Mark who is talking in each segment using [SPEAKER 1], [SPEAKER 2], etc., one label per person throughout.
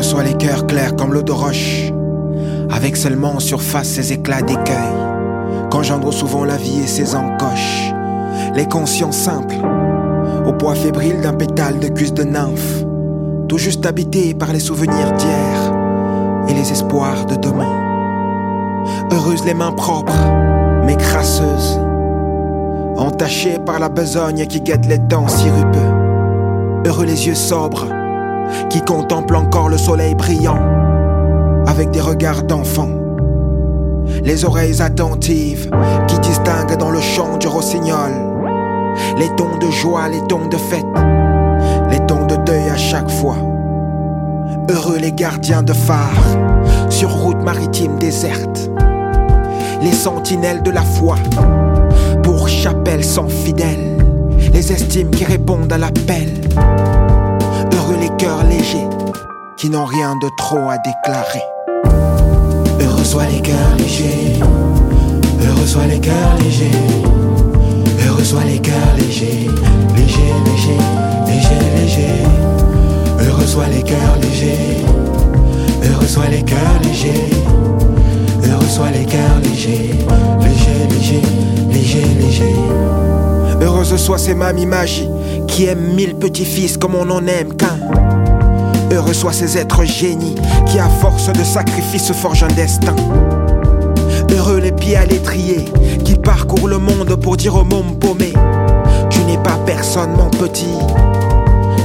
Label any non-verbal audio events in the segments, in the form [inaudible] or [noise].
[SPEAKER 1] reçois les cœurs clairs comme l'eau de roche, avec seulement en surface ces éclats d'écueil, qu'engendre souvent la vie et ses encoches, les consciences simples, au poids fébrile d'un pétale de cuisse de nymphe, tout juste habité par les souvenirs d'hier et les espoirs de demain. Heureuses les mains propres, mais crasseuses, entachées par la besogne qui guette les dents sirupeux. Heureux les yeux sobres, qui contemplent encore le soleil brillant, avec des regards d'enfant. Les oreilles attentives, qui distinguent dans le chant du rossignol les tons de joie, les tons de fête, les tons de deuil à chaque fois. Heureux les gardiens de phare, sur route maritime déserte, les sentinelles de la foi, pour chapelle sans fidèles, les estimes qui répondent à l'appel. Heureux les cœurs légers, qui n'ont rien de trop à déclarer. Heureux soient les cœurs légers, heureux soient les cœurs légers. Heureux soient les cœurs légers, légers, légers, légers, légers. Heureux soient les cœurs légers, heureux soient les cœurs légers. Heureux soient les cœurs légers, légers, légers, légers, légers. Heureuse soit ces mamies magie qui aiment mille petits-fils comme on en aime qu'un. Heureux soient ces êtres génies qui, à force de sacrifices, forgent un destin. Heureux les pieds à l'étrier qui parcourent le monde pour dire au môme paumé Tu n'es pas personne, mon petit.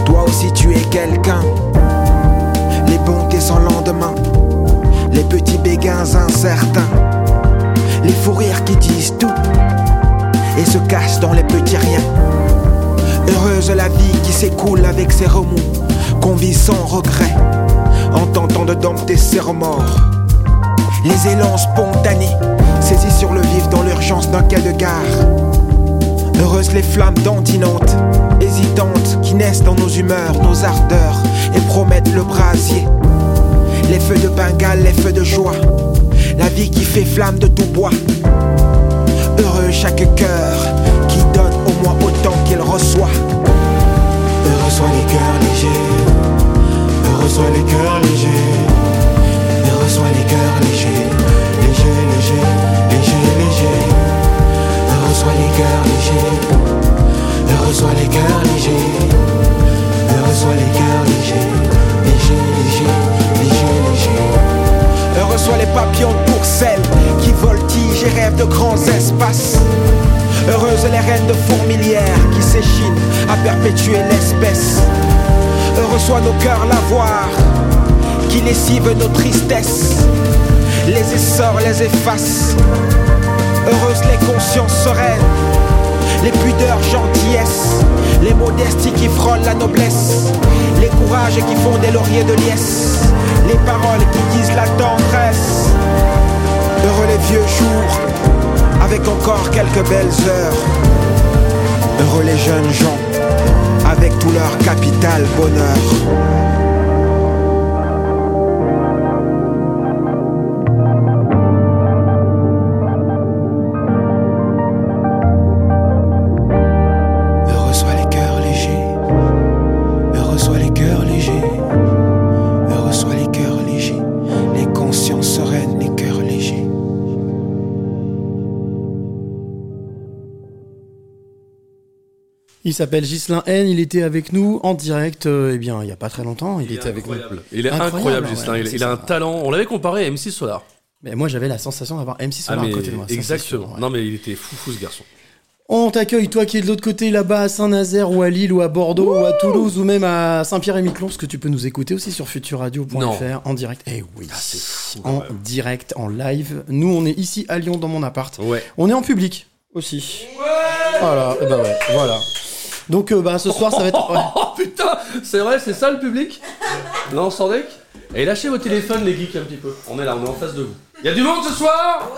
[SPEAKER 1] Toi aussi, tu es quelqu'un. Les bontés sans lendemain, les petits béguins incertains, les fous rires qui disent tout et se cachent dans les petits riens. Heureuse la vie qui s'écoule avec ses remous, qu'on vit sans regret, en tentant de dompter ses remords. Les élans spontanés, saisis sur le vif dans l'urgence d'un quai de gare. Heureuses les flammes dantinantes, hésitantes, qui naissent dans nos humeurs, nos ardeurs, et promettent le brasier. Les feux de Bengale, les feux de joie, la vie qui fait flamme de tout bois. Heureux chaque cœur qui donne moins autant qu'il reçoit. Heureux soient les cœurs légers, soient les cœurs légers. Heureux soient les cœurs légers, légers, légers, légers, légers. Les cœurs légers, heureux soient les cœurs légers. Heureux soient les cœurs légers, légers, légers, légers, légers. Les papillons de qui voltigent et rêvent de grands espaces. Heureuses les reines de fourmilières qui s'échinent à perpétuer l'espèce. Heureux soient nos cœurs lavoirs qui lessivent nos tristesses, les essors, les efface. Heureuses les consciences sereines, les pudeurs gentillesses, les modesties qui frôlent la noblesse, les courages qui font des lauriers de liesse, les paroles qui disent la tendresse. Heureux les vieux jours, avec encore quelques belles heures. Heureux les jeunes gens, avec tout leur capital bonheur.
[SPEAKER 2] S'appelle Ghislain N, il était avec nous en direct, euh, eh bien, il n'y a pas très longtemps, il,
[SPEAKER 3] Il est
[SPEAKER 2] était avec nous.
[SPEAKER 3] incroyable. Il est
[SPEAKER 2] Incroyable,
[SPEAKER 3] incroyable,
[SPEAKER 2] ouais,
[SPEAKER 3] Justin. Il, il a un
[SPEAKER 2] ça.
[SPEAKER 3] talent. On l'avait comparé à MC Solar.
[SPEAKER 2] Mais moi j'avais la sensation d'avoir MC
[SPEAKER 3] Ah,
[SPEAKER 2] Solar
[SPEAKER 3] mais
[SPEAKER 2] à côté de moi.
[SPEAKER 3] exactement.
[SPEAKER 2] ouais.
[SPEAKER 3] Non, mais il était fou, fou ce garçon.
[SPEAKER 2] On t'accueille, toi qui es de l'autre côté là-bas à Saint-Nazaire ou à Lille ou à Bordeaux ou à Toulouse ou même à Saint-Pierre-et-Miquelon, parce que tu peux nous écouter aussi sur futurradio.fr en direct. Eh oui,
[SPEAKER 3] Ah, fou.
[SPEAKER 2] en direct, en live. Nous on est ici à Lyon dans mon appart.
[SPEAKER 3] Ouais.
[SPEAKER 2] On est en public aussi. voilà, et bah ouais, voilà. Donc euh, bah ce soir ça va être. [laughs] ouais.
[SPEAKER 3] Oh putain, c'est vrai, c'est ça le public Non, sans deck Et lâchez vos téléphones, les geeks, un petit peu. On est là, on est en face de vous. Y a du monde ce soir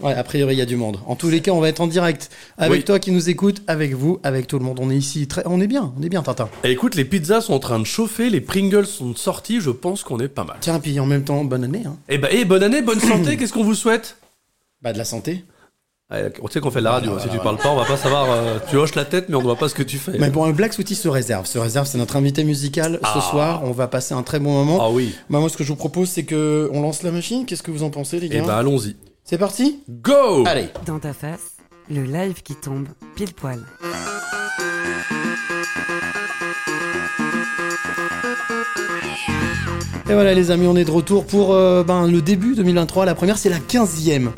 [SPEAKER 2] Ouais, a priori, il y a du monde. En tous les cas, on va être en direct avec
[SPEAKER 3] Oui.
[SPEAKER 2] toi qui nous écoute, avec vous, avec tout le monde. On est ici, très... on est bien, on est bien, Tintin.
[SPEAKER 3] Eh, écoute, les pizzas sont en train de chauffer, les Pringles sont sortis, je pense qu'on est pas mal.
[SPEAKER 2] Tiens, puis en même temps, bonne année. Hein.
[SPEAKER 3] Eh bah, eh, bonne année, bonne santé, [clears throat] qu'est-ce qu'on vous souhaite?
[SPEAKER 2] Bah, de la santé.
[SPEAKER 3] Ouais, on sait qu'on fait de la radio. si tu parles pas, on va pas savoir. euh, tu hoches la tête, mais on ne voit pas ce que tu fais.
[SPEAKER 2] Mais bon, Black Sweetie se réserve. Se réserve, c'est notre invité musical ce
[SPEAKER 3] Ah.
[SPEAKER 2] soir. On va passer un très bon moment.
[SPEAKER 3] Ah oui.
[SPEAKER 2] Bah, moi, ce que je vous propose, c'est que on lance la machine. Qu'est-ce que vous en pensez, les
[SPEAKER 3] Eh
[SPEAKER 2] gars
[SPEAKER 3] ben, allons-y.
[SPEAKER 2] C'est parti?
[SPEAKER 3] Go
[SPEAKER 2] Allez
[SPEAKER 4] Dans ta face, le live qui tombe pile poil.
[SPEAKER 2] Et voilà, les amis, on est de retour pour euh, ben, le début 2023. La première, c'est la 15e.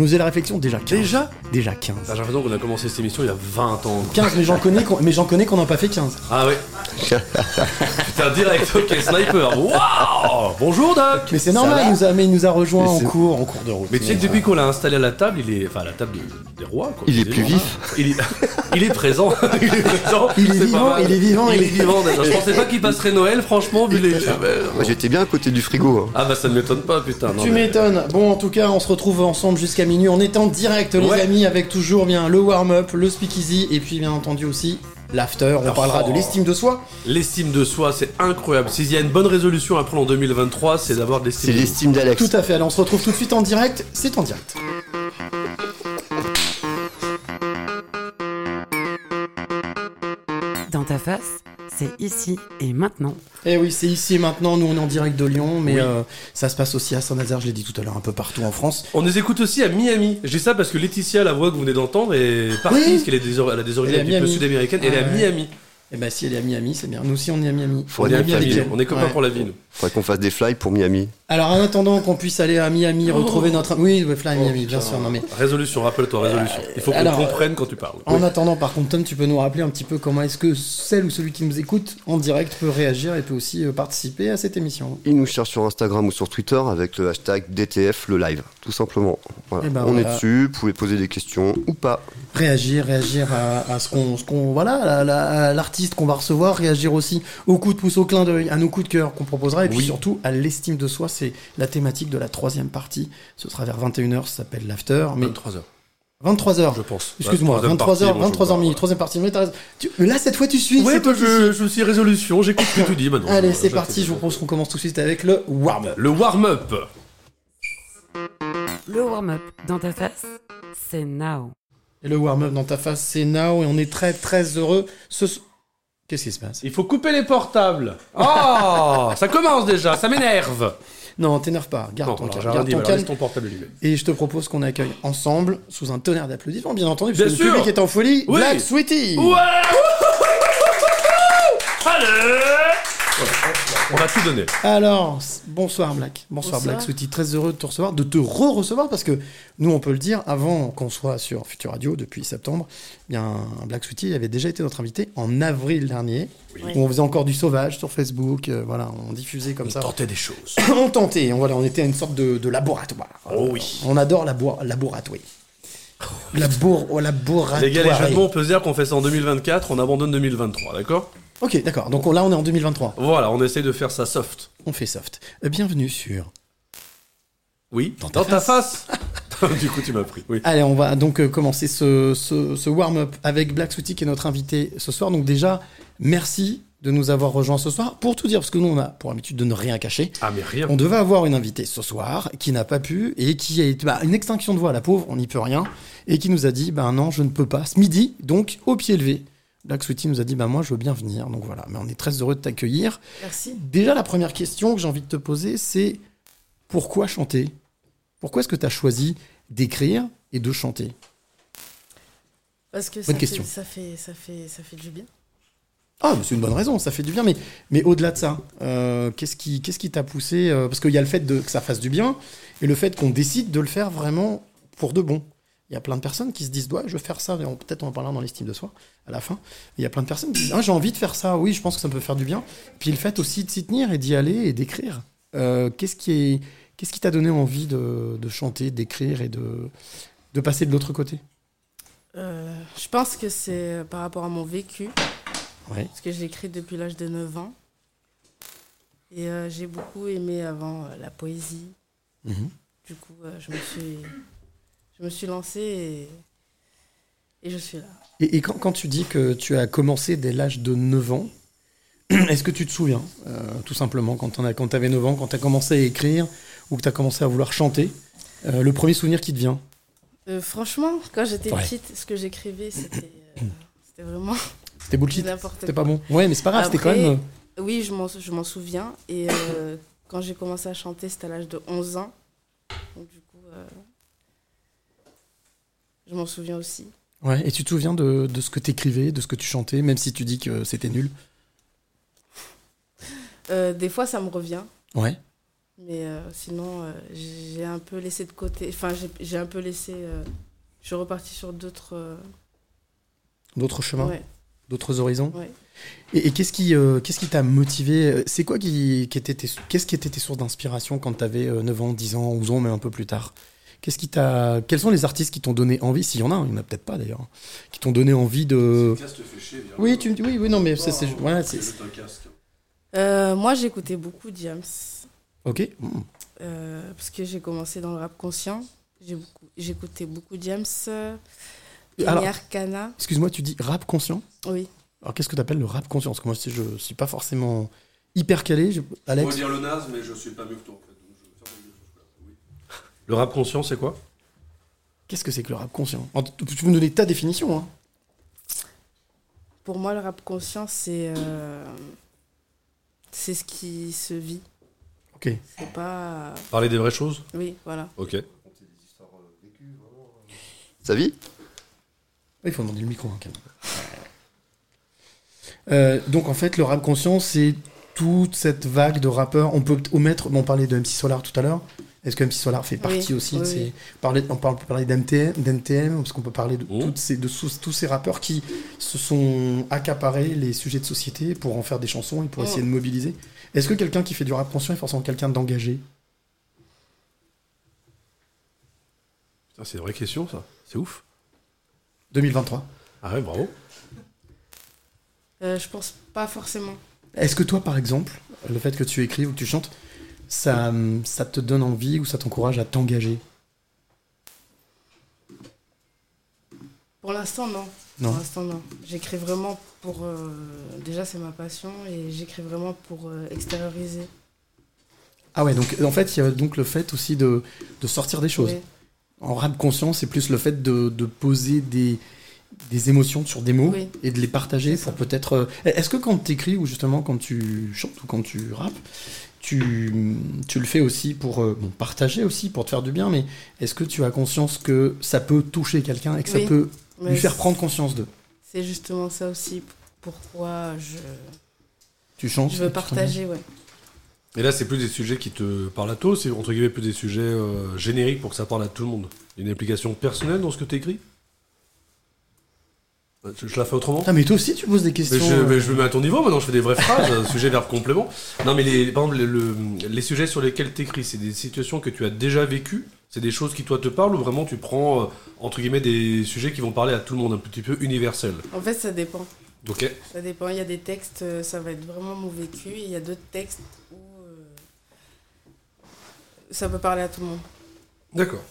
[SPEAKER 2] Nous la réflexion Déjà 15.
[SPEAKER 3] Déjà
[SPEAKER 2] Déjà 15.
[SPEAKER 3] Ah, J'ai l'impression qu'on a commencé cette émission il y a 20 ans.
[SPEAKER 2] 15, mais j'en connais, qu'on- mais j'en connais qu'on n'a pas fait 15.
[SPEAKER 3] Ah oui. [laughs] Putain, direct, ok, sniper. Waouh Bonjour Doc
[SPEAKER 2] Mais c'est normal, il nous a, mais il nous a rejoint en cours, en cours de route.
[SPEAKER 3] Mais tu sais que depuis qu'on l'a installé à la table, il est. Enfin, à la table de- des rois, quoi.
[SPEAKER 5] Il est
[SPEAKER 3] des
[SPEAKER 5] plus vif.
[SPEAKER 3] Il est, [laughs] il est présent. [laughs] il est présent.
[SPEAKER 2] Il est
[SPEAKER 3] c'est pas
[SPEAKER 2] vivant,
[SPEAKER 3] mal.
[SPEAKER 2] il est vivant,
[SPEAKER 3] Il
[SPEAKER 2] il
[SPEAKER 3] est
[SPEAKER 2] est-
[SPEAKER 3] vivant. Je pensais pas qu'il passerait Noël, franchement, vu les.
[SPEAKER 5] Moi j'étais bien à côté du frigo. hein.
[SPEAKER 3] Ah bah ça ne m'étonne pas, putain. non,
[SPEAKER 2] Tu
[SPEAKER 3] mais-
[SPEAKER 2] m'étonnes. Bon, en tout cas, on se retrouve ensemble jusqu'à minuit. On est en direct, les amis, avec toujours bien le warm-up, le speakeasy, et puis bien entendu aussi l'after. On
[SPEAKER 3] Oh.
[SPEAKER 2] parlera de l'estime de soi.
[SPEAKER 3] L'estime de soi, c'est incroyable. S'il y a une bonne résolution à prendre en 2023, c'est d'avoir de l'estime
[SPEAKER 5] C'est
[SPEAKER 3] de soi.
[SPEAKER 5] l'estime d'Alex.
[SPEAKER 2] Tout à fait. Alors, on se retrouve tout de suite en direct. C'est en direct.
[SPEAKER 4] Dans ta face, c'est ici et maintenant.
[SPEAKER 2] Eh oui, c'est ici et maintenant. Nous, on est en direct de Lyon, mais
[SPEAKER 3] Oui.
[SPEAKER 2] euh, ça se passe aussi à Saint-Nazaire, je l'ai dit tout à l'heure, un peu partout en France.
[SPEAKER 3] On nous écoute aussi à Miami. Je dis ça parce que Laetitia, la voix que vous venez d'entendre, est partie,
[SPEAKER 2] Oui.
[SPEAKER 3] parce qu'elle est des or- elle a des origines un peu sud-américaines. Elle est à. Miami.
[SPEAKER 2] Eh ben, si elle est à Miami, c'est bien. Nous aussi, on est à Miami.
[SPEAKER 5] Faut
[SPEAKER 3] On est
[SPEAKER 5] aller
[SPEAKER 3] à
[SPEAKER 5] à
[SPEAKER 3] Miami.
[SPEAKER 5] Miami.
[SPEAKER 3] On est copains
[SPEAKER 2] Ouais.
[SPEAKER 3] pour la vie, nous.
[SPEAKER 5] Faudrait qu'on fasse des fly pour Miami.
[SPEAKER 2] Alors, en attendant qu'on puisse aller à Miami, retrouver notre. Oui, ouais, Fly Miami, bien sûr. Non, mais.
[SPEAKER 3] Résolution, rappelle-toi, résolution. Il faut qu'on
[SPEAKER 2] alors,
[SPEAKER 3] comprenne quand tu parles.
[SPEAKER 2] En attendant, par contre, Tom, tu peux nous rappeler un petit peu comment est-ce que celle ou celui qui nous écoute en direct peut réagir et peut aussi euh, participer à cette émission.
[SPEAKER 5] Il nous cherche sur Instagram ou sur Twitter avec le hashtag DTF le live, tout simplement. Voilà.
[SPEAKER 2] Eh ben
[SPEAKER 5] On
[SPEAKER 2] voilà.
[SPEAKER 5] est dessus, vous pouvez poser des questions ou pas.
[SPEAKER 2] Réagir, réagir à, à ce qu'on, ce qu'on, voilà, à la- à l'artiste qu'on va recevoir, réagir aussi au coup de pouce, au clin d'œil, à nos coups de cœur qu'on proposera, et puis
[SPEAKER 3] Oui.
[SPEAKER 2] surtout à l'estime de soi. C'est la thématique de la troisième partie. Ce sera vers 21h, ça s'appelle l'after, mais
[SPEAKER 3] 23h,
[SPEAKER 2] 23h.
[SPEAKER 3] je pense.
[SPEAKER 2] Excuse-moi,
[SPEAKER 3] La troisième
[SPEAKER 2] 23h,
[SPEAKER 3] partie, bon,
[SPEAKER 2] 23h
[SPEAKER 3] je-
[SPEAKER 2] minuit, troisième partie. Mais. Tu- Là, cette fois, tu suis.
[SPEAKER 3] Ouais,
[SPEAKER 2] c'est toi
[SPEAKER 3] bah, je, je suis résolution, j'écoute ce que tu dis maintenant.
[SPEAKER 2] Allez, c'est parti. Je vous propose qu'on commence tout de suite avec le warm-up.
[SPEAKER 3] Le warm-up.
[SPEAKER 4] Le warm-up dans ta face, c'est now.
[SPEAKER 2] Et le warm-up dans ta face, c'est now. Et on est très, très heureux. Ce... Qu'est-ce qui se passe?
[SPEAKER 3] Il faut couper les portables. Oh, ça commence déjà, ça m'énerve.
[SPEAKER 2] Non, t'énerve pas. Garde
[SPEAKER 3] Bon,
[SPEAKER 2] ton
[SPEAKER 3] alors,
[SPEAKER 2] calme. Garde
[SPEAKER 3] dit,
[SPEAKER 2] ton calme.
[SPEAKER 3] laisse ton portable allumé.
[SPEAKER 2] Et je te propose qu'on accueille ensemble, sous un tonnerre d'applaudissements, bien entendu, parce
[SPEAKER 3] Bien
[SPEAKER 2] que le public est en folie.
[SPEAKER 3] Oui.
[SPEAKER 2] Black Sweetie
[SPEAKER 3] Ouais Allez On va tout donner.
[SPEAKER 2] Alors, bonsoir Black. Bonsoir,
[SPEAKER 4] Bonsoir.
[SPEAKER 2] Black Sweetie. Très heureux de te recevoir, de te re-recevoir, parce que nous, on peut le dire, avant qu'on soit sur Future Radio, depuis septembre, eh bien, Black Sweetie avait déjà été notre invité en avril dernier,
[SPEAKER 4] Oui.
[SPEAKER 2] où on faisait encore du sauvage sur Facebook, euh, voilà, on diffusait comme ça.
[SPEAKER 3] Tenter des choses. [clears throat]
[SPEAKER 2] on tentait, on, voilà, on était à une sorte de, de laboratoire.
[SPEAKER 3] Oh oui.
[SPEAKER 2] On adore la laboratoire. Labour, oh, laboratoire.
[SPEAKER 3] Les gars, les jeux de mots, on peut se dire qu'on fait ça en 2024, on abandonne 2023, d'accord?
[SPEAKER 2] Ok, d'accord. Donc on- là, on est en 2023.
[SPEAKER 3] Voilà, on essaye de faire ça soft.
[SPEAKER 2] On fait soft. Euh, Bienvenue sur.
[SPEAKER 3] Oui
[SPEAKER 2] Dans ta
[SPEAKER 3] face [laughs] Du coup, tu m'as pris, oui.
[SPEAKER 2] Allez, on va donc euh, commencer ce, ce- ce warm-up avec Black Sweetie qui est notre invité ce soir. Donc déjà, merci de nous avoir rejoints ce soir. Pour tout dire, parce que nous, on a pour habitude de ne rien cacher.
[SPEAKER 3] Ah, mais rien.
[SPEAKER 2] On devait avoir une invitée ce soir qui n'a pas pu et qui a été bah, une extinction de voix, la pauvre, on n'y peut rien, et qui nous a dit ben non, je ne peux pas. Ce midi, donc au pied levé, Black Sweetie nous a dit ben moi je veux bien venir. Donc voilà, mais on est très heureux de t'accueillir.
[SPEAKER 4] Merci.
[SPEAKER 2] Déjà, la première question que j'ai envie de te poser, c'est pourquoi chanter? Pourquoi est-ce que tu as choisi d'écrire et de chanter?
[SPEAKER 6] Parce que ça
[SPEAKER 2] question.
[SPEAKER 6] fait, ça fait ça fait ça fait du bien.
[SPEAKER 2] Ah, c'est une bonne raison, ça fait du bien. Mais, mais au-delà de ça, euh, qu'est-ce qui t'a poussé euh, Parce qu'il y a le fait de, que ça fasse du bien et le fait qu'on décide de le faire vraiment pour de bon. Il y a plein de personnes qui se disent, ouais, je veux faire ça, peut-être on en parlera dans l'estime de soi à la fin. Il y a plein de personnes qui disent, ah, j'ai envie de faire ça, oui, je pense que ça peut faire du bien. Puis le fait aussi de s'y tenir et d'y aller et d'écrire. Euh, qu'est-ce qui est, qu'est-ce qui t'a donné envie de, de chanter, d'écrire et de, de passer de l'autre côté?
[SPEAKER 6] Euh, je pense que c'est par rapport à mon vécu,
[SPEAKER 2] Ouais.
[SPEAKER 6] parce que j'ai écrit depuis l'âge de 9 ans. Et euh, j'ai beaucoup aimé avant la poésie.
[SPEAKER 2] Mhm.
[SPEAKER 6] Du coup, je me suis je me suis lancée et, et je suis là.
[SPEAKER 2] Et, et quand, quand tu dis que tu as commencé dès l'âge de 9 ans, [clears throat] est-ce que tu te souviens, euh, tout simplement, quand tu avais 9 ans, quand tu as commencé à écrire ou que tu as commencé à vouloir chanter, euh, le premier souvenir qui te vient?
[SPEAKER 6] Euh, franchement, quand j'étais
[SPEAKER 2] Ouais.
[SPEAKER 6] petite, ce que j'écrivais, c'était c'était vraiment [clears throat]
[SPEAKER 2] C'était bullshit. C'était pas bon. Ouais, mais c'est pas grave, c'était quand même.
[SPEAKER 6] Oui, je m'en souviens. Et quand j'ai commencé à chanter, c'était à l'âge de 11 ans. Donc du coup, je m'en souviens aussi.
[SPEAKER 2] Ouais, et tu te souviens de, de ce que t'écrivais, de ce que tu chantais, même si tu dis que c'était nul?
[SPEAKER 6] Euh, des fois, ça me revient.
[SPEAKER 2] Ouais.
[SPEAKER 6] Mais euh, sinon, euh, j'ai un peu laissé de côté. Enfin, j'ai- un peu laissé. je suis repartie sur d'autres.
[SPEAKER 2] D'autres chemins,
[SPEAKER 6] ouais,
[SPEAKER 2] d'autres horizons?
[SPEAKER 6] ouais.
[SPEAKER 2] Et, et qu'est-ce qui qu'est-ce qui t'a motivé C'est quoi qui, qui était tes, qu'est-ce qui était tes sources d'inspiration quand t'avais euh, 9 ans, 10 ans, 11 ans, même un peu plus tard? Qu'est-ce qui t'a Quels sont les artistes qui t'ont donné envie S'il y en a, il y en a peut-être pas d'ailleurs, qui t'ont donné envie de. Oui, tu me dis oui, oui, non, mais c'est, c'est, ouais, c'est- c'est-
[SPEAKER 6] Euh, moi, j'écoutais beaucoup James.
[SPEAKER 2] ok.
[SPEAKER 6] Euh, parce que j'ai commencé dans le rap conscient. J'ai beaucoup- J'écoutais beaucoup James. Euh,
[SPEAKER 2] Alors-
[SPEAKER 6] Arcana.
[SPEAKER 2] Excuse-moi, tu dis rap conscient?
[SPEAKER 6] Oui.
[SPEAKER 2] Alors qu'est-ce que t'appelles le rap conscient? Parce que moi, je, je suis pas forcément hyper calé. je- Alex,
[SPEAKER 3] dire le naze, mais je suis pas mieux que toi fait. Le rap conscient, c'est quoi?
[SPEAKER 2] Qu'est-ce que c'est que le rap conscient? En- Tu peux me donner ta définition hein
[SPEAKER 6] Pour moi, le rap conscient, c'est. euh, c'est ce qui se vit.
[SPEAKER 2] Ok.
[SPEAKER 6] C'est pas.
[SPEAKER 3] Parler des vraies choses?
[SPEAKER 6] Oui, voilà.
[SPEAKER 3] Ok.
[SPEAKER 5] Sa vie?
[SPEAKER 2] Il faut demander le micro. hein, quand même. Euh, donc en fait, le rap conscient, c'est toute cette vague de rappeurs. On peut omettre, bon, on parlait de MC Solar tout à l'heure. Est-ce que MC Solar fait partie
[SPEAKER 6] Oui,
[SPEAKER 2] aussi de ces...
[SPEAKER 6] oui.
[SPEAKER 2] Parler, on peut parler d'NTM, parce qu'on peut parler de,
[SPEAKER 3] Oh.
[SPEAKER 2] toutes ces, de sous- tous ces rappeurs qui se sont accaparés les sujets de société pour en faire des chansons et pour
[SPEAKER 6] Oh.
[SPEAKER 2] essayer de mobiliser. Est-ce que quelqu'un qui fait du rap conscient est forcément quelqu'un d'engagé?
[SPEAKER 3] Putain, c'est une vraie question ça. C'est ouf.
[SPEAKER 2] 2023
[SPEAKER 3] Ah ouais, bravo.
[SPEAKER 6] Euh, je pense pas forcément.
[SPEAKER 2] Est-ce que toi, par exemple, le fait que tu écrives ou que tu chantes, ça, ça te donne envie ou ça t'encourage à t'engager
[SPEAKER 6] Pour l'instant, non.
[SPEAKER 2] Non.
[SPEAKER 6] Pour l'instant, non. J'écris vraiment pour. euh, Déjà, c'est ma passion et j'écris vraiment pour euh, extérioriser.
[SPEAKER 2] Ah ouais, donc en fait, il y a donc le fait aussi de, de sortir des choses.
[SPEAKER 6] Oui.
[SPEAKER 2] En rap conscient, c'est plus le fait de, de poser des, des émotions sur des mots
[SPEAKER 6] Oui.
[SPEAKER 2] et de les partager pour peut-être... euh, Est-ce que quand tu écris ou justement quand tu chantes ou quand tu rappes, tu, tu le fais aussi pour euh, bon, partager aussi, pour te faire du bien, mais est-ce que tu as conscience que ça peut toucher quelqu'un et que ça peut
[SPEAKER 6] Mais
[SPEAKER 2] lui faire prendre conscience d'eux?
[SPEAKER 6] C'est justement ça aussi pourquoi je,
[SPEAKER 2] Tu chantes
[SPEAKER 6] je veux partager, ouais.
[SPEAKER 3] Et là, c'est plus des sujets qui te parlent à toi, c'est entre guillemets plus des sujets euh, génériques pour que ça parle à tout le monde. Il y a une implication personnelle dans ce que tu écris je, je la fais autrement
[SPEAKER 2] Ah mais toi aussi tu poses des
[SPEAKER 3] mais
[SPEAKER 2] questions.
[SPEAKER 3] je,
[SPEAKER 2] euh,
[SPEAKER 3] mais je me mets à ton niveau maintenant, je fais des vraies phrases, euh, sujet, verbe, complément. Non, mais les, par exemple, le- le- les sujets sur lesquels tu écris, c'est des situations que tu as déjà vécues? C'est des choses qui, toi, te parlent ou vraiment tu prends, euh, entre guillemets, des sujets qui vont parler à tout le monde, un petit peu universel?
[SPEAKER 6] En fait, ça dépend.
[SPEAKER 3] Ok
[SPEAKER 6] Ça dépend. Il y a des textes, ça va être vraiment mon vécu. et Il y a d'autres textes où euh, ça peut parler à tout le monde.
[SPEAKER 3] D'accord.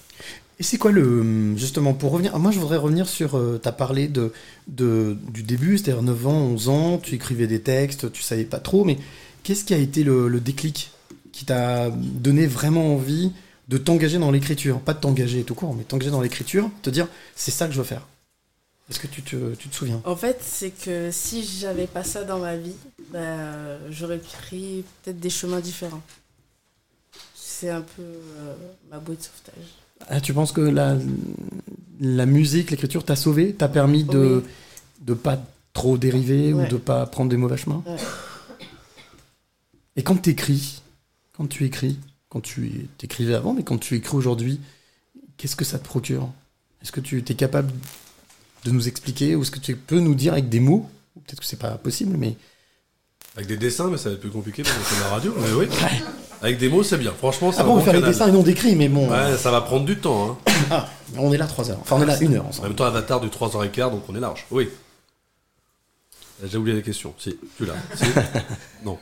[SPEAKER 2] Et c'est quoi le. Justement, pour revenir. Moi, je voudrais revenir sur. tu as parlé de, de, du début, c'est-à-dire 9 ans, 11 ans, tu écrivais des textes, tu savais pas trop, mais qu'est-ce qui a été le, le déclic qui t'a donné vraiment envie de t'engager dans l'écriture? Pas de t'engager tout court, mais t'engager dans l'écriture, te dire c'est ça que je veux faire. Est-ce que tu te, tu te souviens?
[SPEAKER 6] En fait, c'est que si j'avais pas ça dans ma vie, bah, j'aurais pris peut-être des chemins différents. C'est un peu euh, ma bouée de sauvetage.
[SPEAKER 2] Ah, Tu penses que la, la musique, l'écriture t'a sauvé T'a permis de
[SPEAKER 6] Oui.
[SPEAKER 2] de pas trop dériver ou de pas prendre des mauvais chemins?
[SPEAKER 6] Ouais.
[SPEAKER 2] Et quand tu écris, quand tu écris, quand tu t'écrivais avant, mais quand tu écris aujourd'hui, qu'est-ce que ça te procure? Est-ce que tu es capable de nous expliquer ou est-ce que tu peux nous dire avec des mots? Peut-être que c'est pas possible, mais
[SPEAKER 3] Avec des dessins, mais ça va être plus compliqué parce que c'est la radio. Mais oui. [laughs] Avec des mots, c'est bien. Franchement,
[SPEAKER 2] après on
[SPEAKER 3] bon
[SPEAKER 2] va faire les
[SPEAKER 3] canal.
[SPEAKER 2] dessins et non d'écrits, mais bon,
[SPEAKER 3] Ouais, ça va prendre du temps. Hein. [coughs]
[SPEAKER 2] ah, on est là trois heures. Enfin, on est là une heure
[SPEAKER 3] En
[SPEAKER 2] ensemble.
[SPEAKER 3] même temps, Avatar du 3h15, donc on est large. Oui. J'ai oublié la question. Si, tu l'as. Si. [laughs] Non.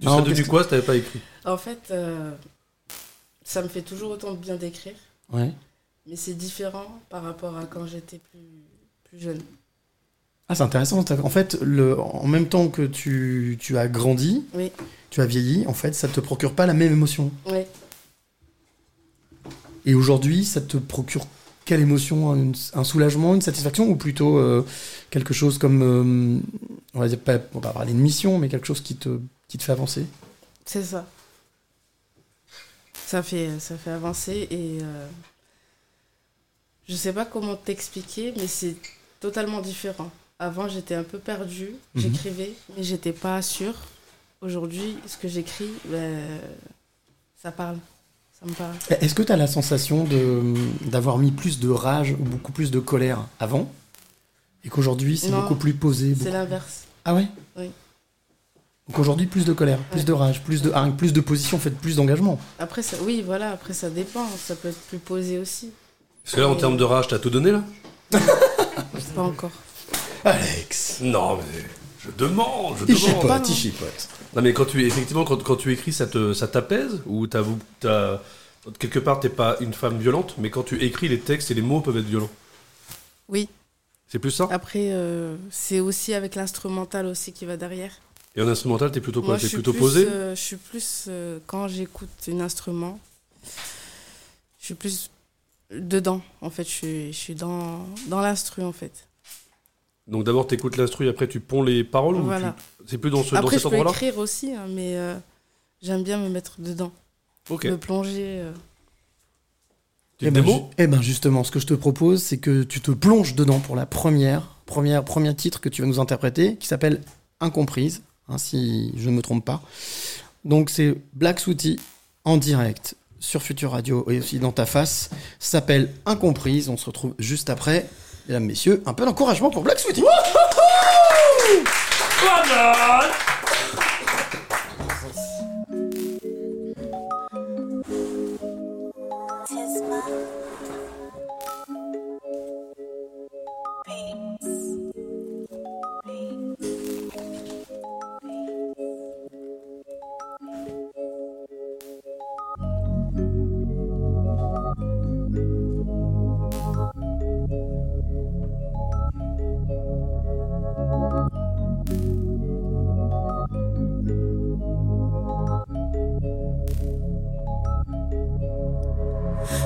[SPEAKER 3] Tu
[SPEAKER 2] Non,
[SPEAKER 3] serais devenu quoi si t'avais pas écrit?
[SPEAKER 6] En fait, euh, ça me fait toujours autant de bien d'écrire,
[SPEAKER 2] Ouais.
[SPEAKER 6] mais c'est différent par rapport à quand j'étais plus, plus jeune.
[SPEAKER 2] Ah, c'est intéressant. En fait, le, en même temps que tu, tu as grandi,
[SPEAKER 6] Oui,
[SPEAKER 2] tu as vieilli, en fait, ça te procure pas la même émotion.
[SPEAKER 6] oui.
[SPEAKER 2] Et aujourd'hui, ça te procure quelle émotion un, un soulagement, une satisfaction ou plutôt euh, quelque chose comme, euh, on va dire pas, on va pas parler de mission, mais quelque chose qui te, qui te fait avancer?
[SPEAKER 6] C'est ça. Ça fait, ça fait avancer et euh, je sais pas comment t'expliquer, mais c'est totalement différent. Avant, j'étais un peu perdue,
[SPEAKER 2] Mhm.
[SPEAKER 6] j'écrivais, mais j'étais pas sûre. Aujourd'hui, ce que j'écris, ben, ça parle. Ça me parle.
[SPEAKER 2] Est-ce que tu as la sensation de, d'avoir mis plus de rage ou beaucoup plus de colère avant et qu'aujourd'hui c'est beaucoup plus posé
[SPEAKER 6] C'est
[SPEAKER 2] beaucoup-
[SPEAKER 6] l'inverse.
[SPEAKER 2] Ah ouais?
[SPEAKER 6] Oui.
[SPEAKER 2] Donc aujourd'hui plus de colère, plus
[SPEAKER 6] Ouais.
[SPEAKER 2] de rage, plus de hargne, plus de position, en fait plus d'engagement.
[SPEAKER 6] Après, ça, oui, voilà, après ça dépend. Ça peut être plus posé aussi.
[SPEAKER 3] Parce que là, en termes de rage, t'as tout donné là? [laughs]
[SPEAKER 6] Pas encore.
[SPEAKER 2] Alex
[SPEAKER 3] Non, mais je demande, je
[SPEAKER 2] Il
[SPEAKER 3] demande.
[SPEAKER 2] chipote, il chipote.
[SPEAKER 3] Non, mais quand tu, effectivement, quand, quand tu écris, ça te, ça t'apaise Ou t'as, t'as- quelque part, t'es pas une femme violente, mais quand tu écris, les textes et les mots peuvent être violents.
[SPEAKER 6] Oui.
[SPEAKER 3] C'est plus ça?
[SPEAKER 6] Après, euh, c'est aussi avec l'instrumental aussi qui va derrière.
[SPEAKER 3] Et en instrumental, t'es plutôt quoi?
[SPEAKER 6] Moi,
[SPEAKER 3] T'es plutôt
[SPEAKER 6] plus,
[SPEAKER 3] posé?
[SPEAKER 6] euh, Je suis plus euh, quand j'écoute un instrument, je suis plus dedans. En fait, je suis, je suis dans dans l'instru en fait.
[SPEAKER 3] Donc d'abord, t'écoutes l'instru, après tu ponds les paroles ou
[SPEAKER 6] Voilà.
[SPEAKER 3] tu- C'est plus dans, ce, dans
[SPEAKER 6] Après,
[SPEAKER 3] cet
[SPEAKER 6] je peux
[SPEAKER 3] endroit-là
[SPEAKER 6] écrire aussi, hein, mais euh, j'aime bien me mettre dedans,
[SPEAKER 3] Ok.
[SPEAKER 6] me plonger. euh.
[SPEAKER 3] Petite
[SPEAKER 2] Eh ben, eh ben justement, ce que je te propose, c'est que tu te plonges dedans pour la première, première, premier titre que tu vas nous interpréter, qui s'appelle Incomprise, hein, si je ne me trompe pas. Donc c'est Black Sooty en direct sur Future Radio et aussi dans ta face. S'appelle Incomprise. On se retrouve juste après. Mesdames, messieurs, un peu d'encouragement pour Black Sooty.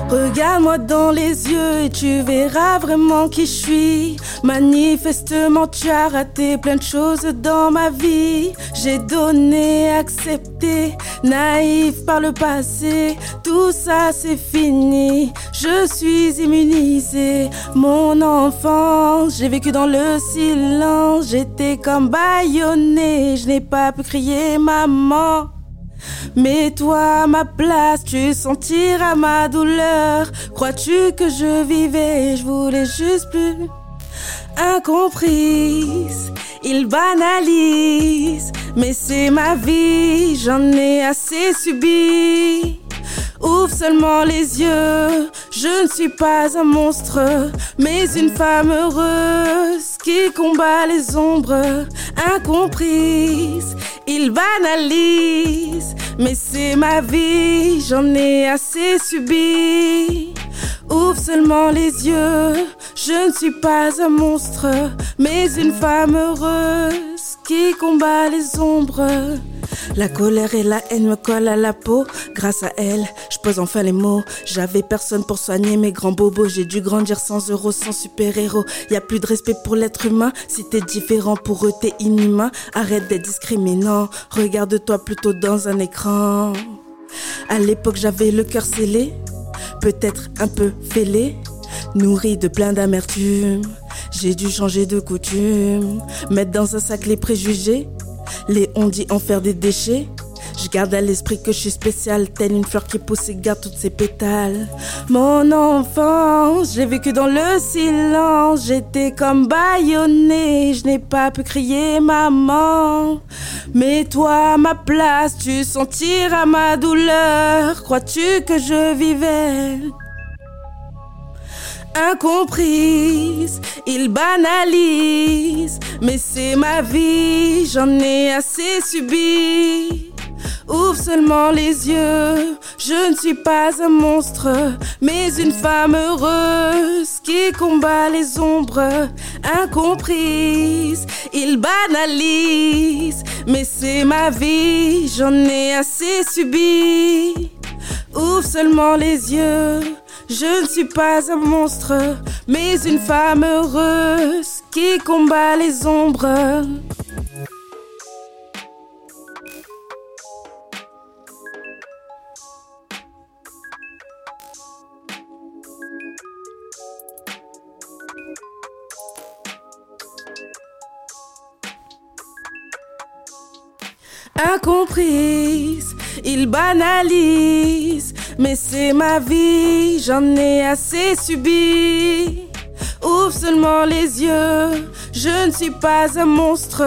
[SPEAKER 6] Regarde-moi dans les yeux et tu verras vraiment qui je suis. Manifestement, tu as raté plein de choses dans ma vie. J'ai donné, accepté, naïf par le passé. Tout ça, c'est fini. Je suis immunisée. Mon enfance, j'ai vécu dans le silence. J'étais comme bâillonnée. Je n'ai pas pu crier maman. Mais toi, ma place, tu sentiras ma douleur. Crois-tu que je vivais, je voulais juste plus incomprise. Il banalise, mais c'est ma vie, j'en ai assez subi. Ouvre seulement les yeux, je ne suis pas un monstre, mais une femme heureuse qui combat les ombres incomprises. Il banalise, mais c'est ma vie, j'en ai assez subi. Ouvre seulement les yeux, je ne suis pas un monstre, mais une femme heureuse qui combat les ombres. La colère et la haine me collent à la peau. Grâce à elle, je pose enfin les mots. J'avais personne pour soigner mes grands bobos. J'ai dû grandir sans euros, sans super-héros. Y a plus de respect pour l'être humain. Si t'es différent, pour eux, t'es inhumain. Arrête d'être discriminant. Regarde-toi plutôt dans un écran. À l'époque, j'avais le cœur scellé. Peut-être un peu fêlé. Nourri de plein d'amertume. J'ai dû changer de coutume. Mettre dans un sac les préjugés. Les on dit en faire des déchets. Je garde à l'esprit que je suis spéciale, telle une fleur qui pousse et garde toutes ses pétales. Mon enfance, j'ai vécu dans le silence. J'étais comme bâillonnée, je n'ai pas pu crier maman. Mais toi, à ma place, tu sentiras ma douleur. Crois-tu que je vivais incomprise, il banalise, mais c'est ma vie, j'en ai assez subi. Ouvre seulement les yeux, je ne suis pas un monstre, mais une femme heureuse qui combat les ombres incomprises. Il banalise, mais c'est ma vie, j'en ai assez subi. Ouvre seulement les yeux, Je ne suis pas un monstre, mais une femme heureuse qui combat les ombres. Il banalise, mais c'est ma vie, j'en ai assez subi. Ouvre seulement les yeux, je ne suis pas un monstre,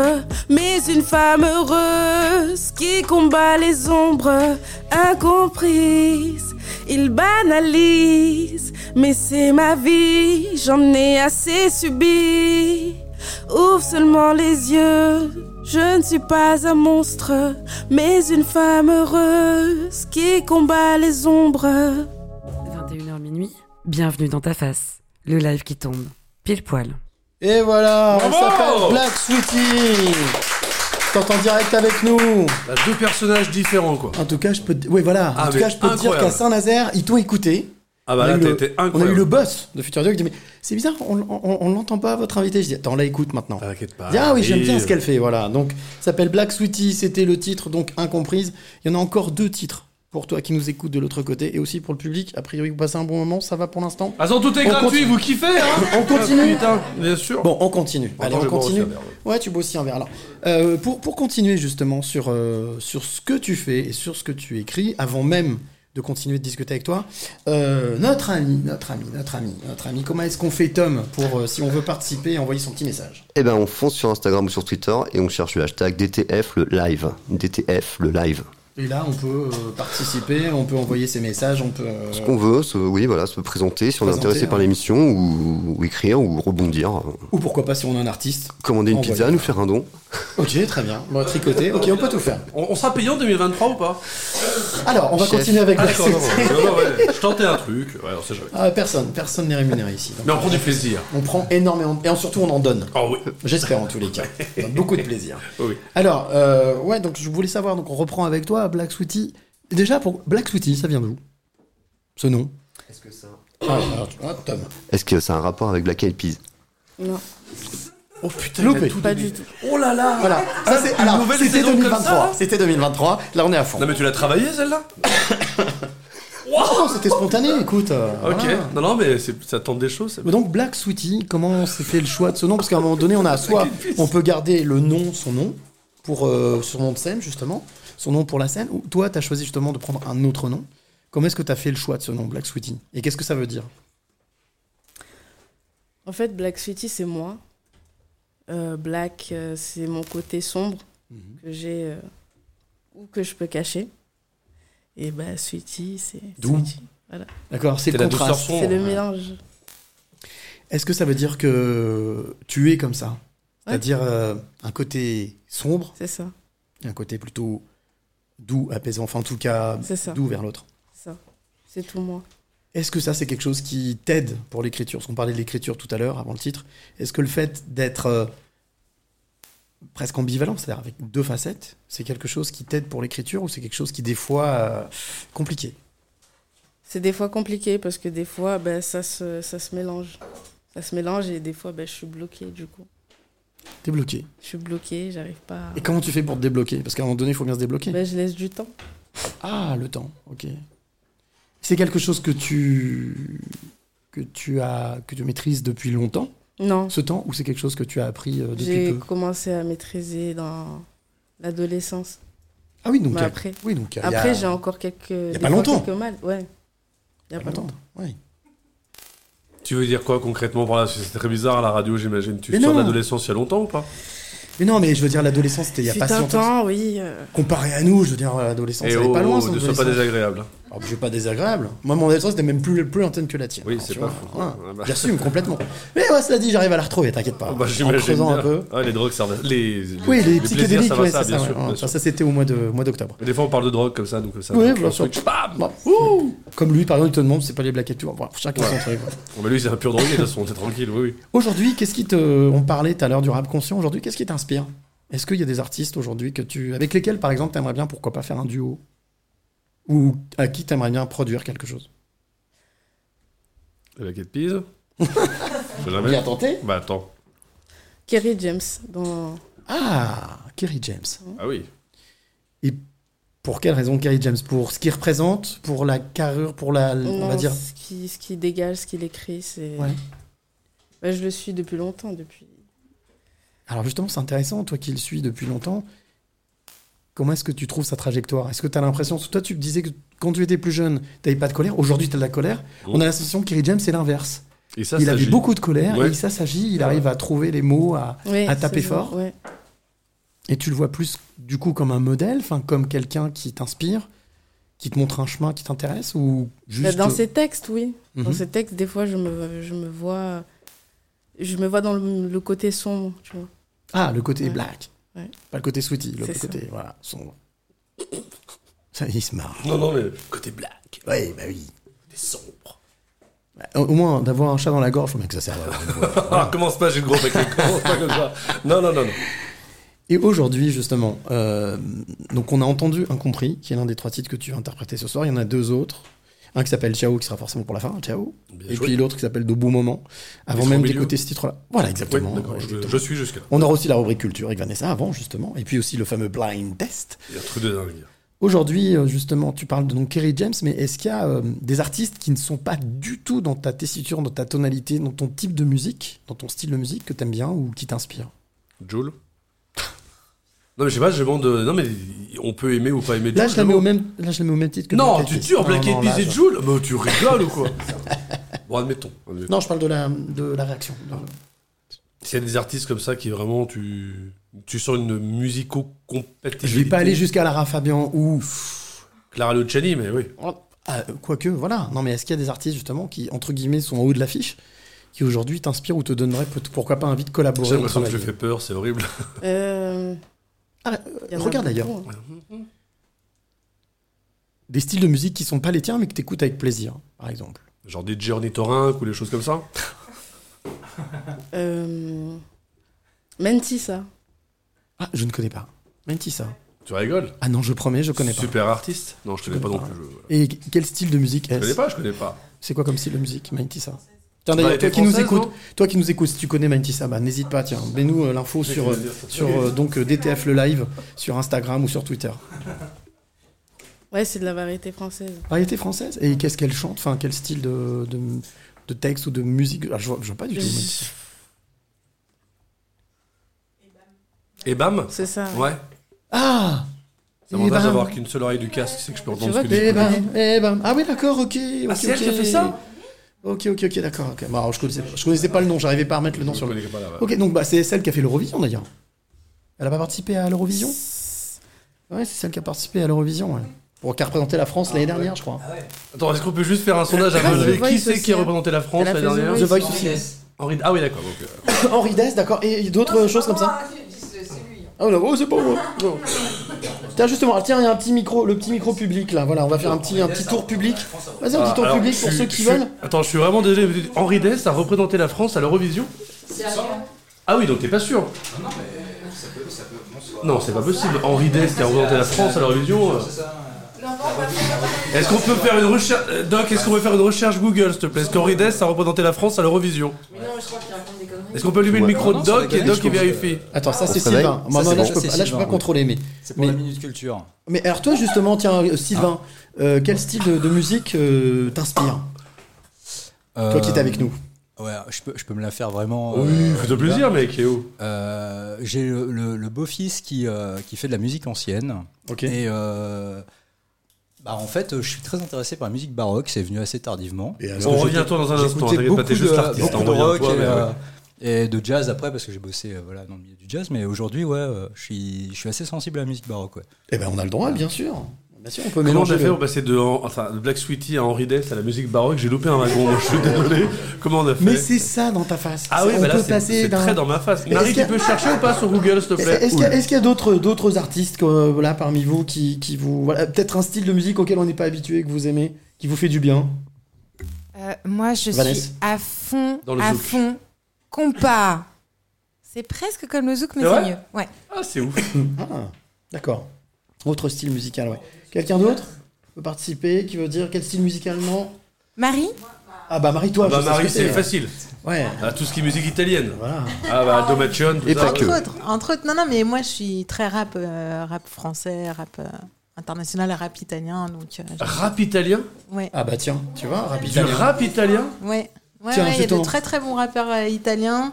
[SPEAKER 6] mais une femme heureuse qui combat les ombres. Incomprise, il banalise, mais c'est ma vie, j'en ai assez subi. Ouvre seulement les yeux, je ne suis pas un monstre, mais une femme heureuse qui combat les ombres.
[SPEAKER 4] 21h minuit, bienvenue dans ta face. Le live qui tombe, pile poil.
[SPEAKER 2] Et voilà, on s'appelle Black Sweetie. T'es en direct avec nous.
[SPEAKER 3] T'as deux personnages différents, quoi.
[SPEAKER 2] En tout cas, je peux. te- Oui, voilà.
[SPEAKER 3] Ah,
[SPEAKER 2] en tout
[SPEAKER 3] mais
[SPEAKER 2] cas, je peux te dire qu'à Saint-Nazaire, ils t'ont écouté.
[SPEAKER 3] Ah bah
[SPEAKER 2] On a
[SPEAKER 3] là,
[SPEAKER 2] eu
[SPEAKER 3] t'as
[SPEAKER 2] le-
[SPEAKER 3] été
[SPEAKER 2] On a
[SPEAKER 3] incroyable.
[SPEAKER 2] eu le boss de Futur Dialogue qui dit Mais c'est bizarre, on, on, on l'entend pas, votre invité. Je dis Attends, là, écoute maintenant.
[SPEAKER 3] T'inquiète pas.
[SPEAKER 2] Ah oui, j'aime bien ce qu'elle fait, voilà. Donc, ça s'appelle Black Sweetie, c'était le titre, donc incomprise. Il y en a encore deux titres pour toi qui nous écoutes de l'autre côté et aussi pour le public. A priori, vous passez un bon moment, ça va pour l'instant?
[SPEAKER 3] Attends, tout est
[SPEAKER 2] On
[SPEAKER 3] gratuit,
[SPEAKER 2] continue.
[SPEAKER 3] vous kiffez, hein? [laughs]
[SPEAKER 2] On continue
[SPEAKER 3] Putain, bien sûr.
[SPEAKER 2] Bon, on continue. Allez,
[SPEAKER 3] Attends,
[SPEAKER 2] on continue.
[SPEAKER 3] un verre, ouais.
[SPEAKER 2] Ouais, tu bois aussi un verre. Alors, euh, pour, pour continuer justement sur, euh, sur ce que tu fais et sur ce que tu écris, avant même de continuer de discuter avec toi, euh, notre ami, notre ami, notre ami, notre ami, comment est-ce qu'on fait Tom pour, euh, si on veut participer et envoyer son petit message?
[SPEAKER 5] Eh ben, on fonce sur Instagram ou sur Twitter et on cherche le hashtag DTF le live. DTF le live.
[SPEAKER 2] Et là, on peut euh, participer, on peut envoyer ses messages, on peut... euh,
[SPEAKER 5] Ce qu'on veut, se, oui, voilà, se présenter si on est intéressé par l'émission ou, ou écrire ou rebondir.
[SPEAKER 2] Ou pourquoi pas si on est un artiste.
[SPEAKER 5] Commander une
[SPEAKER 2] Envoyer.
[SPEAKER 5] pizza, nous faire un don. [laughs]
[SPEAKER 2] Ok, très bien. Bon, tricoter, ok, on peut tout faire.
[SPEAKER 3] On, on sera payé en 2023 ou pas?
[SPEAKER 2] Alors, on va
[SPEAKER 5] Chef.
[SPEAKER 2] continuer avec
[SPEAKER 3] Ah
[SPEAKER 2] la
[SPEAKER 3] d'accord, non, non, non, ouais, Je tentais un truc, ouais, on sait jamais.
[SPEAKER 2] Ah, personne, personne n'est rémunéré ici. Donc,
[SPEAKER 3] Mais on prend du plaisir.
[SPEAKER 2] on prend énormément, et en- surtout on en donne.
[SPEAKER 3] Oh oui.
[SPEAKER 2] J'espère en tous les cas. [laughs] Beaucoup de plaisir.
[SPEAKER 3] Oh oui.
[SPEAKER 2] Alors, euh, ouais, donc je voulais savoir, donc on reprend avec toi, Black Sweetie. Déjà, pour Black Sweetie, ça vient d'où Ce nom?
[SPEAKER 5] Est-ce que ça...
[SPEAKER 2] ah, ah, Tom.
[SPEAKER 5] Est-ce que ça a un rapport avec Black Eyed Peas?
[SPEAKER 6] Non,
[SPEAKER 3] Oh putain,
[SPEAKER 2] Loupé.
[SPEAKER 3] tout
[SPEAKER 6] pas du tout.
[SPEAKER 3] Oh là là
[SPEAKER 2] Voilà, ça c'est. Alors, c'était
[SPEAKER 3] saison comme
[SPEAKER 2] 2023.
[SPEAKER 3] ça, là?
[SPEAKER 2] C'était 2023. Là, on est à fond.
[SPEAKER 3] Non mais tu l'as travaillé celle-là?
[SPEAKER 2] Oh, c'était spontané, écoute. euh,
[SPEAKER 3] Ok.
[SPEAKER 2] voilà.
[SPEAKER 3] Non non mais c'est- ça tente des choses. c'est-
[SPEAKER 2] Mais Donc Black Sweetie, comment s'est fait le choix de ce nom? Parce qu'à un moment donné, on a soit on peut garder le nom, son nom, pour euh, son nom de scène justement, son nom pour la scène, ou toi, tu as choisi justement de prendre un autre nom? Comment est-ce que tu as fait le choix de ce nom, Black Sweetie? Et qu'est-ce que ça veut dire?
[SPEAKER 6] En fait, Black Sweetie, c'est moi. Euh, Black, euh, c'est mon côté sombre que j'ai euh, ou que je peux cacher. Et bah, Sweetie, c'est
[SPEAKER 2] D'où?
[SPEAKER 6] Sweetie. Voilà.
[SPEAKER 2] D'accord, c'est le
[SPEAKER 3] la douceur
[SPEAKER 2] contraste.
[SPEAKER 3] sombre.
[SPEAKER 6] C'est le mélange.
[SPEAKER 2] Est-ce que ça veut dire que tu es comme ça?
[SPEAKER 6] Ouais.
[SPEAKER 2] C'est-à-dire euh, un côté sombre
[SPEAKER 6] C'est ça.
[SPEAKER 2] et un côté plutôt doux, apaisant, enfin en tout cas doux vers l'autre.
[SPEAKER 6] C'est ça. C'est tout moi.
[SPEAKER 2] Est-ce que ça, c'est quelque chose qui t'aide pour l'écriture? Parce qu'on parlait de l'écriture tout à l'heure, avant le titre. Est-ce que le fait d'être euh, presque ambivalent, c'est-à-dire avec deux facettes, c'est quelque chose qui t'aide pour l'écriture ou c'est quelque chose qui, des fois, euh, compliqué?
[SPEAKER 6] C'est des fois compliqué parce que des fois, ben, ça, se, ça se mélange. Ça se mélange et des fois, ben, je suis bloquée du coup.
[SPEAKER 2] T'es bloqué.
[SPEAKER 6] Je suis bloquée, j'arrive pas. à-
[SPEAKER 2] Et comment tu fais pour te débloquer? Parce qu'à un moment donné, il faut bien se débloquer.
[SPEAKER 6] Ben, je laisse du temps.
[SPEAKER 2] Ah, le temps, ok. C'est quelque chose que tu, que tu as, que tu maîtrises depuis longtemps,
[SPEAKER 6] Non,
[SPEAKER 2] ce temps, ou c'est quelque chose que tu as appris euh, depuis
[SPEAKER 6] j'ai
[SPEAKER 2] peu?
[SPEAKER 6] commencé à maîtriser dans l'adolescence.
[SPEAKER 2] Ah oui, donc.
[SPEAKER 6] Mais
[SPEAKER 2] il y a-
[SPEAKER 6] après,
[SPEAKER 2] oui, donc. il y a-
[SPEAKER 6] après j'ai encore quelques.
[SPEAKER 2] a
[SPEAKER 6] des
[SPEAKER 2] pas
[SPEAKER 6] fois,
[SPEAKER 2] longtemps.
[SPEAKER 6] Quelques mal, ouais. Il y a
[SPEAKER 2] pas
[SPEAKER 6] pas
[SPEAKER 2] longtemps.
[SPEAKER 6] longtemps.
[SPEAKER 2] Oui.
[SPEAKER 3] Tu veux dire quoi concrètement par là C'est très bizarre à la radio, j'imagine. Tu
[SPEAKER 2] Mais
[SPEAKER 3] sors
[SPEAKER 2] non.
[SPEAKER 3] d'adolescence il y a longtemps ou pas?
[SPEAKER 2] Mais non, mais je veux dire, l'adolescence, c'était il y a pas si longtemps.
[SPEAKER 6] temps, oui. euh,
[SPEAKER 2] Comparé à nous, je veux dire, l'adolescence,
[SPEAKER 3] Et
[SPEAKER 2] elle est
[SPEAKER 3] oh,
[SPEAKER 2] pas loin.
[SPEAKER 3] oh,
[SPEAKER 2] son
[SPEAKER 3] ne sois pas désagréable.
[SPEAKER 2] Alors, je suis pas désagréable. Moi, mon adolescence était même plus, plus antenne que la tienne.
[SPEAKER 3] Oui, c'est pas faux.
[SPEAKER 2] voilà.
[SPEAKER 3] Ah bah.
[SPEAKER 2] J'assume complètement. Mais ouais, cela dit, j'arrive à la retrouver, t'inquiète pas.
[SPEAKER 3] Oh, bah,
[SPEAKER 2] en creusant
[SPEAKER 3] bien.
[SPEAKER 2] un peu.
[SPEAKER 3] Ouais, les drogues servent à... les,
[SPEAKER 2] Oui, les,
[SPEAKER 3] plaisirs,
[SPEAKER 2] psychédéliques,
[SPEAKER 3] ça va
[SPEAKER 2] ouais,
[SPEAKER 3] ça, bien
[SPEAKER 2] ça.
[SPEAKER 3] sûr.
[SPEAKER 2] ouais.
[SPEAKER 3] bien
[SPEAKER 2] Ça,
[SPEAKER 3] sûr.
[SPEAKER 2] ça, c'était au mois d'octobre.
[SPEAKER 3] Des fois, on parle de drogue comme ça, donc ça.
[SPEAKER 2] Oui, bien sûr.
[SPEAKER 3] bam
[SPEAKER 2] Comme lui, par exemple, il te demande, c'est pas les blagues et tout. Bon, chacun son truc. [laughs]
[SPEAKER 3] bah, lui, c'est un pur drogué, de toute façon, t'es tranquille, oui, oui.
[SPEAKER 2] Aujourd'hui, qu'est-ce qui te. On parlait tout à l'heure du rap conscient. Aujourd'hui, qu'est-ce qui t'inspire? Est-ce qu'il y a des artistes aujourd'hui que tu. Avec lesquels, par exemple, t'aimerais bien, pourquoi pas, faire un duo? Ou à qui t'aimerais bien produire quelque chose
[SPEAKER 3] La baguette pise. [laughs] Jamais.
[SPEAKER 2] Bien tenté.
[SPEAKER 3] Bah attends.
[SPEAKER 6] Kerry James dans.
[SPEAKER 2] Ah, Kerry James.
[SPEAKER 3] Ah oui.
[SPEAKER 2] Pour quelle raison Kerry James? Pour ce qu'il représente Pour la carrure Pour la. on
[SPEAKER 6] Non,
[SPEAKER 2] va dire.
[SPEAKER 6] ce qui, ce qui dégage, ce qu'il écrit, c'est.
[SPEAKER 2] Ouais.
[SPEAKER 6] Bah, je le suis depuis longtemps, depuis.
[SPEAKER 2] Alors justement, c'est intéressant, toi qui le suis depuis longtemps. Comment est-ce que tu trouves sa trajectoire? Est-ce que tu as l'impression, toi tu me disais que quand tu étais plus jeune, tu n'avais pas de colère, aujourd'hui tu as de la colère. On a l'impression que Kerry James c'est l'inverse.
[SPEAKER 3] Et ça,
[SPEAKER 2] il avait beaucoup de colère
[SPEAKER 3] Ouais.
[SPEAKER 2] et ça s'agit, il arrive à trouver les mots, à,
[SPEAKER 6] Ouais,
[SPEAKER 2] à taper fort.
[SPEAKER 6] ouais.
[SPEAKER 2] Et tu le vois plus du coup comme un modèle, enfin comme quelqu'un qui t'inspire, qui te montre un chemin qui t'intéresse ou
[SPEAKER 6] Bah,
[SPEAKER 2] juste
[SPEAKER 6] Dans ses textes, oui. Dans
[SPEAKER 2] Mhm.
[SPEAKER 6] ses textes, des fois, je me, je me vois. Je me vois dans le, le côté sombre, tu vois.
[SPEAKER 2] Ah, le côté
[SPEAKER 6] Ouais.
[SPEAKER 2] black.
[SPEAKER 6] Ouais.
[SPEAKER 2] Pas le côté sweetie, le
[SPEAKER 6] C'est ça.
[SPEAKER 2] côté voilà, sombre. Ça, il se marre.
[SPEAKER 3] Non, non, mais côté black.
[SPEAKER 2] Oui, bah oui.
[SPEAKER 3] T'es sombre.
[SPEAKER 2] Bah, Au au moins, d'avoir un chat dans la gorge, faut bien que ça serve à une [laughs] voix.
[SPEAKER 3] Ah, commence pas, j'ai le gros bec. Commence pas comme ça. Non, non, non, non.
[SPEAKER 2] Et aujourd'hui, justement, euh, donc on a entendu Incompris, qui est l'un des trois titres que tu as interprété ce soir. Il y en a deux autres. Un qui s'appelle Ciao, qui sera forcément pour la fin, Ciao.
[SPEAKER 3] Bien
[SPEAKER 2] et
[SPEAKER 3] joué.
[SPEAKER 2] puis l'autre qui s'appelle De beaux moments. Avant même d'écouter ce titre-là. Voilà,
[SPEAKER 3] Oui,
[SPEAKER 2] exactement.
[SPEAKER 3] je, suis jusque là.
[SPEAKER 2] On aura aussi la rubrique culture avec Vanessa avant, justement. Et puis aussi le fameux blind test.
[SPEAKER 3] Il y a un truc de dingue.
[SPEAKER 2] Aujourd'hui, euh, justement, tu parles de donc Kerry James, mais est-ce qu'il y a euh, des artistes qui ne sont pas du tout dans ta tessiture, dans ta tonalité, dans ton type de musique, dans ton style de musique que t'aimes bien ou qui t'inspire
[SPEAKER 3] Joule Non, mais je sais pas, je demande. euh, Non, mais on peut aimer ou pas aimer
[SPEAKER 2] Là, je la mets au même, là, je la mets au même titre que
[SPEAKER 3] Non,
[SPEAKER 2] Black
[SPEAKER 3] tu
[SPEAKER 2] Eyed
[SPEAKER 3] tues en
[SPEAKER 2] Peas.
[SPEAKER 3] Black Eyed
[SPEAKER 2] non,
[SPEAKER 3] Peas
[SPEAKER 2] là,
[SPEAKER 3] et
[SPEAKER 2] je-
[SPEAKER 3] Joule Bah, tu rigoles ou quoi? Bon, admettons. admettons.
[SPEAKER 2] Non, je parle de la, de la réaction.
[SPEAKER 3] S'il y a des artistes comme ça qui vraiment, tu, tu sens une musico-compatibilité.
[SPEAKER 2] Je vais pas aller jusqu'à Lara Fabian ou.
[SPEAKER 3] Clara Luciani, mais oui.
[SPEAKER 2] Ah, quoique, voilà. Non, mais est-ce qu'il y a des artistes, justement, qui, entre guillemets, sont en haut de l'affiche, qui aujourd'hui t'inspirent ou te donneraient, peut- pourquoi pas, envie de collaborer
[SPEAKER 3] J'ai l'impression que je fais peur, c'est horrible.
[SPEAKER 6] Euh,
[SPEAKER 2] Ah,
[SPEAKER 6] a
[SPEAKER 2] Regarde d'ailleurs.
[SPEAKER 6] beaucoup, hein.
[SPEAKER 2] Des styles de musique qui sont pas les tiens, mais que t'écoutes avec plaisir, par exemple.
[SPEAKER 3] Genre des Journey Torrent ou des choses comme ça. [laughs]
[SPEAKER 6] Euh, Mentissa.
[SPEAKER 2] Ah, je ne connais pas. Mentissa.
[SPEAKER 3] Tu rigoles
[SPEAKER 2] Ah non, je promets, je connais pas.
[SPEAKER 3] Super artiste Non, je connais pas non
[SPEAKER 2] connais
[SPEAKER 3] plus. Je.
[SPEAKER 2] Et quel style de musique
[SPEAKER 3] Je connais
[SPEAKER 2] est-ce
[SPEAKER 3] pas, je connais pas.
[SPEAKER 2] C'est quoi comme style de musique, Mentissa? Tiens,
[SPEAKER 3] Bah,
[SPEAKER 2] d'ailleurs, toi qui nous écoutes, toi qui nous écoutes, si tu connais Mentissa, bah, n'hésite pas, tiens, mets-nous euh, l'info sur, euh, sur euh, donc, DTF le live, sur Instagram ou sur Twitter. [laughs]
[SPEAKER 6] Ouais, c'est de la variété française.
[SPEAKER 2] Variété française? Et qu'est-ce qu'elle chante? Enfin, quel style de, de, de texte ou de musique? Ah, je, vois, je vois pas du tout.
[SPEAKER 3] Et bam
[SPEAKER 6] C'est ça.
[SPEAKER 3] Ouais.
[SPEAKER 2] Ah
[SPEAKER 3] C'est
[SPEAKER 2] Eh
[SPEAKER 3] l'avantage d'avoir qu'une seule oreille du casque, c'est que je peux entendre ce que tu
[SPEAKER 2] Eh
[SPEAKER 3] dis.
[SPEAKER 2] eh ben. Ah oui, d'accord, ok.
[SPEAKER 3] Ah, c'est elle qui a fait ça?
[SPEAKER 2] Ok, ok, ok, d'accord. alors, je connaissais, pas- je connaissais pas le nom, j'arrivais pas à remettre le nom
[SPEAKER 3] Je
[SPEAKER 2] sur le.
[SPEAKER 3] pas là. ouais.
[SPEAKER 2] Ok, donc bah, c'est celle qui a fait l'Eurovision d'ailleurs. Elle a pas participé à l'Eurovision? Ouais, c'est celle qui a participé à l'Eurovision, ouais. Pour qui a représenté la France l'année dernière, je crois.
[SPEAKER 3] Attends, est-ce qu'on peut juste faire un sondage
[SPEAKER 6] Ah,
[SPEAKER 3] à
[SPEAKER 6] The
[SPEAKER 3] Qui c'est qui
[SPEAKER 6] aussi,
[SPEAKER 3] a
[SPEAKER 6] hein.
[SPEAKER 3] représenté la France l'année dernière
[SPEAKER 2] The
[SPEAKER 6] Voice.
[SPEAKER 2] Aussi.
[SPEAKER 3] Henri... Ah oui, d'accord. donc, [coughs] euh,
[SPEAKER 2] Henri Dess, d'accord. Et d'autres choses comme ça Ah non, oh, c'est pas moi. [coughs] [coughs] Non. Tiens, justement, tiens, il y a un petit micro, le petit micro public là. Voilà, on va faire un petit, un petit tour public. Vas-y, un
[SPEAKER 3] ah,
[SPEAKER 2] petit tour
[SPEAKER 3] alors,
[SPEAKER 2] public
[SPEAKER 3] je
[SPEAKER 2] pour ceux qui
[SPEAKER 3] je
[SPEAKER 2] veulent.
[SPEAKER 3] Attends, je suis vraiment désolé. mais Henri Dess a représenté la France à l'Eurovision Ah oui, donc t'es pas sûr Non, c'est pas possible. Henri Dess qui a représenté la France à l'Eurovision. euh. Est-ce qu'on peut faire une recherche euh, Doc, est-ce qu'on peut faire une recherche Google, s'il te plaît? Est-ce qu'Henri Dess a représenté la France à l'Eurovision? Est-ce qu'on peut allumer le micro de Doc et Doc il vérifie
[SPEAKER 2] Attends, ça c'est. Sylvain. Moi, là, je peux, là, je peux pas contrôler, mais.
[SPEAKER 7] C'est pour
[SPEAKER 2] Mais-
[SPEAKER 7] la minute culture.
[SPEAKER 2] Mais alors toi justement, tiens, euh, Sylvain, euh, quel style de, musique euh, t'inspire Toi qui es avec nous.
[SPEAKER 7] Ouais, je peux, je peux me la faire vraiment.
[SPEAKER 3] Oui,
[SPEAKER 7] euh,
[SPEAKER 3] fais-toi plaisir, mec. et.
[SPEAKER 7] Euh, J'ai le, le- le beau-fils qui, euh, qui fait de la musique ancienne.
[SPEAKER 2] Ok.
[SPEAKER 7] Et euh, bah, en fait, je suis très intéressé par la musique baroque. C'est venu assez tardivement.
[SPEAKER 2] Et
[SPEAKER 3] On revient à toi dans un instant.
[SPEAKER 7] Beaucoup,
[SPEAKER 3] pas, t'es juste
[SPEAKER 7] de,
[SPEAKER 3] l'artiste.
[SPEAKER 7] beaucoup de rock
[SPEAKER 3] toi,
[SPEAKER 7] et,
[SPEAKER 3] mais
[SPEAKER 7] euh,
[SPEAKER 3] ouais.
[SPEAKER 7] Et de jazz après parce que j'ai bossé euh, voilà, dans le milieu du jazz. Mais aujourd'hui, ouais, euh, je suis, je suis assez sensible à la musique baroque. Ouais.
[SPEAKER 2] Eh ben on a le droit, bien sûr. Bien sûr, on peut
[SPEAKER 3] Comment
[SPEAKER 2] mélanger.
[SPEAKER 3] j'ai fait
[SPEAKER 2] le-
[SPEAKER 3] pour passer de, enfin, de Black Sweetie à Henri Dess à la musique baroque? J'ai loupé un wagon, je suis désolé. Comment on a fait?
[SPEAKER 2] Mais c'est ça dans ta face.
[SPEAKER 3] Ah oui,
[SPEAKER 2] on
[SPEAKER 3] bah là,
[SPEAKER 2] peut
[SPEAKER 3] c'est
[SPEAKER 2] passer
[SPEAKER 3] c'est
[SPEAKER 2] d'un.
[SPEAKER 3] très dans ma face.
[SPEAKER 2] Mais
[SPEAKER 3] Marie,
[SPEAKER 2] est-ce
[SPEAKER 3] tu
[SPEAKER 2] qu'il y
[SPEAKER 3] peux chercher ou pas sur Google, s'il te plaît?
[SPEAKER 2] Est-ce qu'il y a, y a d'autres, d'autres artistes que, voilà, parmi vous qui, qui vous. Voilà, peut-être un style de musique auquel on n'est pas habitué, que vous aimez, qui vous fait du bien?
[SPEAKER 8] Euh, moi, je
[SPEAKER 2] Vanessa.
[SPEAKER 8] suis à fond,
[SPEAKER 3] Dans le
[SPEAKER 8] à
[SPEAKER 3] zouk.
[SPEAKER 8] fond, compas. C'est presque comme le zouk, mais
[SPEAKER 3] C'est
[SPEAKER 8] mieux. Ouais.
[SPEAKER 3] Ah, c'est ouf.
[SPEAKER 2] Ah, d'accord. Autre style musical, ouais. Quelqu'un d'autre peut participer, qui veut dire quel style musicalement?
[SPEAKER 8] Marie
[SPEAKER 2] Ah bah marie-toi.
[SPEAKER 3] Bah
[SPEAKER 2] je sais ce
[SPEAKER 3] Marie, c'est facile.
[SPEAKER 2] Ouais.
[SPEAKER 3] Ah, tout ce qui est musique italienne.
[SPEAKER 2] Voilà.
[SPEAKER 3] Ah bah Aldo Macione, tout
[SPEAKER 5] Et
[SPEAKER 3] ça.
[SPEAKER 5] pas que.
[SPEAKER 8] Entre autres, entre autres, non, non, mais moi je suis très rap, euh, rap français, rap euh, international, rap italien, donc euh,
[SPEAKER 3] Rap italien?
[SPEAKER 8] Ouais,
[SPEAKER 2] Ah bah tiens, tu vois,
[SPEAKER 3] Du
[SPEAKER 2] rapidement.
[SPEAKER 3] rap italien?
[SPEAKER 8] Ouais, ouais,
[SPEAKER 2] Tiens,
[SPEAKER 8] ouais, il y a de très très bons rappeurs euh, italiens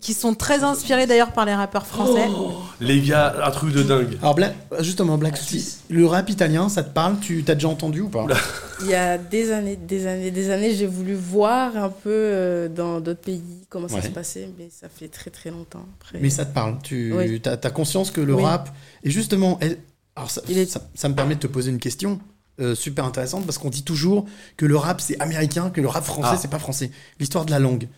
[SPEAKER 8] qui sont très inspirés d'ailleurs par les rappeurs français.
[SPEAKER 3] Les gars, un truc de dingue.
[SPEAKER 2] Alors Bla- justement, Black City, le rap italien, ça te parle? Tu t'as déjà entendu ou pas? [laughs]
[SPEAKER 9] Il y a des années, des années, des années, j'ai voulu voir un peu euh, dans d'autres pays comment ça se passait, mais ça fait très très longtemps. Après.
[SPEAKER 2] Mais ça te parle? Tu
[SPEAKER 9] Oui.
[SPEAKER 2] as, conscience que le
[SPEAKER 9] Oui.
[SPEAKER 2] rap. Et justement, elle- alors ça,
[SPEAKER 9] Il est-
[SPEAKER 2] ça, ça me permet de te poser une question euh, super intéressante parce qu'on dit toujours que le rap c'est américain, que le rap français
[SPEAKER 3] Ah.
[SPEAKER 2] c'est pas français. L'histoire de la langue.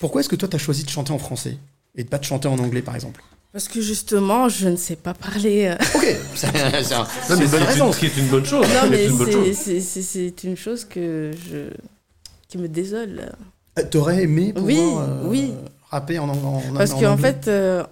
[SPEAKER 2] Pourquoi est-ce que toi t'as choisi de chanter en français et de pas de chanter en anglais par exemple?
[SPEAKER 9] Parce que justement, je ne sais pas parler. euh,
[SPEAKER 2] Ok, [laughs] [laughs] c'est un-
[SPEAKER 3] Non,
[SPEAKER 2] c'est
[SPEAKER 3] mais
[SPEAKER 2] une bonne raison.
[SPEAKER 3] ce qui est une bonne chose.
[SPEAKER 9] Non,
[SPEAKER 3] C'est
[SPEAKER 9] mais c'est- une chose que je qui me désole.
[SPEAKER 2] Euh, T'aurais aimé pouvoir
[SPEAKER 9] Oui,
[SPEAKER 2] euh,
[SPEAKER 9] oui.
[SPEAKER 2] rapper en, en, en
[SPEAKER 9] Parce
[SPEAKER 2] en
[SPEAKER 9] qu'en
[SPEAKER 2] anglais?
[SPEAKER 9] fait, euh,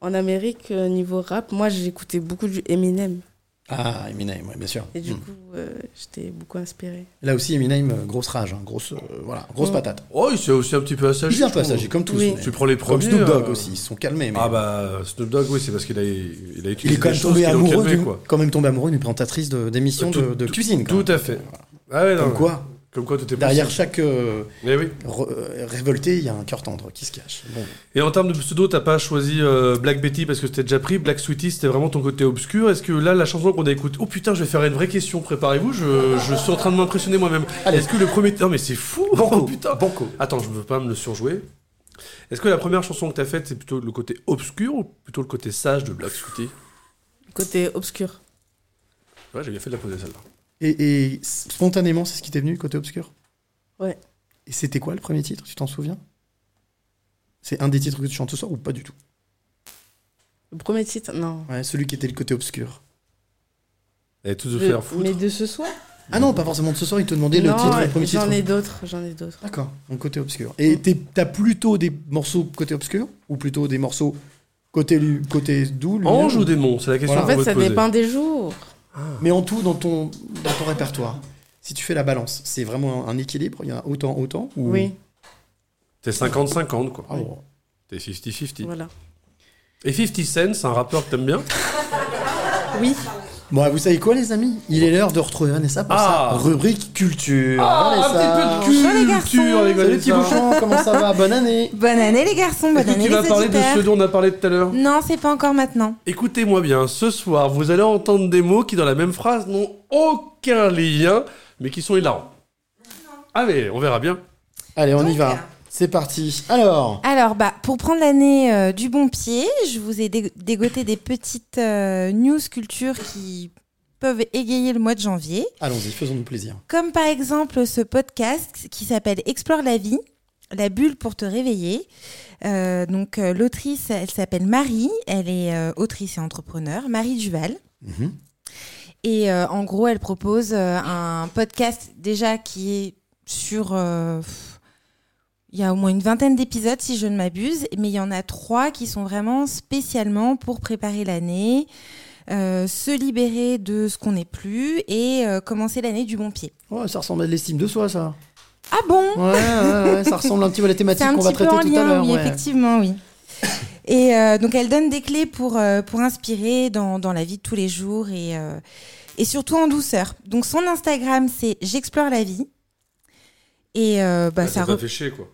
[SPEAKER 9] en Amérique, niveau rap, moi j'écoutais beaucoup du Eminem.
[SPEAKER 2] Ah, Eminem, ouais, bien sûr.
[SPEAKER 9] Et du
[SPEAKER 2] Hmm.
[SPEAKER 9] coup, euh, j'étais beaucoup inspirée.
[SPEAKER 2] Là aussi, Eminem, euh, grosse rage, hein, grosse, euh, voilà, grosse
[SPEAKER 9] Mm.
[SPEAKER 2] patate.
[SPEAKER 3] Oh, il s'est aussi un petit peu assagi.
[SPEAKER 2] Il est un
[SPEAKER 3] je
[SPEAKER 2] peu
[SPEAKER 3] trouve.
[SPEAKER 2] assagi, comme tous.
[SPEAKER 9] Oui.
[SPEAKER 3] Tu prends les
[SPEAKER 2] Comme
[SPEAKER 3] premiers.
[SPEAKER 2] Snoop Dogg
[SPEAKER 3] euh,
[SPEAKER 2] aussi, ils se sont calmés. Mais...
[SPEAKER 3] Ah bah Snoop Dogg, oui, c'est parce qu'il a, il a utilisé
[SPEAKER 2] il est quand
[SPEAKER 3] des
[SPEAKER 2] même tombé amoureux,
[SPEAKER 3] calmé,
[SPEAKER 2] d'une-
[SPEAKER 3] quoi.
[SPEAKER 2] quand même tombé amoureux d'une présentatrice de- d'émission
[SPEAKER 3] Tout-
[SPEAKER 2] de, de
[SPEAKER 3] tout-
[SPEAKER 2] cuisine.
[SPEAKER 3] Tout à fait. Ah ouais, non,
[SPEAKER 2] Comme quoi,
[SPEAKER 3] Comme quoi, tout est
[SPEAKER 2] derrière chaque euh,
[SPEAKER 3] Mais oui.
[SPEAKER 2] euh, révolté, il y a un cœur tendre qui se cache. Bon.
[SPEAKER 3] Et en termes de pseudo, t'as pas choisi euh, Black Betty parce que c'était déjà pris? Black Sweetie, c'était vraiment ton côté obscur? Est-ce que là, la chanson qu'on a écoutée. Oh putain, je vais faire une vraie question. Préparez-vous. Je, je suis en train de m'impressionner moi-même.
[SPEAKER 2] Allez.
[SPEAKER 3] Est-ce que le premier. Non, mais c'est fou.
[SPEAKER 2] Banco,
[SPEAKER 3] Oh, putain.
[SPEAKER 2] banco.
[SPEAKER 3] Attends, je veux pas me le surjouer. Est-ce que la première chanson que t'as faite, c'est plutôt le côté obscur ou plutôt le côté sage de Black Sweetie?
[SPEAKER 9] Côté obscur.
[SPEAKER 3] Ouais, j'ai bien fait de la poser celle-là.
[SPEAKER 2] Et, et spontanément, c'est ce qui t'est venu, côté obscur
[SPEAKER 9] Ouais.
[SPEAKER 2] Et c'était quoi le premier titre, tu t'en souviens? C'est un des titres que tu chantes ce soir ou pas du tout?
[SPEAKER 9] Le premier titre, non.
[SPEAKER 2] Ouais, celui qui était le côté obscur.
[SPEAKER 3] Et tous de
[SPEAKER 9] Le-
[SPEAKER 3] faire foutre.
[SPEAKER 9] mais de ce soir?
[SPEAKER 2] Ah non, pas forcément de ce soir, il te demandait le titre, le premier titre.
[SPEAKER 9] J'en ai d'autres, j'en ai d'autres.
[SPEAKER 2] D'accord, donc côté obscur. Et t'es- t'as plutôt des morceaux côté obscur ou plutôt des morceaux côté, lu- côté doux
[SPEAKER 3] Ange ou démon? C'est la question
[SPEAKER 2] Voilà.
[SPEAKER 9] En
[SPEAKER 3] qu'on
[SPEAKER 9] fait, ça
[SPEAKER 3] poser.
[SPEAKER 9] dépend des jours.
[SPEAKER 2] Mais en tout, dans ton, dans ton répertoire, si tu fais la balance, c'est vraiment un équilibre? Il y en a autant, autant ou...
[SPEAKER 9] Oui,
[SPEAKER 3] T'es 50-50, quoi.
[SPEAKER 2] Ah bon.
[SPEAKER 3] T'es 50-50.
[SPEAKER 9] voilà.
[SPEAKER 3] Et 50 Cent, c'est un rappeur que t'aimes bien?
[SPEAKER 9] Oui,
[SPEAKER 2] Bon, vous savez quoi, les amis? Il est l'heure de retrouver Vanessa pour
[SPEAKER 3] Ah.
[SPEAKER 2] sa rubrique culture.
[SPEAKER 3] Ah,
[SPEAKER 2] Vanessa.
[SPEAKER 3] un petit peu de
[SPEAKER 8] Bonjour, les
[SPEAKER 3] culture, les gars.
[SPEAKER 2] Salut, petit bouchon, comment ça va? Bonne année
[SPEAKER 8] Bonne année les garçons, bonne année
[SPEAKER 3] tu vas parler de ce dont on a parlé tout à l'heure?
[SPEAKER 8] Non, c'est pas encore maintenant.
[SPEAKER 3] Écoutez-moi bien, ce soir, vous allez entendre des mots qui, dans la même phrase, n'ont aucun lien, mais qui sont hilarants. Ah, mais on verra bien.
[SPEAKER 2] Allez, on y va. C'est parti. Alors,
[SPEAKER 8] Alors, bah, pour prendre l'année euh, du bon pied, je vous ai dé- dégoté des petites euh, news culture qui peuvent égayer le mois de janvier.
[SPEAKER 2] allons-y, faisons-nous plaisir.
[SPEAKER 8] Comme par exemple ce podcast qui s'appelle Explore la vie, la bulle pour te réveiller. Euh, donc, l'autrice, elle s'appelle Marie. Elle est autrice et entrepreneur, Marie Duval.
[SPEAKER 2] Mhm.
[SPEAKER 8] Et en gros, elle propose un podcast déjà qui est sur... pff, il y a au moins une vingtaine d'épisodes, si je ne m'abuse, mais il y en a trois qui sont vraiment spécialement pour préparer l'année, euh, se libérer de ce qu'on n'est plus et euh, commencer l'année du bon pied.
[SPEAKER 2] Ouais, ça ressemble à de l'estime de soi, ça.
[SPEAKER 8] Ah bon?
[SPEAKER 2] Ouais, ouais, ouais, ça ressemble un petit peu à la thématique qu'on va
[SPEAKER 8] petit peu
[SPEAKER 2] traiter
[SPEAKER 8] en
[SPEAKER 2] tout à
[SPEAKER 8] lien,
[SPEAKER 2] l'heure.
[SPEAKER 8] oui,
[SPEAKER 2] ouais.
[SPEAKER 8] effectivement, oui. Et euh, donc, elle donne des clés pour, euh, pour inspirer dans, dans la vie de tous les jours et, euh, et surtout en douceur. Donc, son Instagram, c'est J'explore la vie. Et euh, bah,
[SPEAKER 3] Ah,
[SPEAKER 8] ça re-
[SPEAKER 3] fait chier, quoi.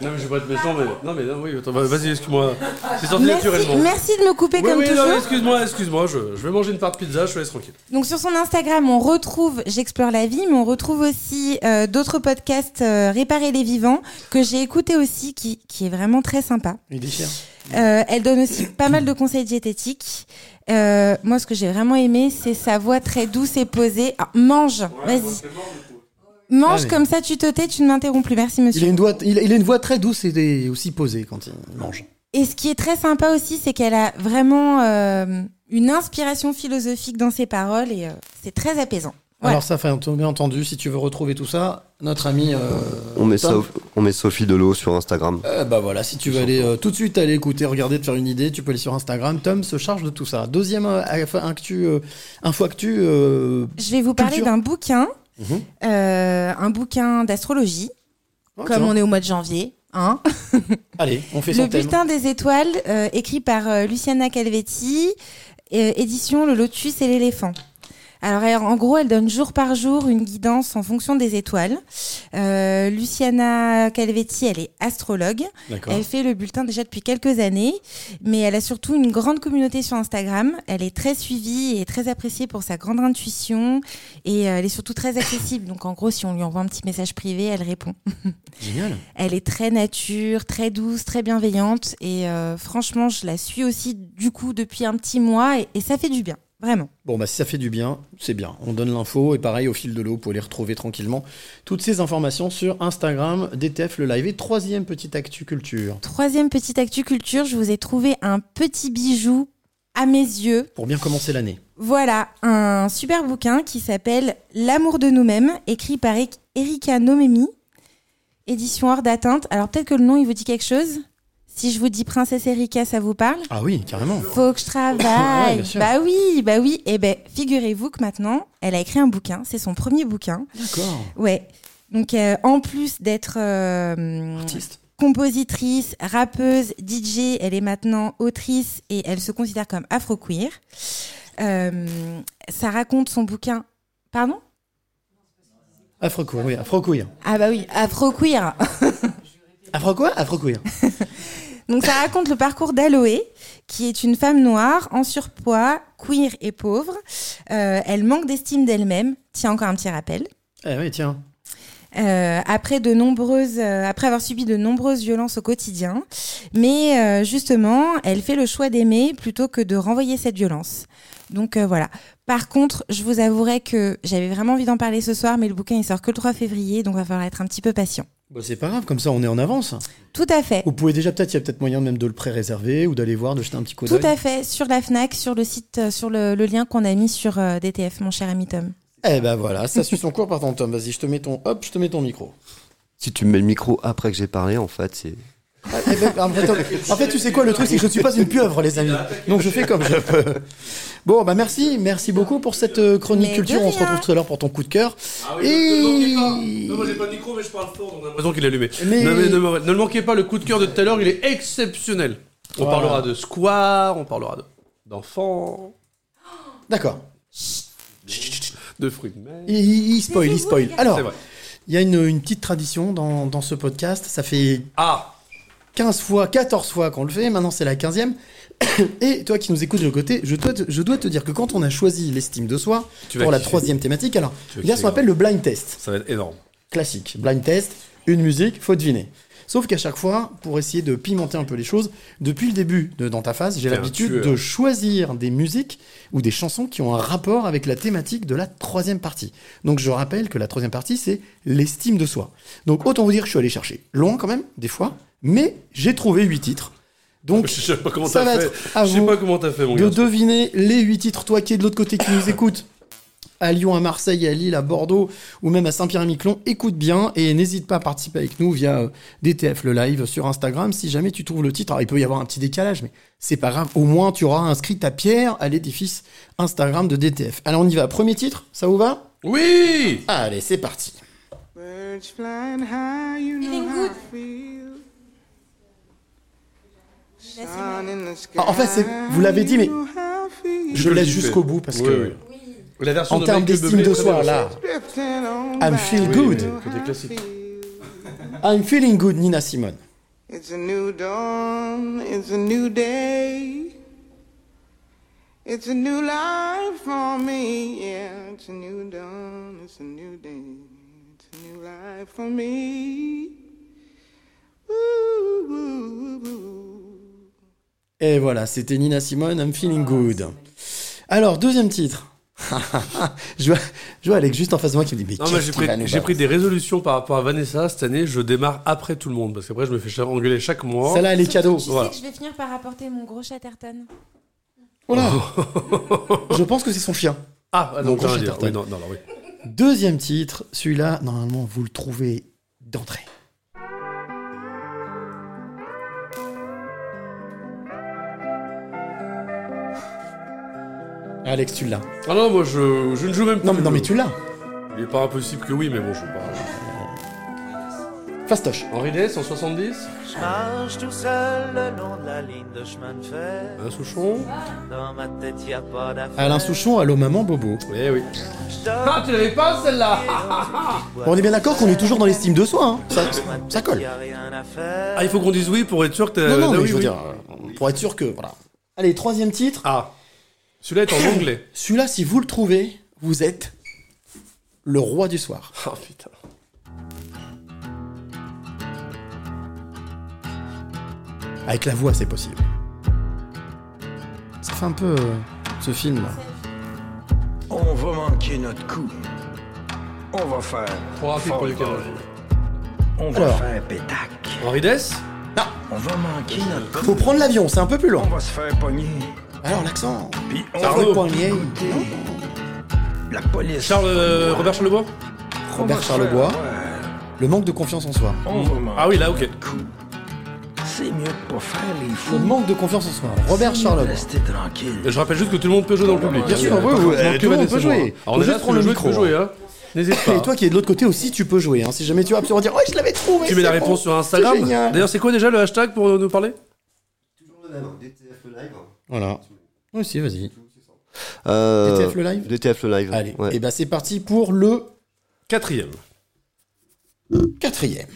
[SPEAKER 3] Non, mais je vais pas être méchant, mais. Non, mais non, oui, attends, bah, vas-y, excuse-moi. C'est sorti
[SPEAKER 8] Merci,
[SPEAKER 3] naturellement.
[SPEAKER 8] merci de me couper
[SPEAKER 3] Oui,
[SPEAKER 8] comme
[SPEAKER 3] oui, non,
[SPEAKER 8] toujours.
[SPEAKER 3] excuse-moi, excuse-moi, je, je vais manger une part de pizza, je te laisse tranquille.
[SPEAKER 8] Donc sur son Instagram, on retrouve J'explore la vie, mais on retrouve aussi euh, d'autres podcasts euh, Réparer les vivants que j'ai écouté aussi, qui, qui est vraiment très sympa.
[SPEAKER 2] Il déchire.
[SPEAKER 8] Euh, elle donne aussi pas mal de conseils diététiques. Euh, moi, ce que j'ai vraiment aimé, c'est sa voix très douce et posée. Ah, mange, vas-y. Mange
[SPEAKER 2] Allez.
[SPEAKER 8] comme ça, tu te tais, tu ne m'interromps plus. Merci,
[SPEAKER 2] Il
[SPEAKER 8] monsieur.
[SPEAKER 2] a, une voix, il, a, il a une voix très douce et aussi posée quand il mange.
[SPEAKER 8] Et ce qui est très sympa aussi, c'est qu'elle a vraiment euh, une inspiration philosophique dans ses paroles et euh, c'est très apaisant. Voilà.
[SPEAKER 2] Alors ça fait bien entendu, si tu veux retrouver tout ça, notre ami... euh,
[SPEAKER 5] On met,
[SPEAKER 2] Tom,
[SPEAKER 5] on met Sophie Delot sur Instagram.
[SPEAKER 2] Euh, bah voilà, si tu veux aller euh, tout de suite aller écouter, regarder, te faire une idée, tu peux aller sur Instagram. Tom se charge de tout ça. Deuxième euh, info actu,
[SPEAKER 8] Je vais vous parler d'un bouquin.
[SPEAKER 2] Mhm.
[SPEAKER 8] euh, un bouquin d'astrologie,
[SPEAKER 2] Oh,
[SPEAKER 8] comme on est au mois de janvier. Hein [laughs]
[SPEAKER 2] Allez, on fait
[SPEAKER 8] le
[SPEAKER 2] thème.
[SPEAKER 8] bulletin des étoiles, euh, écrit par euh, Luciana Calvetti, édition Le Lotus et l'éléphant. Alors, elle- en gros, elle donne jour par jour une guidance en fonction des étoiles. Euh, Luciana Calvetti, elle est astrologue. Elle fait le bulletin déjà depuis quelques années, mais elle a surtout une grande communauté sur Instagram. Elle est très suivie et très appréciée pour sa grande intuition et euh, elle est surtout très accessible. Donc, en gros, si on lui envoie un petit message privé, elle répond. [laughs]
[SPEAKER 2] Génial.
[SPEAKER 8] Elle est très nature, très douce, très bienveillante et euh, franchement, je la suis aussi du coup depuis un petit mois et, et ça fait du bien, vraiment.
[SPEAKER 2] Bon, bah, si ça fait du bien, c'est bien. On donne l'info et pareil, au fil de l'eau, vous pouvez les retrouver tranquillement. Toutes ces informations sur Instagram, DTF le live. Et troisième petite actu culture.
[SPEAKER 8] Troisième petite actu culture, je vous ai trouvé un petit bijou à mes yeux.
[SPEAKER 2] Pour bien commencer l'année.
[SPEAKER 8] Voilà, un super bouquin qui s'appelle L'amour de nous-mêmes, écrit par Eri- Erika Nomemi, édition hors d'atteinte. Alors peut-être que le nom, il vous dit quelque chose? Si je vous dis Princesse Erika, ça vous parle
[SPEAKER 2] Ah oui, carrément.
[SPEAKER 8] Faut que je travaille. [laughs] bah oui, bah oui. Et ben, figurez-vous que maintenant, elle a écrit un bouquin. C'est son premier bouquin.
[SPEAKER 2] D'accord.
[SPEAKER 8] Ouais. Donc, euh, en plus d'être euh,
[SPEAKER 2] Artiste.
[SPEAKER 8] compositrice, rappeuse, DJ, elle est maintenant autrice et elle se considère comme afro-queer. Euh, ça raconte son bouquin. Pardon?
[SPEAKER 2] Afro-queer, oui, afro-queer.
[SPEAKER 8] Ah bah oui, afro-queer.
[SPEAKER 2] Afro quoi? Afro-queer. [laughs]
[SPEAKER 8] Donc ça raconte le parcours d'Aloé, qui est une femme noire, en surpoids, queer et pauvre. Euh, elle manque d'estime d'elle-même. Tiens, encore un petit rappel.
[SPEAKER 2] Eh oui, tiens.
[SPEAKER 8] Euh, après de nombreuses, euh, après avoir subi de nombreuses violences au quotidien, mais justement, elle fait le choix d'aimer plutôt que de renvoyer cette violence. Donc euh, voilà. Par contre, je vous avouerai que j'avais vraiment envie d'en parler ce soir, mais le bouquin il sort que le 3 février, donc va falloir être un petit peu patient.
[SPEAKER 2] Bah, c'est pas grave, comme ça on est en avance.
[SPEAKER 8] Tout à fait.
[SPEAKER 2] Vous pouvez déjà peut-être, il y a peut-être moyen même de le pré-réserver ou d'aller voir, de jeter un petit coup
[SPEAKER 8] Tout
[SPEAKER 2] d'œil.
[SPEAKER 8] à fait, sur la FNAC, sur le site, euh, sur le, le lien qu'on a mis sur euh, DTF, mon cher ami Tom.
[SPEAKER 2] Eh ben voilà, ça suit son cours par ton Tom. Vas-y, je te mets ton, hop, je te mets ton micro.
[SPEAKER 5] Si tu me mets le micro après que j'ai parlé, en fait, c'est.
[SPEAKER 2] Ah, eh ben, en, fait, en fait, tu sais quoi, le truc, c'est que je ne suis pas une pieuvre, les amis. Donc je fais comme je peux. Bon, bah merci, merci beaucoup pour cette euh, chronique
[SPEAKER 8] Mais
[SPEAKER 2] culture. On se retrouve tout à l'heure pour ton coup de cœur.
[SPEAKER 3] Ah oui,
[SPEAKER 2] Et-
[SPEAKER 3] ne le manquez pas. Non, moi j'ai pas de micro, mais je parle fort, donc on a l'impression qu'il est allumé.
[SPEAKER 2] Mais-
[SPEAKER 3] Non, mais ne, ne le manquez pas, le coup de cœur de tout à l'heure, il est exceptionnel. On
[SPEAKER 2] Voilà.
[SPEAKER 3] parlera de square, on parlera de- d'enfants,
[SPEAKER 2] D'accord.
[SPEAKER 3] de fruits de mer.
[SPEAKER 2] Il, il- il spoil, il spoil. Alors, il y a une, une petite tradition dans, dans ce podcast. Ça fait
[SPEAKER 3] Ah
[SPEAKER 2] 15 fois, 14 fois qu'on le fait. Maintenant, c'est la 15e. [coughs] Et toi qui nous écoutes de l'autre côté, je dois, te, je dois te dire que quand on a choisi l'estime de soi
[SPEAKER 3] Tu
[SPEAKER 2] pour la
[SPEAKER 3] kiffer.
[SPEAKER 2] troisième thématique, alors, il y a ce qu'on appelle le blind test.
[SPEAKER 3] Ça va être énorme.
[SPEAKER 2] classique. Blind test, une musique, faut deviner. Sauf qu'à chaque fois, pour essayer de pimenter un peu les choses, depuis le début de Dans ta phase, j'ai l'habitude de choisir des musiques ou des chansons qui ont un rapport avec la thématique de la troisième partie. Donc je rappelle que la troisième partie, c'est l'estime de soi. Donc autant vous dire que je suis allé chercher loin quand même, des fois, mais j'ai trouvé huit titres. Donc
[SPEAKER 3] Je sais pas comment
[SPEAKER 2] ça
[SPEAKER 3] t'as
[SPEAKER 2] va
[SPEAKER 3] fait.
[SPEAKER 2] être à
[SPEAKER 3] Je sais
[SPEAKER 2] vous
[SPEAKER 3] pas comment t'as fait, mon
[SPEAKER 2] de deviner les huit titres, toi qui es de l'autre côté qui nous écoute, à Lyon, à Marseille, à Lille, à Bordeaux ou même à Saint-Pierre-et-Miquelon, écoute bien et n'hésite pas à participer avec nous via euh, DTF le live sur Instagram si jamais tu trouves le titre. Alors il peut y avoir un petit décalage, mais c'est pas grave, au moins tu auras inscrit ta pierre à l'édifice Instagram de DTF. Alors on y va, premier titre, ça vous va?
[SPEAKER 3] Oui
[SPEAKER 2] Allez, c'est parti. En fait, c'est- vous l'avez dit, mais je le laisse jusqu'au bout parce que
[SPEAKER 3] La version
[SPEAKER 2] en
[SPEAKER 3] de
[SPEAKER 2] termes
[SPEAKER 3] Michael
[SPEAKER 2] d'estime
[SPEAKER 3] Bublé
[SPEAKER 2] de
[SPEAKER 3] est très
[SPEAKER 2] soi,
[SPEAKER 3] bien,
[SPEAKER 2] là. I'm feel
[SPEAKER 3] Oui,
[SPEAKER 2] good.
[SPEAKER 3] mais côté classique.
[SPEAKER 2] I'm feeling good, Nina Simone.
[SPEAKER 10] It's a new dawn, it's a new day. It's a new life for me, yeah. It's a new dawn, it's a new day. It's a new life for me. Woo, woo, woo.
[SPEAKER 2] Et voilà, c'était Nina Simone, I'm feeling good. Alors, deuxième titre. [laughs] je, vois, je vois Alex juste en face de moi qui me dit Mais qu'est-ce
[SPEAKER 3] j'ai pris, des résolutions par rapport à Vanessa. Cette année, je démarre après tout le monde. Parce qu'après, je me fais engueuler chaque mois.
[SPEAKER 2] Celle-là, elle est cadeau.
[SPEAKER 8] Tu
[SPEAKER 3] Voilà.
[SPEAKER 8] sais que je vais finir par apporter mon gros chatterton.
[SPEAKER 2] Oh là [laughs] Je pense que c'est son chien.
[SPEAKER 3] Ah, ah,
[SPEAKER 2] Mon
[SPEAKER 3] non,
[SPEAKER 2] gros.
[SPEAKER 3] Oui, non, non, non, oui.
[SPEAKER 2] Deuxième titre, celui-là, normalement, vous le trouvez d'entrée. Alex, tu l'as.
[SPEAKER 3] Ah non, moi je, je ne joue même plus.
[SPEAKER 2] Non, mais, non, mais tu l'as.
[SPEAKER 3] Il est pas impossible que oui, mais bon, je sais pas.
[SPEAKER 2] Fastoche.
[SPEAKER 3] Henri Dess en 70
[SPEAKER 11] Je marche tout seul le long de la ligne de chemin de fer.
[SPEAKER 3] Un Souchon
[SPEAKER 11] Dans ma tête, y a pas d'affaire.
[SPEAKER 2] Alain Souchon, Allô Maman Bobo.
[SPEAKER 3] Eh oui. Ah, tu l'avais pas celle-là
[SPEAKER 2] Bon, on est bien d'accord qu'on est toujours dans l'estime de soi. Hein. Ça, ça colle.
[SPEAKER 11] Y a rien à faire.
[SPEAKER 3] Ah, il faut qu'on dise oui pour être sûr que t'es.
[SPEAKER 2] Non, non, mais
[SPEAKER 3] oui,
[SPEAKER 2] je veux
[SPEAKER 3] oui.
[SPEAKER 2] dire, euh, pour être sûr que. Voilà. Allez, troisième titre.
[SPEAKER 3] Ah. Celui-là est en [coughs] anglais.
[SPEAKER 2] Celui-là, si vous le trouvez, vous êtes le roi du soir. [laughs]
[SPEAKER 3] Oh putain.
[SPEAKER 2] Avec la voix, c'est possible. Ça fait un peu euh, ce film là.
[SPEAKER 12] On va manquer notre coup. On va faire.
[SPEAKER 3] Trop rapide pour
[SPEAKER 12] fort,
[SPEAKER 3] carottes.
[SPEAKER 12] On va
[SPEAKER 2] Alors.
[SPEAKER 12] faire pétac.
[SPEAKER 3] Henri Dess?
[SPEAKER 12] On va manquer notre coup.
[SPEAKER 2] Faut prendre l'avion, c'est un peu plus long.
[SPEAKER 12] On va se faire pogner.
[SPEAKER 2] Alors l'accent.
[SPEAKER 12] Puis on va écouter La police.
[SPEAKER 3] Charles, euh, Robert Charlebois
[SPEAKER 2] Robert Charlebois.
[SPEAKER 12] ouais,
[SPEAKER 2] Le manque de confiance en soi.
[SPEAKER 12] Manquer
[SPEAKER 3] Ah oui, là, ok.
[SPEAKER 12] C'est mieux de pas faire les fous.
[SPEAKER 2] Le manque de confiance en soi. Robert Charlebois.
[SPEAKER 12] Rester tranquille.
[SPEAKER 3] Je rappelle juste que tout le monde peut jouer dans le public.
[SPEAKER 2] Bien sûr, oui, oui,
[SPEAKER 3] forcément
[SPEAKER 2] tout le monde peut jouer.
[SPEAKER 3] Alors, on est là,
[SPEAKER 2] le
[SPEAKER 3] veux jouer, hein. N'hésite pas.
[SPEAKER 2] Et toi qui es de l'autre côté aussi, tu peux jouer. Hein. Si jamais tu veux absolument dire, oh, je l'avais trouvé.
[SPEAKER 3] Tu mets la
[SPEAKER 2] c'est
[SPEAKER 3] réponse
[SPEAKER 2] bon.
[SPEAKER 3] sur Instagram. D'ailleurs, c'est quoi déjà le hashtag pour nous parler?
[SPEAKER 5] Toujours le même, DTF live.
[SPEAKER 2] Voilà. Oui, si, vas-y.
[SPEAKER 5] Euh,
[SPEAKER 2] DTF le live
[SPEAKER 5] DTF le live.
[SPEAKER 2] Allez,
[SPEAKER 5] ouais.
[SPEAKER 2] et ben c'est parti pour le
[SPEAKER 3] Quatrième.
[SPEAKER 2] quatrième.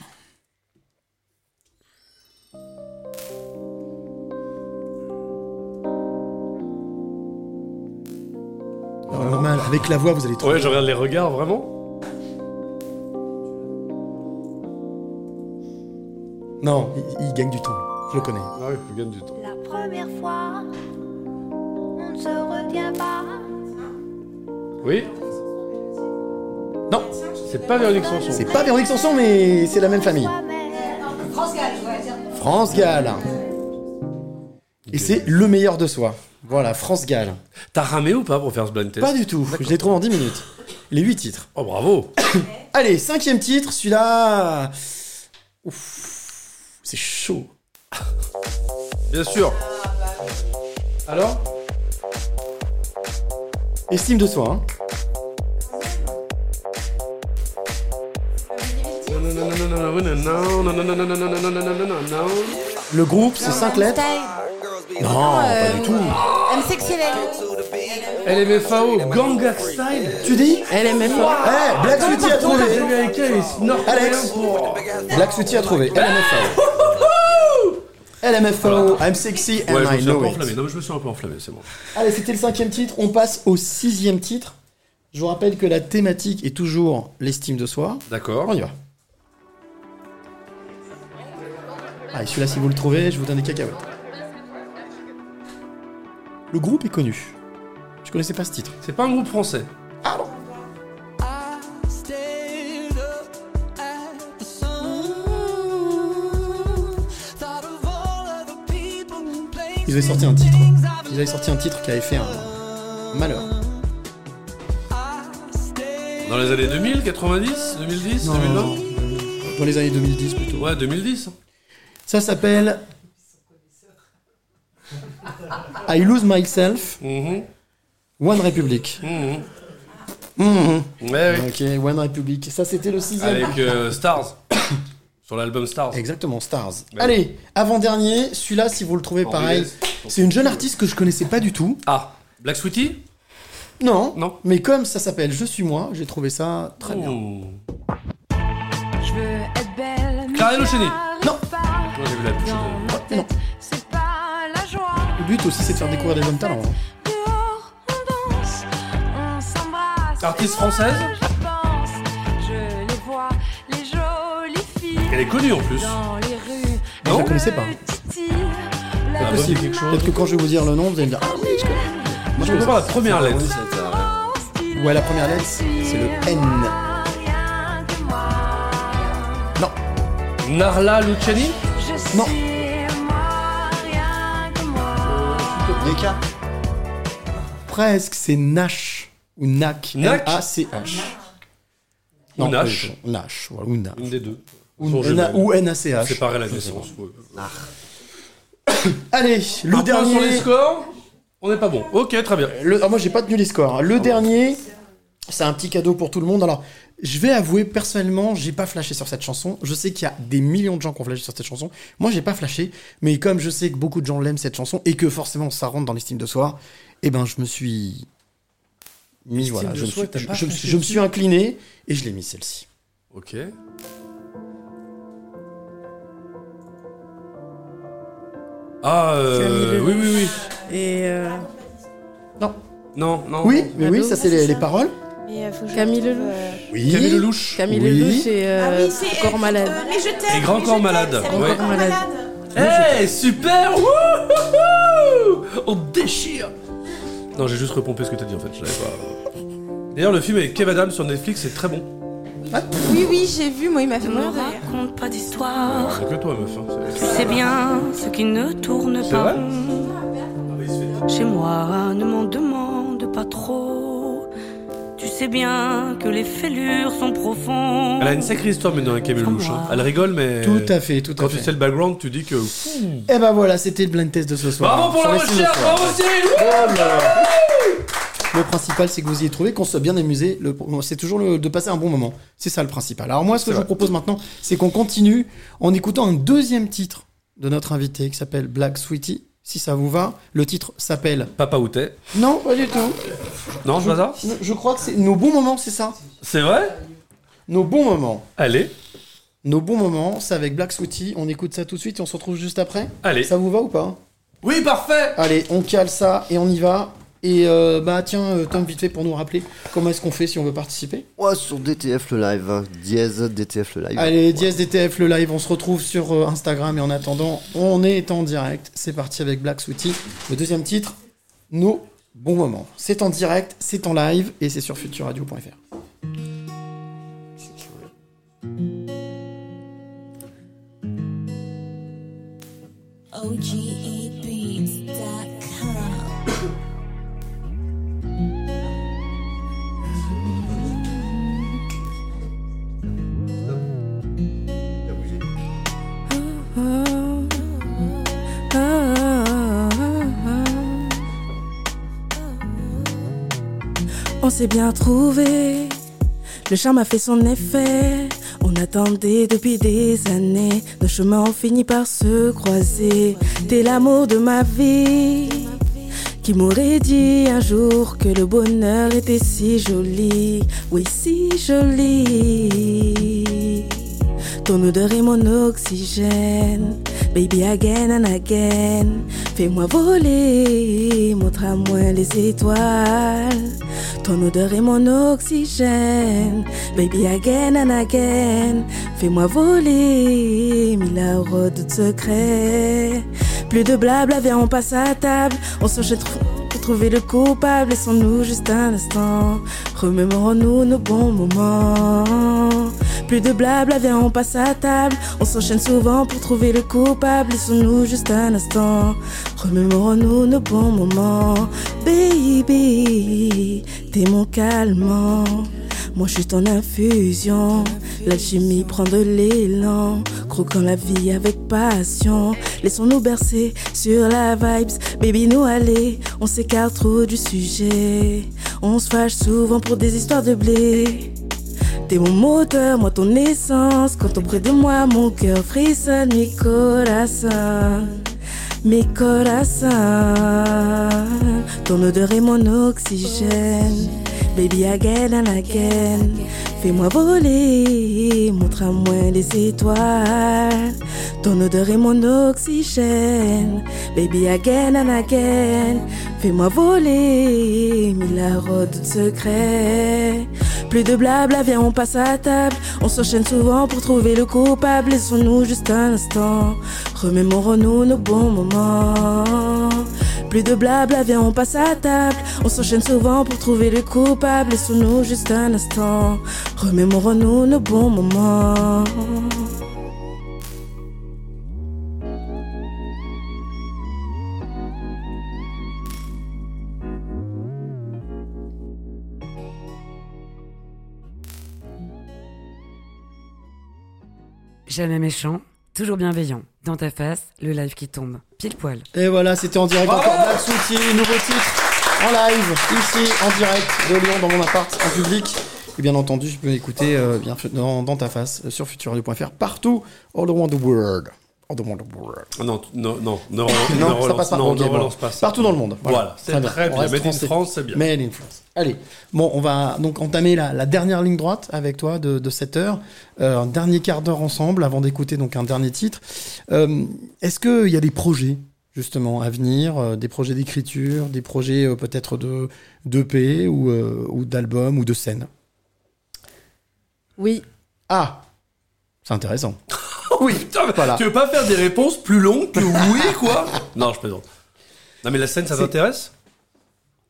[SPEAKER 2] Alors, normal, avec la voix, vous allez trouver.
[SPEAKER 3] Ouais, je regarde les regards, vraiment.
[SPEAKER 2] Non, il, il gagne du temps. Je le connais.
[SPEAKER 3] Ah oui, je gagne du temps.
[SPEAKER 13] La première fois, se retient pas.
[SPEAKER 3] Oui
[SPEAKER 2] Non,
[SPEAKER 3] C'est pas Véronique Sanson.
[SPEAKER 2] c'est pas Véronique Sanson, mais c'est la même famille.
[SPEAKER 13] France Gall, je voudrais dire.
[SPEAKER 2] France Gall. Et c'est le meilleur de soi. Voilà, France Gall.
[SPEAKER 3] T'as ramé ou pas pour faire ce blind test
[SPEAKER 2] Pas du tout. Je l'ai trouvé en 10 minutes. Les 8 titres.
[SPEAKER 3] Oh, bravo [coughs]
[SPEAKER 2] Allez, cinquième titre, celui-là. Ouf, c'est chaud.
[SPEAKER 3] Bien sûr. Alors? Non, non, non, non.
[SPEAKER 2] Le groupe, c'est 5 lettres. Non, pas du tout.
[SPEAKER 8] Sexy
[SPEAKER 3] LMFAO, Ganga Style
[SPEAKER 2] Tu dis
[SPEAKER 8] LMFAO.
[SPEAKER 2] Eh, Black Sweetie a trouvé. Alex. Black Sweetie a trouvé. LMFAO. LMFAO, I'm sexy and
[SPEAKER 3] Ouais, je me
[SPEAKER 2] I
[SPEAKER 3] suis un
[SPEAKER 2] know
[SPEAKER 3] peu
[SPEAKER 2] it.
[SPEAKER 3] enflammé. Non, mais je me suis un peu enflammé, c'est bon.
[SPEAKER 2] Allez, c'était le cinquième titre. On passe au sixième titre. Je vous rappelle que la thématique est toujours l'estime de soi.
[SPEAKER 3] D'accord.
[SPEAKER 2] On y va. Allez, celui-là, si vous le trouvez, je vous donne des cacahuètes. Le groupe est connu. Je connaissais pas ce titre.
[SPEAKER 3] C'est pas un groupe français.
[SPEAKER 2] Ah bon? Ils avaient sorti un titre. Ils avaient sorti un titre qui avait fait un malheur.
[SPEAKER 3] Dans les années 2000, 90, 2010, 2020
[SPEAKER 2] Dans les années 2010 plutôt.
[SPEAKER 3] Ouais, 2010.
[SPEAKER 2] Ça s'appelle I Lose Myself,
[SPEAKER 3] Mhm.
[SPEAKER 2] One Republic.
[SPEAKER 3] Mhm.
[SPEAKER 2] Mhm.
[SPEAKER 3] Ouais,
[SPEAKER 2] Ok, One Republic. Ça, c'était le sixième.
[SPEAKER 3] Avec euh, Stars. Sur l'album Stars.
[SPEAKER 2] Exactement, Stars.
[SPEAKER 3] Ouais.
[SPEAKER 2] Allez, avant-dernier, celui-là, si vous le trouvez
[SPEAKER 3] En
[SPEAKER 2] pareil, c'est une jeune artiste que je connaissais pas du tout.
[SPEAKER 3] Ah, Black Sweetie?
[SPEAKER 2] Non,
[SPEAKER 3] Non.
[SPEAKER 2] mais comme ça s'appelle Je suis moi, j'ai trouvé ça très bien.
[SPEAKER 3] Oh.
[SPEAKER 13] Je veux être belle.
[SPEAKER 3] Clara
[SPEAKER 2] Non.
[SPEAKER 3] Moi, j'ai vu la
[SPEAKER 13] tête,
[SPEAKER 2] Non.
[SPEAKER 13] c'est pas la joie.
[SPEAKER 2] Le but aussi, c'est de faire découvrir des jeunes talents. hein.
[SPEAKER 13] Dehors, on danse, on s'embrasse.
[SPEAKER 3] Artiste française? Elle est connue en plus.
[SPEAKER 13] Dans les rues.
[SPEAKER 2] Je la connaissais pas.
[SPEAKER 3] Ah, quelque chose.
[SPEAKER 2] Peut-être que quand je vais vous dire le nom, vous allez me dire Ah oui, je connais.
[SPEAKER 3] Moi, je peux pas la première lettre.
[SPEAKER 2] Ouais, la première lettre, c'est le N. Non,
[SPEAKER 3] Narla Luciani
[SPEAKER 13] Je
[SPEAKER 2] Non.
[SPEAKER 5] Neka
[SPEAKER 2] presque, c'est Nash. Ou Nak.
[SPEAKER 3] Nak
[SPEAKER 2] N-A-C-H. Non,
[SPEAKER 3] Nash.
[SPEAKER 2] Nash, voilà, ou Nash.
[SPEAKER 3] Une des deux.
[SPEAKER 2] Ou, N- ou N-A-C-H.
[SPEAKER 3] Séparé à la naissance. ouais.
[SPEAKER 2] Allez, le dernier.
[SPEAKER 3] sur les scores On n'est pas bon. Ok, très bien.
[SPEAKER 2] Le- ah, moi, j'ai pas tenu les scores. Le dernier, C'est un petit cadeau pour tout le monde. Alors, je vais avouer, personnellement, j'ai pas flashé sur cette chanson. Je sais qu'il y a des millions de gens qui ont flashé sur cette chanson. Moi, j'ai pas flashé. Mais comme je sais que beaucoup de gens l'aiment, cette chanson, et que forcément, ça rentre dans l'estime de soi, eh ben, je me suis mis, voilà. Je me, suis, je- je me
[SPEAKER 3] flashé
[SPEAKER 2] suis- je me
[SPEAKER 3] dessus
[SPEAKER 2] suis incliné et je l'ai mis celle-ci.
[SPEAKER 3] Ok. Ah, euh,
[SPEAKER 9] Camille
[SPEAKER 3] oui, oui, oui.
[SPEAKER 9] Et. euh,
[SPEAKER 2] Non.
[SPEAKER 3] Non, non.
[SPEAKER 2] Oui, mais oui, ça, c'est les, les paroles.
[SPEAKER 8] Mais, euh, faut que je
[SPEAKER 9] Camille
[SPEAKER 8] retrouve,
[SPEAKER 9] Lelouch.
[SPEAKER 8] euh,
[SPEAKER 2] Oui.
[SPEAKER 3] Camille Lelouch.
[SPEAKER 9] Camille
[SPEAKER 2] Oui.
[SPEAKER 9] Lelouch et euh,
[SPEAKER 8] Ah oui, c'est
[SPEAKER 9] Corps malade.
[SPEAKER 8] euh, mais je t'aime.
[SPEAKER 3] Et Grand
[SPEAKER 8] mais
[SPEAKER 3] Corps malade.
[SPEAKER 8] c'est
[SPEAKER 3] Ouais.
[SPEAKER 8] Corps malade.
[SPEAKER 3] Eh, super Wouhouhou On déchire Non, j'ai juste repompé ce que t'as dit en fait, je savais pas. D'ailleurs, le film avec Kev Adams sur Netflix est très bon.
[SPEAKER 8] Oui, oui, j'ai vu, moi, il m'a fait
[SPEAKER 13] Ne me
[SPEAKER 8] mourir rire.
[SPEAKER 13] raconte pas d'histoire.
[SPEAKER 3] C'est que toi, meuf. Hein.
[SPEAKER 13] Tu
[SPEAKER 3] c'est-
[SPEAKER 13] sais bien ce qui ne tourne
[SPEAKER 3] C'est
[SPEAKER 13] pas. Chez moi, ne m'en demande pas trop. Tu sais bien que les fêlures sont profondes.
[SPEAKER 3] Elle a une sacrée histoire maintenant avec Camille Lelouch. hein. Elle rigole, mais.
[SPEAKER 2] Tout à fait, tout à
[SPEAKER 3] Quand
[SPEAKER 2] fait.
[SPEAKER 3] tu sais le background, tu dis que.
[SPEAKER 2] Et ben voilà, c'était le blind test de ce soir.
[SPEAKER 3] Bravo pour la recherche, bravo Cyril
[SPEAKER 2] Le principal, c'est que vous y ayez trouvé, qu'on soit bien amusé. Le- C'est toujours le- de passer un bon moment. C'est ça le principal. Alors moi, ce que je vous propose maintenant, c'est qu'on continue en écoutant un deuxième titre de notre invité qui s'appelle Black Sweetie. Si ça vous va, le titre s'appelle.
[SPEAKER 3] Papa t'es?
[SPEAKER 2] Non, pas du tout.
[SPEAKER 3] Non, je vois ça?
[SPEAKER 2] Je, je crois que c'est nos bons moments, c'est ça?
[SPEAKER 3] C'est vrai?
[SPEAKER 2] Nos bons moments.
[SPEAKER 3] Allez.
[SPEAKER 2] Nos bons moments, c'est avec Black Sweetie. On écoute ça tout de suite et on se retrouve juste après.
[SPEAKER 3] Allez.
[SPEAKER 2] Ça vous va ou pas?
[SPEAKER 3] Oui, parfait
[SPEAKER 2] Allez, on cale ça et on y va. Et euh, bah tiens, euh, Tom, vite fait pour nous rappeler comment est-ce qu'on fait si on veut participer.
[SPEAKER 5] Ouais, sur DTF le live, hein. dièse DTF le live.
[SPEAKER 2] Allez, dièse DTF le live, on se retrouve sur euh, Instagram et en attendant, on est en direct. C'est parti avec Black Sweetie. Le deuxième titre, nos bons moments. C'est en direct, c'est en live et c'est sur futurradio.fr.
[SPEAKER 6] On s'est bien trouvé, le charme a fait son effet. On attendait depuis des années, nos chemins ont fini par se croiser. T'es l'amour de ma vie, qui m'aurait dit un jour que le bonheur était si joli, oui si joli. Ton odeur est mon oxygène, baby again and again. Fais-moi voler, montre à moi les étoiles. Ton odeur est mon oxygène, baby again and again. Fais-moi voler, mille arrows de secret. Plus de blabla, viens on passe à table. On s'enchaîne pour trouver le coupable. Laissons-nous juste un instant. Remémorons-nous nos bons moments. Plus de blabla, viens on passe à table. On s'enchaîne souvent pour trouver le coupable. Laissons-nous juste un instant. Remémorons-nous nos bons moments. Baby, t'es mon calmant. Moi je suis ton infusion. L'alchimie prend de l'élan. Croquant la vie avec passion. Laissons-nous bercer sur la vibes. Baby, nous aller. On s'écarte trop du sujet. On se fâche souvent pour des histoires de blé. T'es mon moteur, moi ton essence. Quand auprès de moi, mon cœur frissonne, mi corazón, mi corazón. Ton odeur est mon oxygène. Baby, again and again. Fais-moi voler, montre à moi les étoiles. Ton odeur est mon oxygène. Baby, again and again. Fais-moi voler, mille arrows de secret. Plus de blabla, viens, on passe à table. On s'enchaîne souvent pour trouver le coupable. Laissons-nous juste un instant. Remémorons-nous nos bons moments. Plus de blabla, viens, on passe à table. On s'enchaîne souvent pour trouver le coupable. Laissons-nous juste un instant. Remémorons-nous nos bons moments.
[SPEAKER 4] Jamais méchant, toujours bienveillant. Dans ta face, le live qui tombe. Pile poil.
[SPEAKER 2] Et voilà, c'était en direct encore Black Sweetie, nouveau titre en live, ici, en direct de Lyon, dans mon appart, en public. Et bien entendu, je peux m'écouter euh, bien dans, dans ta face euh, sur futurradio.fr partout, all around the world.
[SPEAKER 3] Ah Non, non, non, non,
[SPEAKER 2] Non,
[SPEAKER 3] ne [laughs]
[SPEAKER 2] ça
[SPEAKER 3] relance-
[SPEAKER 2] passe pas.
[SPEAKER 3] non,
[SPEAKER 2] Ok,
[SPEAKER 3] ne
[SPEAKER 2] voilà.
[SPEAKER 3] relance pas ça.
[SPEAKER 2] Partout dans le monde.
[SPEAKER 3] Voilà, c'est très bien. Made in. France, c'est bien.
[SPEAKER 2] Made in France. Allez, bon, on va donc entamer la, la dernière ligne droite avec toi de, de cette heure. Euh, un dernier quart d'heure ensemble avant d'écouter donc un dernier titre. Euh, Est-ce qu'il y a des projets justement à venir, euh, des projets d'écriture, des projets euh, peut-être de d'EP ou, euh, ou d'album ou de scène?
[SPEAKER 6] Oui.
[SPEAKER 2] Ah, c'est intéressant. [laughs] [laughs]
[SPEAKER 3] oui, putain, mais tu veux pas faire des réponses plus longues que oui, quoi [laughs] Non, je plaisante. Non, mais la scène, ça t'intéresse?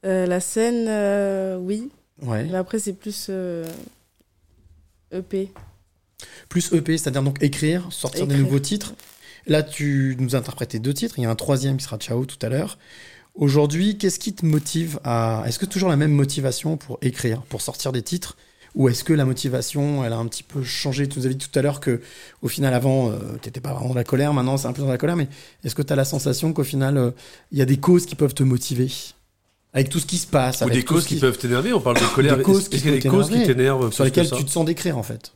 [SPEAKER 6] Euh, la scène, euh, oui.
[SPEAKER 2] Ouais.
[SPEAKER 6] Mais après, c'est plus euh, EP.
[SPEAKER 2] Plus EP, c'est-à-dire donc écrire, sortir des nouveaux titres. Là, tu nous as interprété deux titres. Il y a un troisième qui sera Ciao tout à l'heure. Aujourd'hui, qu'est-ce qui te motive à. Est-ce que toujours la même motivation pour écrire, pour sortir des titres? Ou est-ce que la motivation, elle a un petit peu changé Tu nous as dit tout à l'heure que, au final, avant, tu t'étais pas vraiment dans la colère. Maintenant, c'est un peu dans la colère. Mais est-ce que tu as la sensation qu'au final, euh, il y a des causes qui peuvent te motiver? Avec tout ce qui se passe.
[SPEAKER 3] Ou
[SPEAKER 2] avec
[SPEAKER 3] des
[SPEAKER 2] tout
[SPEAKER 3] causes
[SPEAKER 2] ce
[SPEAKER 3] qui peuvent t'énerver On parle de colère.
[SPEAKER 2] Des causes
[SPEAKER 3] Est-ce
[SPEAKER 2] qui
[SPEAKER 3] qu'il y a des
[SPEAKER 2] peuvent
[SPEAKER 3] causes qui t'énervent
[SPEAKER 2] Sur lesquelles tu te sens d'écrire, en fait.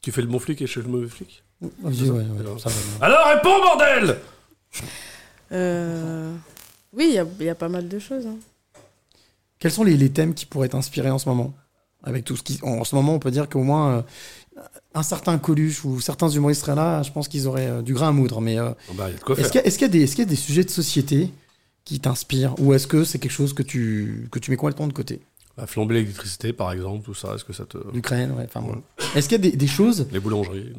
[SPEAKER 3] Tu fais le bon flic et je fais le mauvais flic?
[SPEAKER 2] Vas-y, ouais, ouais, ça va bien.
[SPEAKER 3] Alors réponds, bordel
[SPEAKER 6] Euh, Oui, il y a, il y a pas mal de choses. hein.
[SPEAKER 2] Quels sont les, les thèmes qui pourraient t'inspirer en ce moment? Avec tout ce qui, en ce moment, on peut dire qu'au moins euh, un certain Coluche ou certains humoristes seraient là. Je pense qu'ils auraient euh, du grain à moudre. Mais euh,
[SPEAKER 3] Ah bah,
[SPEAKER 2] est-ce qu'il y, a- est-ce qu'il y a des, est-ce qu'il y a des sujets de société qui t'inspirent ou est-ce que c'est quelque chose que tu que tu mets complètement de côté?
[SPEAKER 3] La flambée l'électricité, par exemple, tout ça, est-ce que ça te.
[SPEAKER 2] L'Ukraine, ouais. Enfin. Est-ce qu'il y a des, des choses
[SPEAKER 3] Les boulangeries.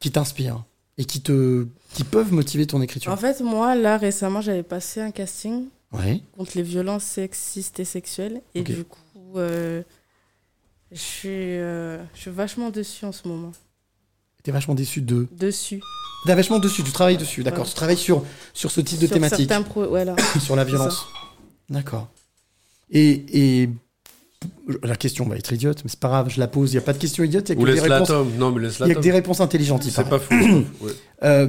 [SPEAKER 2] qui t'inspirent et qui te qui peuvent motiver ton écriture?
[SPEAKER 6] En fait, moi, là, récemment, j'avais passé un casting
[SPEAKER 2] Ouais.
[SPEAKER 6] contre les violences sexistes et sexuelles. Et du coup, euh, je suis, euh, je suis vachement dessus en ce moment.
[SPEAKER 2] T'es vachement déçu de.
[SPEAKER 6] Dessus.
[SPEAKER 2] T'es vachement dessus. Tu travailles dessus. D'accord.
[SPEAKER 6] Ouais.
[SPEAKER 2] Tu travailles sur sur ce type de
[SPEAKER 6] Sur
[SPEAKER 2] thématique.
[SPEAKER 6] certains pro- voilà. [coughs]
[SPEAKER 2] sur la
[SPEAKER 6] C'est
[SPEAKER 2] violence. D'accord. Et, et la question va être idiote, mais c'est pas grave, je la pose. Il n'y a pas de question idiote, il y a
[SPEAKER 3] Ou
[SPEAKER 2] que des
[SPEAKER 3] laisse-la,
[SPEAKER 2] réponses.
[SPEAKER 3] Tom. Non, mais laisse-la,
[SPEAKER 2] Il y a que des réponses intelligentes. il
[SPEAKER 3] C'est
[SPEAKER 2] paraît.
[SPEAKER 3] pas fou, [coughs] ouais.
[SPEAKER 2] Euh,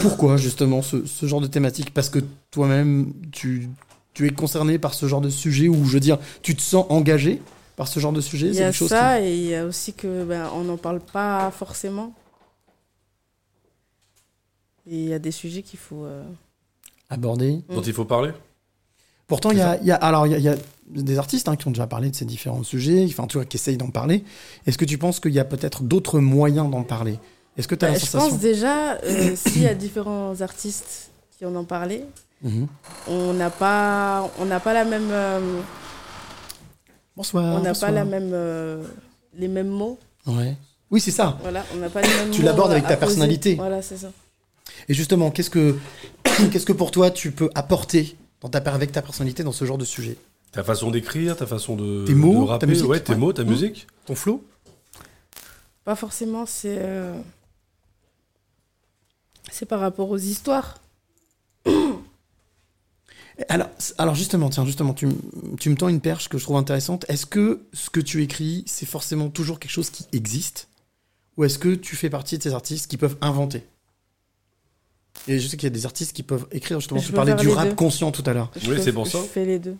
[SPEAKER 2] pourquoi justement ce, ce genre de thématique? Parce que toi-même, tu, tu es concerné par ce genre de sujet, ou je veux dire, tu te sens engagé? Par ce genre de sujet
[SPEAKER 6] Il y a ça
[SPEAKER 2] qui-
[SPEAKER 6] et il y a aussi que ben, on n'en parle pas forcément. Et il y a des sujets qu'il faut. euh,
[SPEAKER 2] abordé.
[SPEAKER 3] Dont il faut parler
[SPEAKER 2] Pourtant, il y a, il y a- alors il y a, il y a des artistes hein, qui ont déjà parlé de ces différents sujets, enfin, tu vois, qui essayent d'en parler. Est-ce que tu penses qu'il y a peut-être d'autres moyens d'en parler? Est-ce que tu as
[SPEAKER 6] bah,
[SPEAKER 2] la
[SPEAKER 6] je
[SPEAKER 2] sensation
[SPEAKER 6] pense déjà, euh, [clears throat] s'il y a différents artistes qui en ont parlé,
[SPEAKER 2] Mhm.
[SPEAKER 6] on n'a pas, on n'a pas la même. euh,
[SPEAKER 2] Bonsoir.
[SPEAKER 6] on n'a pas la même, euh, les mêmes mots.
[SPEAKER 2] Ouais. Oui, c'est ça.
[SPEAKER 6] Voilà, on n'a pas les mêmes
[SPEAKER 2] Tu l'abordes avec ta
[SPEAKER 6] poser.
[SPEAKER 2] personnalité.
[SPEAKER 6] Voilà, c'est ça.
[SPEAKER 2] Et justement, qu'est-ce que, [coughs] qu'est-ce que pour toi tu peux apporter dans ta, avec ta personnalité dans ce genre de sujet?
[SPEAKER 3] Ta façon d'écrire, ta façon de,
[SPEAKER 2] Tes mots,
[SPEAKER 3] de
[SPEAKER 2] ta
[SPEAKER 3] rapper,
[SPEAKER 2] musique,
[SPEAKER 3] ouais, tes
[SPEAKER 2] ouais.
[SPEAKER 3] mots, ta
[SPEAKER 2] Mmh.
[SPEAKER 3] musique.
[SPEAKER 2] Ton flow?
[SPEAKER 6] Pas forcément, c'est. euh, C'est par rapport aux histoires. [coughs]
[SPEAKER 2] alors, alors justement, tiens, justement, tu, me tends une perche que je trouve intéressante. Est-ce que ce que tu écris, c'est forcément toujours quelque chose qui existe? Ou est-ce que tu fais partie de ces artistes qui peuvent inventer? Et je sais qu'il y a des artistes qui peuvent écrire, justement,
[SPEAKER 6] Je
[SPEAKER 2] tu parlais du rap
[SPEAKER 6] deux.
[SPEAKER 2] conscient tout à l'heure.
[SPEAKER 6] Je peux- Je fais les deux.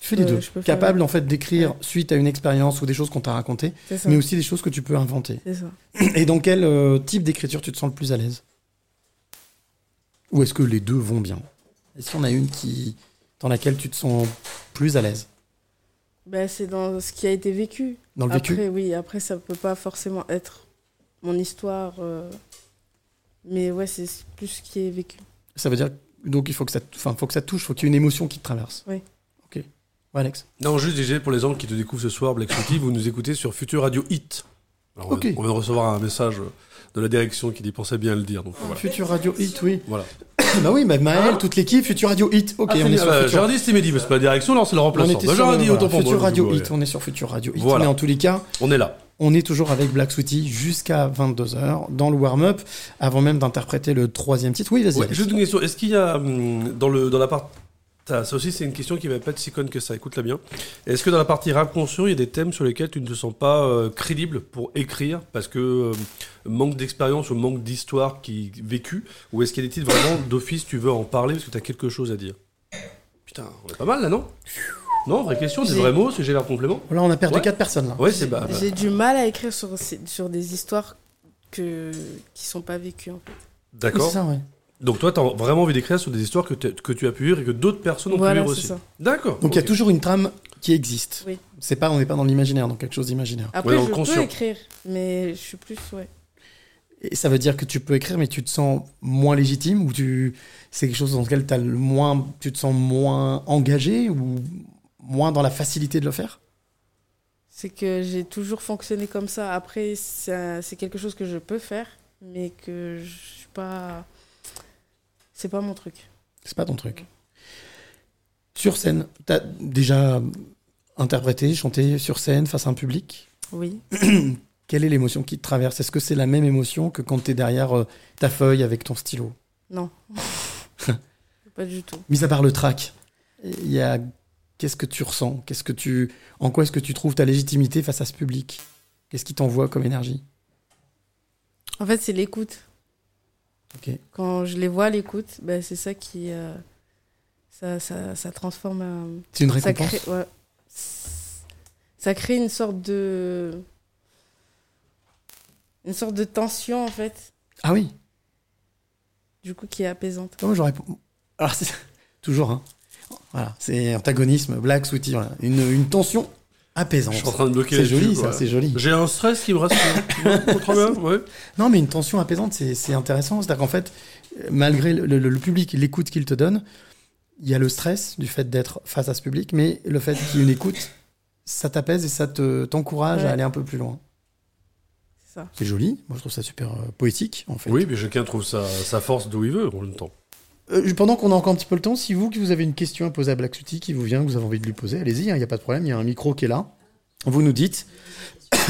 [SPEAKER 2] Tu fais les
[SPEAKER 6] Euh,
[SPEAKER 2] deux.
[SPEAKER 6] faire-
[SPEAKER 2] Capable en fait d'écrire suite à une expérience ou des choses qu'on t'a racontées,
[SPEAKER 6] C'est ça.
[SPEAKER 2] mais aussi des choses que tu peux inventer.
[SPEAKER 6] C'est ça. [clears throat]
[SPEAKER 2] Et dans quel euh, type d'écriture tu te sens le plus à l'aise? Ou est-ce que les deux vont bien? Est-ce qu'il y en a une qui dans laquelle tu te sens plus à l'aise?
[SPEAKER 6] Ben, c'est dans ce qui a été vécu.
[SPEAKER 2] Dans le
[SPEAKER 6] après,
[SPEAKER 2] vécu
[SPEAKER 6] oui, après, ça peut pas forcément être mon histoire. euh, Mais ouais, c'est plus ce qui est vécu.
[SPEAKER 2] Ça veut dire donc il faut que ça, enfin, faut que ça touche, faut qu'il y ait une émotion qui te traverse.
[SPEAKER 6] Oui.
[SPEAKER 2] Ok. Ouais, Alex?
[SPEAKER 3] Non, juste DJ, pour les gens qui te découvrent ce soir, Black City, vous nous écoutez sur Future Radio Hit. Alors, on
[SPEAKER 2] Ok.
[SPEAKER 3] vient- On vient de recevoir un message de la direction qui dit pensait bien le dire. Donc, voilà.
[SPEAKER 2] Future Radio Hit, oui.
[SPEAKER 3] Voilà. [coughs]
[SPEAKER 2] bah oui, bah Maël, toute l'équipe, Future Radio Hit. Ok,
[SPEAKER 3] Ah, c'est
[SPEAKER 2] on est sur Future.
[SPEAKER 3] J'aurais dit c'était Mehdi, mais c'est pas la direction, non, c'est le
[SPEAKER 2] On
[SPEAKER 3] remplaçant.
[SPEAKER 2] était
[SPEAKER 3] Bah,
[SPEAKER 2] sur
[SPEAKER 3] dit
[SPEAKER 2] voilà,
[SPEAKER 3] autant pour moi,
[SPEAKER 2] Future
[SPEAKER 3] du
[SPEAKER 2] Radio
[SPEAKER 3] coup,
[SPEAKER 2] Hit,
[SPEAKER 3] ouais.
[SPEAKER 2] on est sur Future Radio Hit.
[SPEAKER 3] Voilà.
[SPEAKER 2] Mais en tous les cas,
[SPEAKER 3] On est là.
[SPEAKER 2] On est toujours avec Black Sooty jusqu'à 22h dans le warm-up, avant même d'interpréter le troisième titre. Oui, vas-y.
[SPEAKER 3] Ouais, juste une question. Est-ce qu'il y a hum, dans le dans la partie ça aussi c'est une question qui va pas être si conne que ça. Écoute-la bien. Est-ce que dans la partie rap conscient, il y a des thèmes sur lesquels tu ne te sens pas euh, crédible pour écrire parce que euh, manque d'expérience ou manque d'histoire qui vécu ou est-ce qu'il y a des titres vraiment d'office tu veux en parler parce que tu as quelque chose à dire? Putain, on est pas mal là, non? Non, vraie question, des vrais mots, sujet vers complément.
[SPEAKER 2] Là, on a perdu
[SPEAKER 3] Ouais.
[SPEAKER 2] quatre personnes là.
[SPEAKER 3] Ouais, c'est bah, bah.
[SPEAKER 6] J'ai du mal à écrire sur, sur des histoires que, qui sont pas vécues en fait.
[SPEAKER 3] D'accord.
[SPEAKER 2] C'est ça, ouais.
[SPEAKER 3] Donc toi, t'as vraiment envie d'écrire sur des histoires que, que tu as pu lire et que d'autres personnes ont
[SPEAKER 6] Voilà,
[SPEAKER 3] pu lire aussi. D'accord.
[SPEAKER 2] Donc il y a toujours une trame qui existe.
[SPEAKER 6] Oui.
[SPEAKER 2] C'est pas, on n'est pas dans l'imaginaire, dans quelque chose d'imaginaire.
[SPEAKER 6] Après, je peux écrire, mais je suis plus, ouais.
[SPEAKER 2] Et ça veut dire que tu peux écrire, mais tu te sens moins légitime ou tu c'est quelque chose dans lequel as le moins, tu te sens moins engagé ou moins dans la facilité de le faire?
[SPEAKER 6] C'est que j'ai toujours fonctionné comme ça. Après, c'est c'est quelque chose que je peux faire, mais que je suis pas. C'est pas mon truc.
[SPEAKER 2] C'est pas ton truc. Sur scène, tu as déjà interprété, chanté sur scène face à un public?
[SPEAKER 6] Oui. [clears throat]
[SPEAKER 2] Quelle est l'émotion qui te traverse? Est-ce que c'est la même émotion que quand tu es derrière euh, ta feuille avec ton stylo?
[SPEAKER 6] Non. [laughs] pas du tout.
[SPEAKER 2] Mis à part le track, il y a qu'est-ce que tu ressens? Qu'est-ce que tu en quoi est-ce que tu trouves ta légitimité face à ce public? Qu'est-ce qui t'envoie comme énergie?
[SPEAKER 6] En fait, c'est l'écoute. Quand je les vois à l'écoute, ben, c'est ça qui. euh, ça, ça, ça transforme. un-
[SPEAKER 2] C'est une
[SPEAKER 6] ça
[SPEAKER 2] récompense?
[SPEAKER 6] crée, ouais. Ça crée une sorte de. Une sorte de tension, en fait,
[SPEAKER 2] Ah oui.
[SPEAKER 6] du coup, qui est apaisante.
[SPEAKER 2] Moi j'aurais alors c'est [laughs] toujours hein. Voilà, c'est antagonisme, blague, voilà. une, une tension apaisante.
[SPEAKER 3] Je suis en train de bloquer
[SPEAKER 2] C'est joli, ça, c'est joli.
[SPEAKER 3] J'ai un stress qui me reste. trop bien, [laughs] ouais.
[SPEAKER 2] Non, mais une tension apaisante, c'est c'est intéressant. C'est-à-dire qu'en fait, malgré le, le- le public, l'écoute qu'il te donne, il y a le stress du fait d'être face à ce public, mais le fait qu'il y ait une écoute, ça t'apaise et ça te t'encourage
[SPEAKER 6] Ouais.
[SPEAKER 2] à aller un peu plus loin.
[SPEAKER 6] C'est ça.
[SPEAKER 2] C'est joli. Moi, je trouve ça super euh, poétique, en fait.
[SPEAKER 3] Oui, mais chacun trouve sa, sa force d'où il veut en même temps.
[SPEAKER 2] Euh, pendant qu'on a encore un petit peu le temps, si vous, qui vous avez une question à poser à Black Souti, qui vous vient, que vous avez envie de lui poser, allez-y, il n'y a pas de problème, il y a un micro qui est là. Vous nous dites.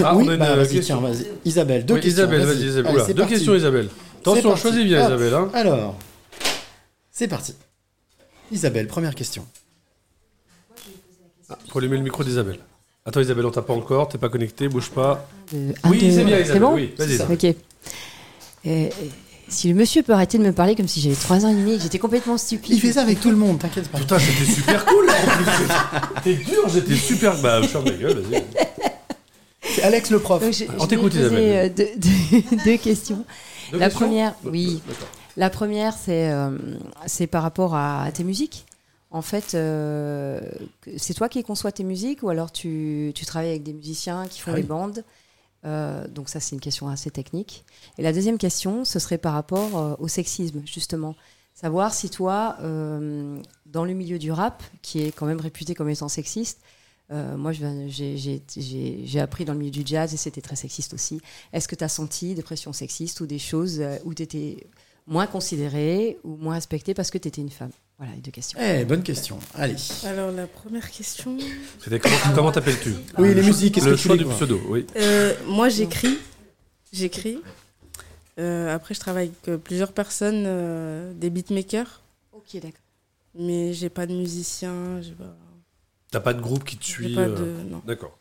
[SPEAKER 3] Ah,
[SPEAKER 2] oui, bah, vas-y, tiens, vas-y. Isabelle, deux
[SPEAKER 3] Oui,
[SPEAKER 2] questions.
[SPEAKER 3] Isabelle, vas-y, Isabelle.
[SPEAKER 2] Allez,
[SPEAKER 3] Oula,
[SPEAKER 2] c'est
[SPEAKER 3] deux
[SPEAKER 2] parti.
[SPEAKER 3] questions, Isabelle. Attention, choisis bien,
[SPEAKER 2] Hop.
[SPEAKER 3] Isabelle. hein.
[SPEAKER 2] Alors, c'est parti. Isabelle, première question.
[SPEAKER 3] Ah, faut allumer le micro d'Isabelle. Attends, Isabelle, on t'a pas encore, t'es pas connecté, bouge pas.
[SPEAKER 14] Euh,
[SPEAKER 3] oui,
[SPEAKER 14] un, deux,
[SPEAKER 3] c'est bien,
[SPEAKER 14] c'est
[SPEAKER 3] Isabelle.
[SPEAKER 14] bon
[SPEAKER 3] oui, vas-y.
[SPEAKER 14] Ok. Euh, si le monsieur peut arrêter de me parler comme si j'avais 3 ans et demi et que j'étais complètement stupide.
[SPEAKER 2] Il fait ça avec tout le monde, t'inquiète pas.
[SPEAKER 3] Putain, j'étais super cool. T'es dur, j'étais super. Bah, ferme ta gueule, vas-y.
[SPEAKER 2] C'est Alex le prof.
[SPEAKER 14] Donc, je,
[SPEAKER 3] On t'écoute, Isabelle.
[SPEAKER 14] euh, deux, deux- [laughs] deux questions.
[SPEAKER 3] Deux
[SPEAKER 14] la
[SPEAKER 3] questions
[SPEAKER 14] première, oui. La première, c'est euh, c'est par rapport à, à tes musiques. En fait, euh, c'est toi qui conçois tes musiques ou alors tu, tu travailles avec des musiciens qui font
[SPEAKER 2] Ah
[SPEAKER 14] les
[SPEAKER 2] oui.
[SPEAKER 14] bandes? Euh, Donc ça, c'est une question assez technique. Et la deuxième question, ce serait par rapport euh, au sexisme, justement. Savoir si toi, euh, dans le milieu du rap, qui est quand même réputé comme étant sexiste, moi, j'ai- appris dans le milieu du jazz et c'était très sexiste aussi. Est-ce que tu as senti des pressions sexistes ou des choses où tu étais moins considérée ou moins respectée parce que tu étais une femme? Voilà, les deux questions.
[SPEAKER 2] Eh, bonne question. Allez.
[SPEAKER 6] Alors, la première question.
[SPEAKER 3] C'était comment, comment t'appelles-tu
[SPEAKER 2] Oui, les
[SPEAKER 3] Le
[SPEAKER 2] musiques,
[SPEAKER 3] Le
[SPEAKER 2] que tu
[SPEAKER 3] choix du pseudo, oui.
[SPEAKER 6] Euh, moi, j'écris. J'écris. Euh, après, je travaille avec euh, plusieurs personnes, euh, des beatmakers.
[SPEAKER 14] Ok, d'accord.
[SPEAKER 6] Mais j'ai pas de musicien. j'ai Pas...
[SPEAKER 3] T'as pas de groupe qui te suit
[SPEAKER 6] pas
[SPEAKER 3] euh,
[SPEAKER 6] de- non.
[SPEAKER 3] D'accord.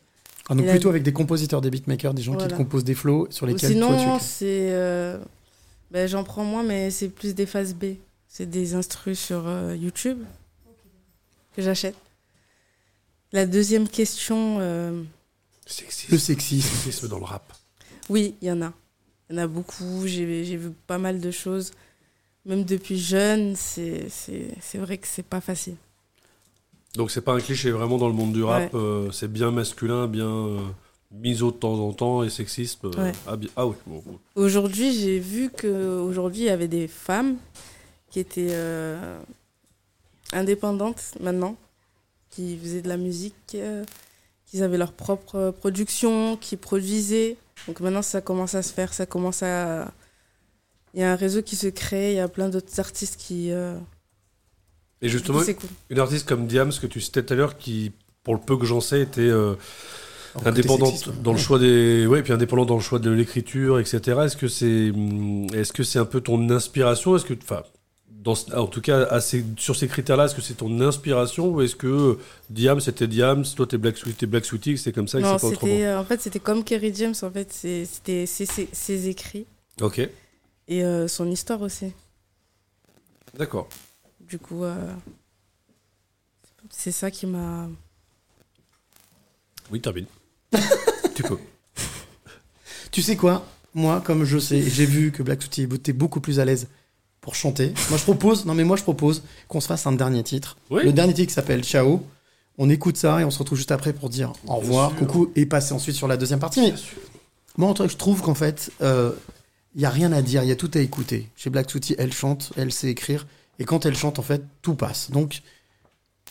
[SPEAKER 2] Ah, donc
[SPEAKER 6] Et la-
[SPEAKER 2] plutôt avec des compositeurs, des beatmakers, des gens qui te composent des flows sur
[SPEAKER 6] Ou
[SPEAKER 2] lesquels
[SPEAKER 6] Sinon,
[SPEAKER 2] toi tu écris.
[SPEAKER 6] c'est. euh, ben, J'en prends moins, mais c'est plus des phases B. C'est des instrus sur euh, YouTube que j'achète. La deuxième question. euh,
[SPEAKER 3] Sexisme.
[SPEAKER 2] Le sexisme.
[SPEAKER 3] Sexisme dans le rap.
[SPEAKER 6] Oui, il y en a. Il y en a beaucoup. J'ai j'ai vu pas mal de choses. Même depuis jeune, c'est c'est- c'est vrai que c'est pas facile.
[SPEAKER 3] Donc c'est pas un cliché vraiment dans le monde du rap,
[SPEAKER 6] Ouais.
[SPEAKER 3] euh, c'est bien masculin, bien euh, miso de temps en temps et sexiste. euh,
[SPEAKER 6] Ouais.
[SPEAKER 3] ah, ah oui, bon, bon.
[SPEAKER 6] Aujourd'hui, j'ai vu qu'aujourd'hui, il y avait des femmes qui étaient euh, indépendantes maintenant, qui faisaient de la musique, euh, qui avaient leur propre production, qui produisaient. Donc maintenant, ça commence à se faire, ça commence à... Il y a un réseau qui se crée, il y a plein d'autres artistes qui... euh,
[SPEAKER 3] Et justement, une artiste comme Diams que tu citais tout à l'heure, qui, pour le peu que j'en sais, était euh, indépendante dans le choix des, ouais, puis indépendante dans le choix de l'écriture, etc. Est-ce que c'est, hum, est-ce que c'est un peu ton inspiration? Est-ce que, enfin, dans, en tout cas, sur ces critères-là, est-ce que c'est ton inspiration ou est-ce que Diams c'était Diams, toi t'es Black t'es Black Sweetie, c'est comme ça c'est pas autrement
[SPEAKER 6] c'était, euh, en fait, c'était comme Kerry James, en fait, c'était ses, écrits
[SPEAKER 3] Ok,
[SPEAKER 6] et euh, son histoire aussi.
[SPEAKER 3] d'accord.
[SPEAKER 6] Du coup, euh,
[SPEAKER 9] c'est ça qui m'a.
[SPEAKER 3] Oui, termine. [laughs] tu peux.
[SPEAKER 2] Tu sais quoi? Moi, comme je sais, j'ai vu que Black Tutti était beaucoup plus à l'aise pour chanter. Moi, je propose, non mais moi, je propose qu'on se fasse un dernier titre.
[SPEAKER 3] Oui.
[SPEAKER 2] Le dernier titre qui s'appelle Ciao. On écoute ça et on se retrouve juste après pour dire au revoir,
[SPEAKER 3] sûr.
[SPEAKER 2] coucou et passer ensuite sur la deuxième partie. Mais moi, en tout cas, je trouve qu'en fait, il y a rien à dire, il y a tout à écouter. Chez Black Tutti, elle chante, elle sait écrire, et quand elle chante, en fait, tout passe. Donc,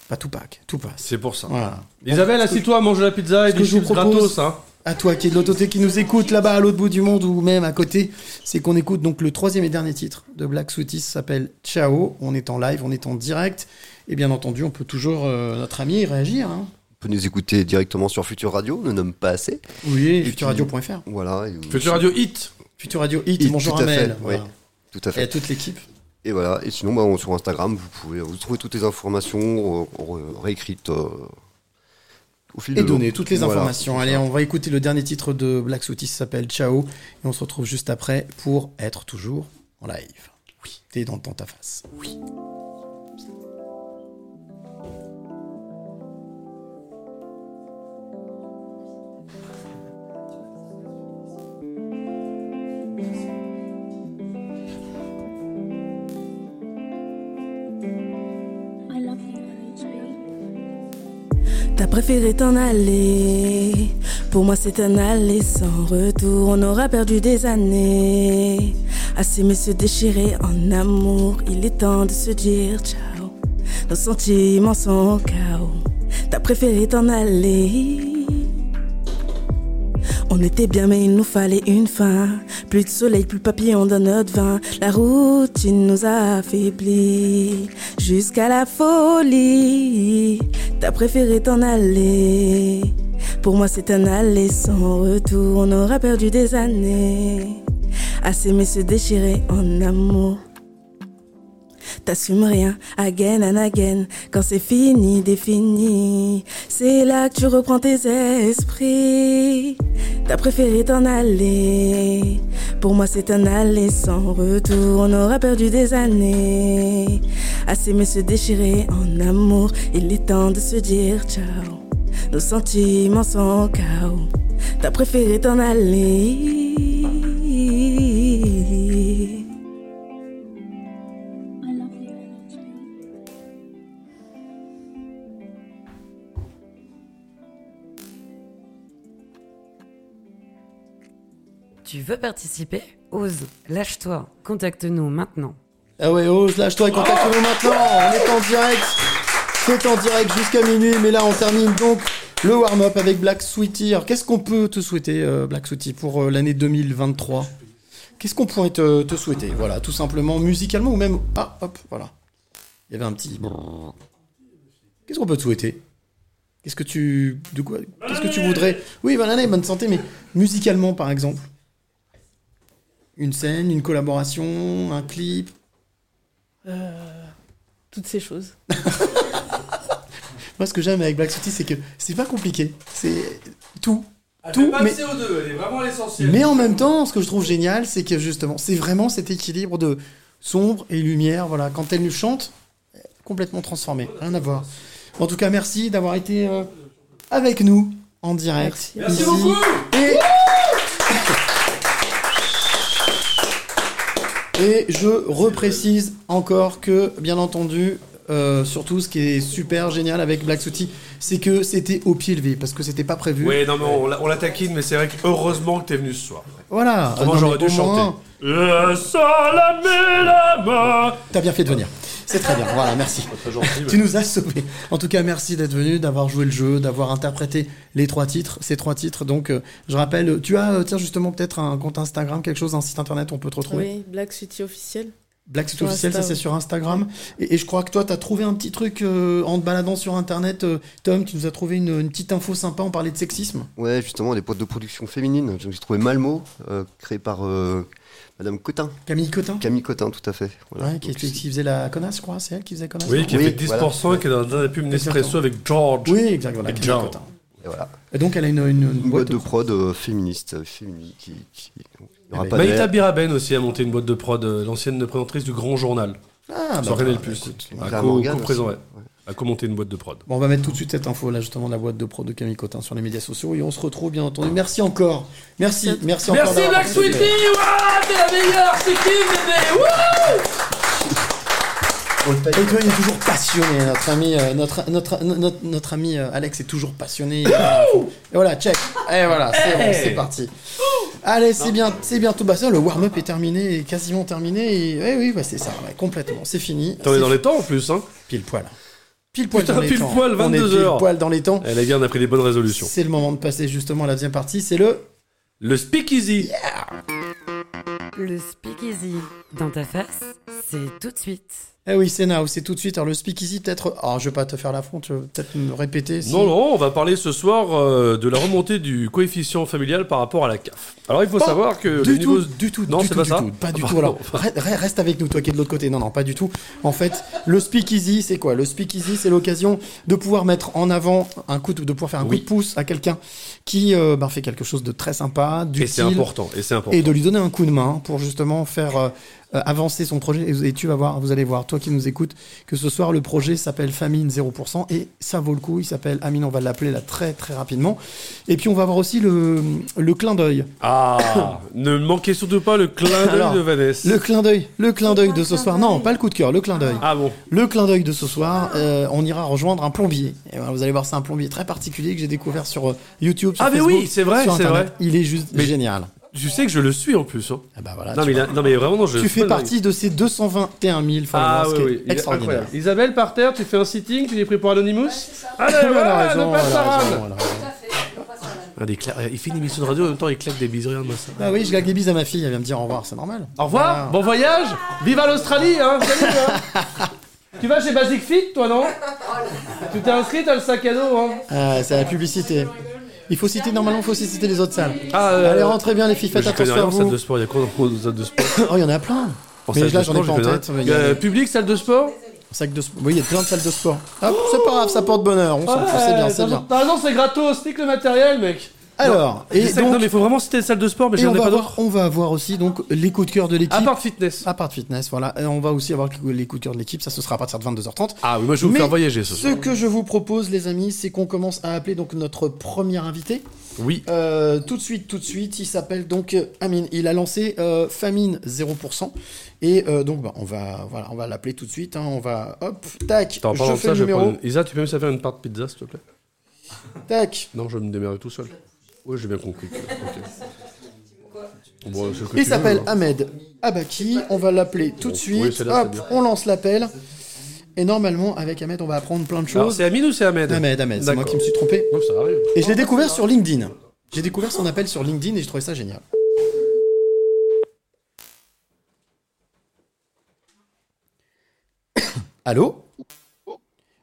[SPEAKER 2] pas tout pack, tout passe.
[SPEAKER 3] C'est pour ça.
[SPEAKER 2] Voilà.
[SPEAKER 3] Isabelle, assis-toi, mange de la pizza et des chips
[SPEAKER 2] propose,
[SPEAKER 3] gratos. Hein.
[SPEAKER 2] À toi qui es de l'autre côté, qui nous écoute là-bas à l'autre bout du monde ou même à côté, c'est qu'on écoute donc le troisième et dernier titre de Black Sweetie, ça s'appelle Ciao. On est en live, on est en direct. Et bien entendu, on peut toujours, euh, notre ami, réagir. hein.
[SPEAKER 5] On peut nous écouter directement sur Future Radio, ne nomme pas assez.
[SPEAKER 2] Oui,
[SPEAKER 5] Et puis-
[SPEAKER 2] futurradio.fr.
[SPEAKER 5] Voilà. et-
[SPEAKER 3] Future Radio Hit.
[SPEAKER 2] Futur Radio Hit,
[SPEAKER 5] Hit,
[SPEAKER 2] bonjour
[SPEAKER 5] tout à
[SPEAKER 2] Amel. Voilà.
[SPEAKER 5] Tout à
[SPEAKER 2] Et
[SPEAKER 5] fait.
[SPEAKER 2] à toute l'équipe.
[SPEAKER 5] Et voilà. Et sinon, bah, on- sur Instagram, vous pouvez vous trouver toutes les informations réécrites euh, au fil
[SPEAKER 2] Et
[SPEAKER 5] de
[SPEAKER 2] donner toutes les
[SPEAKER 5] Voilà.
[SPEAKER 2] informations. Allez, on va écouter le dernier titre de Black ça s'appelle Ciao. Et on se retrouve juste après pour être toujours en live. Oui. T'es dans, dans ta face. Oui.
[SPEAKER 6] Préféré t'en aller. Pour moi, c'est un aller sans retour. On aura perdu des années. À s'aimer se déchirer en amour. Il est temps de se dire ciao. Nos sentiments sont chaos. T'as préféré t'en aller. On était bien, mais il nous fallait une fin. Plus de soleil, plus de papillons dans notre vin. La routine nous a affaiblis jusqu'à la folie. T'as préféré t'en aller. Pour moi, c'est un aller sans retour. On aura perdu des années à s'aimer se déchirer en amour. T'assumes rien, again and again. Quand c'est fini, défini, c'est là que tu reprends tes esprits. T'as préféré t'en aller. Pour moi, c'est un aller sans retour. On aura perdu des années à s'aimer se déchirer en amour. Il est temps de se dire ciao. Nos sentiments sont chaos. T'as préféré t'en aller.
[SPEAKER 4] Tu veux participer Ose, lâche-toi, contacte-nous maintenant.
[SPEAKER 2] Ah ouais, ose, lâche-toi et contacte-nous maintenant. On est en direct. C'est en direct jusqu'à minuit, mais là on termine donc le warm-up avec Black Sweetie. Alors qu'est-ce qu'on peut te souhaiter, euh, Black Sweetie, pour euh, l'année 2023 Qu'est-ce qu'on pourrait te, te souhaiter? Voilà, tout simplement musicalement ou même. Ah, hop, voilà. Il y avait un petit. Qu'est-ce qu'on peut te souhaiter? Qu'est-ce que tu. De quoi Qu'est-ce que tu voudrais? Oui, bonne année, bonne santé, mais musicalement par exemple Une scène, une collaboration, un clip
[SPEAKER 9] Euh, toutes ces choses. [laughs]
[SPEAKER 2] Moi, ce que j'aime avec Black City, c'est que c'est pas compliqué. C'est tout.
[SPEAKER 3] Elle
[SPEAKER 2] tout,
[SPEAKER 3] fait pas
[SPEAKER 2] mais,
[SPEAKER 3] de CO2, elle est vraiment l'essentiel.
[SPEAKER 2] mais en même temps, ce que je trouve génial, c'est que justement, c'est vraiment cet équilibre de sombre et lumière. Voilà, quand elle nous chante, complètement transformé. Rien à voir. En tout cas, merci d'avoir été euh, avec nous en direct.
[SPEAKER 3] Merci
[SPEAKER 2] ici.
[SPEAKER 3] beaucoup.
[SPEAKER 2] Et... Et je reprécise encore que, bien entendu, euh, surtout ce qui est super génial avec Black Sooty, c'est que c'était au pied levé, parce que c'était pas prévu.
[SPEAKER 3] Ouais, non, mais on, la- on la taquine, mais c'est vrai que heureusement que t'es venu ce soir.
[SPEAKER 2] Voilà. Non,
[SPEAKER 3] j'aurais dû chanter.
[SPEAKER 2] moins-
[SPEAKER 3] Le salamé la main.
[SPEAKER 2] T'as bien fait de venir. C'est très bien. Voilà, merci.
[SPEAKER 3] Très gentil,
[SPEAKER 2] Tu nous as sauvés. En tout cas, merci d'être venu, d'avoir joué le jeu, d'avoir interprété les trois titres, ces trois titres. Donc, euh, je rappelle, tu as, euh, tiens, justement, peut-être un compte Instagram, quelque chose, un site internet, on peut te retrouver.
[SPEAKER 9] Oui, Black City officiel.
[SPEAKER 2] Black Suite
[SPEAKER 9] Sur
[SPEAKER 2] officiel, ça c'est sur Instagram. Et, et je crois que toi, tu as trouvé un petit truc euh, en te baladant sur Internet. euh, Tom, tu nous as trouvé une, une petite info sympa, on parlait de sexisme.
[SPEAKER 5] Ouais, justement, des boîtes de production féminine. J'ai trouvé Malmo, euh, créé par euh, Madame Cotin.
[SPEAKER 2] Camille Cotin
[SPEAKER 5] Camille Cotin, tout à fait. Voilà.
[SPEAKER 2] Ouais, qui,
[SPEAKER 5] Donc,
[SPEAKER 2] qui- qui faisait la connasse, je crois, c'est elle qui faisait connasse
[SPEAKER 3] Oui, qui a fait 10% et qui est dans la pub Nespresso
[SPEAKER 2] Exactement.
[SPEAKER 3] avec George.
[SPEAKER 2] Oui, exact, voilà,
[SPEAKER 3] Et
[SPEAKER 2] Camille
[SPEAKER 3] George.
[SPEAKER 2] Cotin.
[SPEAKER 5] Et voilà.
[SPEAKER 2] Et donc, elle a une, une, une
[SPEAKER 5] Une boîte de
[SPEAKER 2] de-
[SPEAKER 5] prod euh, féministe, euh, féminine, qui, qui- il y aura pas
[SPEAKER 3] Maïta. Biraben aussi a monté une boîte de prod, euh, l'ancienne présentatrice du Grand Journal.
[SPEAKER 2] Ah,
[SPEAKER 3] sur
[SPEAKER 2] bah,
[SPEAKER 3] Canal+.
[SPEAKER 2] bah,
[SPEAKER 3] co-
[SPEAKER 5] Morgan
[SPEAKER 3] co-présent, ouais. À commenter une boîte de prod.
[SPEAKER 2] Bon, on va mettre tout de suite cette info là justement de la boîte de prod de Camille Cotin sur les médias sociaux et on se retrouve bien entendu. Merci encore. Merci, merci encore.
[SPEAKER 3] Merci Black. Sweetie, Ouah, t'es la meilleure, c'est qui bébé
[SPEAKER 2] Et toi, il est toujours passionné. Notre ami, euh, notre, notre, notre, notre ami euh, Alex est toujours passionné. Et voilà, check. Et voilà, c'est bon, c'est parti. Allez, c'est bien, c'est bientôt. Bah ça, le warm-up est terminé, est quasiment terminé. Et, ouais, oui, bah, c'est ça, ouais, complètement. C'est fini.
[SPEAKER 3] T'en es dans les temps en plus, hein
[SPEAKER 2] Pile poil. Pile poil
[SPEAKER 3] Putain,
[SPEAKER 2] dans les
[SPEAKER 3] pile
[SPEAKER 2] temps.
[SPEAKER 3] poil,
[SPEAKER 2] On est
[SPEAKER 3] 22
[SPEAKER 2] pile
[SPEAKER 3] heures.
[SPEAKER 2] poil dans les temps.
[SPEAKER 3] Eh on a pris des bonnes résolutions.
[SPEAKER 2] C'est le moment de passer justement à la deuxième partie. C'est le.
[SPEAKER 3] Le speakeasy.
[SPEAKER 4] Le speakeasy dans ta face, c'est tout de suite.
[SPEAKER 2] Eh oui, c'est now, c'est tout de suite. Alors le speakeasy, peut-être. Alors je vais pas te faire l'affront, tu veux peut-être me répéter. si-
[SPEAKER 3] Non, non, on va parler ce soir euh, de la remontée du coefficient familial par rapport à la CAF. Alors il faut
[SPEAKER 2] Pas
[SPEAKER 3] savoir que
[SPEAKER 2] du
[SPEAKER 3] le niveau...
[SPEAKER 2] tout, du tout,
[SPEAKER 3] non,
[SPEAKER 2] du
[SPEAKER 3] c'est
[SPEAKER 2] tout,
[SPEAKER 3] pas
[SPEAKER 2] du
[SPEAKER 3] ça.
[SPEAKER 2] tout, pas du
[SPEAKER 3] Ah,
[SPEAKER 2] tout. Alors, re- re- reste avec nous, toi qui es de l'autre côté. Non, non, pas du tout. En fait, le speakeasy, c'est quoi? Le speakeasy, c'est l'occasion de pouvoir mettre en avant un coup, de, de pouvoir faire un
[SPEAKER 3] Oui.
[SPEAKER 2] coup de pouce à quelqu'un qui euh, ben, fait quelque chose de très sympa,
[SPEAKER 3] Et
[SPEAKER 2] d'utile,
[SPEAKER 3] c'est important, et c'est important.
[SPEAKER 2] et de lui donner un coup de main pour justement faire euh, euh, avancer son projet. Et, tu vas voir, vous allez voir, toi qui nous écoutes, que ce soir le projet s'appelle Famine 0% et ça vaut le coup. Il s'appelle Amine, on va l'appeler là très très rapidement. Et puis on va voir aussi le, le clin d'œil.
[SPEAKER 3] Ah, [coughs] ne manquez surtout pas le clin d'œil de Vanessa.
[SPEAKER 2] Le clin d'œil, le clin d'œil de ce soir. Non, pas le coup de cœur, le clin d'œil.
[SPEAKER 3] Ah bon
[SPEAKER 2] Le clin d'œil de ce soir, euh, on ira rejoindre un plombier. Et voilà, vous allez voir, c'est un plombier très particulier que j'ai découvert sur euh, YouTube. Sur
[SPEAKER 3] Ah, mais
[SPEAKER 2] Facebook,
[SPEAKER 3] oui, c'est vrai, c'est vrai.
[SPEAKER 2] Il est juste
[SPEAKER 3] Mais-
[SPEAKER 2] génial.
[SPEAKER 3] Tu sais que je le suis en plus. Hein.
[SPEAKER 2] Ah bah voilà,
[SPEAKER 3] non,
[SPEAKER 2] tu
[SPEAKER 3] mais il a-
[SPEAKER 2] vois.
[SPEAKER 3] non, mais vraiment, non, je
[SPEAKER 2] Tu
[SPEAKER 3] suis
[SPEAKER 2] fais partie de ces 221 000 followers,
[SPEAKER 3] Ah
[SPEAKER 2] ce
[SPEAKER 3] oui,
[SPEAKER 2] qui est
[SPEAKER 3] oui, il est
[SPEAKER 2] extraordinaire.
[SPEAKER 3] incroyable. Isabelle, par terre, tu fais un sitting, tu es pris pour Anonymous Allez,
[SPEAKER 2] Elle a
[SPEAKER 3] voilà,
[SPEAKER 2] raison,
[SPEAKER 3] ne passe
[SPEAKER 2] elle
[SPEAKER 3] la
[SPEAKER 2] a
[SPEAKER 3] rame.
[SPEAKER 2] raison, elle a raison.
[SPEAKER 3] Ah, des cla- Il fait une émission de radio, en même temps, il claque des bises, regarde-moi ça.
[SPEAKER 2] Ah oui, je gagne des bises à ma fille, elle vient me dire au revoir, c'est normal.
[SPEAKER 3] Au revoir,
[SPEAKER 2] Voilà.
[SPEAKER 3] bon voyage, vive à l'Australie, hein, salut, hein. [laughs] Tu vas chez Basic Fit, toi, non? Tu t'es inscrit, t'as le sac à dos, hein
[SPEAKER 2] Ah, c'est la publicité. Il faut citer, normalement, il faut aussi citer les autres salles.
[SPEAKER 3] Ah, euh,
[SPEAKER 2] Allez, rentrez bien les filles, faites attention à
[SPEAKER 3] en salle
[SPEAKER 2] vous.
[SPEAKER 3] de sport, il y a quoi dans les salles de sport [coughs]
[SPEAKER 2] Oh, il y en a plein.
[SPEAKER 3] En
[SPEAKER 2] Mais
[SPEAKER 3] salle
[SPEAKER 2] là,
[SPEAKER 3] de
[SPEAKER 2] j'en ai
[SPEAKER 3] sport,
[SPEAKER 2] pas en
[SPEAKER 3] connais
[SPEAKER 2] tête.
[SPEAKER 3] rien.
[SPEAKER 2] mais il y a-
[SPEAKER 3] Euh, Public, salle de sport
[SPEAKER 2] Sac de sport. Oui, il y a plein de salles de sport. Ah, c'est pas grave, ça porte bonheur. On s'en fout, c'est bien, c'est bien.
[SPEAKER 3] T'as raison, c'est gratos, nique le matériel, mec.
[SPEAKER 2] Alors,
[SPEAKER 3] et donc... Non, mais il faut vraiment citer les salles de sport, mais j'en
[SPEAKER 2] on
[SPEAKER 3] ai
[SPEAKER 2] va,
[SPEAKER 3] pas d'autres.
[SPEAKER 2] on va avoir aussi donc les coups de cœur de l'équipe.
[SPEAKER 3] À part fitness.
[SPEAKER 2] À part fitness, voilà. Et on va aussi avoir les coups de cœur de l'équipe. Ça, ce sera à partir de 22h30.
[SPEAKER 3] Ah oui, moi je vais vous
[SPEAKER 2] Mais
[SPEAKER 3] faire voyager ce soir.
[SPEAKER 2] Ce que je vous propose, les amis, c'est qu'on commence à appeler donc notre premier invité.
[SPEAKER 3] Oui.
[SPEAKER 2] Euh, tout de suite, tout de suite. Il s'appelle donc Amine. Il a lancé euh, Famine 0%. Et euh, donc, bah, on va, voilà, on va l'appeler tout de suite. hein. On va, hop, tac.
[SPEAKER 3] Attends, en
[SPEAKER 2] Je fais
[SPEAKER 3] ça,
[SPEAKER 2] le numéro.
[SPEAKER 3] une- Isa, tu peux me servir une part de pizza, s'il te plaît?
[SPEAKER 2] Tac.
[SPEAKER 3] Non, je vais me démerder tout seul. Oui, j'ai bien compris. [laughs] Ok. Bon, c'est ce que
[SPEAKER 2] Il
[SPEAKER 3] tu
[SPEAKER 2] s'appelle
[SPEAKER 3] hein.
[SPEAKER 2] Ahmed Abaki. On va l'appeler tout de
[SPEAKER 3] oui,
[SPEAKER 2] suite.
[SPEAKER 3] celle-là,
[SPEAKER 2] Hop,
[SPEAKER 3] c'est bien.
[SPEAKER 2] on lance l'appel. Et normalement, avec Ahmed, on va apprendre plein de choses.
[SPEAKER 3] C'est Amine ou c'est Ahmed
[SPEAKER 2] Ahmed, Ahmed, c'est moi
[SPEAKER 3] D'accord.
[SPEAKER 2] qui me suis trompé.
[SPEAKER 3] Non, ça arrive.
[SPEAKER 2] Et je l'ai découvert sur LinkedIn. J'ai découvert son appel sur LinkedIn et je trouvais ça génial. [coughs] Allô?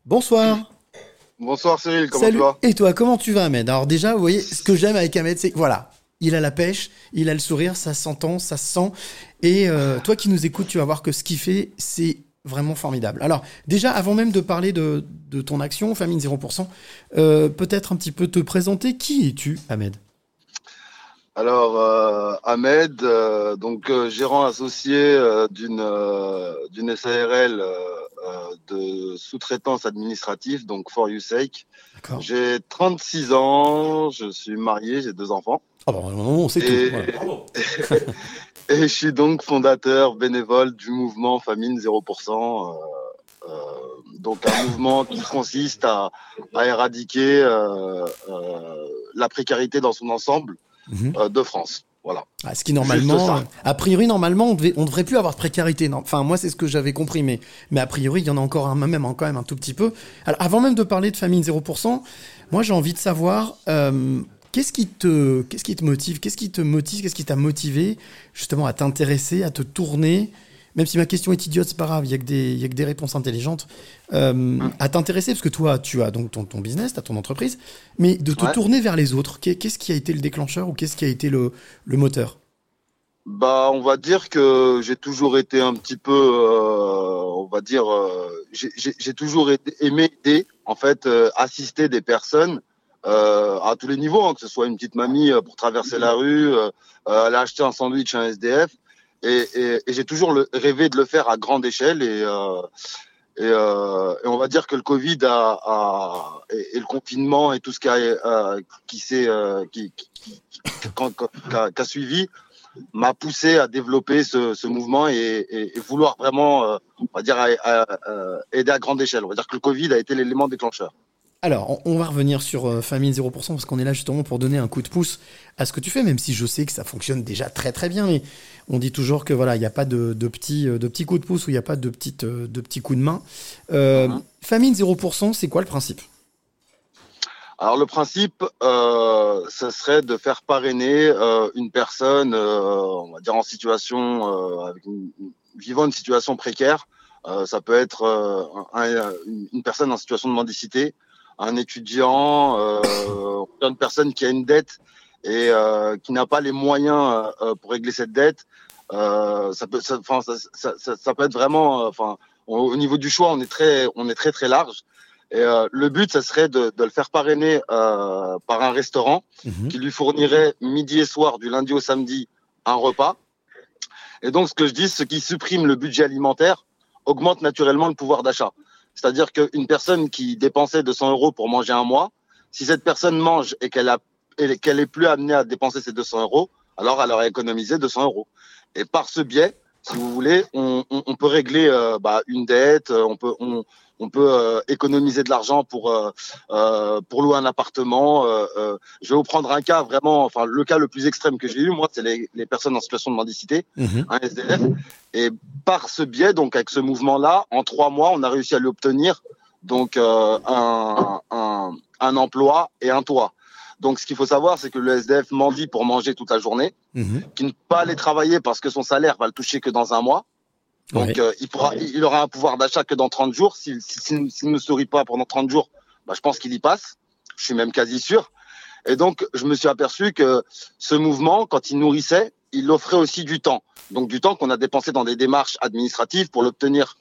[SPEAKER 2] Bonsoir.
[SPEAKER 15] Bonsoir Cyril, comment
[SPEAKER 2] Salut.
[SPEAKER 15] tu vas
[SPEAKER 2] Et toi, comment tu vas, Ahmed? Alors déjà, vous voyez, ce que j'aime avec Ahmed, c'est voilà, il a la pêche, il a le sourire, ça s'entend, ça se sent. Et euh, toi qui nous écoutes, tu vas voir que ce qu'il fait, c'est vraiment formidable. Alors déjà, avant même de parler de, de ton action, Famine 0%, euh, peut-être un petit peu te présenter. Qui es-tu, Ahmed?
[SPEAKER 15] Alors euh, Ahmed, euh, donc euh, gérant associé euh, d'une euh, d'une SARL euh, de sous-traitance administrative, donc For You Sake. J'ai 36 ans, je suis marié, j'ai deux enfants.
[SPEAKER 2] Ah bah, on sait
[SPEAKER 15] Et-
[SPEAKER 2] tout. [laughs]
[SPEAKER 15] Et je suis donc fondateur bénévole du mouvement Famine 0%. euh, euh, donc un mouvement qui consiste à, à éradiquer euh, euh, la précarité dans son ensemble
[SPEAKER 2] Mhm.
[SPEAKER 15] euh, de France. Voilà.
[SPEAKER 2] Ah, ce qui normalement, euh, a priori normalement, on, devait, on devrait plus avoir de précarité. Non. Enfin, moi c'est ce que j'avais compris, mais mais a priori il y en a encore un, même quand même un tout petit peu. Alors avant même de parler de famine 0%, moi j'ai envie de savoir euh, qu'est-ce qui te qu'est-ce qui te motive, qu'est-ce qui te motive, qu'est-ce qui t'a motivé justement à t'intéresser, à te tourner. Même si ma question est idiote, c'est pas grave, il y a que des y a que des réponses intelligentes. Euh, à t'intéresser parce que toi tu as donc ton, ton business, tu as ton entreprise, mais de te
[SPEAKER 15] Ouais.
[SPEAKER 2] tourner vers les autres. Qu'est- Qu'est-ce qui a été le déclencheur ou qu'est-ce qui a été le, le moteur?
[SPEAKER 15] Bah, on va dire que j'ai toujours été un petit peu, euh, on va dire, euh, j'ai- toujours aimé aider, en fait, euh, assister des personnes à tous les niveaux, hein, que ce soit une petite mamie pour traverser la rue, euh, aller acheter un sandwich à un SDF, et, j'ai toujours rêvé de le faire à grande échelle, et, euh, euh, on va dire que le Covid et, le confinement et tout ce qui, a, suivi m'a poussé à développer ce, mouvement et, vouloir vraiment, euh, on va dire, aider à grande échelle. On va dire que le Covid a été l'élément déclencheur.
[SPEAKER 2] Alors, on, va revenir sur euh, Famine 0% parce qu'on est là justement pour donner un coup de pouce à ce que tu fais, même si je sais que ça fonctionne déjà très très bien. Mais on dit toujours que voilà, il n'y a pas de, de petits euh, de petits coups de pouce ou il n'y a pas de petites euh, de petits coups de main. Euh, Famine 0%, c'est quoi le principe?
[SPEAKER 15] Alors le principe, euh, ce serait de faire parrainer euh, une personne, euh, on va dire en situation, avec une, une- vivant une situation précaire. Ça peut être un- un- une personne en situation de mendicité, un étudiant, euh, une personne qui a une dette et euh, qui n'a pas les moyens euh, pour régler cette dette. Euh, ça peut, ça, ça, ça, ça- peut être vraiment, euh, enfin, au, au niveau du choix, on est très, on est très très large. Et euh, le but, ça serait de, de le faire parrainer euh, par un restaurant qui lui fournirait midi et soir, du lundi au samedi, un repas. Et donc, ce que je dis, ce qui supprime le budget alimentaire augmente naturellement le pouvoir d'achat. C'est-à-dire qu'une personne qui dépensait 200 euros pour manger un mois, si cette personne mange et qu'elle a qu'elle est plus amenée à dépenser ces 200 euros, alors elle aurait économisé 200 euros. Et par ce biais, si vous voulez, on, on, on peut régler euh, bah, une dette, euh, on peut on, on peut euh, économiser de l'argent pour euh, euh, pour louer un appartement. euh, euh. je vais vous prendre un cas vraiment, enfin le cas le plus extrême que j'ai eu, moi, c'est les, les personnes en situation de mendicité, un SDF. Et par ce biais, donc avec ce mouvement-là, en trois mois, on a réussi à lui obtenir donc euh, un, un, un emploi et un toit. Donc, ce qu'il faut savoir, c'est que le SDF mendie pour manger toute la journée, qui ne peut pas aller travailler parce que son salaire va le toucher que dans un mois. Donc,
[SPEAKER 2] Ouais.
[SPEAKER 15] euh, il, pourra, il aura un pouvoir d'achat que dans 30 jours. S'il si, s'il- s'il ne sourit pas pendant 30 jours, bah, je pense qu'il y passe. Je suis même quasi sûr. Et donc, je me suis aperçu que ce mouvement, quand il nourrissait, il offrait aussi du temps. Donc, du temps qu'on a dépensé dans des démarches administratives pour l'obtenir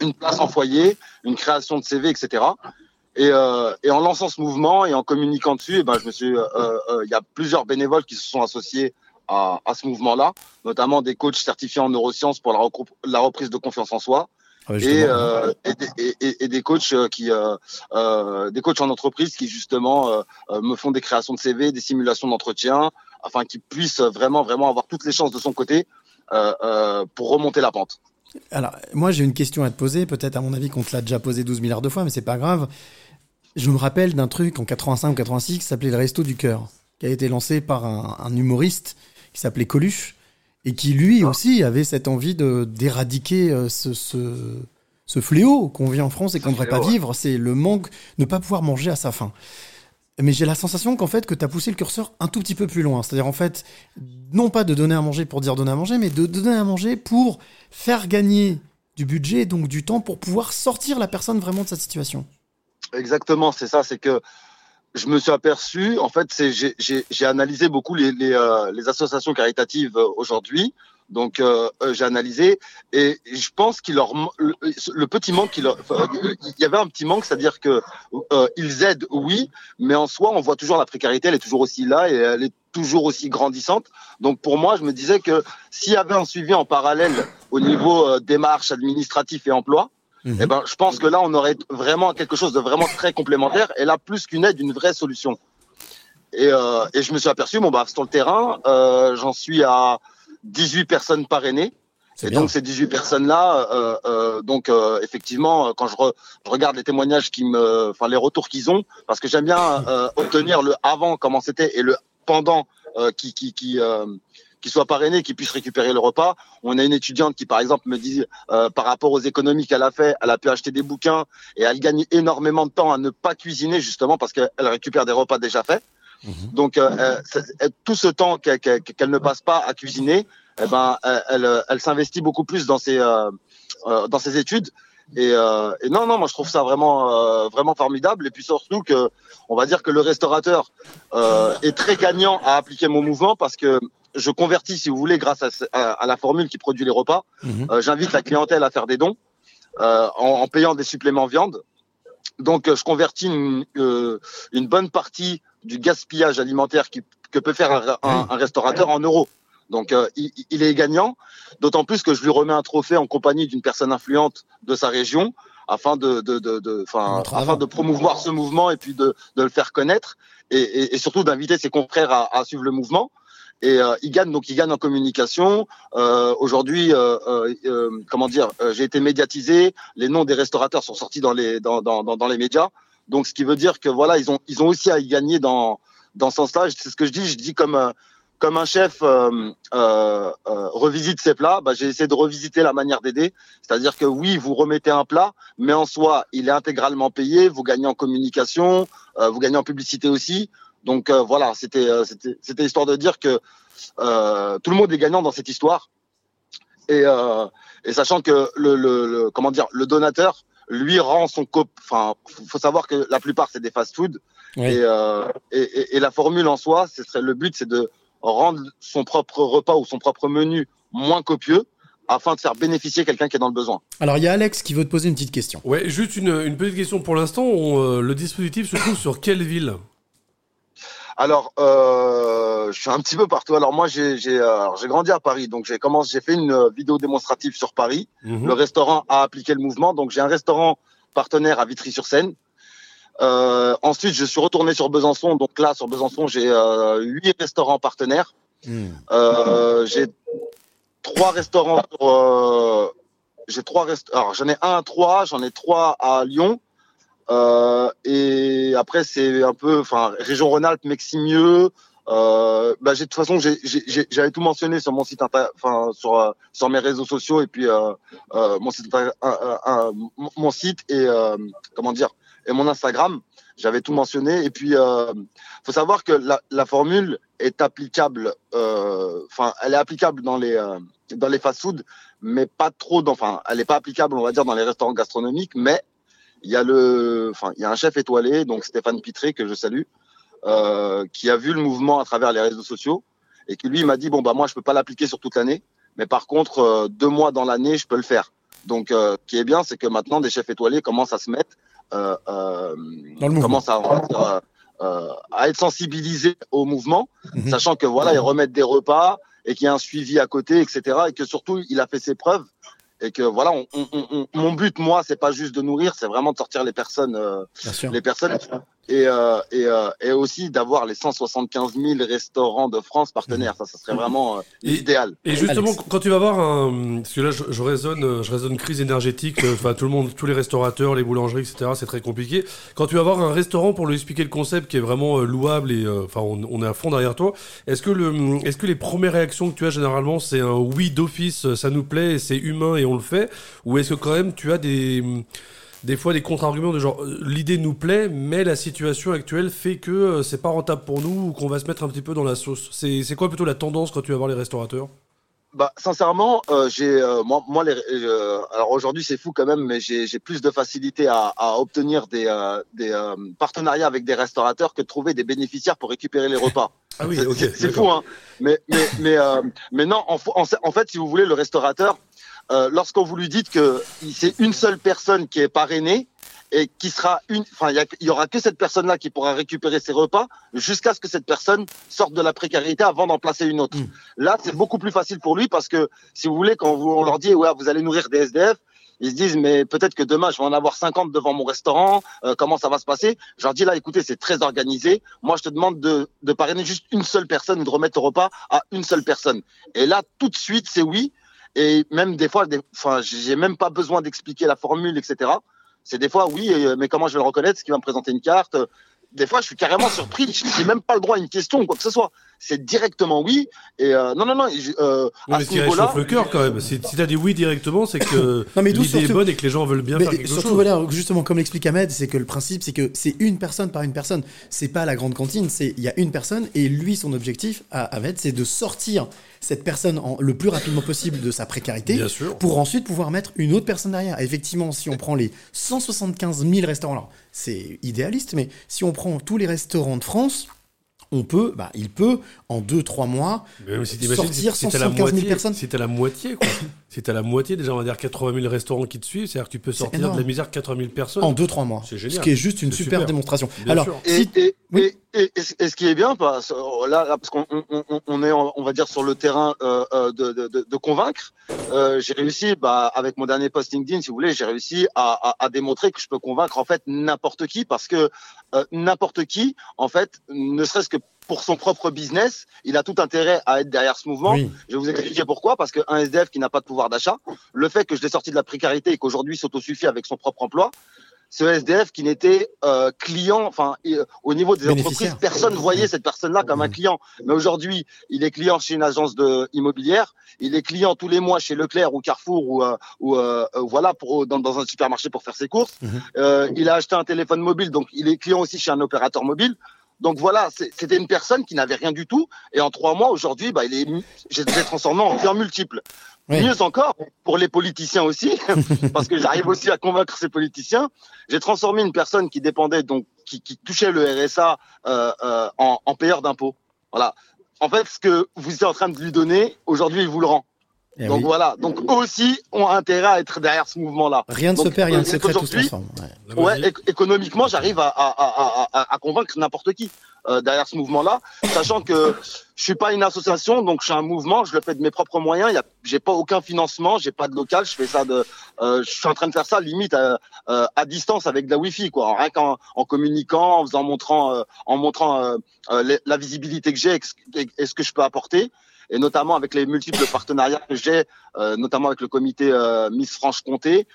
[SPEAKER 15] une place en foyer, une création de CV, etc. Et, euh, et en lançant ce mouvement et en communiquant dessus, eh ben, je me suis, euh, euh, il y a plusieurs bénévoles qui se sont associés à, à ce mouvement-là, notamment des coachs certifiés en neurosciences pour la, la reprise de confiance en soi.
[SPEAKER 2] Ah
[SPEAKER 15] et, euh, et, des- et- et- et des coachs euh, qui euh, euh, des coachs en entreprise qui justement euh, euh, me font des créations de CV, des simulations d'entretien, afin qu'ils puissent vraiment vraiment avoir toutes les chances de son côté euh, euh, pour remonter la pente.
[SPEAKER 2] Alors, moi, j'ai une question à te poser. Peut-être, à mon avis, qu'on te l'a déjà posé 12 milliards de fois, mais c'est pas grave. Je me rappelle d'un truc en 85 ou 86 qui s'appelait le Resto du Cœur, qui a été lancé par un, un humoriste qui s'appelait Coluche, et qui, lui aussi, avait cette envie de d'éradiquer euh, ce, ce, ce fléau qu'on vit en France et qu'on ne devrait pas vivre. C'est le manque, ne pas pouvoir manger à sa faim. Mais j'ai la sensation qu'en fait, que tu as poussé le curseur un tout petit peu plus loin. C'est-à-dire, en fait, non pas de donner à manger pour dire donner à manger, mais de donner à manger pour faire gagner du budget, donc du temps, pour pouvoir sortir la personne vraiment de cette situation.
[SPEAKER 15] Exactement, c'est ça. C'est que je me suis aperçu, en fait, j'ai- analysé beaucoup les, euh, associations caritatives euh, aujourd'hui. Donc, euh, euh, j'ai analysé et je pense qu'il leur le, le petit manque qu'il il y avait un petit manque, c'est-à-dire que euh, ils aident, oui, mais en soi, on voit toujours la précarité, elle est toujours aussi là et elle est toujours aussi grandissante. Donc, pour moi, je me disais que s'il y avait un suivi en parallèle au niveau euh, démarche administratif et emploi, eh ben, je pense que là, on aurait vraiment quelque chose de vraiment très complémentaire. Et là, plus qu'une aide, une vraie solution. Et, euh, et je me suis aperçu, bon, bah, sur le terrain, euh, j'en suis à 18 personnes parrainées. Et donc ces 18 personnes-là, euh, euh, donc euh, effectivement, quand je, re- je regarde les témoignages qui me, enfin les retours qu'ils ont, parce que j'aime bien euh, obtenir le avant comment c'était et le pendant euh, qui qui qui euh, qui soit parrainé, qui puisse récupérer le repas. On a une étudiante qui, par exemple, me dit, euh, par rapport aux économies qu'elle a fait, elle a pu acheter des bouquins et elle gagne énormément de temps à ne pas cuisiner, justement, parce qu'elle récupère des repas déjà faits. Donc, euh, euh, euh, tout ce temps qu'elle ne passe pas à cuisiner, eh ben, elle, s'investit beaucoup plus dans ses, euh, dans ses études. Et, euh, et non, non, moi je trouve ça vraiment, euh, vraiment formidable. Et puis surtout que, on va dire que le restaurateur euh, est très gagnant à appliquer mon mouvement parce que je convertis, si vous voulez, grâce à, ce- à- à la formule qui produit les repas. Euh, J'invite la clientèle à faire des dons en, en payant des suppléments viande. Donc, je convertis une, une bonne partie du gaspillage alimentaire qui, que peut faire un, un- un restaurateur en euros. Donc, euh, il, il est gagnant, d'autant plus que je lui remets un trophée en compagnie d'une personne influente de sa région, afin de, de, de, de- afin de promouvoir ce mouvement et puis de, de le faire connaître et, et, et surtout d'inviter ses confrères à, à suivre le mouvement. Et euh, il gagne donc il gagne en communication. Euh, Aujourd'hui, euh, euh, euh, comment dire, euh, j'ai été médiatisé. Les noms des restaurateurs sont sortis dans les dans, dans, dans les médias. Donc ce qui veut dire que voilà, ils ont ils ont aussi à y gagner dans dans ce sens-là. C'est ce que je dis. Je dis comme euh, comme un chef euh, euh, euh, revisite ses plats, bah, j'ai essayé de revisiter la manière d'aider. C'est-à-dire que oui, vous remettez un plat, mais en soi, il est intégralement payé. Vous gagnez en communication, euh, vous gagnez en publicité aussi. Donc voilà, c'était c'était histoire de dire que tout le monde est gagnant dans cette histoire. Et, et sachant que le, le, le- comment dire le donateur lui rend son cop. Enfin, faut- faut savoir que la plupart c'est des fast-food.
[SPEAKER 2] Ouais.
[SPEAKER 15] Et, euh, et, et, et la formule en soi, ce serait le but, c'est de rendre son propre repas ou son propre menu moins copieux afin de faire bénéficier quelqu'un qui est dans le besoin.
[SPEAKER 2] Alors, il y a Alex qui veut te poser une petite question.
[SPEAKER 3] Ouais, juste une, une petite question pour l'instant. euh, le dispositif se trouve sur quelle ville?
[SPEAKER 15] Alors, euh, je suis un petit peu partout. Alors moi, j'ai j'ai euh, grandi à Paris, donc j'ai commencé, j'ai fait une euh, vidéo démonstrative sur Paris.
[SPEAKER 3] Mhm.
[SPEAKER 15] Le restaurant a appliqué le mouvement, donc j'ai un restaurant partenaire à Vitry-sur-Seine. Euh, ensuite, je suis retourné sur Besançon. Donc là, sur Besançon, j'ai euh, huit restaurants partenaires. Euh, j'ai trois restaurants. euh, j'ai trois Alors j'en ai un à Troyes, j'en ai trois à Lyon. Euh, et après c'est un peu, enfin région Rhône-Alpes, Meximieux. Euh, bah, de toute façon j'avais tout mentionné sur mon site, enfin sur euh, sur mes réseaux sociaux et puis euh, euh, mon site, mon- site et comment dire et mon Instagram. J'avais tout mentionné et puis faut savoir que la, la formule est applicable, enfin elle est applicable dans les dans les fast-food, mais pas trop enfin elle est pas applicable on va dire dans les restaurants gastronomiques, mais il y a le, enfin, il y a un chef étoilé, donc Stéphane Pitré que je salue, euh, qui a vu le mouvement à travers les réseaux sociaux et qui lui m'a dit bon bah moi je peux pas l'appliquer sur toute l'année, mais par contre euh, deux mois dans l'année je peux le faire. Donc euh, ce qui est bien c'est que maintenant des chefs étoilés commencent à se mettre, euh, euh, commencent à, euh, à être sensibilisés au mouvement, sachant que voilà ils remettent des repas et qu'il y a un suivi à côté, etc. Et que surtout il a fait ses preuves et que voilà, on, on- on- on- mon but moi c'est pas juste de nourrir, c'est vraiment de sortir les personnes, euh, les personnes et euh, et, euh, et aussi d'avoir les 175 000 restaurants de France partenaires. Ça, ça serait vraiment euh, idéal.
[SPEAKER 3] Et justement, quand tu vas voir un, parce que là, je, je raisonne, euh, je raisonne crise énergétique. euh, Enfin, tout le monde, tous les restaurateurs, les boulangeries, etc. C'est très compliqué. Quand tu vas voir un restaurant pour lui expliquer le concept qui est vraiment euh, louable et, euh, enfin, on, on est à fond derrière toi. Est-ce que le, est-ce que les premières réactions que tu as généralement, c'est un oui d'office, ça nous plaît, et c'est humain et on le fait, ou est-ce que quand même tu as des des fois des contre-arguments de genre euh, l'idée nous plaît mais la situation actuelle fait que euh, c'est pas rentable pour nous ou qu'on va se mettre un petit peu dans la sauce. C'est quoi plutôt la tendance quand tu vas voir les restaurateurs?
[SPEAKER 15] Bah, sincèrement, euh, j'ai euh, moi, moi les, euh, alors aujourd'hui c'est fou quand même, mais j'ai plus de facilité à, à obtenir des, des partenariats avec des restaurateurs que de trouver des bénéficiaires pour récupérer les repas. [laughs]
[SPEAKER 3] Ah oui,
[SPEAKER 15] C'est-
[SPEAKER 3] ok,
[SPEAKER 15] c'est- fou, hein. Mais mais mais mais non, en, fa- en, en fait, si vous voulez, le restaurateur, euh, lorsqu'on vous lui dites que c'est une seule personne qui est parrainée et qui sera une, enfin, il y, aura que cette personne-là qui pourra récupérer ses repas jusqu'à ce que cette personne sorte de la précarité avant d'en placer une autre. Là, c'est beaucoup plus facile pour lui parce que, si vous voulez, quand vous, on leur dit, ouais, vous allez nourrir des SDF, ils se disent, mais peut-être que demain, je vais en avoir 50 devant mon restaurant, euh, comment ça va se passer? Je leur dis, là, écoutez, c'est très organisé. Moi, je te demande de, de parrainer juste une seule personne ou de remettre le repas à une seule personne. Et là, tout de suite, c'est oui. Et même des fois, des, enfin, j'ai même pas besoin d'expliquer la formule, etc. C'est des fois, oui, euh, mais comment je vais le reconnaître? Est-ce qu'il va me présenter une carte? Des fois, je suis carrément surpris. Je n'ai même pas le droit à une question ou quoi que ce soit. C'est directement oui. Et euh, non, non, non. euh, à
[SPEAKER 3] mais
[SPEAKER 15] ce
[SPEAKER 3] qui réchauffe le cœur quand même. Si, si t'as dit oui directement, c'est que [coughs]
[SPEAKER 2] Non, mais d'où
[SPEAKER 3] l'idée est bonne et que les gens veulent bien
[SPEAKER 2] Mais
[SPEAKER 3] faire quelque
[SPEAKER 2] surtout,
[SPEAKER 3] chose.
[SPEAKER 2] voilà, justement, comme l'explique Ahmed, c'est que le principe, c'est que c'est une personne par une personne. C'est pas la grande cantine, c'est il y a une personne et lui, son objectif à Ahmed, c'est de sortir cette personne en- le plus rapidement possible de sa précarité
[SPEAKER 3] Bien sûr.
[SPEAKER 2] pour ensuite pouvoir mettre une autre personne derrière. Et effectivement, si on prend les 175 000 restaurants, alors c'est idéaliste, mais si on prend tous les restaurants de France, on peut, bah, il peut, en 2-3 mois,
[SPEAKER 3] Mais
[SPEAKER 2] sortir
[SPEAKER 3] si t'as la
[SPEAKER 2] 175 000
[SPEAKER 3] moitié,
[SPEAKER 2] personnes.
[SPEAKER 3] t'as la moitié, quoi. [coughs] Si t'as la moitié, déjà, on va dire 80 000 restaurants qui te suivent, c'est-à-dire que tu peux
[SPEAKER 2] C'est
[SPEAKER 3] sortir de la misère 80 000 personnes.
[SPEAKER 2] En 2-3 mois.
[SPEAKER 3] C'est génial.
[SPEAKER 2] Ce qui est juste une
[SPEAKER 3] C'est
[SPEAKER 2] super,
[SPEAKER 3] super.
[SPEAKER 2] démonstration.
[SPEAKER 3] Bien
[SPEAKER 2] Alors,
[SPEAKER 3] sûr.
[SPEAKER 2] si-
[SPEAKER 15] Et, et, et, et, et ce qui est bien, parce, là, là, parce qu'on on, on- on est, on va dire, sur le terrain euh, euh, de, de, de, de convaincre, euh, j'ai réussi, bah, avec mon dernier post LinkedIn, si vous voulez, j'ai réussi à, à, à démontrer que je peux convaincre en fait n'importe qui, parce que euh, n'importe qui, en fait, ne serait-ce que pour son propre business, il a tout intérêt à être derrière ce mouvement.
[SPEAKER 2] Oui.
[SPEAKER 15] Je vais vous expliquer pourquoi. Parce qu'un SDF qui n'a pas de pouvoir d'achat, le fait que je l'ai sorti de la précarité et qu'aujourd'hui s'autosuffit avec son propre emploi, ce SDF qui n'était euh, client, enfin euh, au niveau des entreprises, personne voyait cette personne-là comme un client. Mais aujourd'hui, il est client chez une agence de immobilière, il est client tous les mois chez Leclerc ou Carrefour ou, euh, ou euh, euh, voilà pour dans, dans un supermarché pour faire ses courses. Euh, il a acheté un téléphone mobile, donc il est client aussi chez un opérateur mobile. Donc voilà, c'était une personne qui n'avait rien du tout. Et en trois mois, aujourd'hui, bah, il est, mu- j'ai j'ai transformé en client multiple.
[SPEAKER 2] Oui.
[SPEAKER 15] Mieux encore, pour les politiciens aussi, [laughs] parce que j'arrive aussi à convaincre ces politiciens, j'ai transformé une personne qui dépendait, donc qui, qui touchait le RSA euh, euh, en, en payeur d'impôts. Voilà. En fait, ce que vous êtes en train de lui donner, aujourd'hui, il vous le rend.
[SPEAKER 2] Eh
[SPEAKER 15] donc
[SPEAKER 2] oui.
[SPEAKER 15] voilà. Donc eux aussi ont intérêt à être derrière ce mouvement-là.
[SPEAKER 2] Rien ne se perd, rien ne
[SPEAKER 15] euh,
[SPEAKER 2] se crée, tout se
[SPEAKER 15] aujourd'hui,
[SPEAKER 2] transforme. Ouais.
[SPEAKER 15] Économiquement, j'arrive à, à, à, à, à convaincre n'importe qui euh, derrière ce mouvement-là, sachant que je suis pas une association, donc je suis un mouvement, je le fais de mes propres moyens. Il y a, j'ai pas aucun financement, j'ai pas de local, je fais ça de, euh, je suis en train de faire ça limite à, euh, à distance avec de la Wi-Fi, quoi, rien qu'en en communiquant, en faisant montrant, euh, en montrant euh, euh, la visibilité que j'ai et, ce- et- et ce que je peux apporter. Et notamment avec les multiples [laughs] partenariats que j'ai, euh, notamment avec le comité euh, Miss Franche-Comté,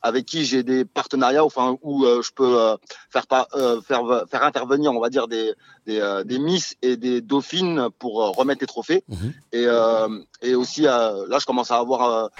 [SPEAKER 15] avec qui j'ai des partenariats enfin où euh, je peux euh, faire pas euh, faire faire intervenir on va dire des des, euh, des miss et des dauphines pour remettre les trophées
[SPEAKER 2] Mhm.
[SPEAKER 15] et euh, et aussi euh, là je commence à avoir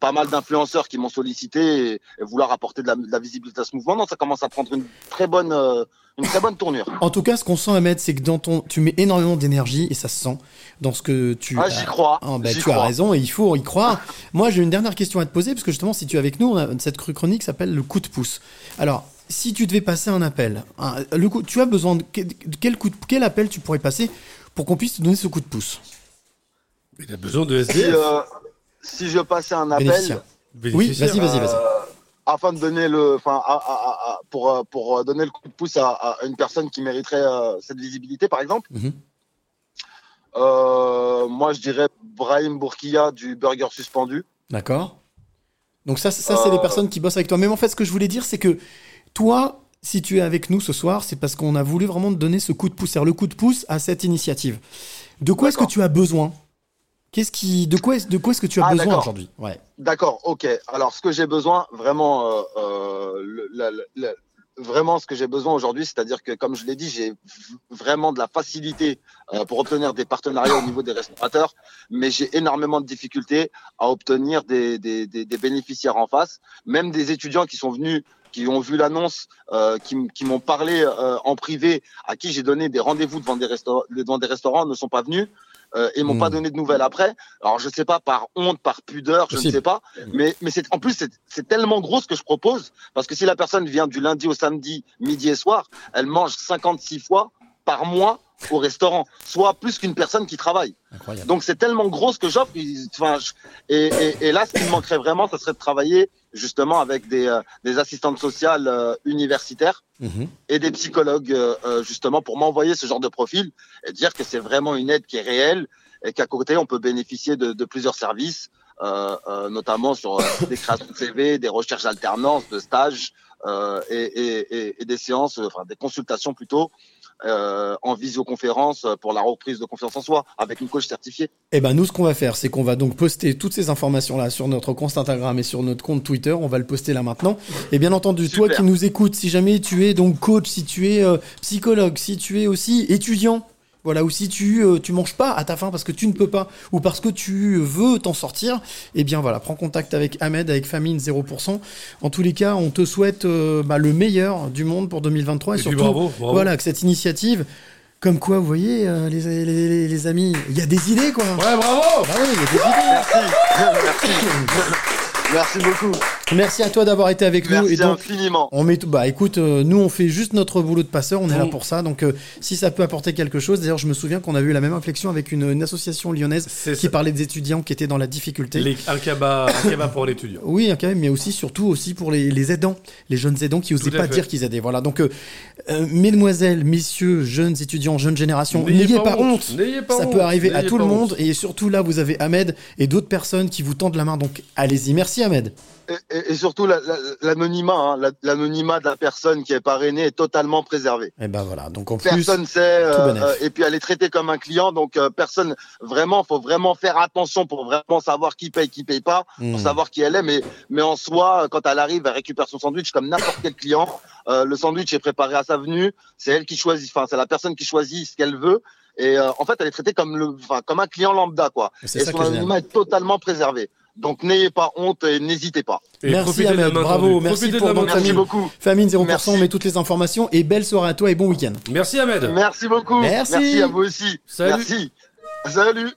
[SPEAKER 15] pas mal d'influenceurs qui m'ont sollicité et, et vouloir apporter de la, de la visibilité à ce mouvement donc ça commence à prendre une très bonne euh, une très bonne tournure
[SPEAKER 2] En tout cas, ce qu'on sent, Ahmed, c'est que dans ton, tu mets énormément d'énergie et ça se sent dans ce que tu.
[SPEAKER 15] Ah, j'y crois,
[SPEAKER 2] Ah, bah, tu as raison et il faut y croire. [laughs] Moi, j'ai une dernière question à te poser parce que justement, si tu es avec nous, on a- cette chronique s'appelle le coup de pouce. Alors, si tu devais passer un appel, un- le coup, tu as besoin de quel, coup de- quel appel tu pourrais passer pour qu'on puisse te donner ce coup de pouce?
[SPEAKER 3] Il a besoin de
[SPEAKER 15] si,
[SPEAKER 3] SDF.
[SPEAKER 15] euh, si je passais un appel
[SPEAKER 2] Bénéficiaire. Oui, vas-y, vas-y, vas-y.
[SPEAKER 15] Euh, afin de donner le, enfin, à- à- à- pour euh, pour donner le coup de pouce à, une personne qui mériterait euh, cette visibilité, par exemple.
[SPEAKER 2] Mhm.
[SPEAKER 15] Euh, moi, je dirais Brahim Bourkia du Burger Suspendu.
[SPEAKER 2] D'accord Donc ça, ça c'est
[SPEAKER 15] Euh.
[SPEAKER 2] les personnes qui bossent avec toi. Mais en fait, ce que je voulais dire, c'est que toi, si tu es avec nous ce soir, c'est parce qu'on a voulu vraiment te donner ce coup de pouce, le coup de pouce à cette initiative. De quoi est-ce que tu as besoin? Qu'est-ce qui, de quoi, de quoi est-ce que tu as
[SPEAKER 15] Ah,
[SPEAKER 2] besoin aujourd'hui? Ouais.
[SPEAKER 15] D'accord, ok. Alors, ce que j'ai besoin, vraiment, euh, euh, le- la- la- la- vraiment, ce que j'ai besoin aujourd'hui, c'est-à-dire que, comme je l'ai dit, j'ai vraiment de la facilité euh, pour obtenir des partenariats au niveau des restaurateurs, mais j'ai énormément de difficultés à obtenir des, des, des, des bénéficiaires en face, même des étudiants qui sont venus qui ont vu l'annonce, euh, qui, m'ont parlé euh, en privé, à qui j'ai donné des rendez-vous devant des, devant des restaurants, ne sont pas venus euh, et m'ont
[SPEAKER 2] Hmm.
[SPEAKER 15] pas donné de nouvelles après. Alors je sais pas par honte, par pudeur, je ne sais pas, mais mais c'est en plus c'est tellement gros ce que je propose parce que si la personne vient du lundi au samedi, midi et soir, elle mange 56 fois par mois au restaurant, soit plus qu'une personne qui travaille.
[SPEAKER 2] Incroyable.
[SPEAKER 15] Donc c'est tellement gros ce que j'offre. Enfin, et, et, et là, ce qui me manquerait vraiment, ça serait de travailler justement avec des, euh, des assistantes sociales euh, universitaires
[SPEAKER 2] Mhm.
[SPEAKER 15] et des psychologues euh, justement pour m'envoyer ce genre de profil et dire que c'est vraiment une aide qui est réelle et qu'à côté on peut bénéficier de, de plusieurs services, euh, euh, notamment sur euh, des créations de CV, des recherches d'alternance, de stages euh, et, et, et, des séances, enfin des consultations plutôt euh, en visioconférence pour la reprise de confiance en soi avec une coach certifiée.
[SPEAKER 2] Eh ben nous, ce qu'on va faire, c'est qu'on va donc poster toutes ces informations là sur notre compte Instagram et sur notre compte Twitter. On va le poster là maintenant. Et bien entendu, toi qui nous écoutes, si jamais tu es donc coach, si tu es euh, psychologue, si tu es aussi étudiant. Voilà, ou si tu euh, tu manges pas à ta faim parce que tu ne peux pas ou parce que tu veux t'en sortir, eh bien voilà, prends contact avec Ahmed, avec Famine 0%. En tous les cas, on te souhaite euh, bah, le meilleur du monde pour 2023 et, surtout,
[SPEAKER 3] bravo, bravo.
[SPEAKER 2] voilà, que cette initiative, comme quoi, vous voyez, euh, les, les, les- les amis, il y a des idées quoi.
[SPEAKER 3] Ouais, bravo
[SPEAKER 2] Bah oui, il y a des idées.
[SPEAKER 15] Merci. Merci beaucoup.
[SPEAKER 2] Merci à toi d'avoir été avec nous.
[SPEAKER 15] Merci
[SPEAKER 2] Et donc,
[SPEAKER 15] infiniment.
[SPEAKER 2] on met tout. Bah, écoute, euh, nous on fait juste notre boulot de passeur. On est là pour ça. Donc, euh, si ça peut apporter quelque chose. D'ailleurs, je me souviens qu'on a eu la même réflexion avec une, une association lyonnaise qui
[SPEAKER 3] ça.
[SPEAKER 2] parlait des étudiants qui étaient dans la difficulté.
[SPEAKER 3] Les- un cabas, un cabas pour l'étudiant.
[SPEAKER 2] Oui, quand même, mais aussi, surtout aussi pour les, les aidants, les jeunes aidants qui n'osaient pas
[SPEAKER 3] fait.
[SPEAKER 2] dire qu'ils aidaient. Voilà. Donc, euh, mesdemoiselles, messieurs, jeunes étudiants, jeunes générations,
[SPEAKER 3] N'ayez pas
[SPEAKER 2] pas,
[SPEAKER 3] honte. pas
[SPEAKER 2] Ça
[SPEAKER 3] honte.
[SPEAKER 2] peut arriver à tout le
[SPEAKER 3] honte.
[SPEAKER 2] monde. Et surtout là, vous avez Ahmed et d'autres personnes qui vous tendent la main. Donc, allez-y. Merci, Ahmed.
[SPEAKER 15] Et, et- et surtout, la- la- l'anonymat, hein, la- l'anonymat de la personne qui est parrainée est totalement préservé.
[SPEAKER 2] Et ben voilà. Donc, en plus.
[SPEAKER 15] Personne sait,
[SPEAKER 2] tout
[SPEAKER 15] euh, euh, et puis elle est traitée comme un client, donc euh, personne, vraiment, faut vraiment faire attention pour vraiment savoir qui paye, qui paye pas,
[SPEAKER 2] Hmm.
[SPEAKER 15] pour savoir qui elle est, mais, mais en soi, quand elle arrive, elle récupère son sandwich comme n'importe quel client, Euh, le sandwich est préparé à sa venue, c'est elle qui choisit, enfin, c'est la personne qui choisit ce qu'elle veut, et euh, en fait, elle est traitée comme le, enfin, comme un client lambda, quoi.
[SPEAKER 2] Et
[SPEAKER 15] son anonymat est totalement préservé. Donc n'ayez pas honte et n'hésitez pas.
[SPEAKER 2] merci Ahmed, bravo, merci pour donc
[SPEAKER 15] Merci beaucoup.
[SPEAKER 2] famine 0%,
[SPEAKER 15] Merci.
[SPEAKER 2] on met toutes les informations et belle soirée à toi et bon week-end.
[SPEAKER 3] Merci Ahmed.
[SPEAKER 15] Merci beaucoup.
[SPEAKER 2] Merci.
[SPEAKER 15] à vous aussi.
[SPEAKER 3] Salut.
[SPEAKER 15] Merci. Salut.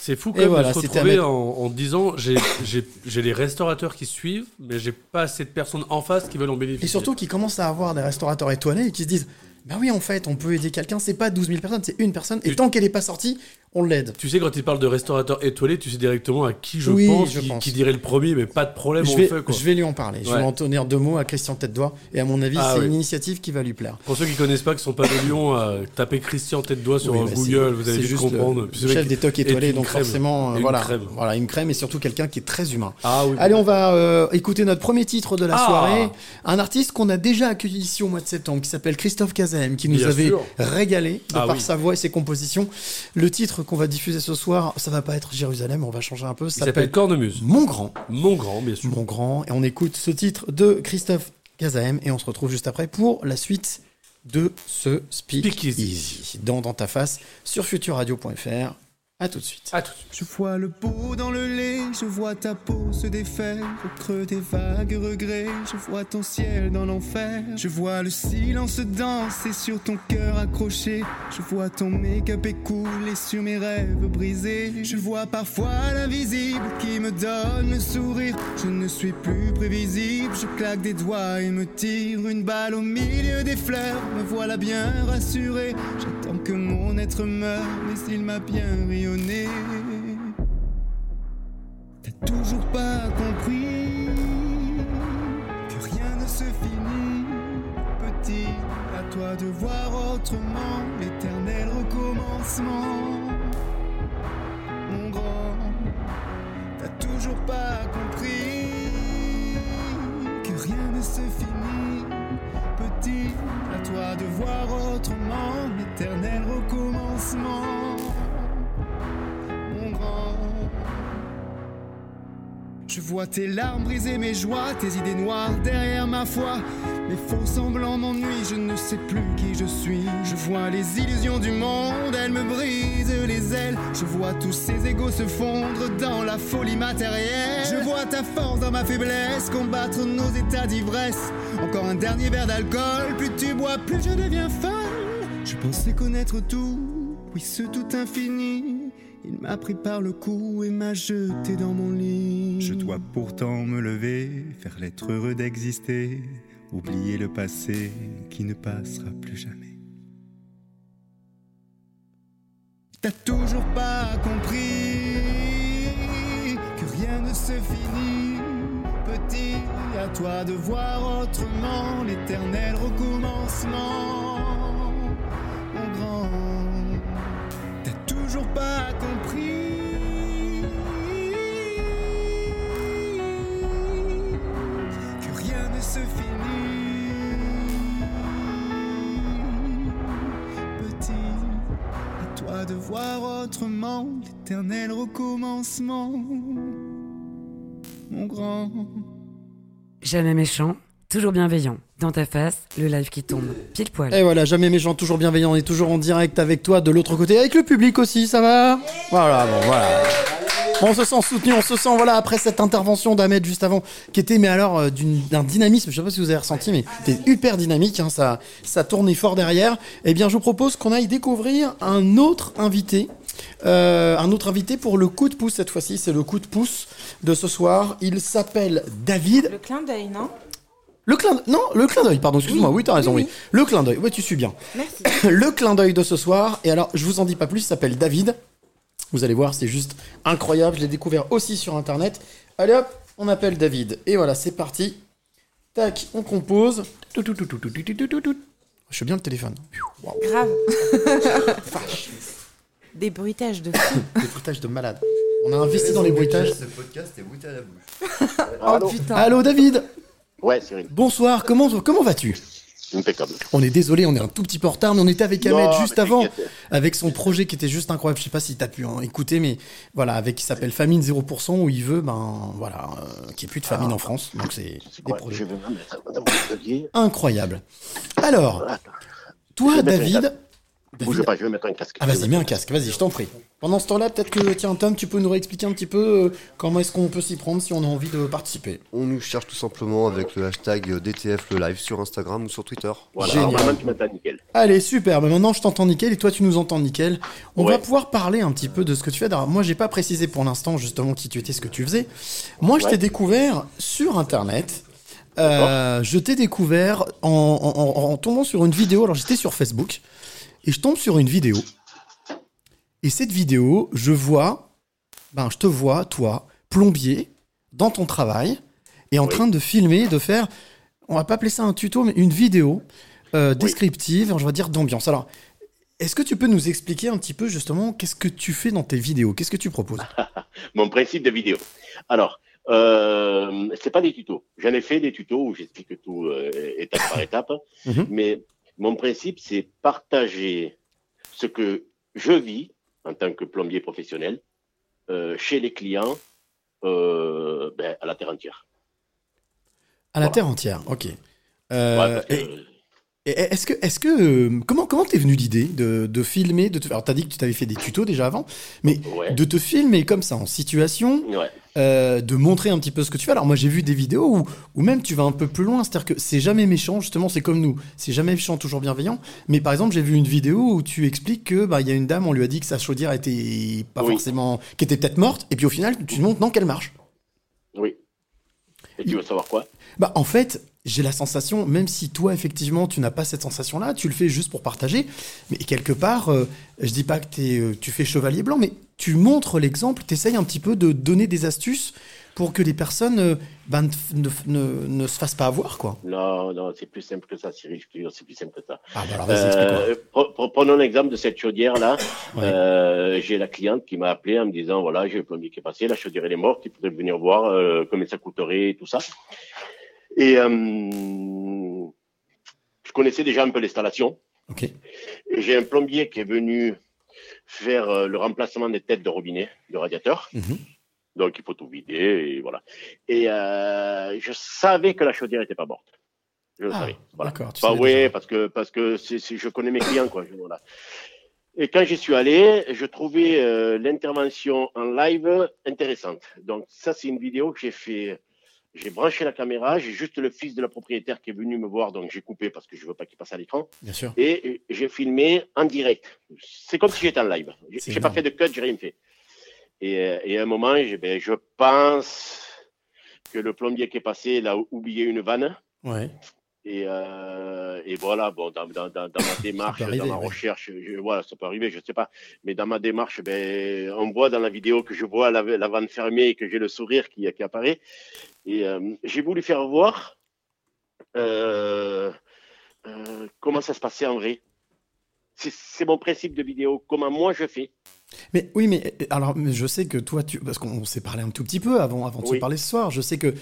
[SPEAKER 3] C'est fou
[SPEAKER 2] Et
[SPEAKER 3] quand même
[SPEAKER 2] voilà,
[SPEAKER 3] de se
[SPEAKER 2] c'était
[SPEAKER 3] retrouver en, en disant j'ai- j'ai j'ai les restaurateurs qui suivent, mais j'ai pas assez de personnes en face qui veulent en bénéficier.
[SPEAKER 2] Et surtout qu'ils commencent à avoir des restaurateurs étoilés et qui se disent Bah oui, en fait, on peut aider quelqu'un, c'est pas 12 000 personnes, c'est une personne, et tant qu'elle est pas sortie, on l'aide.
[SPEAKER 3] Tu sais, quand il parle de restaurateur étoilé, tu sais directement à qui je
[SPEAKER 2] Oui,
[SPEAKER 3] pense,
[SPEAKER 2] je
[SPEAKER 3] qui,
[SPEAKER 2] pense.
[SPEAKER 3] qui dirait le premier, mais pas de problème,
[SPEAKER 2] Je
[SPEAKER 3] on
[SPEAKER 2] vais,
[SPEAKER 3] fait quoi.
[SPEAKER 2] je vais lui en parler. Je vais en tenir deux mots à Christian Tête d'Oie. Et à mon avis,
[SPEAKER 3] Ah
[SPEAKER 2] c'est
[SPEAKER 3] oui.
[SPEAKER 2] une initiative qui va lui plaire.
[SPEAKER 3] Pour ceux qui connaissent pas, qui sont pas de Lyon, euh, tapez Christian tête doigt sur
[SPEAKER 2] Oui, bah,
[SPEAKER 3] Google, vous allez vite
[SPEAKER 2] juste
[SPEAKER 3] comprendre.
[SPEAKER 2] Le, le chef des tocs étoilés, donc
[SPEAKER 3] crème.
[SPEAKER 2] forcément, euh,
[SPEAKER 3] Une
[SPEAKER 2] voilà,
[SPEAKER 3] crème.
[SPEAKER 2] voilà, une crème et surtout quelqu'un qui est très humain.
[SPEAKER 3] Ah.
[SPEAKER 2] Allez, on va euh, écouter notre premier titre de la
[SPEAKER 3] Ah.
[SPEAKER 2] soirée. Un artiste qu'on a déjà accueilli ici au mois de septembre, qui s'appelle Christophe Kazem, qui nous
[SPEAKER 3] Bien
[SPEAKER 2] avait
[SPEAKER 3] sûr.
[SPEAKER 2] régalé de
[SPEAKER 3] Ah
[SPEAKER 2] par sa voix et ses compositions. Le titre qu'on va diffuser ce soir, ça va pas être Jérusalem, on va changer un peu. Ça
[SPEAKER 3] s'appelle Cornemuse.
[SPEAKER 2] Mon Grand.
[SPEAKER 3] Mon Grand, bien sûr.
[SPEAKER 2] Mon Grand. Et on écoute ce titre de Christophe Kazaem et on se retrouve juste après pour la suite de ce Speak, Easy. Dans, dans ta face sur futurradio.fr. À tout de suite.
[SPEAKER 3] À tout
[SPEAKER 16] Je vois le pot dans le lait, je vois ta peau se défaire au creux des vagues regrets, je vois ton ciel dans l'enfer, je vois le silence danser sur ton cœur accroché, je vois ton make-up écouler sur mes rêves brisés, je vois parfois l'invisible qui me donne le sourire, je ne suis plus prévisible, je claque des doigts et me tire une balle au milieu des fleurs, me voilà bien rassuré, j'attends que mon être meure, mais il m'a bien T'as toujours pas compris que rien ne se finit, petit. À toi de voir autrement l'éternel recommencement. Mon grand, t'as toujours pas compris que rien ne se finit, petit. À toi de voir autrement l'éternel recommencement. Je vois tes larmes briser mes joies, tes idées noires derrière ma foi. Mes faux semblants m'ennuient, je ne sais plus qui je suis. Je vois les illusions du monde, elles me brisent les ailes. Je vois tous ces égaux se fondre dans la folie matérielle. Je vois ta force dans ma faiblesse, combattre nos états d'ivresse. Encore un dernier verre d'alcool, plus tu bois, plus je deviens folle. Je pensais connaître tout, oui ce tout infini. Il m'a pris par le cou et m'a jeté dans mon lit. Je dois pourtant me lever, faire l'être heureux d'exister, oublier le passé qui ne passera plus jamais. T'as toujours pas compris que rien ne se finit, petit. À toi de voir autrement l'éternel recommencement, mon grand. Toujours pas compris que rien ne se finit. Petit, à toi de voir autrement l'éternel recommencement, mon grand?
[SPEAKER 4] Jamais méchant, toujours bienveillant. Dans ta face, le live qui tombe. Pile poil.
[SPEAKER 2] Et voilà, jamais méchant, toujours bienveillant. On est toujours en direct avec toi de l'autre côté, avec le public aussi, ça va Voilà, bon, voilà. On se sent soutenu, on se sent, voilà, après cette intervention d'Ahmed juste avant, qui était, mais alors, euh, d'un dynamisme, je sais pas si vous avez ressenti, mais c'était hyper dynamique, hein, ça, ça tournait fort derrière. Eh bien, je vous propose qu'on aille découvrir un autre invité Euh, un autre invité pour le coup de pouce cette fois-ci, c'est le coup de pouce de ce soir. Il s'appelle David.
[SPEAKER 8] Le clin d'œil, non?
[SPEAKER 2] Le clin d'œil. Non, le clin d'œil, pardon, excuse-moi. Oui, oui t'as raison, oui, Le clin d'œil. Ouais, tu suis bien.
[SPEAKER 8] Merci. [coughs]
[SPEAKER 2] le clin d'œil de ce soir. Et alors, je vous en dis pas plus, il s'appelle David. Vous allez voir, c'est juste incroyable. Je l'ai découvert aussi sur internet. Allez hop, on appelle David. Et voilà, c'est parti. Tac, on compose. Je suis bien le téléphone. Wow.
[SPEAKER 8] Grave. [laughs] Des bruitages de. [coughs]
[SPEAKER 2] Des bruitages de malade. On a investi dans les bruitages.
[SPEAKER 5] Ce podcast est à la bouche.
[SPEAKER 2] oh, putain. Allô David
[SPEAKER 17] Ouais, Cyril.
[SPEAKER 2] Bonsoir, comment, comment vas-tu?
[SPEAKER 17] Impeccable.
[SPEAKER 2] On est désolé, on est un tout petit peu en retard, mais on était avec
[SPEAKER 17] Non,
[SPEAKER 2] Ahmed juste avant, avec son projet qui était juste incroyable. Je sais pas si tu as pu hein, écouter, mais voilà, avec qui s'appelle Famine 0%, où il veut, ben voilà, euh, qu'il n'y ait plus de famine en France. Donc c'est des projets incroyables. Alors, toi, David.
[SPEAKER 17] Casque. Bouge pas, je vais mettre un casque.
[SPEAKER 2] Ah vas-y, mets un casque, vas-y, je t'en prie. Pendant ce temps-là, peut-être que, tiens, Tom, tu peux nous réexpliquer un petit peu euh, comment est-ce qu'on peut s'y prendre si on a envie de participer.
[SPEAKER 5] On nous cherche tout simplement avec le hashtag DTF le live sur Instagram ou sur Twitter.
[SPEAKER 17] Voilà,
[SPEAKER 2] Génial.
[SPEAKER 17] vraiment, tu m'entends nickel.
[SPEAKER 2] Allez, super. Mais maintenant, je t'entends nickel et toi, tu nous entends nickel. On
[SPEAKER 17] Ouais.
[SPEAKER 2] va pouvoir parler un petit peu de ce que tu fais. Alors, moi, j'ai pas précisé pour l'instant justement qui tu étais, ce que tu faisais. Moi, je t'ai découvert sur Internet. Euh, je t'ai découvert en, en- en- en tombant sur une vidéo. Alors, j'étais sur Facebook et je tombe sur une vidéo. Et cette vidéo, je vois, ben, je te vois, toi, plombier, dans ton travail, et en train de filmer, de faire, on va pas appeler ça un tuto, mais une vidéo euh, descriptive, je vais dire d'ambiance. Alors, est-ce que tu peux nous expliquer un petit peu justement qu'est-ce que tu fais dans tes vidéos? Qu'est-ce que tu proposes? [laughs]
[SPEAKER 17] Mon principe de vidéo. Alors, euh, c'est pas des tutos. J'en ai fait des tutos où j'explique tout euh, étape par [laughs] étape.
[SPEAKER 2] Mhm.
[SPEAKER 17] Mais mon principe, c'est partager ce que je vis en tant que plombier professionnel euh, chez les clients euh, ben, à la terre entière.
[SPEAKER 2] À la terre entière, ok. Euh,
[SPEAKER 17] Ouais, parce que-
[SPEAKER 2] et- et est-ce que, est-ce que, comment, comment t'es venu l'idée de, de filmer, de te, alors t'as dit que tu t'avais fait des tutos déjà avant, mais
[SPEAKER 17] Ouais.
[SPEAKER 2] de te filmer comme ça en situation,
[SPEAKER 17] Ouais.
[SPEAKER 2] Euh, de montrer un petit peu ce que tu fais. Alors moi j'ai vu des vidéos où, où même tu vas un peu plus loin, c'est-à-dire que c'est jamais méchant, justement c'est comme nous, c'est jamais méchant, toujours bienveillant. Mais par exemple j'ai vu une vidéo où tu expliques que bah il y a une dame, on lui a dit que sa chaudière était pas
[SPEAKER 17] Oui.
[SPEAKER 2] forcément, qui était peut-être morte, et puis au final tu montres non qu'elle marche.
[SPEAKER 17] Oui. Et tu veux savoir quoi?
[SPEAKER 2] Bah en fait, j'ai la sensation, même si toi effectivement tu n'as pas cette sensation-là, tu le fais juste pour partager, mais quelque part, euh, je dis pas que t'es, euh, tu fais chevalier blanc, mais tu montres l'exemple, tu essayes un petit peu de donner des astuces pour que les personnes euh, bah, ne, ne- ne- se fassent pas avoir, quoi.
[SPEAKER 17] Non, non, c'est plus simple que ça, Cyril. C'est plus simple que ça.
[SPEAKER 2] Ah, bah alors.
[SPEAKER 17] Euh, pre- pre- prenons l'exemple de cette chaudière-là.
[SPEAKER 2] Ouais.
[SPEAKER 17] Euh, j'ai la cliente qui m'a appelé en me disant, voilà, j'ai le plombier qui est passé, la chaudière elle est morte, il faudrait venir voir combien ça coûterait et tout ça. Et euh, je connaissais déjà un peu l'installation.
[SPEAKER 2] Ok.
[SPEAKER 17] Et j'ai un plombier qui est venu faire euh, le remplacement des têtes de robinet, de radiateur.
[SPEAKER 2] Mhm.
[SPEAKER 17] Donc il faut tout vider et voilà. Et euh, je savais que la chaudière n'était pas morte. Je le
[SPEAKER 2] Ah,
[SPEAKER 17] savais. Voilà.
[SPEAKER 2] d'accord,
[SPEAKER 17] Bah ouais, parce que parce que je connais mes clients quoi. je- voilà. Et quand j'y suis allé, je trouvais euh, l'intervention en live intéressante. Donc ça c'est une vidéo que j'ai fait. J'ai branché la caméra, j'ai juste le fils de la propriétaire qui est venu me voir, donc j'ai coupé parce que je veux pas qu'il passe à l'écran.
[SPEAKER 2] Bien sûr.
[SPEAKER 17] Et euh, j'ai filmé en direct. C'est comme si j'étais en live. J'ai, pas fait de cut, j'ai rien fait. Et, euh, et à un moment, ben, je pense que le plombier qui est passé, il a oublié une vanne.
[SPEAKER 2] Ouais.
[SPEAKER 17] Et, euh, et voilà, bon, dans, dans, dans, dans ma démarche,
[SPEAKER 2] arriver,
[SPEAKER 17] dans ma
[SPEAKER 2] ouais.
[SPEAKER 17] recherche, je, voilà, ça peut arriver, je sais pas. Mais dans ma démarche, ben, on voit dans la vidéo que je vois la, la vanne fermée et que j'ai le sourire qui, qui apparaît. Et euh, j'ai voulu faire voir euh, euh, comment ça se passait en vrai. C'est- mon principe de vidéo, comment moi je fais.
[SPEAKER 2] Mais oui, mais euh, alors je sais que toi, tu, parce qu'on s'est parlé un tout petit peu avant, avant de se
[SPEAKER 17] Oui.
[SPEAKER 2] parler ce soir. Je sais que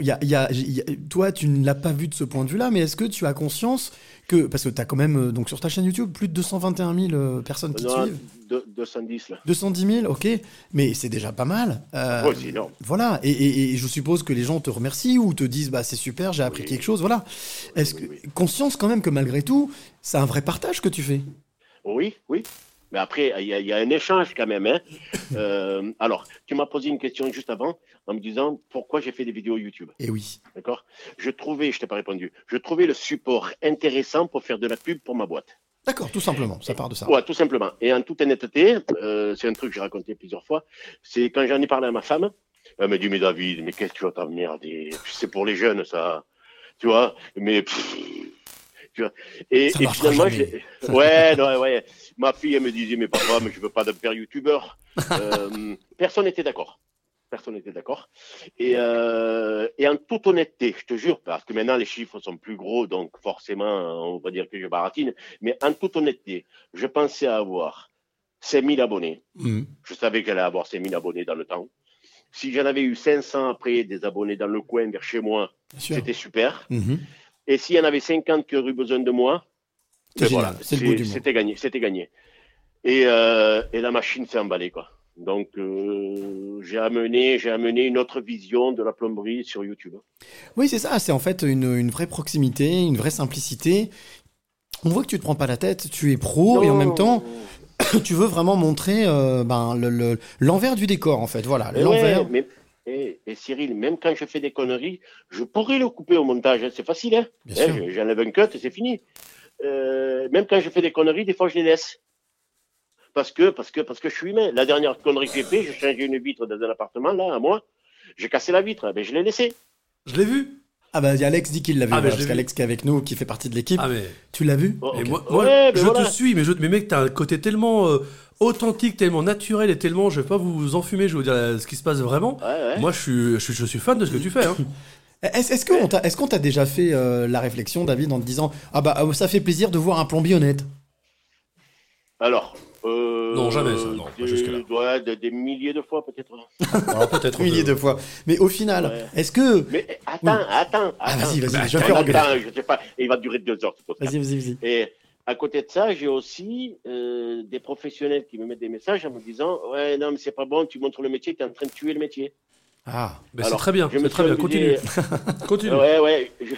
[SPEAKER 2] y a, y a- y a- toi, tu ne l'as pas vu de ce point de vue-là, mais est-ce que tu as conscience que parce que tu as quand même euh, donc sur ta chaîne YouTube plus de 221 000 euh, personnes qui te
[SPEAKER 17] Non,
[SPEAKER 2] suivent,
[SPEAKER 17] de- 210 là.
[SPEAKER 2] 210 000, ok, mais c'est déjà pas mal. Euh,
[SPEAKER 17] Ouais, c'est énorme.
[SPEAKER 2] Voilà, et, et- et je suppose que les gens te remercient ou te disent bah c'est super, j'ai appris quelque chose, voilà. Est-ce que conscience quand même que malgré tout, c'est un vrai partage que tu fais?
[SPEAKER 17] Oui, oui. Mais après, il y, a- il y a un échange quand même. Hein. [laughs] Euh, alors, tu m'as posé une question juste avant en me disant pourquoi j'ai fait des vidéos YouTube?
[SPEAKER 2] Et oui.
[SPEAKER 17] D'accord? Je trouvais, je t'ai pas répondu, je trouvais le support intéressant pour faire de la pub pour ma boîte.
[SPEAKER 2] D'accord, tout simplement, ça part de ça.
[SPEAKER 17] Ouais, tout simplement. Et en toute honnêteté, euh, c'est un truc que j'ai raconté plusieurs fois. C'est quand j'en ai parlé à ma femme, elle m'a dit mais David, mais qu'est-ce que tu vas t'emmerder? C'est pour les jeunes ça, tu vois? Mais pff, tu vois. Et, finalement, [laughs] ouais, non, ouais. Ma fille, elle me disait mais papa, mais je veux pas de père youtubeur. [laughs] Euh, personne n'était d'accord. Personne n'était d'accord. Et, euh, et en toute honnêteté, je te jure, parce que maintenant les chiffres sont plus gros, donc forcément, on va dire que je baratine, mais en toute honnêteté, je pensais avoir 5000 abonnés.
[SPEAKER 2] Mhm.
[SPEAKER 17] Je savais que j'allais avoir 5000 abonnés dans le temps. Si j'en avais eu 500 après, des abonnés dans le coin vers chez moi, c'était super.
[SPEAKER 2] Mhm.
[SPEAKER 17] Et s'il y en avait 50 qui auraient eu besoin de moi, ben voilà. C'était gagné, c'était gagné. Et, euh, et la machine s'est emballée, quoi. Donc, euh, j'ai amené, j'ai amené une autre vision de la plomberie sur YouTube.
[SPEAKER 2] Oui, c'est ça, c'est en fait une, une vraie proximité, une vraie simplicité. On voit que tu te prends pas la tête, tu es pro et en même temps, [coughs] tu veux vraiment montrer euh, ben, le- le- l'envers du décor, en fait. Voilà, l'envers.
[SPEAKER 17] ouais, mais, et, et Cyril, même quand je fais des conneries, je pourrais le couper au montage. hein, C'est facile, hein. Hein, je- J'enlève un cut et c'est fini. Euh, même quand je fais des conneries, des fois je les laisse. Parce que, parce que, parce que je suis humain. La dernière connerie que j'ai fait, j'ai changé une vitre dans un appartement, là, à moi. J'ai cassé la vitre. Ben, je l'ai laissé.
[SPEAKER 3] Je l'ai vu.
[SPEAKER 2] Ah bah, il y a Alex dit qu'il l'a vu,
[SPEAKER 3] Ah, mais
[SPEAKER 2] voilà, parce qu'Alex qui est avec nous, qui fait partie de l'équipe.
[SPEAKER 3] Ah, mais-
[SPEAKER 2] Tu l'as vu
[SPEAKER 3] Et
[SPEAKER 2] Ok.
[SPEAKER 3] moi, moi,
[SPEAKER 17] Ouais, mais
[SPEAKER 3] je
[SPEAKER 17] voilà.
[SPEAKER 3] te suis, mais, je, mais mec, t'as un côté tellement euh, authentique, tellement naturel et tellement, je vais pas vous enfumer, je vais vous dire euh, ce qui se passe vraiment.
[SPEAKER 17] ouais.
[SPEAKER 3] Moi, je suis, je, suis, je suis fan de ce que tu fais. Hein. [laughs]
[SPEAKER 2] Est-ce est-ce qu'on t'a est-ce qu'on t'a déjà fait euh, la réflexion, David, en te disant Ah bah, ça fait plaisir de voir un plombier honnête?
[SPEAKER 17] Alors. Euh,
[SPEAKER 3] Non, jamais, ça, non, pas
[SPEAKER 17] des-
[SPEAKER 3] jusque-là.
[SPEAKER 17] ouais, des, des milliers de fois, peut-être.
[SPEAKER 2] Alors peut-être [laughs] milliers de fois. Mais au final, est-ce que.
[SPEAKER 17] Mais eh, attends, attends,
[SPEAKER 2] Ah, vas-y, vas-y,
[SPEAKER 17] Bah,
[SPEAKER 2] je vais faire
[SPEAKER 17] attends, je sais pas, il va durer deux heures.
[SPEAKER 2] Vas-y, vas-y, vas-y.
[SPEAKER 17] Et à côté de ça, j'ai aussi euh, des professionnels qui me mettent des messages en me disant Ouais, non, mais c'est pas bon, tu montres le métier, tu es en train de tuer le métier.
[SPEAKER 2] Ah,
[SPEAKER 3] Ben, c'est très bien,
[SPEAKER 17] je me
[SPEAKER 3] c'est très
[SPEAKER 17] suis
[SPEAKER 3] bien,
[SPEAKER 17] amusé-
[SPEAKER 3] continue. [laughs] Continue.
[SPEAKER 17] Ouais, ouais, je,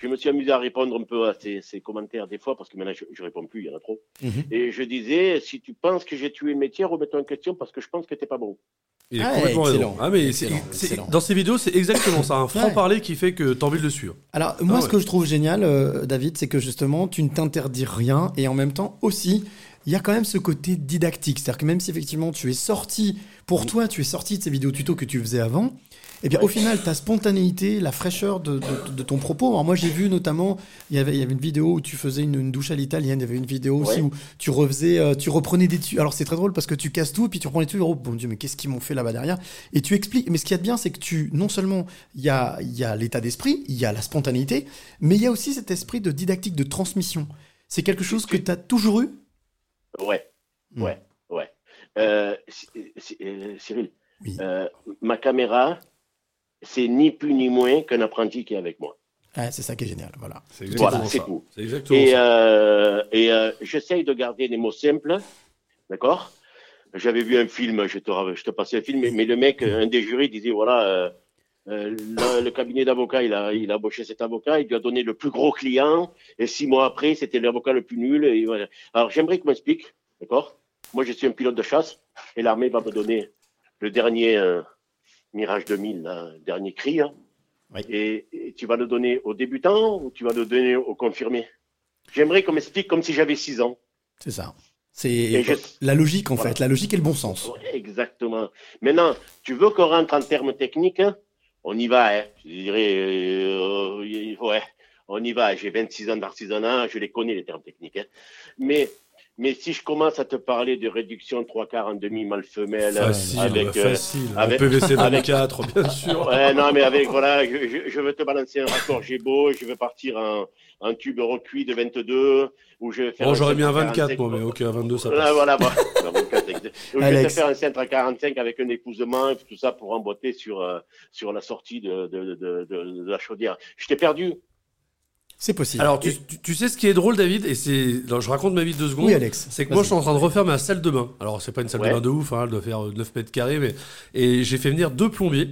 [SPEAKER 17] je me suis amusé à répondre un peu à ces, ces commentaires des fois parce que maintenant je, je réponds plus, il y en a trop.
[SPEAKER 2] Mhm.
[SPEAKER 17] Et je disais Si tu penses que j'ai tué le métier, remets-toi en question parce que je pense que t'es pas bon.
[SPEAKER 3] Il est
[SPEAKER 2] Ah,
[SPEAKER 3] complètement
[SPEAKER 2] excellent.
[SPEAKER 3] raison. Ah, mais c'est-
[SPEAKER 2] Excellent,
[SPEAKER 3] dans ces vidéos, c'est exactement ça, un
[SPEAKER 2] Ouais.
[SPEAKER 3] franc-parler qui fait que t'as envie de le suivre.
[SPEAKER 2] Alors, moi,
[SPEAKER 3] Ah
[SPEAKER 2] ce
[SPEAKER 3] ouais.
[SPEAKER 2] que je trouve génial, euh, David, c'est que justement, tu ne t'interdis rien et en même temps aussi, il y a quand même ce côté didactique. C'est-à-dire que même si effectivement tu es sorti, pour toi, tu es sorti de ces vidéos tuto que tu faisais avant, et bien au final, ta spontanéité, la fraîcheur de, de- de ton propos. Alors, moi, j'ai vu notamment, il y avait, il y avait une vidéo où tu faisais une, une douche à l'italienne, il y avait une vidéo aussi
[SPEAKER 17] Ouais.
[SPEAKER 2] où tu refaisais, euh, tu reprenais des tuyaux. Alors, c'est très drôle parce que tu casses tout, et puis tu reprends les tuyaux. Oh, bon Dieu, mais qu'est-ce qu'ils m'ont fait là-bas derrière? Et tu expliques. Mais ce qu'il y a de bien, c'est que tu, non seulement, il y a, il y a l'état d'esprit, il y a la spontanéité, mais il y a aussi cet esprit de didactique, de transmission. C'est quelque chose que tu as toujours eu?
[SPEAKER 17] Ouais,
[SPEAKER 2] Hmm.
[SPEAKER 17] ouais, ouais. Euh, Cy- Cy- euh, Cyril, euh, ma caméra, c'est ni plus ni moins qu'un apprenti qui est avec moi.
[SPEAKER 2] Ouais, c'est ça qui est génial. Voilà.
[SPEAKER 3] C'est
[SPEAKER 17] Voilà,
[SPEAKER 3] exactement ça.
[SPEAKER 17] tout.
[SPEAKER 3] Exactement
[SPEAKER 17] Et, euh, et euh, j'essaye de garder des mots simples, d'accord? J'avais vu un film, je te, je te passais un film, mais, mais le mec, un des jurys disait, voilà, euh, euh, le, cabinet d'avocats, il a, il a embauché cet avocat, il lui a donné le plus gros client, et six mois après, c'était l'avocat le plus nul. Et voilà. Alors j'aimerais qu'on m'explique, d'accord? Moi, je suis un pilote de chasse, et l'armée va me donner le dernier euh, Mirage 2000, là, le dernier cri, hein. et, et tu vas le donner aux débutants ou tu vas le donner aux confirmés J'aimerais qu'on m'explique comme si j'avais 6 ans.
[SPEAKER 2] C'est ça. C'est
[SPEAKER 17] je-
[SPEAKER 2] la logique, en
[SPEAKER 17] Voilà.
[SPEAKER 2] fait. La logique et le bon sens.
[SPEAKER 17] Exactement. Maintenant, tu veux qu'on rentre en termes techniques hein? On y va, hein. Je dirais, euh, y- ouais, on y va. J'ai 26 ans d'artisanat, je les connais, les termes techniques. hein. Mais, mais si je commence à te parler de réduction trois quarts en demi mal femelle,
[SPEAKER 3] Facile,
[SPEAKER 17] avec, euh,
[SPEAKER 3] facile.
[SPEAKER 17] avec-
[SPEAKER 3] PVC
[SPEAKER 17] avec-
[SPEAKER 3] 24, bien sûr.
[SPEAKER 17] Ouais, non, mais avec, voilà, je, je, je veux te balancer un raccord Gébo, je veux partir en, en tube recuit de 22, ou je vais faire.
[SPEAKER 3] Bon, j'aurais mis un
[SPEAKER 17] 45,
[SPEAKER 3] 24, moi, mais ok, un 22, ça
[SPEAKER 17] Là,
[SPEAKER 3] passe.
[SPEAKER 17] voilà, bon. Non, 24, exact. Ou je vais te
[SPEAKER 2] Alex.
[SPEAKER 17] faire un centre à 45 avec un épousement et tout ça pour emboîter sur, euh, sur la sortie de, de, de, de, de la chaudière. Je t'ai perdu.
[SPEAKER 2] C'est possible.
[SPEAKER 3] Alors, tu, tu- tu sais ce qui est drôle, David, et c'est. je raconte ma vie de deux secondes.
[SPEAKER 2] Oui, Alex,
[SPEAKER 3] C'est que moi, je suis en train de refaire ma salle de bain. Alors, c'est pas une salle
[SPEAKER 17] Ouais.
[SPEAKER 3] de bain de ouf, hein, elle doit faire euh, 9 mètres carrés, mais. Et j'ai fait venir deux plombiers.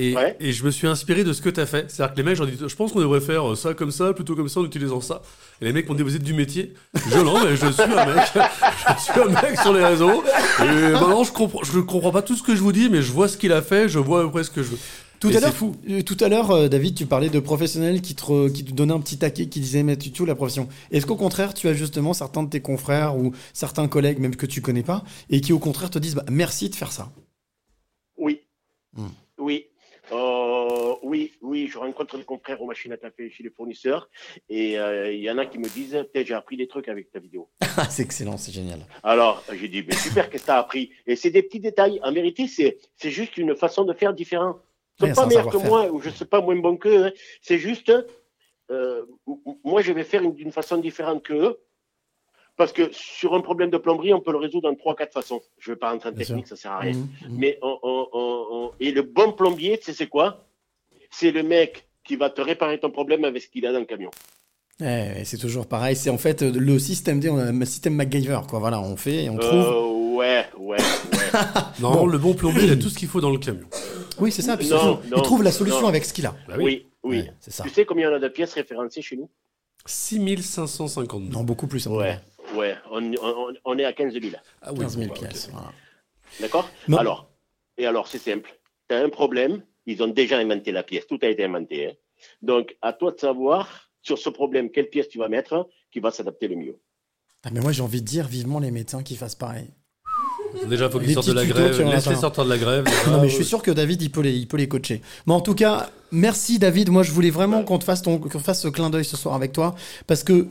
[SPEAKER 3] Et, et je me suis inspiré de ce que tu as fait. C'est-à-dire que les mecs, j'en dis, je pense qu'on devrait faire ça comme ça, plutôt comme ça, en utilisant ça. Et les mecs m'ont dit, vous êtes du métier. Je non, mais je suis un mec. [laughs] je suis un mec sur les réseaux. Et maintenant, je comprends, je comprends pas tout ce que je vous dis, mais je vois ce qu'il a fait, je vois à peu près ce que je veux.
[SPEAKER 2] Tout à
[SPEAKER 3] fou.
[SPEAKER 2] euh, tout à l'heure, euh, David, tu parlais de professionnels qui te, qui te donnaient un petit taquet, qui disaient mais tu tues la profession. Est-ce qu'au contraire, tu as justement certains de tes confrères ou certains collègues, même que tu connais pas, et qui au contraire te disent bah, merci de faire ça?
[SPEAKER 17] Oui.
[SPEAKER 2] Hmm.
[SPEAKER 17] Oui. Euh, oui, oui, je rencontre des confrères aux machines à café chez les fournisseurs et euh, il y en a qui me disent j'ai appris des trucs avec ta vidéo. [laughs]
[SPEAKER 2] Ah, c'est excellent, c'est génial.
[SPEAKER 17] Alors, j'ai dit, mais super, qu'est-ce que tu as appris Et c'est des petits détails. En vérité, c'est, c'est juste une façon de faire différente. Ils sont
[SPEAKER 2] c'est
[SPEAKER 17] pas meilleurs que moi, ou je sais pas moins bon qu'eux. hein. C'est juste, euh, moi, je vais faire une- d'une façon différente qu'eux. Parce que sur un problème de plomberie, on peut le résoudre en trois, quatre façons. Je ne vais pas rentrer en technique,
[SPEAKER 2] sûr.
[SPEAKER 17] ça sert à rien.
[SPEAKER 2] Mhm, mhm.
[SPEAKER 17] Mais on, on- on- on- et le bon plombier, tu sais c'est quoi? C'est le mec qui va te réparer ton problème avec ce qu'il a dans le camion.
[SPEAKER 2] Eh, Ouais, c'est toujours pareil. C'est en fait le système D, un système MacGyver, quoi. Voilà, on fait et on trouve.
[SPEAKER 17] Euh, ouais, ouais, ouais. [laughs]
[SPEAKER 3] Normalement,
[SPEAKER 2] Bon.
[SPEAKER 3] le bon plombier, il a tout ce qu'il faut dans le camion.
[SPEAKER 2] Oui, c'est ça. Puis
[SPEAKER 17] Non, non,
[SPEAKER 2] il trouve la solution
[SPEAKER 17] non.
[SPEAKER 2] avec ce qu'il a.
[SPEAKER 3] Bah
[SPEAKER 17] oui, oui.
[SPEAKER 2] Ouais, c'est ça.
[SPEAKER 17] Tu sais combien on a de pièces référencées chez nous?
[SPEAKER 3] 6552.
[SPEAKER 2] Non, beaucoup plus.
[SPEAKER 17] Ouais, ouais. On, on- on est à 15 000.
[SPEAKER 3] Ah oui,
[SPEAKER 2] 15 000
[SPEAKER 3] bon, bah,
[SPEAKER 2] pièces. voilà.
[SPEAKER 17] D'accord
[SPEAKER 2] Non.
[SPEAKER 17] Alors, et alors, c'est simple. Tu as un problème, ils ont déjà inventé la pièce, tout a été inventé. hein. Donc, à toi de savoir sur ce problème quelle pièce tu vas mettre qui va s'adapter le mieux.
[SPEAKER 2] Ah, mais moi, j'ai envie de dire vivement les médecins qui fassent pareil.
[SPEAKER 3] Déjà, faut
[SPEAKER 2] Les
[SPEAKER 3] qu'ils sortent de la grève. Laisse-les sortir de la grève. [laughs]
[SPEAKER 2] non, mais je suis sûr que David, il peut les, il peut les coacher. Mais en tout cas, merci David. Moi, je voulais vraiment qu'on te fasse ton, qu'on fasse ce clin d'œil ce soir avec toi. Parce que euh,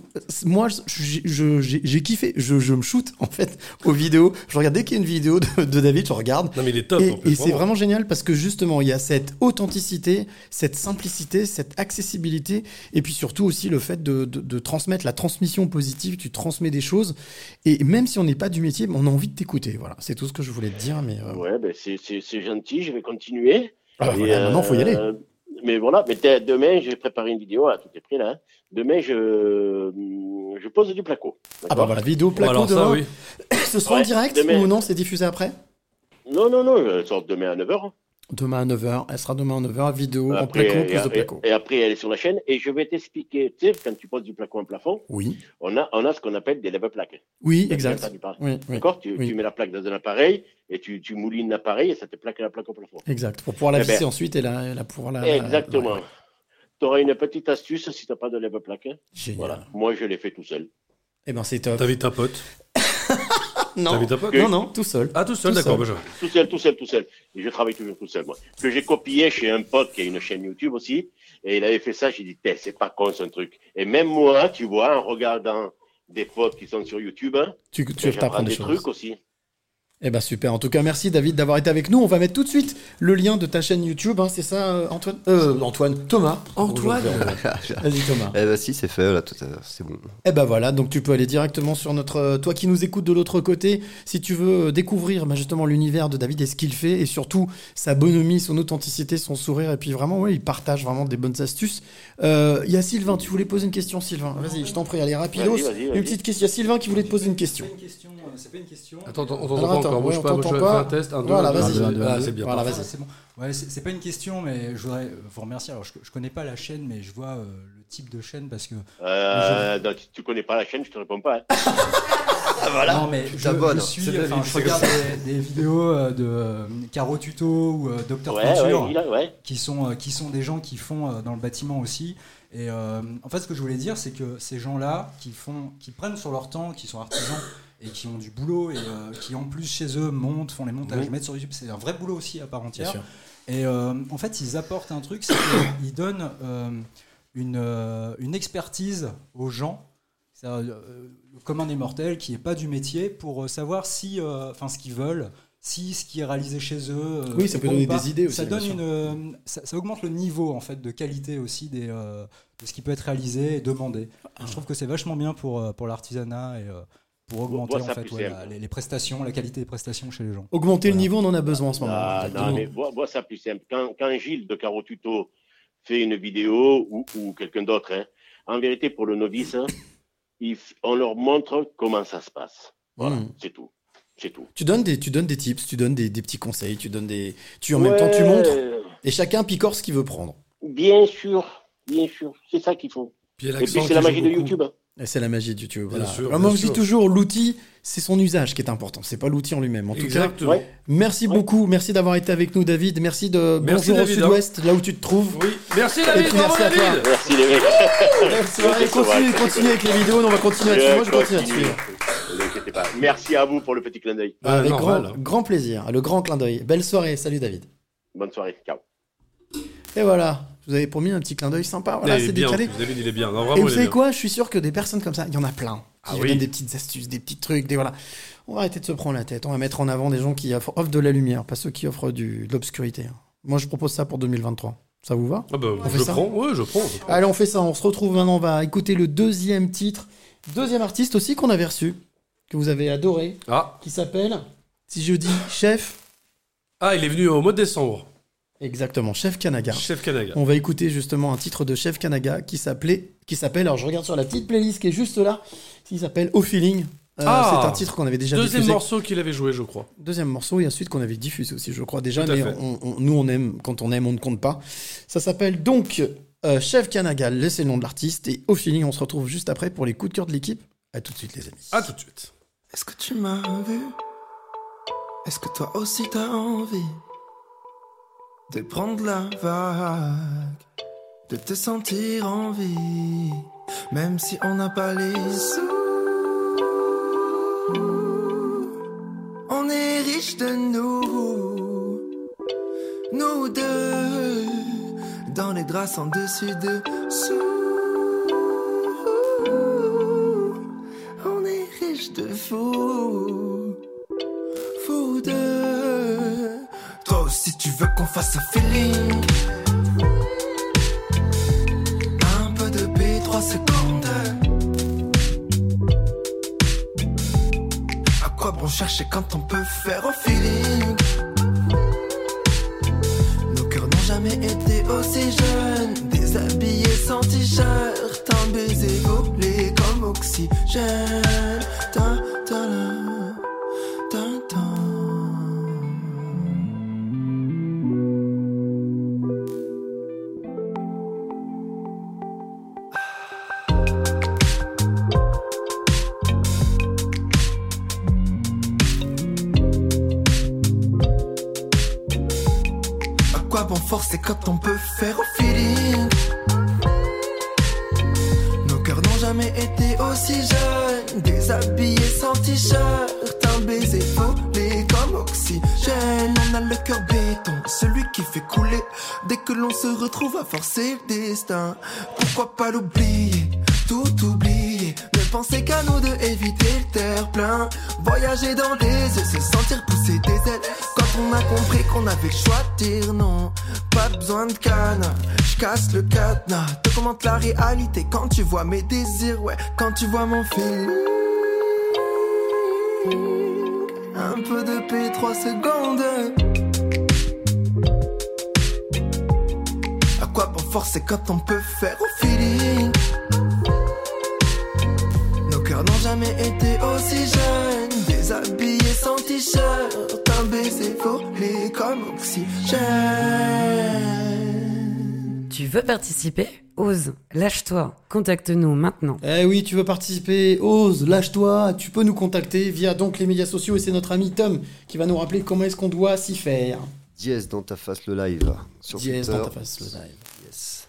[SPEAKER 2] moi, je- je- j'ai j'ai kiffé. Je, je me shoot, en fait, aux vidéos. Je regarde dès qu'il y a une vidéo de, de David, je regarde.
[SPEAKER 3] Non, mais il est top.
[SPEAKER 2] Et,
[SPEAKER 3] en plus,
[SPEAKER 2] et c'est vraiment génial parce que justement, il y a cette authenticité, cette simplicité, cette accessibilité, et puis surtout aussi le fait de, de- de transmettre la transmission positive. Tu transmets des choses, et même si on n'est pas du métier, on a envie de t'écouter. Voilà, c'est tout ce que je voulais te dire. Mais euh,
[SPEAKER 17] Ouais, ben c'est c'est- c'est gentil, je vais continuer.
[SPEAKER 2] Ah voilà, maintenant, faut y aller.
[SPEAKER 17] Mais voilà, mais demain, j'ai préparé une vidéo, ah, tout est prêt là. hein. Demain, je, je pose du placo.
[SPEAKER 2] ah bah voilà, vidéo placo
[SPEAKER 3] alors ça,
[SPEAKER 2] demain.
[SPEAKER 3] oui. [coughs]
[SPEAKER 2] Ce sera en direct
[SPEAKER 17] demain.
[SPEAKER 2] ou non C'est diffusé après?
[SPEAKER 17] Non, non, non, elle sort demain à 9h.
[SPEAKER 2] Demain à 9h. Elle sera demain à 9h. Vidéo en placo,
[SPEAKER 17] et,
[SPEAKER 2] plus de
[SPEAKER 17] et-
[SPEAKER 2] placo.
[SPEAKER 17] et après, elle est sur la chaîne et je vais t'expliquer. Tu sais, quand tu poses du placo en plafond,
[SPEAKER 2] Oui,
[SPEAKER 17] on a, on a ce qu'on appelle des level plaques.
[SPEAKER 2] oui, exact. Oui,
[SPEAKER 17] D'accord? Tu,
[SPEAKER 2] oui.
[SPEAKER 17] tu mets la plaque dans un appareil et tu, tu moulines l'appareil et ça te plaque la plaque au plafond.
[SPEAKER 2] Exact. Pour pouvoir la
[SPEAKER 17] Eh ben,
[SPEAKER 2] visser ensuite et la, la pouvoir la. la-
[SPEAKER 17] Exactement. Tu auras une petite astuce si tu n'as pas de level plaque.
[SPEAKER 2] Génial.
[SPEAKER 17] Voilà. Moi, je l'ai fait tout seul.
[SPEAKER 2] Eh ben c'est top.
[SPEAKER 3] T'invites un pote?
[SPEAKER 2] Non, non, non, tout seul.
[SPEAKER 3] Ah, tout seul,
[SPEAKER 2] Tout
[SPEAKER 3] d'accord.
[SPEAKER 2] seul.
[SPEAKER 3] bah,
[SPEAKER 17] Tout seul, tout seul, tout seul. Et je travaille toujours tout seul, moi. Que j'ai copié chez un pote qui a une chaîne YouTube aussi. Et il avait fait ça. J'ai dit, T'es, c'est pas con, ce truc. Et même moi, tu vois, en regardant des potes qui sont sur YouTube, hein,
[SPEAKER 2] Tu, tu apprends des
[SPEAKER 17] des
[SPEAKER 2] choses.
[SPEAKER 17] trucs aussi.
[SPEAKER 2] Eh ben super. En tout cas, merci David d'avoir été avec nous. On va mettre tout de suite le lien de ta chaîne YouTube. hein, c'est ça, euh, Antoine? Euh, Antoine. Thomas.
[SPEAKER 3] Antoine. [laughs]
[SPEAKER 2] Vas-y Thomas.
[SPEAKER 5] Eh ben si, c'est fait, là, tout à- c'est bon.
[SPEAKER 2] Eh ben voilà, donc tu peux aller directement sur notre. euh, Toi qui nous écoutes de l'autre côté, si tu veux découvrir bah, justement l'univers de David et ce qu'il fait, et surtout sa bonhomie, son authenticité, son sourire, et puis vraiment, ouais, il partage vraiment des bonnes astuces. Euh, Il y a Sylvain, tu voulais poser une question, Sylvain? Vas-y, je t'en prie, allez, rapidos.
[SPEAKER 17] Vas-y, vas-y, vas-y.
[SPEAKER 2] Une petite question. Il y a Sylvain qui voulait te poser une question.
[SPEAKER 7] C'est pas une question. C'est pas une question.
[SPEAKER 3] Attends, attends, on t'entend Encore. Bouge pas,
[SPEAKER 2] on
[SPEAKER 3] bouge
[SPEAKER 2] t'entend
[SPEAKER 3] pas. un test. Un, deux,
[SPEAKER 2] Voilà, vas-y.
[SPEAKER 3] Ah, c'est bien.
[SPEAKER 2] Voilà, vas-y.
[SPEAKER 7] C'est bon. Ouais, c'est pas une question, mais je voudrais vous remercier. Alors, je, je connais pas la chaîne, mais je vois euh, le type de chaîne parce que.
[SPEAKER 17] Euh, non, tu, tu connais pas la chaîne, je te réponds pas. hein. [laughs]
[SPEAKER 7] Non, mais je, je suis, enfin, je regarde des, des vidéos euh, de euh, Caro Tuto ou euh, Docteur
[SPEAKER 17] Ouais,
[SPEAKER 7] Peinture,
[SPEAKER 17] ouais, il a- ouais.
[SPEAKER 7] qui sont euh, qui sont des gens qui font euh, dans le bâtiment aussi. Et euh, en fait, ce que je voulais dire, c'est que ces gens-là qui font, qui prennent sur leur temps, qui sont artisans et qui ont du boulot et euh, qui en plus chez eux montent, font les montages,
[SPEAKER 2] Mhm.
[SPEAKER 7] mettent sur YouTube, c'est un vrai boulot aussi à part entière. Et euh, en fait, ils apportent un truc, c'est qu'ils donnent euh, une, une expertise aux gens, le commun des mortels qui n'est pas du métier, pour savoir si, enfin, ce qu'ils veulent, si ce qui est réalisé chez eux.
[SPEAKER 2] Oui, ça peut donner
[SPEAKER 7] pas.
[SPEAKER 2] des idées aussi,
[SPEAKER 7] Ça donne une, ça, ça augmente le niveau en fait de qualité aussi des, de ce qui peut être réalisé et demandé.
[SPEAKER 2] Ah.
[SPEAKER 7] Je trouve que c'est vachement bien pour pour l'artisanat et pour augmenter en fait ouais, la- les, les prestations, la qualité des prestations chez les gens.
[SPEAKER 2] Augmenter le niveau, on en a besoin en ce moment.
[SPEAKER 17] Ah, non, mais vois, vois ça plus simple. Quand, quand Gilles de Caro Tuto fait une vidéo ou, ou quelqu'un d'autre, hein, en vérité, pour le novice, hein, [laughs] il on leur montre comment ça se passe. Voilà,
[SPEAKER 2] Mhm.
[SPEAKER 17] c'est tout. C'est tout.
[SPEAKER 2] Tu donnes des, tu donnes des tips, tu donnes des, des petits conseils, tu donnes des, tu en même temps tu montres et chacun picore ce qu'il veut prendre.
[SPEAKER 17] Bien sûr, bien sûr. C'est ça qu'il faut.
[SPEAKER 3] Puis
[SPEAKER 17] Et puis, c'est la magie de
[SPEAKER 3] beaucoup.
[SPEAKER 17] YouTube. Hein.
[SPEAKER 2] C'est la magie de YouTube.
[SPEAKER 3] Bien
[SPEAKER 2] voilà.
[SPEAKER 3] sûr,
[SPEAKER 2] Alors, moi, je dis toujours, l'outil, c'est son usage qui est important. C'est pas l'outil en lui-même. En tout
[SPEAKER 3] Exactement.
[SPEAKER 2] cas,
[SPEAKER 3] Ouais.
[SPEAKER 2] merci beaucoup. Merci d'avoir été avec nous, David. Merci de
[SPEAKER 3] Merci,
[SPEAKER 2] bonjour
[SPEAKER 3] David,
[SPEAKER 2] au Sud-Ouest, là où tu te trouves.
[SPEAKER 3] Oui. Merci
[SPEAKER 2] Et
[SPEAKER 3] David,
[SPEAKER 2] puis, merci à toi.
[SPEAKER 3] David.
[SPEAKER 17] Merci les mecs.
[SPEAKER 2] Merci, allez, continue, continue avec les vidéos. On va continuer là-dessus. Moi, je continue
[SPEAKER 17] vous inquiétez pas. Merci à vous pour le petit clin d'œil.
[SPEAKER 2] Avec grand, grand plaisir. Le grand clin d'œil. Belle soirée. Salut, David.
[SPEAKER 17] Bonne soirée. Ciao.
[SPEAKER 2] Et voilà. Vous avais promis un petit clin d'œil sympa. Voilà,
[SPEAKER 3] Il est
[SPEAKER 2] c'est décalé.
[SPEAKER 3] David, il est bien. Non,
[SPEAKER 2] Et vous savez quoi? Je suis sûr que des personnes comme ça, il y en a plein. Qui
[SPEAKER 3] Ah
[SPEAKER 2] vous
[SPEAKER 3] oui.
[SPEAKER 2] donnent des petites astuces, des petits trucs, des voilà. On va arrêter de se prendre la tête. On va mettre en avant des gens qui offrent, offrent de la lumière, pas ceux qui offrent du, de l'obscurité. Moi, je propose ça pour 2023. Ça vous va?
[SPEAKER 3] Ah bah,
[SPEAKER 2] On fait
[SPEAKER 3] je
[SPEAKER 2] ça?
[SPEAKER 3] prends, ouais, je prends. je prends.
[SPEAKER 2] Allez, on fait ça. On se retrouve maintenant. On va écouter le deuxième titre, deuxième artiste aussi qu'on avait reçu, que vous avez adoré,
[SPEAKER 3] Ah.
[SPEAKER 2] qui s'appelle, si je dis chef.
[SPEAKER 3] Ah, il est venu au mois de décembre.
[SPEAKER 2] Exactement, Chef Kanaga.
[SPEAKER 3] Chef Kanaga.
[SPEAKER 2] On va écouter justement un titre de Chef Kanaga qui s'appelait, qui s'appelle, alors je regarde sur la petite playlist qui est juste là, qui s'appelle Au Feeling. Euh,
[SPEAKER 3] Ah.
[SPEAKER 2] c'est un titre qu'on avait déjà
[SPEAKER 3] Deuxième
[SPEAKER 2] diffusé.
[SPEAKER 3] morceau qu'il avait joué, je crois.
[SPEAKER 2] Deuxième morceau et ensuite qu'on avait diffusé aussi, je crois déjà,
[SPEAKER 3] Tout à
[SPEAKER 2] mais
[SPEAKER 3] fait.
[SPEAKER 2] on- on- nous on aime, quand on aime, on ne compte pas. Ça s'appelle donc euh, Chef Kanaga, laissez le nom de l'artiste, et au feeling, on se retrouve juste après pour les coups de cœur de l'équipe. À tout de suite, les amis.
[SPEAKER 3] À tout de suite.
[SPEAKER 18] Est-ce que tu m'as vu? Est-ce que toi aussi t'as envie? De prendre la vague, de te sentir en vie, même si on n'a pas les sous On est riche de nous, nous deux, dans les draps sans dessus dessous. On est riche de fou, fou de. Aussi tu veux qu'on fasse un feeling. Un peu de B, 3 secondes. À quoi bon chercher quand on peut faire au feeling? Nos cœurs n'ont jamais été aussi jeunes. Déshabillés sans t-shirt, un baiser volé comme oxygène. Bon forcer quand on peut faire au feeling. Nos cœurs n'ont jamais été aussi jeunes. Déshabillés sans t-shirt. Un baiser volé comme oxygène. On a le cœur béton, celui qui fait couler. Dès que l'on se retrouve à forcer le destin Pourquoi pas l'oublier, tout oublier. Ne penser qu'à nous deux, éviter le terre-plein Voyager dans les yeux, se sentir pousser des ailes on a compris qu'on avait le choix de dire non. Pas besoin de canne, je casse le cadenas. Te commente la réalité quand tu vois mes désirs Ouais, quand tu vois mon feeling Un peu de paix, 3 secondes. À quoi bon forcer quand on peut faire au feeling? Nos cœurs n'ont jamais été aussi jeunes Déshabillés sans t-shirt Un baiser volé comme oxygène
[SPEAKER 4] Tu veux participer? Ose, lâche-toi, contacte-nous maintenant.
[SPEAKER 2] Eh oui, tu veux participer, ose, lâche-toi, tu peux nous contacter via donc les médias sociaux et c'est notre ami Tom qui va nous rappeler comment est-ce qu'on doit s'y faire.
[SPEAKER 5] Dièse dans ta face le live sur
[SPEAKER 2] Dièse
[SPEAKER 5] Twitter.
[SPEAKER 2] dans ta face, le live.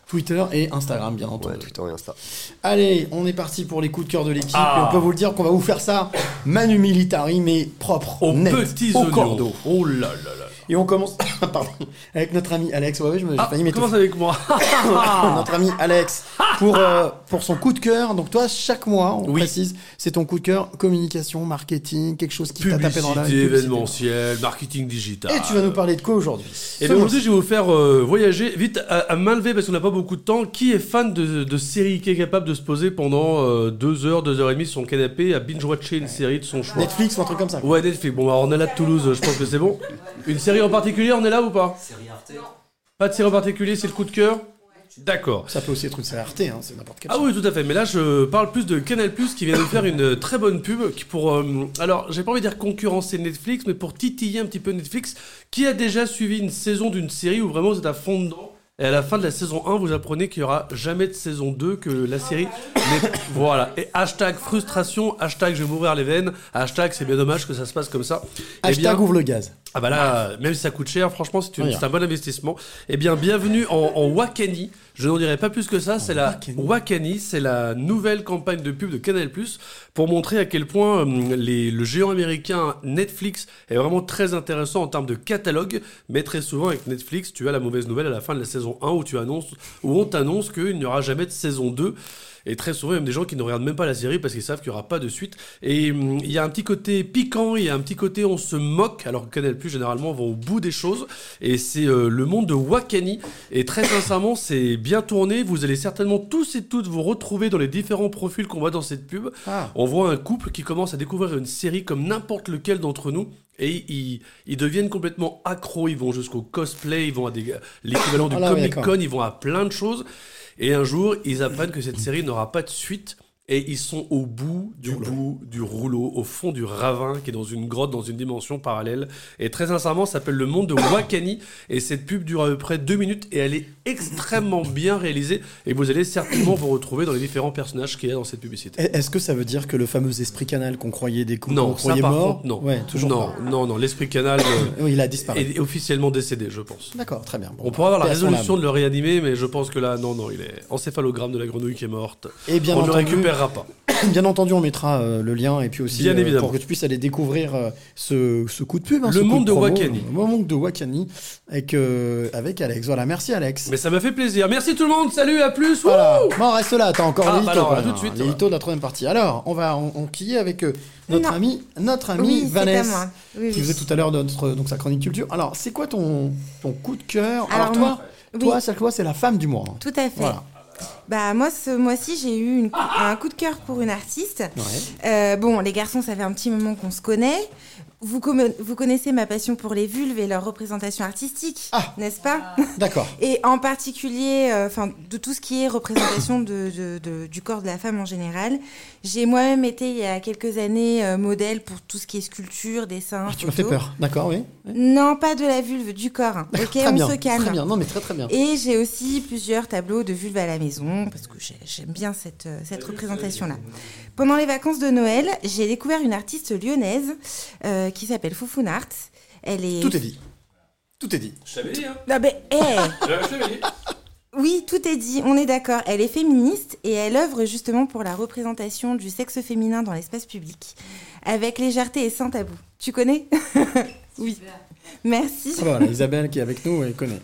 [SPEAKER 2] Twitter et Instagram, bien entendu.
[SPEAKER 5] Ouais, Twitter et Insta.
[SPEAKER 2] Allez, on est parti pour les coups de cœur de l'équipe.
[SPEAKER 3] Ah.
[SPEAKER 2] Et on peut vous le dire qu'on va vous faire ça manu militari, mais propre,
[SPEAKER 3] Aux
[SPEAKER 2] net,
[SPEAKER 3] petits
[SPEAKER 2] au cordeau.
[SPEAKER 3] Oh là là là.
[SPEAKER 2] Et on commence [coughs] pardon, avec notre ami Alex. Ouais, ouais, je me j'ai
[SPEAKER 3] Ah,
[SPEAKER 2] m'étouffer.
[SPEAKER 3] commence avec moi. [laughs]
[SPEAKER 2] notre ami Alex pour, euh, pour son coup de cœur. Donc toi, chaque mois, on précise, c'est ton coup de cœur, communication, marketing, quelque chose qui t'a tapé dans la
[SPEAKER 3] Publicité, événementiel, marketing digital.
[SPEAKER 2] Et tu vas nous parler de quoi aujourd'hui?
[SPEAKER 3] Et aujourd'hui, je vais vous faire euh, voyager vite à, à main levée parce qu'on n'a pas beaucoup de temps. Qui est fan de, de séries Qui est capable de se poser pendant euh, deux heures, deux heures et demie sur son canapé à binge-watcher une série de son choix?
[SPEAKER 2] Netflix ou un truc comme ça.
[SPEAKER 3] Ouais, Netflix. Bon, alors on est là de Toulouse, je pense que c'est bon. Une série en particulier, on est là ou pas Pas de série en particulier, c'est le coup de cœur D'accord.
[SPEAKER 2] Ça peut aussi être une série Arte, hein, c'est n'importe quel.
[SPEAKER 3] Ah oui, tout à fait. Mais là, je parle plus de Canal Plus qui vient de faire une très bonne pub qui pour. euh, alors, j'ai pas envie de dire concurrencer Netflix, mais pour titiller un petit peu Netflix, qui a déjà suivi une saison d'une série où vraiment vous êtes à fond dedans Et à la fin de la saison 1, vous apprenez qu'il y aura jamais de saison 2, que la série n'est... [laughs] Voilà. Et hashtag frustration, hashtag je vais mourir les veines, hashtag c'est bien dommage que ça se passe comme ça. Eh
[SPEAKER 2] Hashtag
[SPEAKER 3] bien-
[SPEAKER 2] ouvre le gaz.
[SPEAKER 3] ah bah là, même si ça coûte cher, franchement, c'est une-
[SPEAKER 2] Oui,
[SPEAKER 3] c'est un bon investissement. Eh bien, bienvenue en, en Wakani. Je n'en dirai pas plus que ça. C'est la Wakani, c'est la nouvelle campagne de pub de Canal+ pour montrer à quel point les- le géant américain Netflix est vraiment très intéressant en termes de catalogue. Mais très souvent avec Netflix, tu as la mauvaise nouvelle à la fin de la saison 1 où tu annonces, où on t'annonce qu'il n'y aura jamais de saison 2. Et très souvent, il y a même des gens qui ne regardent même pas la série parce qu'ils savent qu'il n'y aura pas de suite. Et hum, il y a un petit côté piquant, il y a un petit côté on se moque, alors que Canal Plus généralement vont au bout des choses. Et c'est euh, le monde de Wakani. Et très sincèrement, c'est bien tourné. Vous allez certainement tous et toutes vous retrouver dans les différents profils qu'on voit dans cette pub.
[SPEAKER 2] Ah.
[SPEAKER 3] On voit un couple qui commence à découvrir une série comme n'importe lequel d'entre nous. Et ils, ils deviennent complètement accros. Ils vont jusqu'au cosplay, ils vont à l'équivalent du
[SPEAKER 2] Ah là,
[SPEAKER 3] Comic. Con, ils vont à plein de choses. Et un jour, ils apprennent que cette série n'aura pas de suite. Et ils sont au bout du bout du rouleau, au fond du ravin, qui est dans une grotte, dans une dimension parallèle. Et très sincèrement, ça s'appelle Le Monde de Wakani. Et cette pub dure à peu près deux minutes et elle est extrêmement bien réalisée. Et vous allez certainement vous retrouver dans les différents personnages qu'il y a dans cette publicité.
[SPEAKER 2] Est- Est-ce que ça veut dire que le fameux esprit canal qu'on croyait des qu'on
[SPEAKER 3] Non,
[SPEAKER 2] croyait mort
[SPEAKER 3] contre, non.
[SPEAKER 2] Ouais, toujours
[SPEAKER 3] non,
[SPEAKER 2] pas.
[SPEAKER 3] non, non, l'esprit canal euh, [laughs]
[SPEAKER 2] il a disparu.
[SPEAKER 3] est officiellement décédé, je pense.
[SPEAKER 2] D'accord, très bien. Bon,
[SPEAKER 3] On pourra avoir la résolution de le réanimer, mais je pense que là, non, non, il est encéphalogramme de la grenouille qui est morte.
[SPEAKER 2] Et bien
[SPEAKER 3] On le pas. [coughs]
[SPEAKER 2] Bien entendu, on mettra euh, le lien et puis aussi
[SPEAKER 3] Bien
[SPEAKER 2] euh,
[SPEAKER 3] évidemment.
[SPEAKER 2] pour que tu puisses aller découvrir euh, ce, ce coup de pub. hein,
[SPEAKER 3] Le monde de
[SPEAKER 2] promo,
[SPEAKER 3] Wakani.
[SPEAKER 2] Le monde de Wakani avec, euh, avec Alex. Voilà, merci Alex.
[SPEAKER 3] Mais ça m'a fait plaisir. Merci tout le monde. Salut, à plus.
[SPEAKER 2] Voilà. Bon, reste là, t'as encore
[SPEAKER 3] Ah,
[SPEAKER 2] les
[SPEAKER 3] bah
[SPEAKER 2] hitos.
[SPEAKER 3] tout de suite,
[SPEAKER 2] Les
[SPEAKER 3] ouais.
[SPEAKER 2] hitos de la troisième partie. Alors, on va on, on quiller avec notre
[SPEAKER 8] Non.
[SPEAKER 2] ami, notre ami
[SPEAKER 8] Oui, c'est
[SPEAKER 2] Vanessa,
[SPEAKER 8] moi. Oui,
[SPEAKER 2] qui
[SPEAKER 8] oui.
[SPEAKER 2] faisait tout à l'heure notre donc sa chronique culture. Alors, c'est quoi ton ton coup de cœur? Alors,
[SPEAKER 8] Alors,
[SPEAKER 2] toi,
[SPEAKER 8] moi-
[SPEAKER 2] toi,
[SPEAKER 8] oui.
[SPEAKER 2] ça toi, c'est la femme du mois.
[SPEAKER 8] Tout à fait.
[SPEAKER 2] Voilà.
[SPEAKER 8] Bah moi ce mois-ci j'ai eu une- un coup de cœur pour une artiste.
[SPEAKER 2] Ouais.
[SPEAKER 8] Euh, bon les garçons ça fait un petit moment qu'on se connaît. Vous, connaissez ma passion pour les vulves et leur représentation artistique, n'est-ce pas?
[SPEAKER 2] D'accord.
[SPEAKER 8] Et en particulier, euh, enfin, de tout ce qui est représentation de, de- de- du corps de la femme en général. J'ai moi-même été il y a quelques années euh, modèle pour tout ce qui est sculpture, dessin.
[SPEAKER 2] Ah, Tu m'as fait peur. D'accord, oui.
[SPEAKER 8] Non, pas de la vulve, du corps. Ok,
[SPEAKER 2] Très
[SPEAKER 8] on
[SPEAKER 2] bien,
[SPEAKER 8] se calme.
[SPEAKER 2] très bien. Non, mais très, très bien.
[SPEAKER 8] Et j'ai aussi plusieurs tableaux de vulve à la maison parce que j'ai- j'aime bien cette, euh, cette représentation-là. Pendant les vacances de Noël, j'ai découvert une artiste lyonnaise euh, qui s'appelle Foufoun Art. Elle est.
[SPEAKER 2] Tout est dit. Tout est dit.
[SPEAKER 3] Je t'avais dit, hein.
[SPEAKER 8] Ah ben, eh
[SPEAKER 3] Je t'avais dit.
[SPEAKER 8] Oui, tout est dit, on est d'accord. Elle est féministe et elle œuvre justement pour la représentation du sexe féminin dans l'espace public, avec légèreté et sans tabou. Tu connais? [laughs] Oui. Merci.
[SPEAKER 2] Ah, voilà, Isabelle qui est avec nous, elle connaît.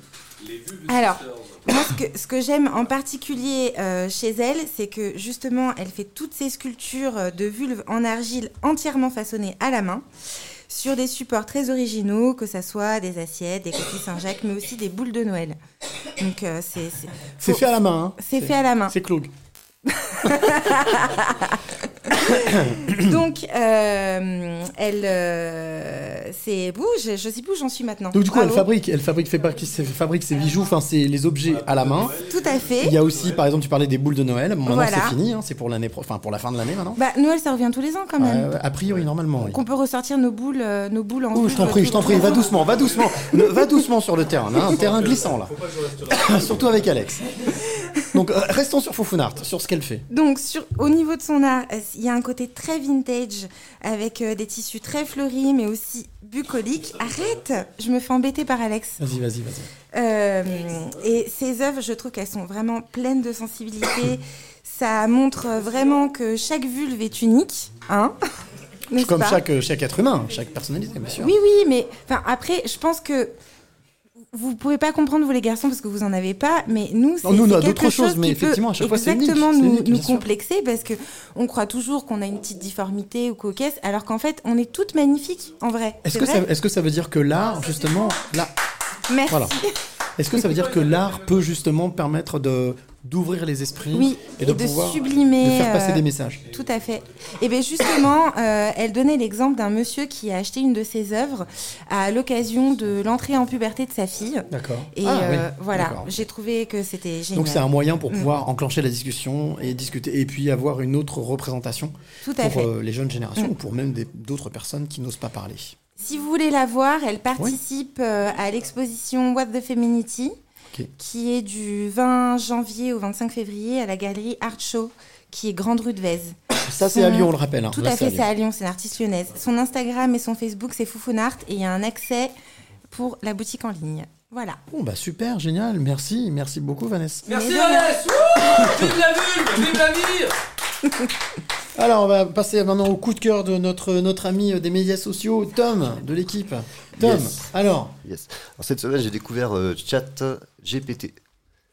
[SPEAKER 8] Alors, moi, ce que, ce que j'aime en particulier euh, chez elle, c'est que justement, elle fait toutes ses sculptures euh, de vulves en argile entièrement façonnées à la main, sur des supports très originaux, que ça soit des assiettes, des coquilles Saint-Jacques, mais aussi des boules de Noël. Donc, euh, c'est. c'est-
[SPEAKER 2] C'est fait à la main. hein.
[SPEAKER 8] C'est fait à la main.
[SPEAKER 2] C'est Cloug. [laughs]
[SPEAKER 8] Donc, euh, elle. euh, c'est. Bouh, je, je sais plus où j'en suis maintenant.
[SPEAKER 2] Donc du coup, elle fabrique, elle fabrique, fait partie- elle fabrique ses bijoux, enfin c'est les objets à la main.
[SPEAKER 8] Tout à fait.
[SPEAKER 2] Il y a aussi, par exemple, tu parlais des boules de Noël. Maintenant,
[SPEAKER 8] Voilà.
[SPEAKER 2] c'est fini, hein, c'est pour l'année, pro- enfin pour la fin de l'année maintenant.
[SPEAKER 8] Bah, Noël, ça revient tous les ans quand même.
[SPEAKER 2] Euh, a priori, normalement. Oui.
[SPEAKER 8] Qu'on peut ressortir nos boules, euh, nos boules en.
[SPEAKER 2] Oh, je t'en prie, je t'en prie, va doucement, va doucement, va doucement sur le terrain, hein, un terrain glissant là. [coughs] Surtout avec Alex. [laughs] Donc euh, restons sur Foufounart, sur ce qu'elle fait.
[SPEAKER 8] Donc, sur, au niveau de son art, il y a un côté très vintage, avec euh, des tissus très fleuris, mais aussi bucoliques. Arrête Je me fais embêter par Alex.
[SPEAKER 2] Vas-y, vas-y, vas-y.
[SPEAKER 8] Euh, et ses œuvres, je trouve qu'elles sont vraiment pleines de sensibilité. Ça montre vraiment que chaque vulve est unique, hein
[SPEAKER 2] Comme chaque, chaque être humain, chaque personnalité, bien sûr.
[SPEAKER 8] Oui, oui, mais après, je pense que vous pouvez pas comprendre vous les garçons parce que vous en avez pas, mais nous c'est quelque
[SPEAKER 2] d'autres choses,
[SPEAKER 8] chose
[SPEAKER 2] mais
[SPEAKER 8] qui peut
[SPEAKER 2] effectivement, à chaque fois, unique,
[SPEAKER 8] exactement
[SPEAKER 2] c'est
[SPEAKER 8] nous,
[SPEAKER 2] unique,
[SPEAKER 8] nous complexer parce que on croit toujours qu'on a une petite difformité ou coquesse, alors qu'en fait on est toutes magnifiques en vrai.
[SPEAKER 2] Est-ce que, ça, est-ce que ça veut dire que l'art, justement, là, voilà. Est-ce que ça veut dire que l'art peut justement permettre de d'ouvrir les esprits
[SPEAKER 8] Oui,
[SPEAKER 2] et de,
[SPEAKER 8] et de
[SPEAKER 2] pouvoir
[SPEAKER 8] sublimer,
[SPEAKER 2] de faire passer
[SPEAKER 8] euh,
[SPEAKER 2] des messages
[SPEAKER 8] Tout à fait. Et bien justement, [coughs] euh, elle donnait l'exemple d'un monsieur qui a acheté une de ses œuvres à l'occasion de l'entrée en puberté de sa fille.
[SPEAKER 2] D'accord.
[SPEAKER 8] Et
[SPEAKER 2] Ah,
[SPEAKER 8] euh,
[SPEAKER 2] oui,
[SPEAKER 8] voilà, j'ai trouvé que c'était génial.
[SPEAKER 2] Donc c'est un moyen pour
[SPEAKER 8] Mm.
[SPEAKER 2] pouvoir enclencher la discussion et discuter et puis avoir une autre représentation
[SPEAKER 8] Tout à
[SPEAKER 2] pour
[SPEAKER 8] fait.
[SPEAKER 2] les jeunes générations
[SPEAKER 8] Mm.
[SPEAKER 2] ou pour même d'autres personnes qui n'osent pas parler.
[SPEAKER 8] Si vous voulez la voir, elle participe à l'exposition What the Femininity qui est du 20 janvier au 25 février à la galerie Art Show, qui est Grande Rue de Vèze.
[SPEAKER 2] Ça, c'est à Lyon, on le rappelle, hein.
[SPEAKER 8] Tout
[SPEAKER 2] Là,
[SPEAKER 8] à fait, c'est à Lyon, c'est une artiste lyonnaise. Son Instagram et son Facebook, c'est Foufounart, et il y a un accès pour la boutique en ligne. Voilà.
[SPEAKER 2] Bon, bah super, génial. Merci, merci beaucoup, Vanessa.
[SPEAKER 3] Merci. Vanessa Vive la ville Vive la vie [laughs]
[SPEAKER 2] Alors, on va passer maintenant au coup de cœur de notre, notre ami des médias sociaux, Tom, de l'équipe. Tom,
[SPEAKER 5] Yes.
[SPEAKER 2] alors
[SPEAKER 5] Yes. Alors, cette semaine, j'ai découvert euh, Chat GPT.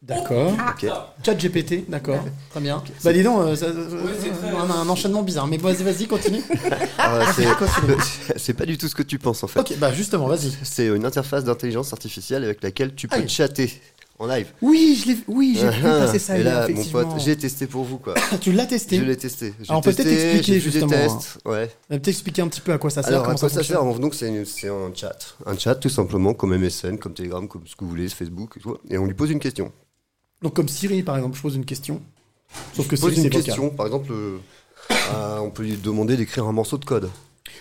[SPEAKER 2] D'accord.
[SPEAKER 5] Ok.
[SPEAKER 2] Chat GPT, d'accord. Très bien. Bah dis donc, euh, ça- on a un enchaînement bizarre. Mais vas-y, vas-y, continue. [laughs]
[SPEAKER 5] Alors, c'est-
[SPEAKER 2] Continue. [laughs]
[SPEAKER 5] c'est pas du tout ce que tu penses en fait.
[SPEAKER 2] Ok, bah justement, vas-y.
[SPEAKER 5] C'est une interface d'intelligence artificielle avec laquelle tu peux
[SPEAKER 2] Aïe.
[SPEAKER 5] chatter en live.
[SPEAKER 2] Oui, je l'ai, oui, j'ai vu passer ça
[SPEAKER 5] Et là, mon pote, j'ai testé pour vous quoi. [coughs]
[SPEAKER 2] tu l'as testé
[SPEAKER 5] Je l'ai testé.
[SPEAKER 2] Alors, peut-être expliquer
[SPEAKER 5] vu des
[SPEAKER 2] justement. hein.
[SPEAKER 5] tests, ouais.
[SPEAKER 2] Peut-être expliquer un petit peu à quoi ça sert.
[SPEAKER 5] Alors, à quoi ça, sert Donc, c'est une- c'est un chat. Un chat, tout simplement, comme MSN, comme Telegram, comme ce que vous voulez, Facebook et tout. Et on lui pose une question.
[SPEAKER 2] Donc, comme Siri, par exemple, je pose une question. Sauf que Siri,
[SPEAKER 5] une
[SPEAKER 2] c'est
[SPEAKER 5] question,
[SPEAKER 2] vocal.
[SPEAKER 5] par exemple, euh, on peut lui demander d'écrire un morceau de code.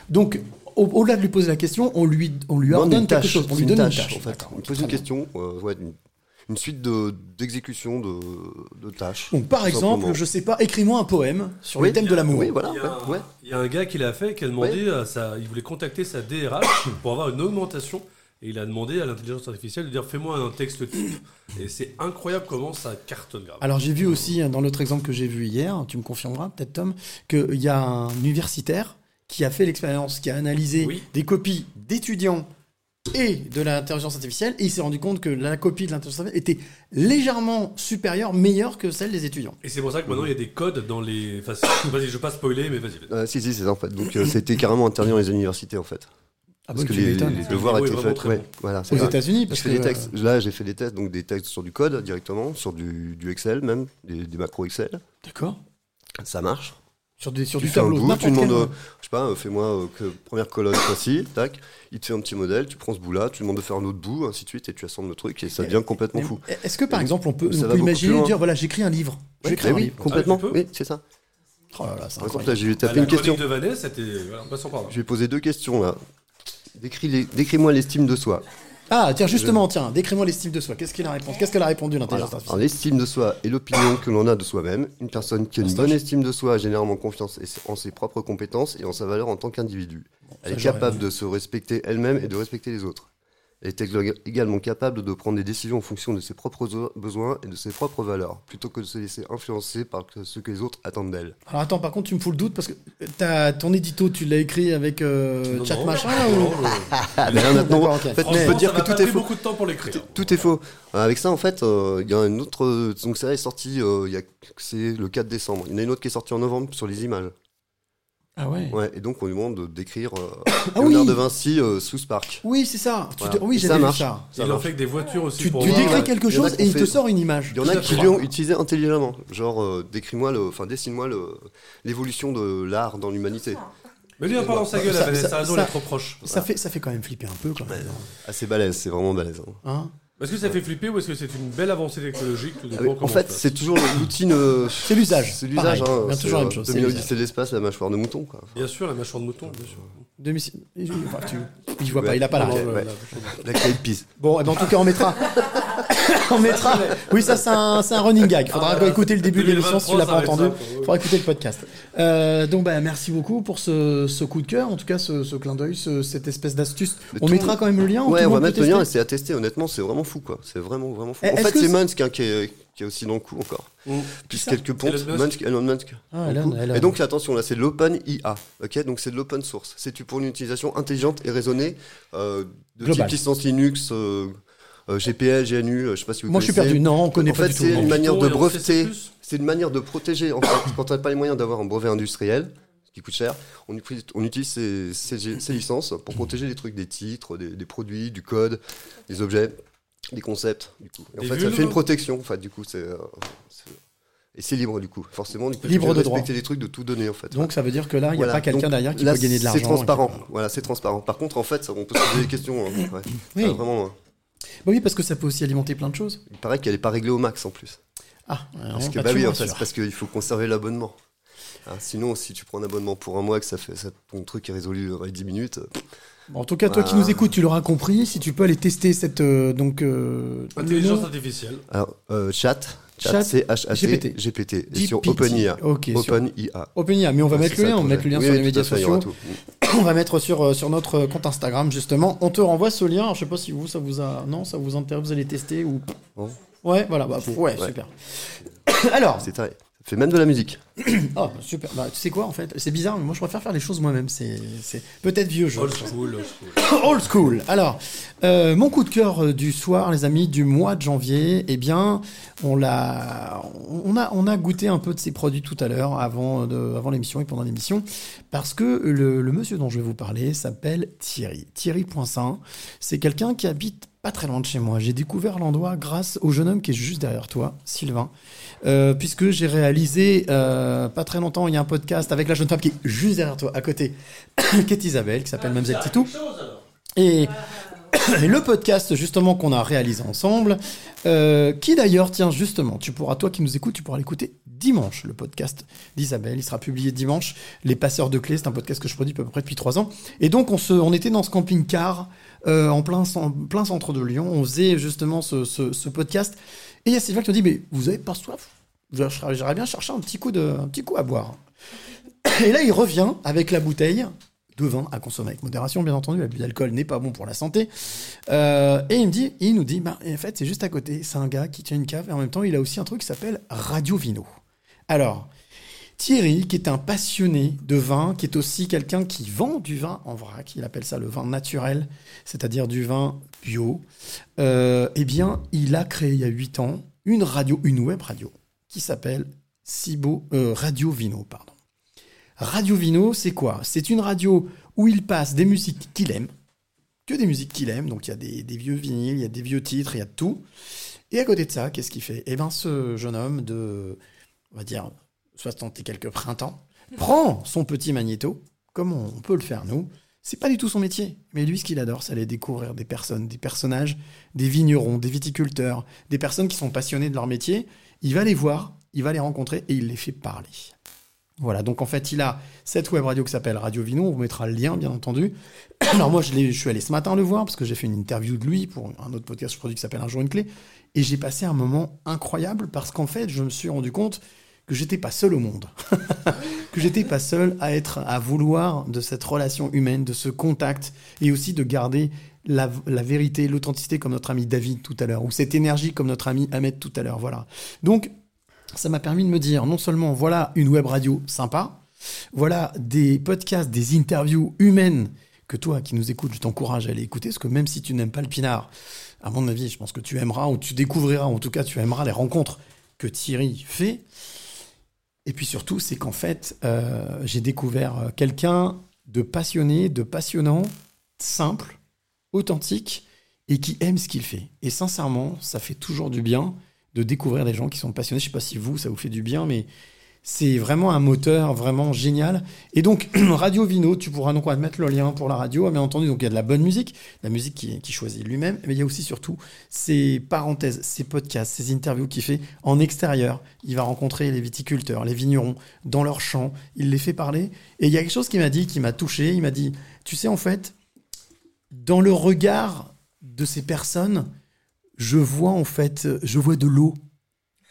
[SPEAKER 2] Donc, au- au-delà de lui poser la question, on lui, on lui ordonne
[SPEAKER 5] une
[SPEAKER 2] quelque chose. On lui
[SPEAKER 5] une
[SPEAKER 2] donne une tâche.
[SPEAKER 5] en fait. On
[SPEAKER 2] ok,
[SPEAKER 5] pose une question, euh, ouais, une, suite de- d'exécution de, de, tâches.
[SPEAKER 2] Donc, par exemple,
[SPEAKER 5] simplement.
[SPEAKER 2] je sais pas, écris-moi un poème sur
[SPEAKER 5] Oui,
[SPEAKER 2] le thème de l'amour.
[SPEAKER 5] oui, voilà.
[SPEAKER 3] Il y, a un,
[SPEAKER 5] ouais.
[SPEAKER 3] il y a un gars qui l'a fait qui a demandé à sa, il voulait contacter sa DRH [coughs] pour avoir une augmentation et il a demandé à l'intelligence artificielle de dire fais-moi un texte type et c'est incroyable comment ça cartonne grave.
[SPEAKER 2] Alors j'ai vu aussi hein, dans l'autre exemple que j'ai vu hier, tu me confirmeras peut-être Tom, qu'il y a un universitaire qui a fait l'expérience, qui a analysé des copies d'étudiants et de l'intelligence artificielle et il s'est rendu compte que la copie de l'intelligence artificielle était légèrement supérieure, meilleure que celle des étudiants.
[SPEAKER 3] Et c'est pour ça que maintenant il y a des codes dans les. Enfin, [coughs] vas-y, je vais pas spoiler, mais vas-y. vas-y.
[SPEAKER 5] Euh, si, si, c'est ça en fait. Donc euh, c'était carrément interdit dans les universités en fait.
[SPEAKER 2] Ah
[SPEAKER 5] parce
[SPEAKER 2] bon,
[SPEAKER 5] que les, les
[SPEAKER 2] Le
[SPEAKER 5] devoirs étaient faits. ouais, voilà,
[SPEAKER 2] Aux. États-Unis,
[SPEAKER 5] Je
[SPEAKER 2] parce
[SPEAKER 5] fais
[SPEAKER 2] que,
[SPEAKER 5] des textes. Là, j'ai fait des tests, donc des textes sur du code directement, sur du, du Excel même, des, des macros Excel.
[SPEAKER 2] D'accord.
[SPEAKER 5] Ça marche.
[SPEAKER 2] Sur, des, sur
[SPEAKER 5] tu
[SPEAKER 2] du
[SPEAKER 5] fais un
[SPEAKER 2] tableau,
[SPEAKER 5] bout,
[SPEAKER 2] n'importe
[SPEAKER 5] tu demandes, euh, je sais pas, euh, fais-moi euh, que première colonne voici, [coughs] tac, il te fait un petit modèle, tu prends ce bout-là, tu demandes de faire un autre bout, ainsi de suite, et tu assembles le truc, et ça devient complètement
[SPEAKER 2] Mais
[SPEAKER 5] fou.
[SPEAKER 2] Est-ce que par
[SPEAKER 5] Et
[SPEAKER 2] exemple on peut, on peut imaginer dire voilà j'écris un livre, je vais
[SPEAKER 5] Ouais,
[SPEAKER 2] écrire
[SPEAKER 5] mais
[SPEAKER 2] un
[SPEAKER 5] oui,
[SPEAKER 2] livre.
[SPEAKER 5] complètement,
[SPEAKER 3] Ah,
[SPEAKER 5] oui, c'est ça.
[SPEAKER 2] Oh là là,
[SPEAKER 5] Par exemple, là, j'ai lui
[SPEAKER 3] Bah,
[SPEAKER 5] tapé
[SPEAKER 3] la
[SPEAKER 5] une question.
[SPEAKER 3] de Vanessa. Voilà, passons par là.
[SPEAKER 5] Je vais poser deux questions là. Les- Décris-moi l'estime de soi.
[SPEAKER 2] Ah tiens justement tiens décris-moi l'estime de soi. Qu'est-ce qu'il a répondu Qu'est-ce qu'elle a répondu l'intelligence artificielle
[SPEAKER 5] l'estime de soi est l'opinion que l'on a de soi-même. Une personne qui a une bonne estime de soi a généralement confiance en ses propres compétences et en sa valeur en tant qu'individu. Elle est capable de se respecter elle-même et de respecter les autres. Ég- également capable de prendre des décisions en fonction de ses propres besoins et de ses propres valeurs, plutôt que de se laisser influencer par ce que les autres attendent d'elle.
[SPEAKER 2] Alors attends, par contre, tu me fous le doute parce que ton édito, tu l'as écrit avec euh,
[SPEAKER 5] Non,
[SPEAKER 2] chat
[SPEAKER 5] non.
[SPEAKER 2] machin
[SPEAKER 5] Non,
[SPEAKER 2] ou... [laughs]
[SPEAKER 5] Ah, mais là, maintenant,
[SPEAKER 2] D'accord,
[SPEAKER 5] en
[SPEAKER 2] ok.
[SPEAKER 5] fait,
[SPEAKER 3] Franchement,
[SPEAKER 5] peux dire
[SPEAKER 3] ça
[SPEAKER 5] que tout est
[SPEAKER 3] pris
[SPEAKER 5] faux.
[SPEAKER 3] beaucoup de temps pour l'écrire.
[SPEAKER 5] Tout- Tout est faux. Euh, Avec ça, en fait, euh, il y a une autre. Donc, ça est sorti. euh, il y a- C'est le 4 décembre. Il y en a une autre qui est sortie en novembre sur les images.
[SPEAKER 2] Ah ouais.
[SPEAKER 5] Ouais, et donc on lui demande de- d'écrire euh, [coughs]
[SPEAKER 2] Ah
[SPEAKER 5] Léonard
[SPEAKER 2] oui.
[SPEAKER 5] de Vinci euh, sous Spark.
[SPEAKER 2] Oui, c'est ça. Tu
[SPEAKER 5] Voilà.
[SPEAKER 2] te- Oui, j'avais vu
[SPEAKER 5] marche.
[SPEAKER 2] ça.
[SPEAKER 5] Ça
[SPEAKER 3] l'ont
[SPEAKER 5] marche.
[SPEAKER 3] fait avec des voitures aussi.
[SPEAKER 2] Tu,
[SPEAKER 3] pour
[SPEAKER 2] tu
[SPEAKER 3] voir.
[SPEAKER 2] décris quelque
[SPEAKER 5] Il en a
[SPEAKER 2] chose et il te sort une image.
[SPEAKER 5] Il y en a qui
[SPEAKER 2] fait.
[SPEAKER 5] lui ont utilisé intelligemment. Genre, euh, décris-moi le, enfin, dessine-moi le, l'évolution de l'art dans l'humanité.
[SPEAKER 3] Mais lui, en parlant sa gueule,
[SPEAKER 2] Ça-
[SPEAKER 3] Vanessa,
[SPEAKER 2] ça-
[SPEAKER 3] raison,
[SPEAKER 2] ça-
[SPEAKER 3] elle est trop proche.
[SPEAKER 2] Ça fait, ça fait quand même flipper un peu quand même.
[SPEAKER 5] Assez balèze, c'est vraiment balèze. hein.
[SPEAKER 2] Hein
[SPEAKER 3] Est-ce que ça fait flipper ou est-ce que c'est une belle avancée technologique tout
[SPEAKER 5] Ah
[SPEAKER 3] dépend
[SPEAKER 5] en fait, c'est toujours l'outil. ne-
[SPEAKER 2] C'est l'usage.
[SPEAKER 5] C'est l'usage. Hein,
[SPEAKER 2] bien
[SPEAKER 5] c'est,
[SPEAKER 2] toujours la même
[SPEAKER 5] euh,
[SPEAKER 2] chose, c'est
[SPEAKER 5] 2000
[SPEAKER 2] l'usage.
[SPEAKER 5] Odyssée de l'espace, la mâchoire de mouton. Quoi.
[SPEAKER 3] Bien sûr, la mâchoire de mouton, bien sûr.
[SPEAKER 2] Demi- enfin, tu- Il voit pas, il a pas la
[SPEAKER 5] Ouais. La clé de pise.
[SPEAKER 2] Bon, eh ben, en tout cas, on mettra. [laughs] [coughs] on mettra. Oui, ça, c'est un, c'est un running gag. Faudra
[SPEAKER 3] Ah,
[SPEAKER 2] écouter le début de l'émission si tu l'as pas
[SPEAKER 3] 2023, ça va
[SPEAKER 2] entendu.
[SPEAKER 3] quoi.
[SPEAKER 2] Faudra écouter le podcast. Euh, donc, bah, merci beaucoup pour ce, ce coup de cœur, en tout cas, ce, ce clin d'œil, ce- cette espèce d'astuce.
[SPEAKER 5] Mais
[SPEAKER 2] On
[SPEAKER 5] tout-
[SPEAKER 2] mettra quand même le lien. ou
[SPEAKER 5] Ouais, on va mettre le lien et c'est à tester. Honnêtement, c'est vraiment fou, quoi. C'est vraiment, vraiment fou.
[SPEAKER 2] Eh,
[SPEAKER 5] En fait, c'est Musk hein, qui, est, qui est aussi dans le coup encore.
[SPEAKER 3] Mm.
[SPEAKER 5] Plus
[SPEAKER 2] ça
[SPEAKER 5] quelques pontes.
[SPEAKER 3] Musk,
[SPEAKER 5] Elon Musk.
[SPEAKER 2] Ah, Elon. Elon.
[SPEAKER 5] Et donc, attention, là, c'est l'open IA. Ok, donc c'est de l'open source. C'est tu pour une utilisation intelligente et raisonnée euh, de
[SPEAKER 2] Global.
[SPEAKER 5] type licence Linux. euh, GPL, GNU, euh, je sais pas si vous
[SPEAKER 2] Moi, je suis perdu. Non, on connaît
[SPEAKER 5] en
[SPEAKER 2] pas
[SPEAKER 5] fait,
[SPEAKER 2] du tout.
[SPEAKER 5] c'est une manière de breveter. C'est une manière de protéger. En fait, quand on n'a pas les moyens d'avoir un brevet industriel, ce qui coûte cher, on utilise, on utilise ces, ces- ces licences pour protéger les trucs des titres, des, des produits, du code, des objets, des concepts. Du coup. Et en
[SPEAKER 3] Des
[SPEAKER 5] fait, ça fait une protection. En fait, du coup, c'est euh, c'est- et c'est libre du coup. Forcément, du coup,
[SPEAKER 2] Libre de droit.
[SPEAKER 5] respecter les trucs de tout donner en fait.
[SPEAKER 2] Donc, ça veut dire que là, il n'y a
[SPEAKER 5] Voilà.
[SPEAKER 2] pas quelqu'un derrière qui
[SPEAKER 5] là,
[SPEAKER 2] peut gagner de l'argent.
[SPEAKER 5] C'est transparent. Voilà, c'est transparent. Par contre, en fait, ça, on peut se poser des questions. hein. Ouais.
[SPEAKER 2] Oui.
[SPEAKER 5] Ça, vraiment.
[SPEAKER 2] Bah oui, parce que ça peut aussi alimenter plein de choses.
[SPEAKER 5] Il paraît qu'elle n'est pas réglée au max en plus.
[SPEAKER 2] Ah,
[SPEAKER 5] Parce que, bah oui, en fait, c'est parce qu'il faut conserver l'abonnement. Hein, sinon, si tu prends un abonnement pour un mois, que ça fait, ça- ton truc est résolu dans les 10 minutes,
[SPEAKER 2] Bon, en tout cas, toi qui
[SPEAKER 5] Voilà.
[SPEAKER 2] nous écoutes, tu l'auras compris. Si tu peux aller tester cette euh, donc euh,
[SPEAKER 3] Intelligence artificielle.
[SPEAKER 5] Alors, euh, chat,
[SPEAKER 2] Chat,
[SPEAKER 5] chat, c h a t
[SPEAKER 2] GPT.
[SPEAKER 5] GPT, et sur. OpenIA.
[SPEAKER 2] Ok, sur
[SPEAKER 5] OpenIA.
[SPEAKER 2] OpenIA, mais on va
[SPEAKER 5] Ah,
[SPEAKER 2] mettre le lien, on va mettre le lien
[SPEAKER 5] Oui,
[SPEAKER 2] sur les médias
[SPEAKER 5] fait, il y aura
[SPEAKER 2] sociaux.
[SPEAKER 5] tout. [laughs]
[SPEAKER 2] on va mettre sur, euh, sur notre compte Instagram justement. On te renvoie ce lien. Alors, je sais pas si vous ça vous a non ça vous intéresse, vous allez tester ou ouais voilà bah, ouais,
[SPEAKER 5] Ouais.
[SPEAKER 2] super. [coughs] Alors
[SPEAKER 5] C'est même de la musique. [coughs]
[SPEAKER 2] oh super bah, tu sais quoi en fait? C'est bizarre mais moi je préfère faire les choses moi-même c'est c'est peut-être vieux jeu.
[SPEAKER 3] Old school, old [coughs] school.
[SPEAKER 2] Old school. Alors, euh, mon coup de cœur euh, du soir, les amis, du mois de janvier, eh bien, on l'a, on a, on a goûté un peu de ces produits tout à l'heure, avant, de, avant l'émission et pendant l'émission, parce que le, le monsieur dont je vais vous parler s'appelle Thierry. Thierry Poinçin, c'est quelqu'un qui habite pas très loin de chez moi. J'ai découvert l'endroit grâce au jeune homme qui est juste derrière toi, Sylvain, euh, puisque j'ai réalisé euh, pas très longtemps, il y a un podcast avec la jeune femme qui est juste derrière toi, à côté, [coughs] qui est Isabelle, qui s'appelle Mamzelle Titou. Et, et [coughs] le podcast justement qu'on a réalisé ensemble, euh, qui d'ailleurs, tiens justement, tu pourras, toi qui nous écoutes, tu pourras l'écouter dimanche, le podcast d'Isabelle. Il sera publié dimanche. Les passeurs de clés, c'est un podcast que je produis à peu près depuis trois ans. Et donc on, se, on était dans ce camping-car euh, en plein, cen- plein centre de Lyon. On faisait justement ce, podcast. Et il y a Sylvain qui nous dit, mais vous avez pas soif? J'aimerais bien chercher un petit coup, de, un petit coup à boire. [coughs] Et là, il revient avec la bouteille de vin à consommer avec modération, bien entendu. L'abus d'alcool n'est pas bon pour la santé. Euh, et il dit, il nous dit, bah, en fait, c'est juste à côté. C'est un gars qui tient une cave et en même temps, il a aussi un truc qui s'appelle Radio Vino. Alors, Thierry, qui est un passionné de vin, qui est aussi quelqu'un qui vend du vin en vrac, il appelle ça le vin naturel, c'est-à-dire du vin bio, euh, eh bien, il a créé il y a 8 ans une radio, une web radio, qui s'appelle Cibo, euh, Radio Vino, pardon. Radio Vino, c'est quoi? C'est une radio où il passe des musiques qu'il aime, que des musiques qu'il aime, donc il y a des, vieux vinyles, il y a des vieux titres, il y a tout. Et à côté de ça, qu'est-ce qu'il fait? Eh bien, ce jeune homme de, on va dire, 60 et quelques printemps, prend son petit magnéto, comme on peut le faire nous. C'est pas du tout son métier, mais lui, ce qu'il adore, c'est aller découvrir des personnes, des personnages, des vignerons, des viticulteurs, des personnes qui sont passionnées de leur métier. Il va les voir, il va les rencontrer et il les fait parler. Voilà, donc en fait, il a cette web radio qui s'appelle Radio Vino. On vous mettra le lien, bien entendu. [clears throat] Alors moi, je, je suis allé ce matin le voir parce que j'ai fait une interview de lui pour un autre podcast que je produis qui s'appelle Un jour une clé. Et j'ai passé un moment incroyable parce qu'en fait, je me suis rendu compte que j'étais pas seul au monde. [laughs] que j'étais pas seul à être, à vouloir de cette relation humaine, de ce contact et aussi de garder la, la vérité, l'authenticité comme notre ami David tout à l'heure ou cette énergie comme notre ami Ahmed tout à l'heure. Voilà. Donc, ça m'a permis de me dire non seulement voilà une web radio sympa, voilà des podcasts, des interviews humaines que toi qui nous écoutes, je t'encourage à aller écouter, parce que même si tu n'aimes pas le pinard, à mon avis, je pense que tu aimeras ou tu découvriras, en tout cas tu aimeras les rencontres que Thierry fait. Et puis surtout, c'est qu'en fait, euh, j'ai découvert euh, quelqu'un de passionné, de passionnant, simple, authentique et qui aime ce qu'il fait. Et sincèrement, ça fait toujours du bien de découvrir des gens qui sont passionnés. Je sais pas si vous, ça vous fait du bien, mais c'est vraiment un moteur vraiment génial. Et donc, [clears throat] Radio Vino, tu pourras donc mettre le lien pour la radio. Bien entendu, donc il y a de la bonne musique, la musique qui, choisit lui-même, mais il y a aussi surtout ces parenthèses, ces podcasts, ces interviews qu'il fait en extérieur. Il va rencontrer les viticulteurs, les vignerons dans leurs champs. Il les fait parler. Et il y a quelque chose qui m'a dit, qui m'a touché. Il m'a dit, tu sais, en fait, dans le regard de ces personnes, je vois en fait, je vois de l'eau.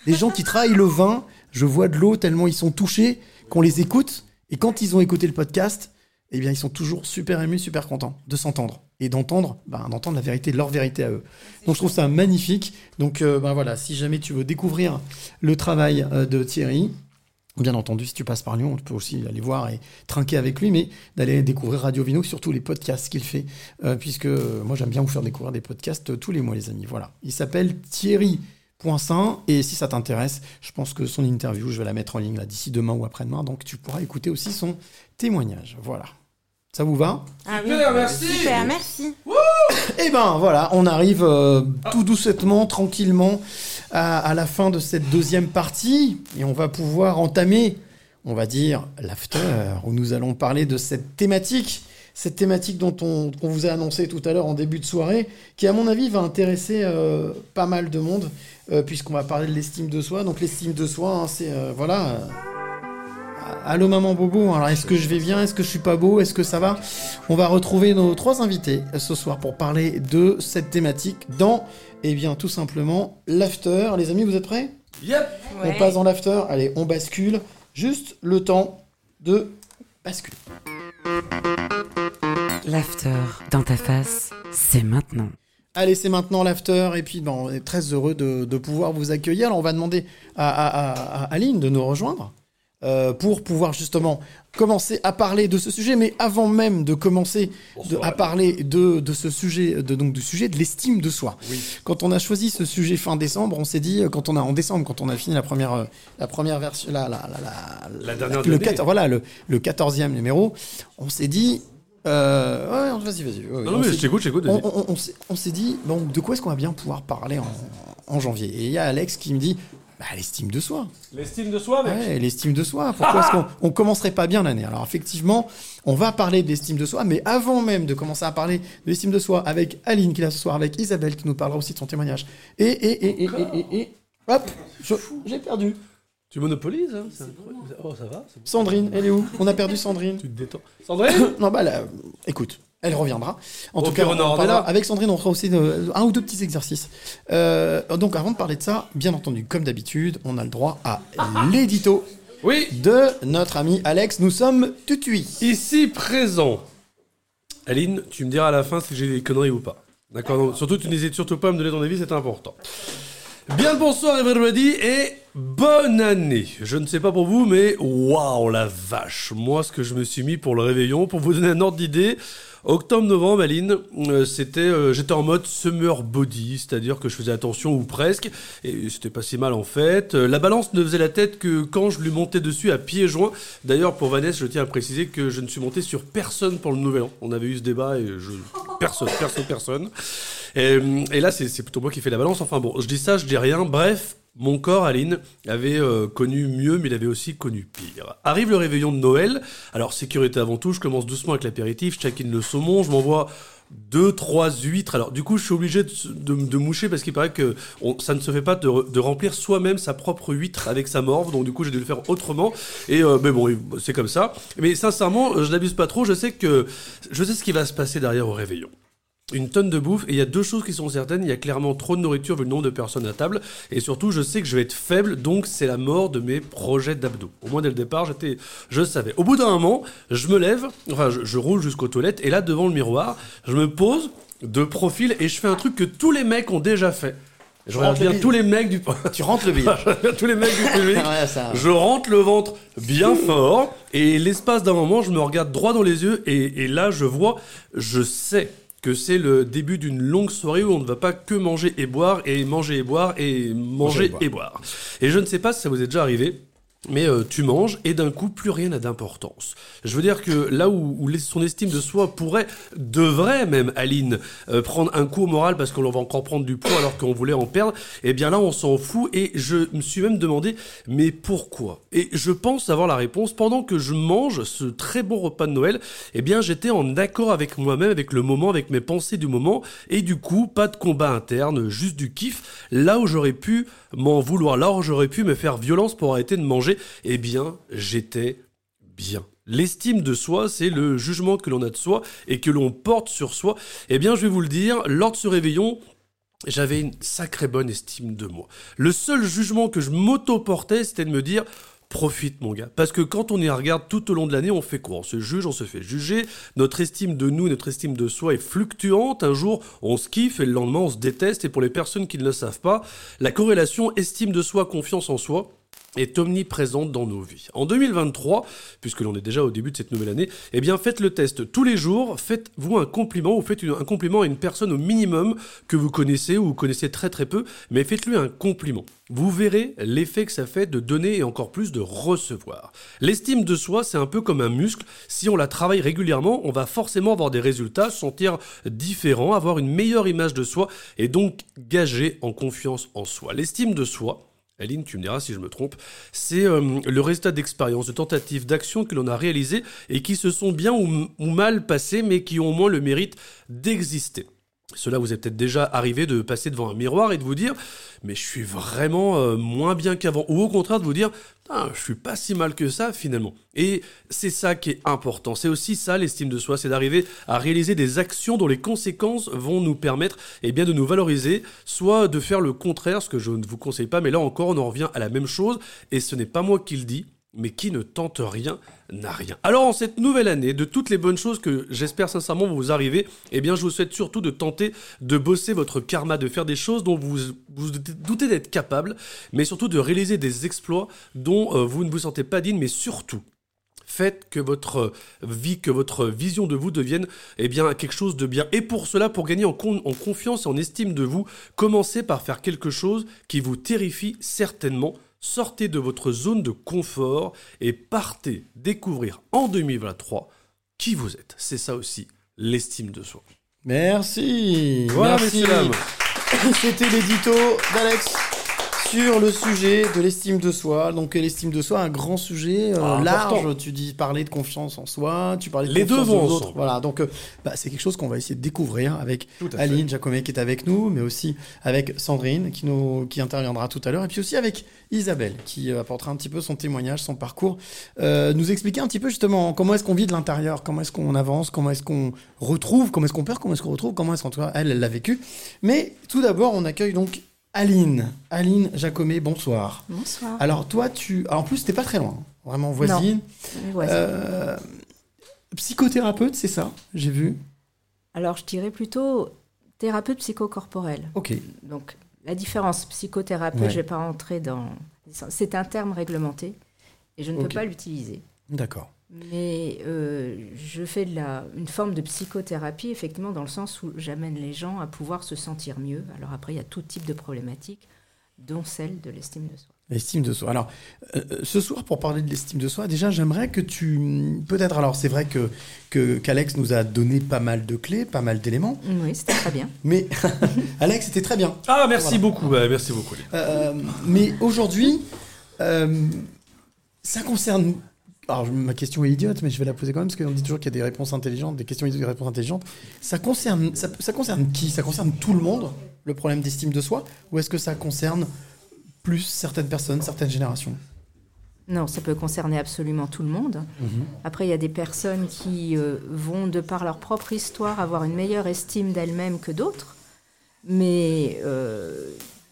[SPEAKER 2] Les gens qui travaillent le vin, je vois de l'eau tellement ils sont touchés qu'on les écoute. Et quand ils ont écouté le podcast, eh bien, ils sont toujours super émus, super contents de s'entendre et d'entendre, ben, d'entendre la vérité, leur vérité à eux. Donc, je trouve ça magnifique. Donc, euh, ben voilà, si jamais tu veux découvrir le travail euh, de Thierry, Bien entendu, si tu passes par Lyon, tu peux aussi aller voir et trinquer avec lui, mais d'aller découvrir Radio Vino, surtout les podcasts qu'il fait, euh, puisque moi j'aime bien vous faire découvrir des podcasts tous les mois, les amis. Voilà. Il s'appelle Thierry Poinçin, et si ça t'intéresse, je pense que son interview, je vais la mettre en ligne là d'ici demain ou après-demain, donc tu pourras écouter aussi son témoignage. Voilà. Ça vous va?
[SPEAKER 8] Ah oui.
[SPEAKER 3] Super, merci.
[SPEAKER 8] Super, merci.
[SPEAKER 2] Eh ben voilà, on arrive euh, tout doucement, tranquillement à, à la fin de cette deuxième partie et on va pouvoir entamer, on va dire, l'after, où nous allons parler de cette thématique, cette thématique dont on, qu'on vous a annoncé tout à l'heure en début de soirée, qui à mon avis va intéresser euh, pas mal de monde, euh, puisqu'on va parler de l'estime de soi. Donc l'estime de soi, hein, c'est euh, voilà. euh, Allô maman Bobo, alors est-ce que je vais bien? Est-ce que je suis pas beau? Est-ce que ça va? On va retrouver nos trois invités ce soir pour parler de cette thématique dans, eh bien, tout simplement, l'after. Les amis, vous êtes prêts?
[SPEAKER 3] Yep
[SPEAKER 2] On passe dans l'after. Allez, on bascule. Juste le temps de basculer.
[SPEAKER 4] L'after dans ta face, c'est maintenant.
[SPEAKER 2] Allez, c'est maintenant l'after. Et puis, bon, on est très heureux de, de pouvoir vous accueillir. Alors, on va demander à, à- à- à Aline de nous rejoindre euh, pour pouvoir justement commencer à parler de ce sujet. Mais avant même de commencer de- à parler de, de ce sujet, de, donc du sujet de l'estime de soi. Quand on a choisi ce sujet fin décembre, on s'est dit, euh, quand on a en décembre, quand on a fini la première, euh, la première version, la, la, la, la-
[SPEAKER 3] La dernière
[SPEAKER 2] le
[SPEAKER 3] de l'année.
[SPEAKER 2] 14 voilà, le, le 14e numéro, on s'est dit. Euh, ouais, vas-y, vas-y. ouais,
[SPEAKER 3] Non,
[SPEAKER 2] on
[SPEAKER 3] mais
[SPEAKER 2] s'est
[SPEAKER 3] je
[SPEAKER 2] dit-
[SPEAKER 3] t'écoute, je t'écoute, vas-y.
[SPEAKER 2] on- on- on s'est- on s'est dit, bon, de quoi est-ce qu'on va bien pouvoir parler en, en janvier? Et il y a Alex qui me dit, bah, l'estime de soi.
[SPEAKER 3] L'estime de soi, mec.
[SPEAKER 2] Ouais, l'estime de soi. Pourquoi est-ce qu'on on commencerait pas bien l'année? Alors effectivement, on va parler de l'estime de soi, mais avant même de commencer à parler de l'estime de soi avec Aline qui est là ce soir, avec Isabelle qui nous parlera aussi de son témoignage, et et et et et, et, et- hop, j'ai perdu.
[SPEAKER 3] Tu monopolises, hein c'est incroyable. Oh, ça va bon.
[SPEAKER 2] Sandrine, elle est où? On a perdu [laughs] Sandrine.
[SPEAKER 3] Tu te détends. Sandrine? [laughs]
[SPEAKER 2] Non bah là, écoute. Elle reviendra. En
[SPEAKER 3] Au
[SPEAKER 2] tout cas,
[SPEAKER 3] on en
[SPEAKER 2] parlera-
[SPEAKER 3] là.
[SPEAKER 2] avec Sandrine, on fera aussi de- un ou deux petits exercices. Euh, donc, avant de parler de ça, bien entendu, comme d'habitude, on a le droit à l'édito
[SPEAKER 3] oui.
[SPEAKER 2] de notre ami Alex. Nous sommes tutui.
[SPEAKER 3] Ici présent. Aline, tu me diras à la fin si j'ai des conneries ou pas. D'accord? Surtout, tu n'hésites surtout pas à me donner ton avis, c'est important. Bien le bonsoir, everybody, et bonne année. Je ne sais pas pour vous, mais waouh, la vache. Moi, ce que je me suis mis pour le réveillon, pour vous donner un ordre d'idée, octobre-novembre, Aline, euh, c'était, euh, j'étais en mode summer body, c'est-à-dire que je faisais attention ou presque, et c'était pas si mal en fait. Euh, la balance ne faisait la tête que quand je lui montais dessus à pieds joints. D'ailleurs, pour Vanessa, je tiens à préciser que je ne suis monté sur personne pour le nouvel an. On avait eu ce débat et je personne, personne, personne. Et, et là, c'est plutôt moi qui fais la balance. Enfin bon, je dis ça, je dis rien. Bref, mon corps, Aline, avait euh, connu mieux, mais il avait aussi connu pire. Arrive le réveillon de Noël. Alors, sécurité avant tout, je commence doucement avec l'apéritif, je check-in le saumon, je m'envoie deux, trois huîtres. Alors, du coup, je suis obligé de, moucher parce qu'il paraît que ça ne se fait pas de, re- de remplir soi-même sa propre huître avec sa morve. Donc, du coup, j'ai dû le faire autrement. Et, euh, mais bon, c'est comme ça. Mais sincèrement, je n'abuse pas trop. Je sais que, je sais ce qui va se passer derrière au réveillon une tonne de bouffe et il y a deux choses qui sont certaines, il y a clairement trop de nourriture vu le nombre de personnes à table et surtout je sais que je vais être faible donc c'est la mort de mes projets d'abdos. Au moins dès le départ j'étais, je savais. Au bout d'un moment je me lève, enfin je, je roule jusqu'aux toilettes et là devant le miroir je me pose de profil et je fais un truc que tous les mecs ont déjà fait. Je
[SPEAKER 2] le
[SPEAKER 3] bien tous les mecs du [laughs]
[SPEAKER 2] Tu rentres le [laughs]
[SPEAKER 3] tous les mecs du public. [laughs]
[SPEAKER 2] Ouais, ça-
[SPEAKER 3] Je rentre le ventre bien fort et l'espace d'un moment, je me regarde droit dans les yeux et, et là, je vois, je sais que c'est le début d'une longue soirée où on ne va pas que manger et boire et manger et boire et manger
[SPEAKER 2] et boire.
[SPEAKER 3] et boire. Et je ne sais pas si ça vous est déjà arrivé. Mais euh, tu manges et d'un coup plus rien n'a d'importance. Je veux dire que là où, où son estime de soi pourrait, devrait même, Aline, euh, prendre un coup au moral parce qu'on va encore prendre du poids alors qu'on voulait en perdre, eh bien là on s'en fout et je me suis même demandé mais pourquoi? Et je pense avoir la réponse pendant que je mange ce très bon repas de Noël, eh bien j'étais en accord avec moi-même, avec le moment, avec mes pensées du moment et du coup pas de combat interne, juste du kiff. Là où j'aurais pu m'en vouloir, là où j'aurais pu me faire violence pour arrêter de manger, eh bien j'étais bien. L'estime de soi, c'est le jugement que l'on a de soi et que l'on porte sur soi. Eh bien, je vais vous le dire, lors de ce réveillon, j'avais une sacrée bonne estime de moi. Le seul jugement que je m'auto-portais, c'était de me dire profite mon gars. Parce que quand on y regarde tout au long de l'année, on fait quoi? On se juge, on se fait juger. Notre estime de nous, notre estime de soi est fluctuante. Un jour, on se kiffe et le lendemain, on se déteste. Et pour les personnes qui ne le savent pas, la corrélation estime de soi, confiance en soi, est omniprésente dans nos vies. En 2023, puisque l'on est déjà au début de cette nouvelle année, eh bien faites le test tous les jours, faites-vous un compliment ou faites un compliment à une personne au minimum que vous connaissez ou vous connaissez très très peu, mais faites-lui un compliment. Vous verrez l'effet que ça fait de donner et encore plus de recevoir. L'estime de soi, c'est un peu comme un muscle. Si on la travaille régulièrement, on va forcément avoir des résultats, se sentir différent, avoir une meilleure image de soi et donc gager en confiance en soi. L'estime de soi, Aline, tu me diras si je me trompe, c'est euh, le résultat d'expériences, de tentatives, d'actions que l'on a réalisées et qui se sont bien ou, ou mal passées, mais qui ont au moins le mérite d'exister. Cela vous est peut-être déjà arrivé de passer devant un miroir et de vous dire mais je suis vraiment euh, moins bien qu'avant. Ou au contraire de vous dire Putain, je suis pas si mal que ça finalement. Et c'est ça qui est important, c'est aussi ça l'estime de soi, c'est d'arriver à réaliser des actions dont les conséquences vont nous permettre eh bien de nous valoriser, soit de faire le contraire, ce que je ne vous conseille pas mais là encore on en revient à la même chose et ce n'est pas moi qui le dis, mais qui ne tente rien n'a rien. Alors en cette nouvelle année, de toutes les bonnes choses que j'espère sincèrement vous arriver, eh bien je vous souhaite surtout de tenter de bosser votre karma, de faire des choses dont vous vous doutez d'être capable, mais surtout de réaliser des exploits dont euh, vous ne vous sentez pas digne, mais surtout Faites que votre vie, que votre vision de vous devienne eh bien, quelque chose de bien. Et pour cela, pour gagner en, en confiance et en estime de vous, commencez par faire quelque chose qui vous terrifie certainement. Sortez de votre zone de confort et partez découvrir en 2023 qui vous êtes. C'est ça aussi, l'estime de soi.
[SPEAKER 2] Merci.
[SPEAKER 3] Voilà,
[SPEAKER 2] Merci. [laughs] C'était l'édito d'Alex sur le sujet de l'estime de soi. Donc l'estime de soi, un grand sujet euh,
[SPEAKER 3] Ah,
[SPEAKER 2] large.
[SPEAKER 3] important.
[SPEAKER 2] Tu dis parler de confiance en soi, tu parlais de
[SPEAKER 3] Les deux vont
[SPEAKER 2] autres. Voilà, donc euh, bah, c'est quelque chose qu'on va essayer de découvrir avec
[SPEAKER 3] fait.
[SPEAKER 2] Aline Jacomet qui est avec nous, mais aussi avec Sandrine qui nous qui interviendra tout à l'heure, et puis aussi avec Isabelle qui euh, apportera un petit peu son témoignage, son parcours, nous expliquer un petit peu justement comment est-ce qu'on vit de l'intérieur, comment est-ce qu'on avance, comment est-ce qu'on retrouve, comment est-ce qu'on perd, comment est-ce qu'on retrouve, comment est-ce qu'en tout cas elle l'a vécu. Mais tout d'abord, on accueille donc Aline. Aline Jacomet, bonsoir.
[SPEAKER 19] Bonsoir.
[SPEAKER 2] Alors toi, tu... Alors, en plus, t'es pas très loin, hein. vraiment voisine.
[SPEAKER 19] Non, voisins.
[SPEAKER 2] Euh, Psychothérapeute, c'est ça, j'ai vu.
[SPEAKER 19] Alors, je dirais plutôt thérapeute psychocorporel.
[SPEAKER 2] Ok.
[SPEAKER 19] Donc, la différence psychothérapeute,
[SPEAKER 2] Ouais.
[SPEAKER 19] je ne vais pas rentrer dans. C'est un terme réglementé et je ne peux pas l'utiliser.
[SPEAKER 2] D'accord.
[SPEAKER 19] Mais euh, je fais de la, une forme de psychothérapie, effectivement, dans le sens où j'amène les gens à pouvoir se sentir mieux. Alors après, il y a tout type de problématiques, dont celle de l'estime de soi.
[SPEAKER 2] L'estime de soi. Alors, euh, ce soir, pour parler de l'estime de soi, déjà, j'aimerais que tu. Peut-être, alors, c'est vrai que qu'Alex nous a donné pas mal de clés, pas mal d'éléments.
[SPEAKER 19] Oui, c'était très bien.
[SPEAKER 2] Mais [laughs] Alex, c'était très bien.
[SPEAKER 3] Ah, merci
[SPEAKER 2] Voilà.
[SPEAKER 3] beaucoup, merci beaucoup.
[SPEAKER 2] Euh, mais aujourd'hui, euh, ça concerne. Alors, ma question est idiote, mais je vais la poser quand même, parce qu'on dit toujours qu'il y a des réponses intelligentes, des questions idiotes, des réponses intelligentes. Ça concerne, ça, ça concerne qui? Ça concerne tout le monde, le problème d'estime de soi Ou est-ce que ça concerne plus certaines personnes, certaines générations?
[SPEAKER 19] Non, ça peut concerner absolument tout le monde. Après, il y a des personnes qui euh, vont, de par leur propre histoire, avoir une meilleure estime d'elles-mêmes que d'autres. Mais euh,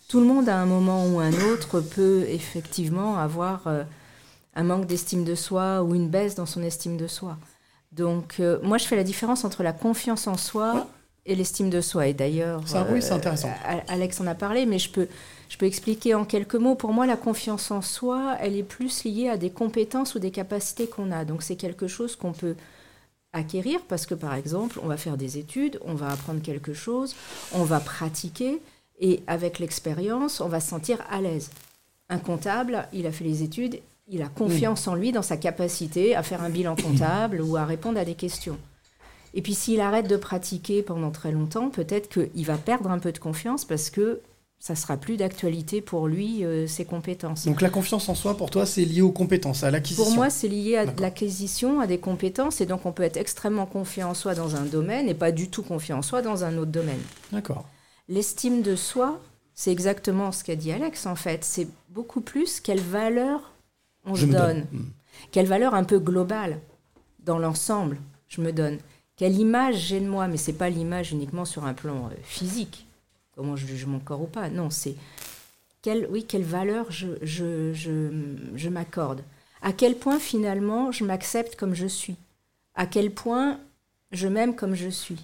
[SPEAKER 19] tout le monde, à un moment ou un autre, peut effectivement avoir euh, un manque d'estime de soi ou une baisse dans son estime de soi. Donc, euh, moi, je fais la différence entre la confiance en soi et l'estime de soi. Et d'ailleurs, euh,
[SPEAKER 2] Ça, oui, c'est intéressant.
[SPEAKER 19] A- Alex en a parlé, mais je peux, je peux expliquer en quelques mots. Pour moi, la confiance en soi, elle est plus liée à des compétences ou des capacités qu'on a. Donc, c'est quelque chose qu'on peut acquérir parce que, par exemple, on va faire des études, on va apprendre quelque chose, on va pratiquer et avec l'expérience, on va se sentir à l'aise. Un comptable, il a fait les études, il a confiance en lui dans sa capacité à faire un bilan comptable ou à répondre à des questions. Et puis s'il arrête de pratiquer pendant très longtemps, peut-être qu'il va perdre un peu de confiance parce que ça sera plus d'actualité pour lui, euh, ses compétences.
[SPEAKER 2] Donc, la confiance en soi, pour toi, c'est lié aux compétences, à l'acquisition
[SPEAKER 19] Pour moi, c'est lié à l'acquisition, à des compétences, et donc on peut être extrêmement confiant en soi dans un domaine et pas du tout confiant en soi dans un autre domaine.
[SPEAKER 2] D'accord.
[SPEAKER 19] L'estime de soi, c'est exactement ce qu'a dit Alex en fait. C'est beaucoup plus quelle valeur on
[SPEAKER 2] Je
[SPEAKER 19] se donne.
[SPEAKER 2] donne. Mm.
[SPEAKER 19] Quelle valeur un peu globale dans l'ensemble je me donne. Quelle image j'ai de moi, mais c'est pas l'image uniquement sur un plan euh, physique, comment je juge mon corps ou pas. Non, c'est quelle, oui, quelle valeur je, je, je, je m'accorde. À quel point finalement je m'accepte comme je suis. À quel point je m'aime comme je suis.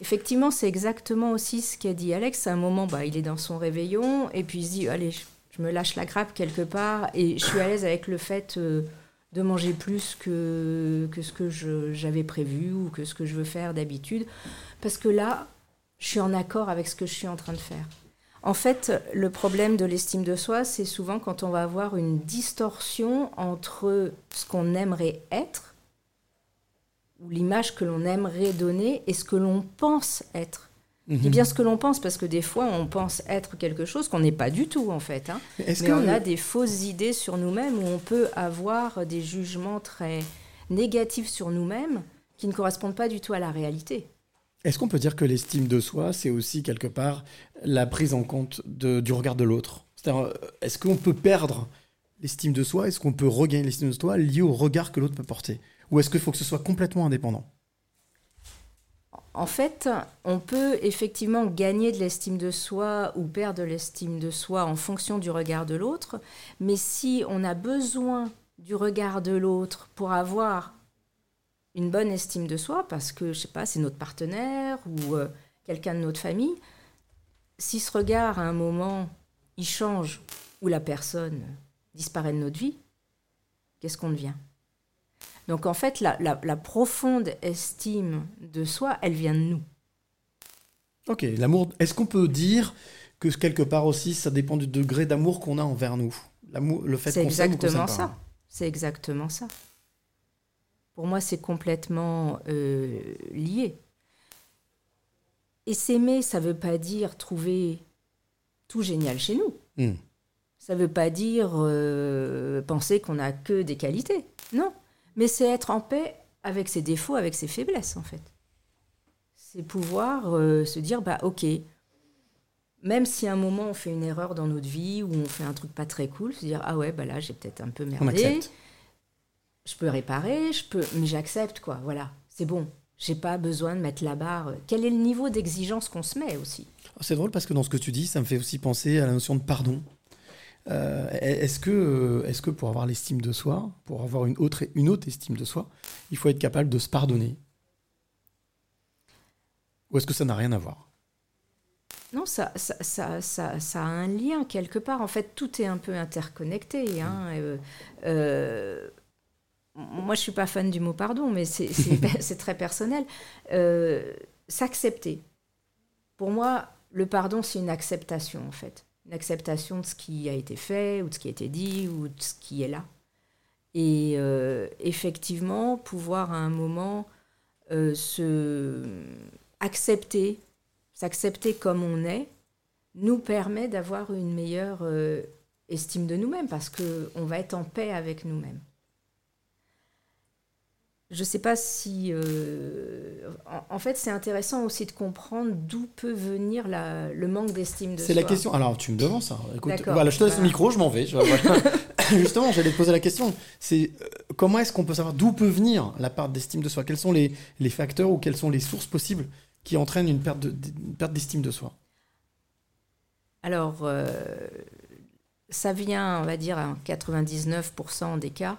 [SPEAKER 19] Effectivement, c'est exactement aussi ce qu'a dit Alex. À un moment, bah, il est dans son réveillon et puis il se dit Allez, je, me lâche la grappe quelque part et je suis à l'aise avec le fait euh, de manger plus que, que ce que j'avais prévu ou que ce que je veux faire d'habitude. Parce que là, je suis en accord avec ce que je suis en train de faire. En fait, le problème de l'estime de soi, c'est souvent quand on va avoir une distorsion entre ce qu'on aimerait être ou l'image que l'on aimerait donner et ce que l'on pense être. Je dis
[SPEAKER 2] Mhm.
[SPEAKER 19] bien ce que l'on pense parce que des fois on pense être quelque chose qu'on n'est pas du tout en fait. hein.
[SPEAKER 2] Mais est-ce
[SPEAKER 19] Mais
[SPEAKER 2] que-
[SPEAKER 19] on a des fausses idées sur nous-mêmes où on peut avoir des jugements très négatifs sur nous-mêmes qui ne correspondent pas du tout à la réalité.
[SPEAKER 2] Est-ce qu'on peut dire que l'estime de soi, c'est aussi quelque part la prise en compte de- du regard de l'autre? C'est-à-dire, euh, est-ce qu'on peut perdre l'estime de soi? Est-ce qu'on peut regagner l'estime de soi lié au regard que l'autre peut porter? Ou est-ce qu'il faut que ce soit complètement indépendant?
[SPEAKER 19] En fait, on peut effectivement gagner de l'estime de soi ou perdre de l'estime de soi en fonction du regard de l'autre, mais si on a besoin du regard de l'autre pour avoir une bonne estime de soi, parce que, je sais pas, c'est notre partenaire ou euh, quelqu'un de notre famille, si ce regard, à un moment, il change ou la personne disparaît de notre vie, qu'est-ce qu'on devient? Donc en fait, la, la- la profonde estime de soi, elle vient de nous.
[SPEAKER 2] Ok, l'amour. Est-ce qu'on peut dire que quelque part aussi, ça dépend du degré d'amour qu'on a envers nous? L'amour, le fait
[SPEAKER 19] C'est exactement ça. C'est exactement ça. Pour moi, c'est complètement euh, lié. Et s'aimer, ça ne veut pas dire trouver tout génial chez nous.
[SPEAKER 2] Hmm.
[SPEAKER 19] Ça ne veut pas dire euh, penser qu'on n'a que des qualités. Non. Mais c'est être en paix avec ses défauts, avec ses faiblesses, en fait. C'est pouvoir euh, se dire, bah ok, même si à un moment on fait une erreur dans notre vie ou on fait un truc pas très cool, se dire, ah ouais, bah là j'ai peut-être un peu
[SPEAKER 2] On
[SPEAKER 19] merdé.
[SPEAKER 2] accepte.
[SPEAKER 19] Je peux réparer, je peux, mais j'accepte, quoi. Voilà, c'est bon. J'ai pas besoin de mettre la barre. Quel est le niveau d'exigence qu'on se met aussi?
[SPEAKER 2] C'est drôle parce que dans ce que tu dis, ça me fait aussi penser à la notion de pardon. Euh, est-ce que, est-ce que pour avoir l'estime de soi, pour avoir une autre, une autre estime de soi, il faut être capable de se pardonner? Ou est-ce que ça n'a rien à voir?
[SPEAKER 19] Non, ça, ça, ça, ça, ça a un lien quelque part. En fait, tout est un peu interconnecté. Hein. Euh, euh, moi, je suis pas fan du mot pardon, mais [laughs] c'est- très personnel. Euh, S'accepter. Pour moi, le pardon, c'est une acceptation, en fait. Une acceptation de ce qui a été fait, ou de ce qui a été dit, ou de ce qui est là. Et euh, effectivement, pouvoir à un moment euh, se accepter, s'accepter comme on est, nous permet d'avoir une meilleure euh, estime de nous-mêmes parce que on va être en paix avec nous-mêmes. Je ne sais pas si... euh, en, en fait, c'est intéressant aussi de comprendre d'où peut venir la- le manque d'estime de soi.
[SPEAKER 2] C'est la question. Alors, tu me. Écoute,
[SPEAKER 19] D'accord.
[SPEAKER 2] voilà, je te laisse le
[SPEAKER 19] Voilà.
[SPEAKER 2] micro, je m'en vais. Je-. [laughs] Justement, j'allais te poser la question. C'est euh, comment est-ce qu'on peut savoir d'où peut venir la part d'estime de soi? Quels sont les, les facteurs ou quelles sont les sources possibles qui entraînent une perte de- une perte d'estime de soi?
[SPEAKER 19] Alors, euh, ça vient, on va dire, à 99% des cas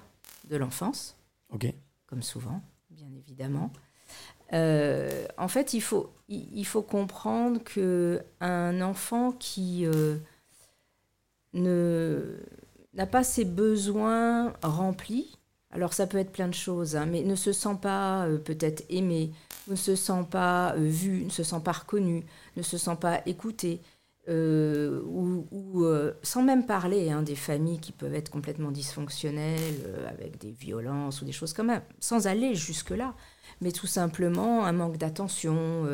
[SPEAKER 19] de l'enfance.
[SPEAKER 2] Ok.
[SPEAKER 19] Comme souvent, bien évidemment. Euh, en fait, il faut, il, faut comprendre que un enfant qui euh, n'a pas ses besoins remplis, alors ça peut être plein de choses, hein, mais ne se sent pas euh, peut-être aimé, ne se sent pas vu, ne se sent pas reconnu, ne se sent pas écouté, euh, ou, euh, sans même parler hein, des familles qui peuvent être complètement dysfonctionnelles, euh, avec des violences ou des choses comme ça, sans aller jusque-là, mais tout simplement un manque d'attention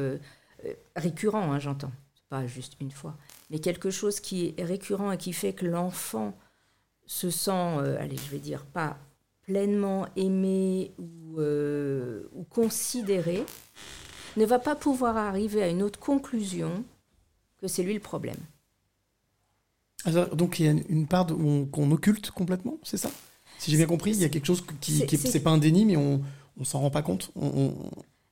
[SPEAKER 19] récurrent, hein, j'entends, pas juste une fois, mais quelque chose qui est récurrent et qui fait que l'enfant se sent, allez, je vais dire, pas pleinement aimé ou considéré, ne va pas pouvoir arriver à une autre conclusion que c'est lui le problème.
[SPEAKER 2] Alors, donc il y a une part qu'on occulte complètement, c'est ça? Si j'ai bien compris, il y a quelque chose qui,
[SPEAKER 19] c'est-
[SPEAKER 2] pas un déni, mais on on s'en rend pas compte. On-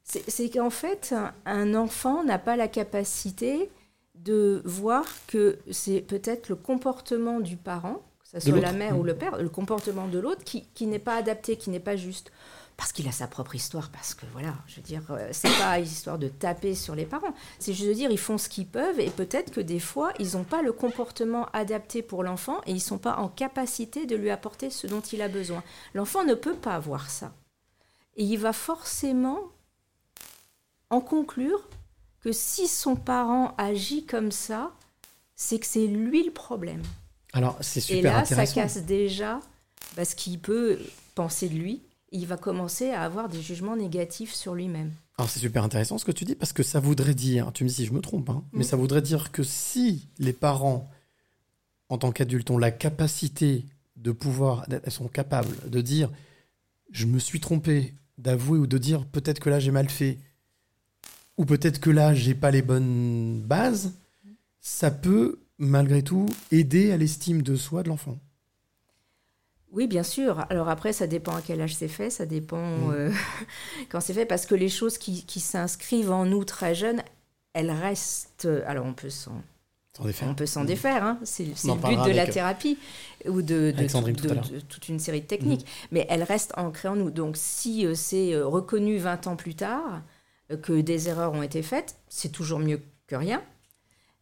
[SPEAKER 19] C'est qu'en fait, un- enfant n'a pas la capacité de voir que c'est peut-être le comportement du parent, que ce soit la mère ou le père, le comportement de l'autre qui, qui n'est pas adapté, qui n'est pas juste. Parce qu'il a sa propre histoire, parce que voilà, je veux dire, euh, c'est pas histoire de taper sur les parents. C'est juste de dire, ils font ce qu'ils peuvent et peut-être que des fois, ils n'ont pas le comportement adapté pour l'enfant et ils sont pas en capacité de lui apporter ce dont il a besoin. L'enfant ne peut pas avoir ça. Et il va forcément en conclure que si son parent agit comme ça, c'est que c'est lui le problème.
[SPEAKER 2] Alors c'est super
[SPEAKER 19] Et là,
[SPEAKER 2] intéressant.
[SPEAKER 19] ça casse déjà parce qu'il peut penser de lui. Il va commencer à avoir des jugements négatifs sur lui-même.
[SPEAKER 2] Alors c'est super intéressant ce que tu dis parce que ça voudrait dire, tu me dis si je me trompe, hein, mais
[SPEAKER 19] Mm.
[SPEAKER 2] ça voudrait dire que si les parents, en tant qu'adultes, ont la capacité de pouvoir, elles sont capables de dire, je me suis trompé, d'avouer ou de dire peut-être que là j'ai mal fait, ou peut-être que là, j'ai pas les bonnes bases, ça peut malgré tout aider à l'estime de soi de l'enfant.
[SPEAKER 19] Oui, bien sûr. Alors après, ça dépend à quel âge c'est fait, ça dépend
[SPEAKER 2] Mm.
[SPEAKER 19] euh, [laughs] quand c'est fait, parce que les choses qui, qui s'inscrivent en nous très jeunes, elles restent. Alors on peut s'en,
[SPEAKER 2] défaire.
[SPEAKER 19] on peut s'en
[SPEAKER 2] Mm.
[SPEAKER 19] défaire. hein. C'est le but de la
[SPEAKER 2] euh,
[SPEAKER 19] thérapie ou de, de,
[SPEAKER 2] Alexandrine
[SPEAKER 19] tout-
[SPEAKER 2] tout à
[SPEAKER 19] de-
[SPEAKER 2] l'heure.
[SPEAKER 19] de toute une série de techniques. Mais elles restent ancrées en nous. Donc si euh, c'est euh, reconnu 20 ans plus tard euh, que des erreurs ont été faites, c'est toujours mieux que rien.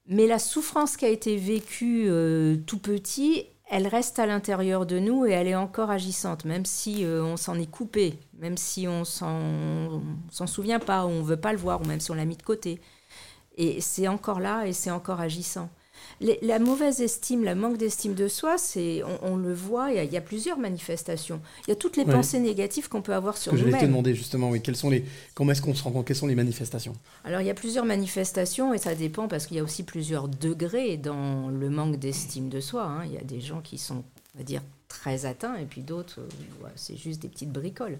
[SPEAKER 19] Mais la souffrance qui a été vécue euh, tout petit, elle reste à l'intérieur de nous et elle est encore agissante, même si euh, on s'en est coupé, même si on s'en souvient pas, ou on veut pas le voir, ou même si on l'a mis de côté. Et c'est encore là et c'est encore agissant. Les- la mauvaise estime, le manque d'estime de soi, c'est, on, on le voit, il y, a, il y a plusieurs manifestations. Il y a toutes les
[SPEAKER 2] Ouais.
[SPEAKER 19] pensées négatives qu'on peut avoir sur
[SPEAKER 2] que j'allais te
[SPEAKER 19] nous-mêmes.
[SPEAKER 2] demander justement, oui, quels sont les, comment est-ce qu'on se rend compte, quelles sont les manifestations?
[SPEAKER 19] Alors il y a plusieurs manifestations et ça dépend parce qu'il y a aussi plusieurs degrés dans le manque d'estime de soi. hein. Il y a des gens qui sont, on va dire, très atteints et puis d'autres, euh, c'est juste des petites bricoles.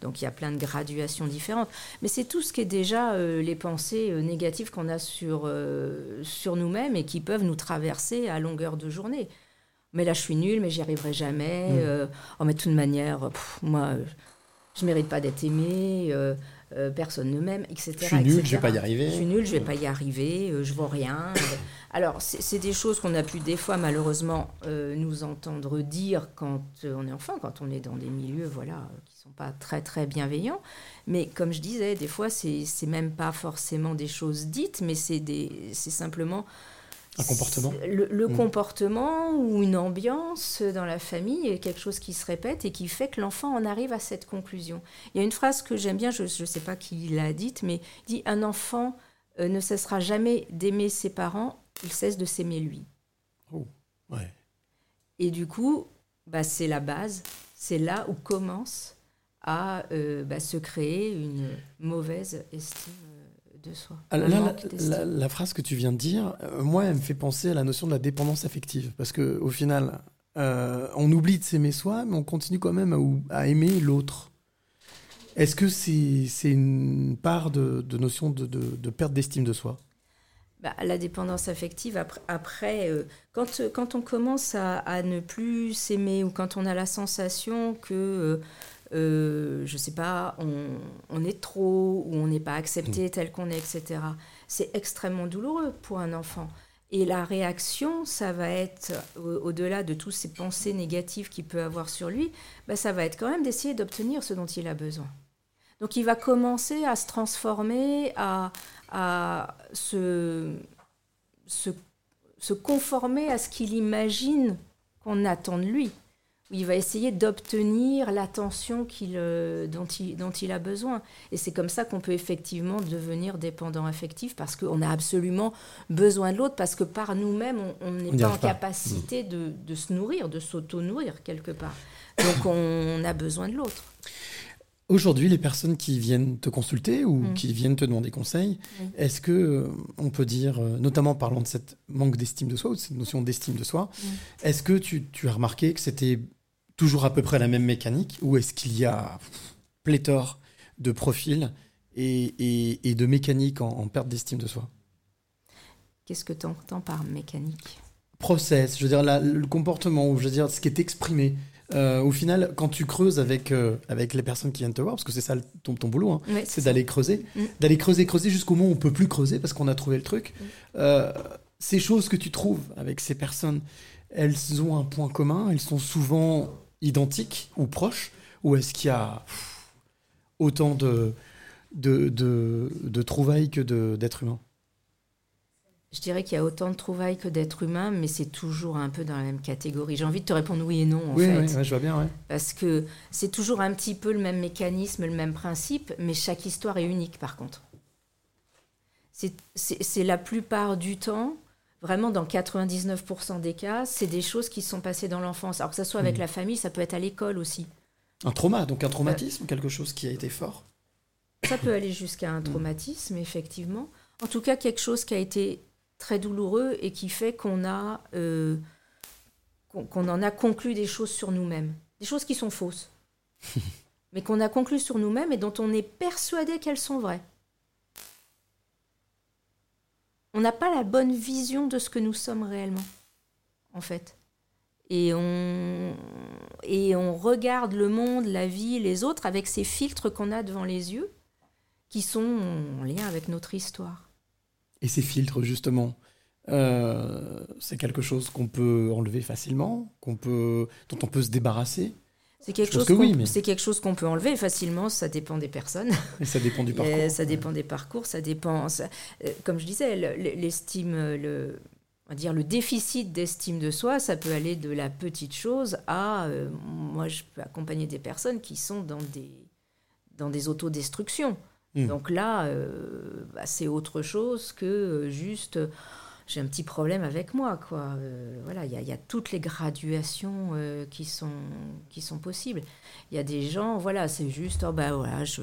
[SPEAKER 19] Donc il y a plein de graduations différentes. Mais c'est tout ce qui est déjà euh, les pensées euh, négatives qu'on a sur, euh, sur nous-mêmes et qui peuvent nous traverser à longueur de journée. Mais là je suis nulle, mais j'y arriverai jamais.
[SPEAKER 2] Mm.
[SPEAKER 19] euh, oh mais de toute manière, pff, moi, je mérite pas d'être aimée. personne ne m'aime, etc.
[SPEAKER 2] Je suis nul,
[SPEAKER 19] etc.
[SPEAKER 2] je vais pas y arriver.
[SPEAKER 19] Je suis nul, je vais pas y arriver, je vaux rien. Alors, c'est des choses qu'on a pu des fois malheureusement euh, nous entendre dire quand euh, on est enfant, quand on est dans des milieux voilà qui sont pas très très bienveillants. Mais comme je disais, des fois c'est même pas forcément des choses dites, mais c'est simplement
[SPEAKER 2] Un comportement
[SPEAKER 19] le, le
[SPEAKER 2] Mm.
[SPEAKER 19] comportement ou une ambiance dans la famille est quelque chose qui se répète et qui fait que l'enfant en arrive à cette conclusion. Il y a une phrase que j'aime bien, je ne sais pas qui l'a dite, mais dit un enfant euh, ne cessera jamais d'aimer ses parents, il cesse de s'aimer lui.
[SPEAKER 2] Oh, ouais.
[SPEAKER 19] Et du coup, bah, c'est la base, c'est là où commence à euh, bah, se créer une mauvaise estime euh, de soi.
[SPEAKER 2] Ah, là, la, phrase que tu viens de dire, euh, moi, elle me fait penser à la notion de la dépendance affective. Parce que au final, euh, on oublie de s'aimer soi, mais on continue quand même à, aimer l'autre. Est-ce que c'est une part de, de notion de, de- de perte d'estime de soi?
[SPEAKER 19] Bah, la dépendance affective, après, après, euh, quand, quand on commence à, à ne plus s'aimer ou quand on a la sensation que, euh, euh, je sais pas, on, on est trop ou on n'est pas accepté tel qu'on est, etc., c'est extrêmement douloureux pour un enfant. Et la réaction, ça va être, au- au-delà de toutes ces pensées négatives qu'il peut avoir sur lui, bah, ça va être quand même d'essayer d'obtenir ce dont il a besoin. Donc il va commencer à se transformer, à, à se, se, se conformer à ce qu'il imagine qu'on attend de lui. Il va essayer d'obtenir l'attention qu'il, euh, dont, il, dont il a besoin. Et c'est comme ça qu'on peut effectivement devenir dépendant affectif, parce qu'on a absolument besoin de l'autre, parce que par nous-mêmes, on- n'est pas en
[SPEAKER 2] pas.
[SPEAKER 19] capacité de, de se nourrir, de s'auto-nourrir quelque part. Donc on a besoin de l'autre.
[SPEAKER 2] Aujourd'hui, les personnes qui viennent te consulter ou
[SPEAKER 19] Mm.
[SPEAKER 2] qui viennent te demander conseil,
[SPEAKER 19] Oui.
[SPEAKER 2] est-ce que euh, on peut dire, euh, notamment parlant de cette manque d'estime de soi ou de cette notion d'estime de soi,
[SPEAKER 19] Mm.
[SPEAKER 2] est-ce que tu, tu as remarqué que c'était toujours à peu près la même mécanique ou est-ce qu'il y a pléthore de profils et, et- et de mécaniques en, en perte d'estime de soi?
[SPEAKER 19] Qu'est-ce que tu entends par mécanique?
[SPEAKER 2] Process, je veux dire la- le comportement ou je veux dire ce qui est exprimé. Euh, au final, quand tu creuses avec, euh, avec les personnes qui viennent te voir, parce que c'est ça le- ton, ton boulot, hein,
[SPEAKER 19] c'est
[SPEAKER 2] d'aller creuser,
[SPEAKER 19] Mm.
[SPEAKER 2] d'aller creuser, creuser jusqu'au moment où on peut plus creuser parce qu'on a trouvé le truc.
[SPEAKER 19] Mm.
[SPEAKER 2] Euh, ces choses que tu trouves avec ces personnes, elles ont un point commun, elles sont souvent identiques ou proches, ou est-ce qu'il y a pff, autant de, de, de, de trouvailles que d'êtres humains?
[SPEAKER 19] Je dirais qu'il y a autant de trouvailles que d'êtres humains, mais c'est toujours un peu dans la même catégorie. J'ai envie de te répondre oui et non, en
[SPEAKER 2] Oui,
[SPEAKER 19] fait.
[SPEAKER 2] oui, ouais, je vois bien, ouais.
[SPEAKER 19] Parce que c'est toujours un petit peu le même mécanisme, le même principe, mais chaque histoire est unique, par contre. C'est la plupart du temps, vraiment dans 99% des cas, c'est des choses qui se sont passées dans l'enfance. Alors que ça soit avec
[SPEAKER 2] Mhm.
[SPEAKER 19] la famille, ça peut être à l'école aussi.
[SPEAKER 2] Un trauma, donc un traumatisme, quelque chose qui a été fort.
[SPEAKER 19] Ça peut aller jusqu'à un traumatisme, effectivement. En tout cas, quelque chose qui a été très douloureux et qui fait qu'on a, euh, qu'on en a conclu des choses sur nous-mêmes. Des choses qui sont fausses. [laughs] mais qu'on a conclu sur nous-mêmes et dont on est persuadé qu'elles sont vraies. on n'a pas la bonne vision de ce que nous sommes réellement, en fait. Et on, et on regarde le monde, la vie, les autres avec ces filtres qu'on a devant les yeux, qui sont en lien avec notre histoire.
[SPEAKER 2] Et ces filtres, justement, euh, c'est quelque chose qu'on peut enlever facilement, qu'on peut, dont on peut se débarrasser.
[SPEAKER 19] C'est quelque, chose
[SPEAKER 2] que
[SPEAKER 19] qu'on-
[SPEAKER 2] oui, mais-
[SPEAKER 19] c'est quelque chose qu'on peut enlever facilement, ça dépend des personnes. [laughs]
[SPEAKER 2] Et ça dépend du
[SPEAKER 19] Et
[SPEAKER 2] parcours.
[SPEAKER 19] ça dépend des parcours, ça dépend. ça- euh, comme je disais, le- le- l'estime, le, on va dire le déficit d'estime de soi, ça peut aller de la petite chose à. euh, moi, je peux accompagner des personnes qui sont dans des, dans des autodestructions.
[SPEAKER 2] Mm.
[SPEAKER 19] Donc là, euh, bah, c'est autre chose que euh, juste. euh, j'ai un petit problème avec moi, quoi. Voilà, il y, a- toutes les graduations qui sont qui sont possibles. Il y a des gens, voilà, c'est juste, oh bah voilà, je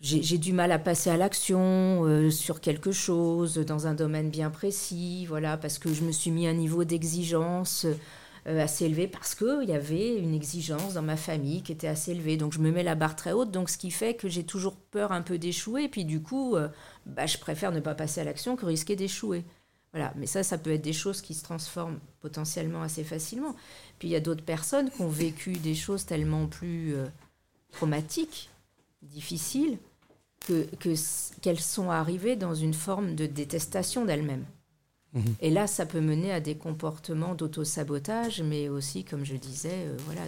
[SPEAKER 19] j'ai du mal à passer à l'action sur quelque chose dans un domaine bien précis, voilà, parce que je me suis mis un niveau d'exigence assez élevé parce qu'il y avait une exigence dans ma famille qui était assez élevée. Donc je me mets la barre très haute, donc ce qui fait que j'ai toujours peur un peu d'échouer, puis du coup, euh, bah, je préfère ne pas passer à l'action que risquer d'échouer. Voilà, mais ça, ça peut être des choses qui se transforment potentiellement assez facilement. Puis il y a d'autres personnes qui ont vécu des choses tellement plus euh, traumatiques, difficiles, que, que qu'elles sont arrivées dans une forme de détestation d'elles-mêmes. Et là, ça peut mener à des comportements d'auto-sabotage, mais aussi, comme je disais, euh, voilà,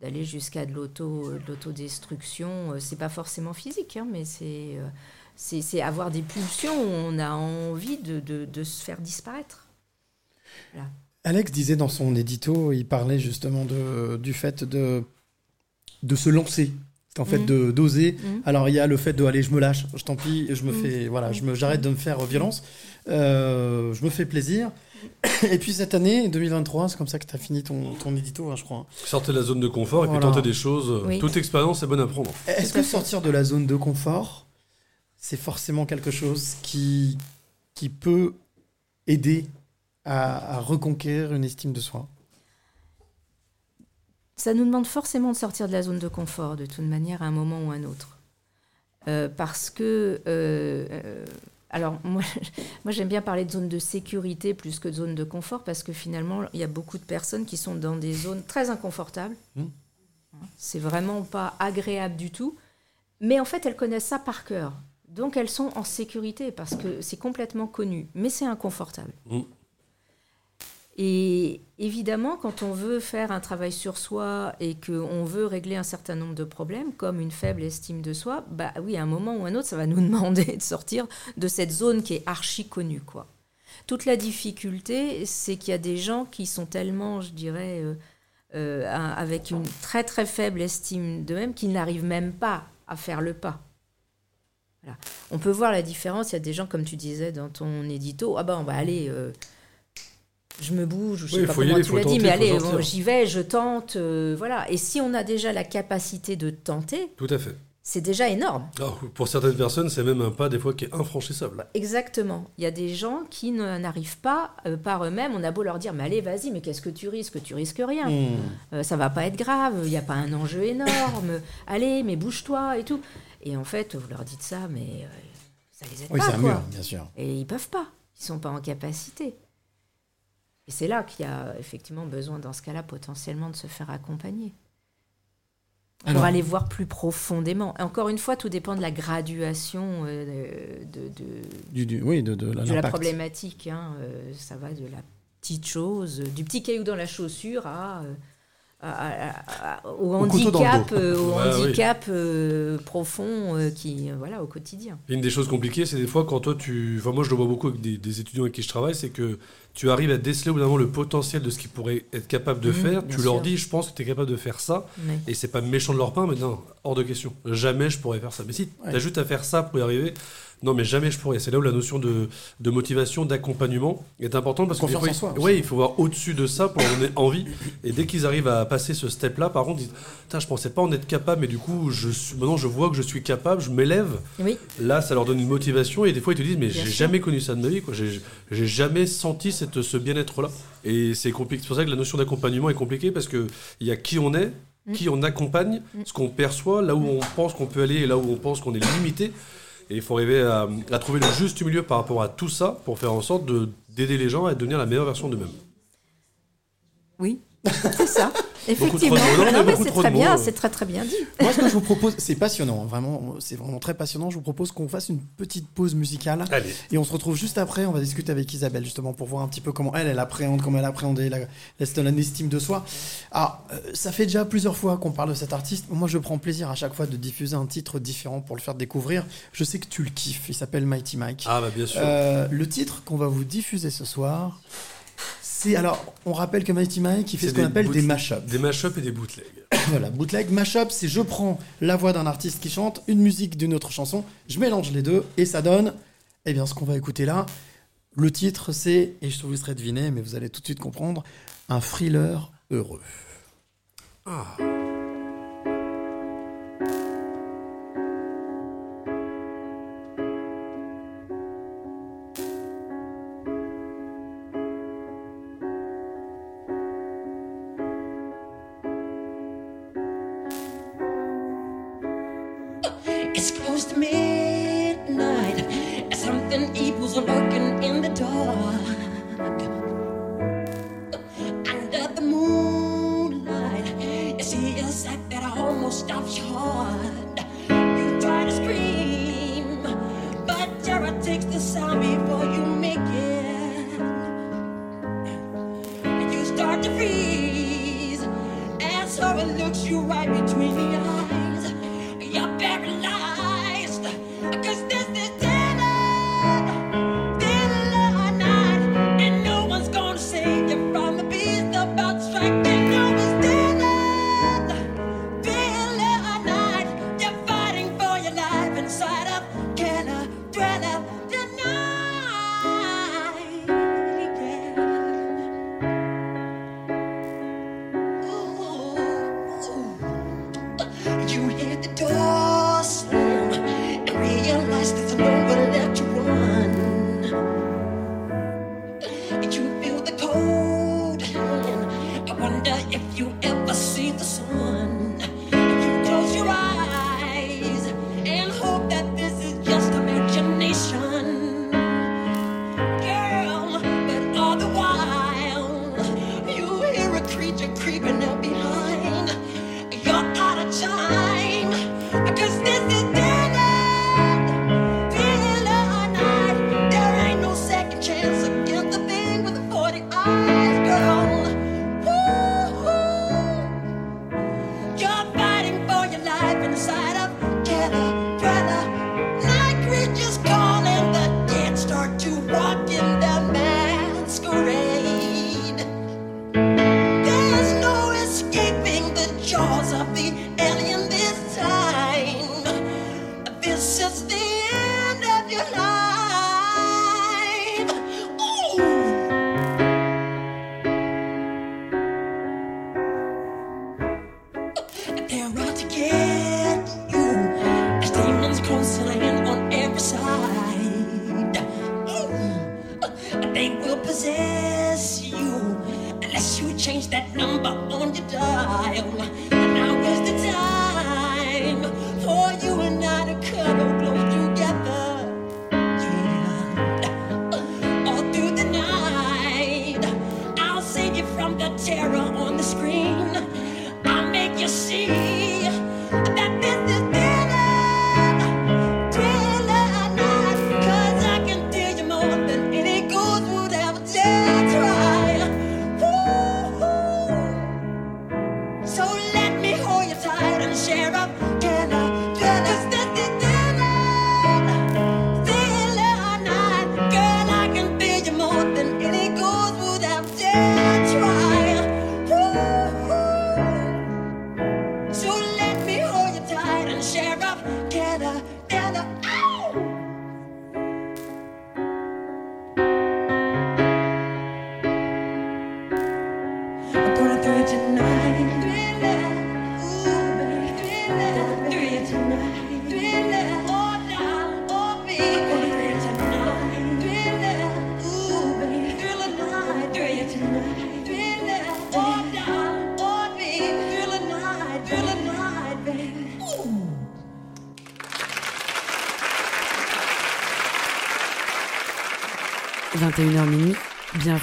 [SPEAKER 19] d'aller jusqu'à de l'auto de l'autodestruction. Euh, C'est pas forcément physique, hein, mais c'est euh, avoir des pulsions où on a envie de, se faire disparaître.
[SPEAKER 2] Alex disait dans son édito, il parlait justement du fait de se lancer. En fait
[SPEAKER 19] Mhm.
[SPEAKER 2] de d'oser.
[SPEAKER 19] Mhm.
[SPEAKER 2] Alors il y a le fait de allez, je me lâche, je tant pis, je me
[SPEAKER 19] Mhm.
[SPEAKER 2] fais voilà, je me j'arrête de me faire violence, Euh, je me fais plaisir. Et puis cette année 2023, c'est comme ça que tu as fini ton, ton édito, hein, je crois.
[SPEAKER 3] Sortez de la zone de confort et puis tenter des choses.
[SPEAKER 19] Oui.
[SPEAKER 3] Toute expérience est bonne à prendre.
[SPEAKER 2] Est-ce que sortir de la zone de confort, c'est forcément quelque chose qui, qui peut aider à, à reconquérir une estime de soi?
[SPEAKER 19] Ça nous demande forcément de sortir de la zone de confort, de toute manière, à un moment ou à un autre. Euh, parce que. euh, euh, alors, moi, [laughs] moi j'aime bien parler de zone de sécurité plus que de zone de confort, parce que finalement, il y a beaucoup de personnes qui sont dans des zones très inconfortables.
[SPEAKER 2] Mm.
[SPEAKER 19] C'est vraiment pas agréable du tout. Mais en fait, elles connaissent ça par cœur. Donc, elles sont en sécurité, parce que c'est complètement connu. Mais c'est inconfortable.
[SPEAKER 3] Mm.
[SPEAKER 19] Et évidemment, quand on veut faire un travail sur soi et qu'on veut régler un certain nombre de problèmes, comme une faible estime de soi, bah oui, à un moment ou à un autre, ça va nous [laughs] demander de sortir de cette zone qui est archi connue, quoi. Toute la difficulté, c'est qu'il y a des gens qui sont tellement, je dirais, euh, euh, avec une très très faible estime d'eux-mêmes qu'ils n'arrivent même pas à faire le pas. Voilà. On peut voir la différence. Il y a des gens, comme tu disais dans ton édito, ah ben on va aller, euh, je me bouge, ou je
[SPEAKER 3] Oui,
[SPEAKER 19] sais pas
[SPEAKER 3] faut y
[SPEAKER 19] comment
[SPEAKER 3] aller,
[SPEAKER 19] tu
[SPEAKER 3] faut
[SPEAKER 19] l'as dit, mais allez, bon, j'y vais, je tente, euh, voilà. Et si on a déjà la capacité de tenter,
[SPEAKER 3] Tout à fait.
[SPEAKER 19] c'est déjà énorme.
[SPEAKER 3] Alors, pour certaines personnes, c'est même un pas des fois qui est infranchissable.
[SPEAKER 19] Exactement. Il y a des gens qui ne- n'arrivent pas euh, par eux-mêmes. On a beau leur dire, mais allez, vas-y, mais qu'est-ce que tu risques? Tu risques rien.
[SPEAKER 2] Hmm.
[SPEAKER 19] Euh, ça va pas être grave. Il n'y a pas un enjeu énorme. [coughs] allez, mais bouge-toi et tout. Et en fait, vous leur dites ça, mais euh, ça les aide
[SPEAKER 2] Oui,
[SPEAKER 19] pas.
[SPEAKER 2] c'est un
[SPEAKER 19] quoi.
[SPEAKER 2] mur, bien sûr.
[SPEAKER 19] Et ils peuvent pas. Ils sont pas en capacité. Et c'est là qu'il y a effectivement besoin, dans ce cas-là, potentiellement de se faire accompagner. Pour
[SPEAKER 2] Alors-
[SPEAKER 19] aller voir plus profondément. Et encore une fois, tout dépend de la graduation euh, de, de-
[SPEAKER 2] Du, du- oui, de, de,
[SPEAKER 19] de la problématique. hein. Euh, ça va de la petite chose, du petit caillou dans la chaussure à, euh, à- à- à- au, handicap, euh, au handicap euh, profond euh, qui, euh, voilà, au quotidien.
[SPEAKER 3] Et une des choses compliquées, c'est des fois quand toi tu. Enfin, moi je le vois beaucoup avec des, des étudiants avec qui je travaille, c'est que tu arrives à déceler au bout d'un moment le potentiel de ce qu'ils pourraient être capables de
[SPEAKER 19] Mhm,
[SPEAKER 3] faire. Tu leur dis, je pense que tu es capable de faire ça. Et c'est pas méchant de leur part, mais non, hors de question. Jamais je pourrais faire ça. Mais si,
[SPEAKER 2] Ouais.
[SPEAKER 3] t'as juste à faire ça pour y arriver. Non, mais jamais je pourrais. C'est là où la notion de, de motivation, d'accompagnement est importante parce que des
[SPEAKER 2] Confiance
[SPEAKER 3] fois,
[SPEAKER 2] en soi
[SPEAKER 3] ouais, il faut voir au-dessus de ça pour en donner envie. Et dès qu'ils arrivent à passer ce step-là, par contre, ils disent Putain, je pensais pas en être capable, mais du coup, je suis, maintenant je vois que je suis capable, je m'élève.
[SPEAKER 19] Oui.
[SPEAKER 3] Là, ça leur donne une motivation et des fois ils te disent mais j'ai jamais connu ça de ma vie, j'ai jamais senti cette, ce bien-être là. Et c'est compliqué. C'est pour ça que la notion d'accompagnement est compliquée parce que il y a qui on est,
[SPEAKER 19] Mm.
[SPEAKER 3] qui on accompagne, ce qu'on perçoit, là où on pense qu'on peut aller et là où on pense qu'on est limité.
[SPEAKER 9] Et il faut arriver à, à trouver le juste milieu par rapport à tout ça pour faire en sorte de- d'aider les gens à devenir la meilleure version d'eux-mêmes.
[SPEAKER 19] Oui, [laughs] c'est ça. Effectivement. c'est très bien, c'est très très bien dit.
[SPEAKER 2] Moi, ce que je vous propose, c'est passionnant, vraiment, c'est vraiment très passionnant. Je vous propose qu'on fasse une petite pause musicale.
[SPEAKER 9] Allez.
[SPEAKER 2] Et on se retrouve juste après. On va discuter avec Isabelle, justement, pour voir un petit peu comment elle, elle appréhende, comment elle a appréhendé la, la, l'estime de soi. Alors, euh, ça fait déjà plusieurs fois qu'on parle de cet artiste. Moi, je prends plaisir à chaque fois de diffuser un titre différent pour le faire découvrir. Je sais que tu le kiffes. Il s'appelle Mighty Mike.
[SPEAKER 9] Ah, bah, bien sûr.
[SPEAKER 2] Euh, le titre qu'on va vous diffuser ce soir, c'est. Alors, on rappelle que Mighty Mike, il fait ce qu'on appelle des mashups.
[SPEAKER 9] Des mashups et des bootlegs. [coughs]
[SPEAKER 2] Voilà, bootleg, mashup, c'est je prends la voix d'un artiste qui chante, une musique d'une autre chanson, je mélange les deux et ça donne, eh bien, ce qu'on va écouter là. Le titre, c'est, et je vous laisserai deviner, mais vous allez tout de suite comprendre, un thriller heureux.
[SPEAKER 9] Ah.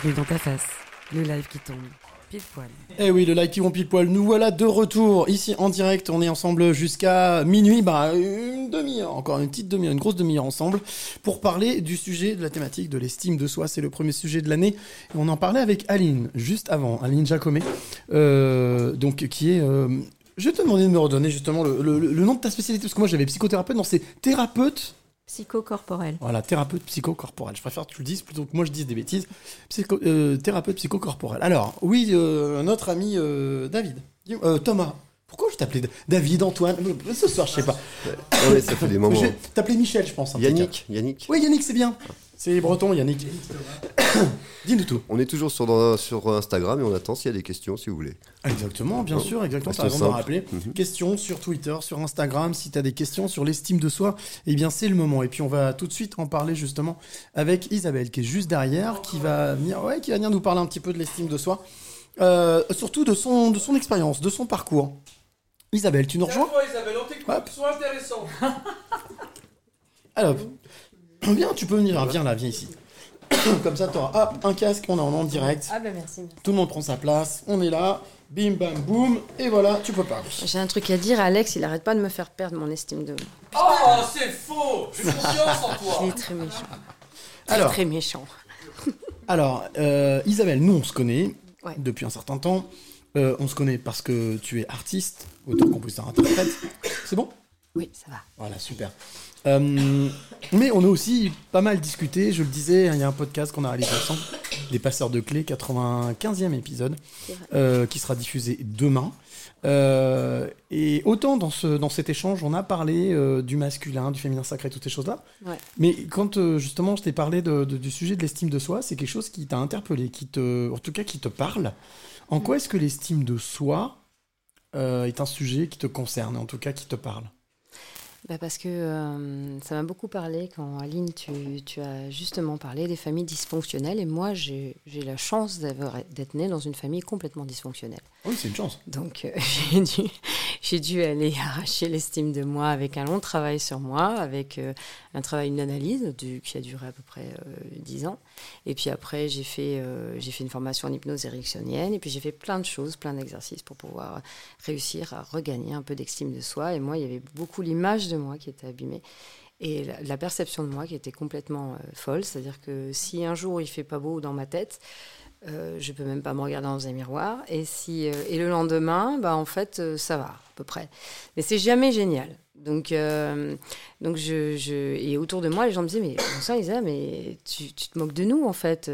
[SPEAKER 4] Dans ta face. Le live qui tombe. Pile poil.
[SPEAKER 2] Eh oui, le live qui vont pile poil. Nous voilà de retour ici en direct. On est ensemble jusqu'à minuit, bah une demi-heure, encore une petite demi-heure, une grosse demi-heure ensemble pour parler du sujet de la thématique de l'estime de soi. C'est le premier sujet de l'année. On en parlait avec Aline juste avant, Aline Jacomet, euh, donc qui est. euh, je vais te demander de me redonner justement le, le- le nom de ta spécialité parce que moi j'avais psychothérapeute, non c'est thérapeute.
[SPEAKER 19] Psychocorporel.
[SPEAKER 2] Voilà, thérapeute psychocorporel. Je préfère que tu le dises plutôt que moi je dise des bêtises. Psycho, euh, thérapeute psychocorporel. Alors, oui, euh, notre ami euh, David. Euh, Thomas. Pourquoi je t'appelais David, Antoine? Ce soir, je sais pas.
[SPEAKER 5] Ouais, ça fait des moments. [laughs]
[SPEAKER 2] Je t'appeler Michel, je pense.
[SPEAKER 5] Yannick, Yannick.
[SPEAKER 2] Oui, Yannick, c'est bien. C'est breton, Yannick. [coughs] Dis-nous tout.
[SPEAKER 5] On est toujours sur, sur Instagram et on attend s'il y a des questions si vous voulez.
[SPEAKER 2] Exactement, bien sûr, exactement. T'as raison de rappeler.
[SPEAKER 5] Mhm.
[SPEAKER 2] Questions sur Twitter, sur Instagram. Si tu as des questions sur l'estime de soi, eh bien, c'est le moment. Et puis, on va tout de suite en parler justement avec Isabelle, qui est juste derrière, qui va venir, ouais, qui va venir nous parler un petit peu de l'estime de soi. Euh, surtout de son, de son expérience, de son parcours. Isabelle, tu nous rejoins?
[SPEAKER 3] Isabelle, on t'écoute, sois intéressant.
[SPEAKER 2] Alors, [coughs] viens, tu peux venir, viens là, viens ici. [coughs] Comme ça, tu auras un casque, on est en, direct.
[SPEAKER 14] Ah bah merci.
[SPEAKER 2] Tout le monde prend sa place, on est là, bim bam boum, et voilà, tu peux parler.
[SPEAKER 14] J'ai un truc à dire, Alex, il arrête pas de me faire perdre mon estime de moi.
[SPEAKER 3] Oh, c'est faux J'ai confiance en toi [laughs]
[SPEAKER 14] Il est très méchant.
[SPEAKER 2] Alors.
[SPEAKER 14] très méchant. [laughs]
[SPEAKER 2] Alors, euh, Isabelle, nous on se connaît
[SPEAKER 14] Ouais.
[SPEAKER 2] depuis un certain temps. Euh, on se connaît parce que tu es artiste, auteur, compositeur, interprète. C'est bon?
[SPEAKER 14] Oui, ça va.
[SPEAKER 2] Voilà, super. Euh, mais on a aussi pas mal discuté, je le disais, il y a un podcast qu'on a réalisé ensemble, des passeurs de clés, 95e épisode, euh, qui sera diffusé demain. Euh, et autant dans, ce, dans cet échange, on a parlé du masculin, du féminin sacré, toutes ces choses-là.
[SPEAKER 14] Ouais.
[SPEAKER 2] Mais quand justement je t'ai parlé de- de- du sujet de l'estime de soi, c'est quelque chose qui t'a interpellé, qui te, en tout cas qui te parle. En quoi est-ce que l'estime de soi est un sujet qui te concerne, en tout cas qui te parle?
[SPEAKER 14] Bah parce que euh, ça m'a beaucoup parlé quand Aline, tu, tu as justement parlé des familles dysfonctionnelles. Et moi, j'ai la chance d'être née dans une famille complètement dysfonctionnelle.
[SPEAKER 2] Oui, c'est une chance.
[SPEAKER 14] Donc euh, [laughs] j'ai dû, aller arracher l'estime de moi avec un long travail sur moi, avec euh, un travail d'analyse du- qui a duré à peu près euh, 10 ans. Et puis après, j'ai fait, euh, une formation en hypnose érectionnienne. Et puis j'ai fait plein de choses, plein d'exercices pour pouvoir réussir à regagner un peu d'estime de soi. Et moi, il y avait beaucoup l'image de moi qui était abîmée. Et la, perception de moi qui était complètement euh, folle. C'est-à-dire que si un jour il fait pas beau dans ma tête, euh, je peux même pas me regarder dans un miroir. Et, si, euh, et le lendemain, bah, en fait, euh, ça va, à peu près. Mais c'est jamais génial. Donc, euh, donc je, je- Et autour de moi, les gens me disaient Mais bon Isa, mais tu, tu te moques de nous, en fait.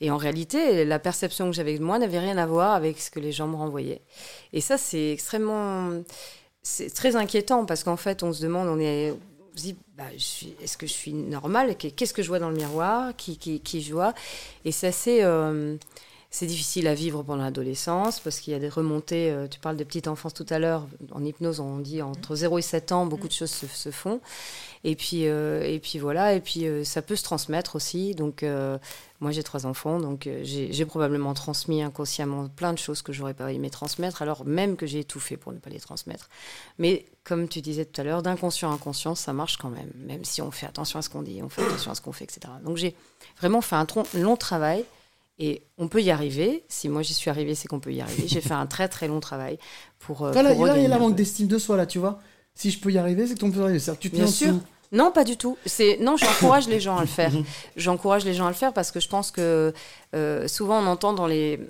[SPEAKER 14] Et en réalité, la perception que j'avais de moi n'avait rien à voir avec ce que les gens me renvoyaient. Et ça, c'est extrêmement. C'est très inquiétant parce qu'en fait, on se demande, on est. Se dit, bah, est-ce que je suis normale? Qu'est- Qu'est-ce que je vois dans le miroir? Qui, qui, qui je vois? Et c'est assez. euh, c'est difficile à vivre pendant l'adolescence parce qu'il y a des remontées. euh, tu parles de petite enfance tout à l'heure. En hypnose, on dit entre 0 et 7 ans, beaucoup de choses se, se font. Et puis, euh, et puis voilà. Et puis euh, ça peut se transmettre aussi. Donc, euh, moi, j'ai trois enfants. Donc, j'ai probablement transmis inconsciemment plein de choses que j'aurais pas aimé transmettre, alors même que j'ai tout fait pour ne pas les transmettre. Mais comme tu disais tout à l'heure, d'inconscient à inconscient, ça marche quand même. Même si on fait attention à ce qu'on dit, on fait attention à ce qu'on fait, etc. Donc, j'ai vraiment fait un long travail. Et on peut y arriver. Si moi j'y suis arrivée, c'est qu'on peut y arriver. J'ai fait un très très long travail pour. euh,
[SPEAKER 2] Là, là,
[SPEAKER 14] pour
[SPEAKER 2] là, il y a la manque d'estime de soi, là, tu vois. Si je peux y arriver, c'est que ton peut y arriver. C'est-à-dire que tu te mets
[SPEAKER 14] Bien
[SPEAKER 2] en
[SPEAKER 14] sûr. Non, pas du tout. C'est non, j'encourage les gens à le faire. [laughs] J'encourage les gens à le faire parce que je pense que euh, souvent on entend dans les,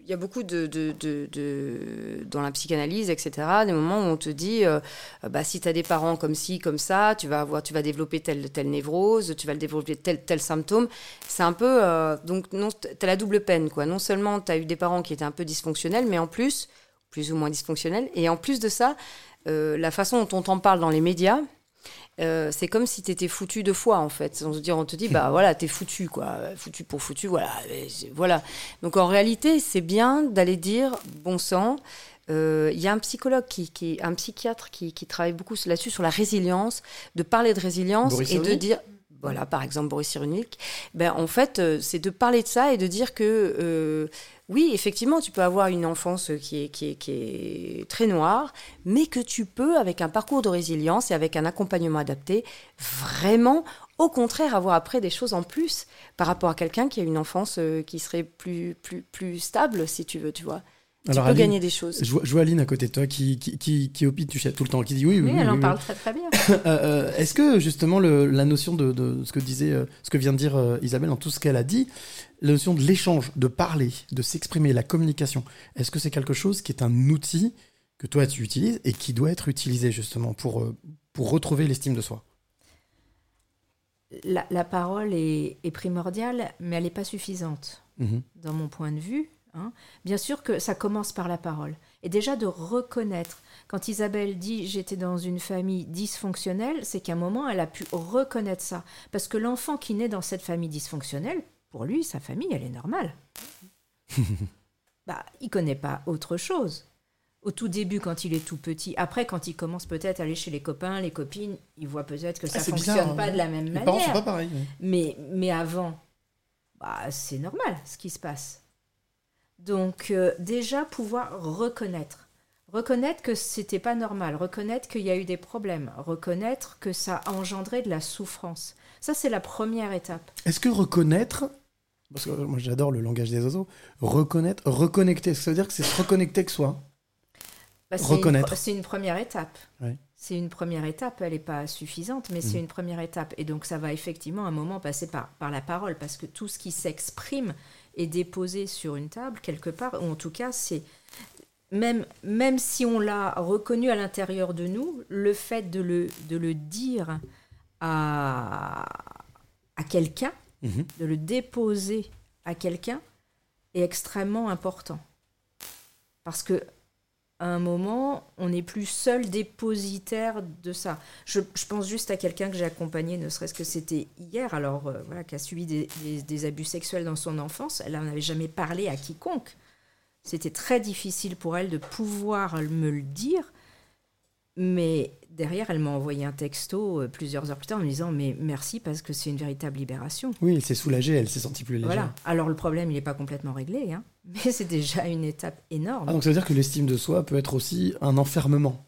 [SPEAKER 14] il y a beaucoup de, de, de- de- dans la psychanalyse, etc. Des moments où on te dit, euh, bah si tu as des parents comme ci, comme ça, tu vas avoir, tu vas développer telle telle névrose, tu vas le développer tel tel symptôme. C'est un peu euh, donc non, t'as la double peine quoi. Non seulement tu as eu des parents qui étaient un peu dysfonctionnels, mais en plus plus ou moins dysfonctionnels, et en plus de ça, euh, la façon dont on t'en parle dans les médias. Euh, c'est comme si t'étais foutu deux fois en fait. On se dit, on te dit bah [laughs] voilà t'es foutu quoi, foutu pour foutu voilà, voilà. Donc en réalité c'est bien d'aller dire bon sang. euh, Il y a un psychologue qui, qui un psychiatre qui, qui travaille beaucoup là-dessus sur la résilience, de parler de résilience
[SPEAKER 2] Boris
[SPEAKER 14] et de dire voilà par exemple Boris Cyrulnik. Ben en fait euh, c'est de parler de ça et de dire que euh, oui, effectivement, tu peux avoir une enfance qui est, qui, est, qui est très noire, mais que tu peux, avec un parcours de résilience et avec un accompagnement adapté, vraiment au contraire avoir après des choses en plus par rapport à quelqu'un qui a une enfance euh, qui serait plus, plus, plus stable, si tu veux, tu vois. Tu peux
[SPEAKER 2] Aline,
[SPEAKER 14] gagner des choses.
[SPEAKER 2] Je vois, je vois Aline à côté de toi qui, qui, qui, qui opine tu sais, tout le temps, qui dit oui, oui.
[SPEAKER 14] Oui, elle en
[SPEAKER 2] oui,
[SPEAKER 14] parle
[SPEAKER 2] oui.
[SPEAKER 14] très très bien. [laughs]
[SPEAKER 2] Euh, euh, Est-ce que justement le- la notion de, de ce que disait, euh, ce que vient de dire euh, Isabelle dans tout ce qu'elle a dit, la notion de l'échange, de parler, de s'exprimer, la communication, est-ce que c'est quelque chose qui est un outil que toi tu utilises et qui doit être utilisé justement pour, pour retrouver l'estime de soi?
[SPEAKER 19] La, la parole est, est primordiale, mais elle n'est pas suffisante,
[SPEAKER 2] Mhm.
[SPEAKER 19] dans mon point de vue. Hein. Bien sûr que ça commence par la parole. Et déjà de reconnaître. Quand Isabelle dit j'étais dans une famille dysfonctionnelle, c'est qu'à un moment, elle a pu reconnaître ça. Parce que l'enfant qui naît dans cette famille dysfonctionnelle, pour lui, sa famille, elle est normale. [laughs] bah, il connaît pas autre chose. Au tout début, quand il est tout petit, après, quand il commence peut-être à aller chez les copains, les copines, il voit peut-être que ça
[SPEAKER 2] c'est
[SPEAKER 19] fonctionne
[SPEAKER 2] bizarre,
[SPEAKER 19] pas
[SPEAKER 2] hein.
[SPEAKER 19] de la même
[SPEAKER 2] Les
[SPEAKER 19] manière.
[SPEAKER 2] parents sont pas pareils.
[SPEAKER 19] Mais, mais avant, bah, c'est normal ce qui se passe. Donc, euh, déjà, pouvoir reconnaître. Reconnaître que c'était pas normal, reconnaître qu'il y a eu des problèmes, reconnaître que ça a engendré de la souffrance. Ça, c'est la première étape.
[SPEAKER 2] Est-ce que reconnaître, parce que moi j'adore le langage des oiseaux, reconnaître, reconnecter, ça veut dire que c'est se reconnecter avec soi
[SPEAKER 19] Bah,
[SPEAKER 2] Reconnaître.
[SPEAKER 19] C'est une, première étape.
[SPEAKER 2] Ouais.
[SPEAKER 19] C'est une première étape, elle n'est pas suffisante, mais c'est
[SPEAKER 2] Mhm.
[SPEAKER 19] une première étape. Et donc ça va effectivement à un moment passer par, par la parole, parce que tout ce qui s'exprime est déposé sur une table quelque part, ou en tout cas c'est... Même, même si on l'a reconnu à l'intérieur de nous, le fait de le, de le dire à, à quelqu'un,
[SPEAKER 2] Mhm.
[SPEAKER 19] de le déposer à quelqu'un, est extrêmement important. Parce que à un moment, on n'est plus seul dépositaire de ça. Je, je pense juste à quelqu'un que j'ai accompagné, ne serait-ce que c'était hier, alors euh, voilà, qui a subi des, des- des abus sexuels dans son enfance. Elle n'en avait jamais parlé à quiconque. C'était très difficile pour elle de pouvoir me le dire. Mais derrière, elle m'a envoyé un texto euh, plusieurs heures plus tard en me disant Mais merci parce que c'est une véritable libération.
[SPEAKER 2] Oui, elle s'est soulagée, elle s'est sentie plus légère.
[SPEAKER 19] Voilà. Alors le problème, il n'est pas complètement réglé, hein, mais c'est déjà une étape énorme.
[SPEAKER 2] Ah, donc ça veut dire que l'estime de soi peut être aussi un enfermement.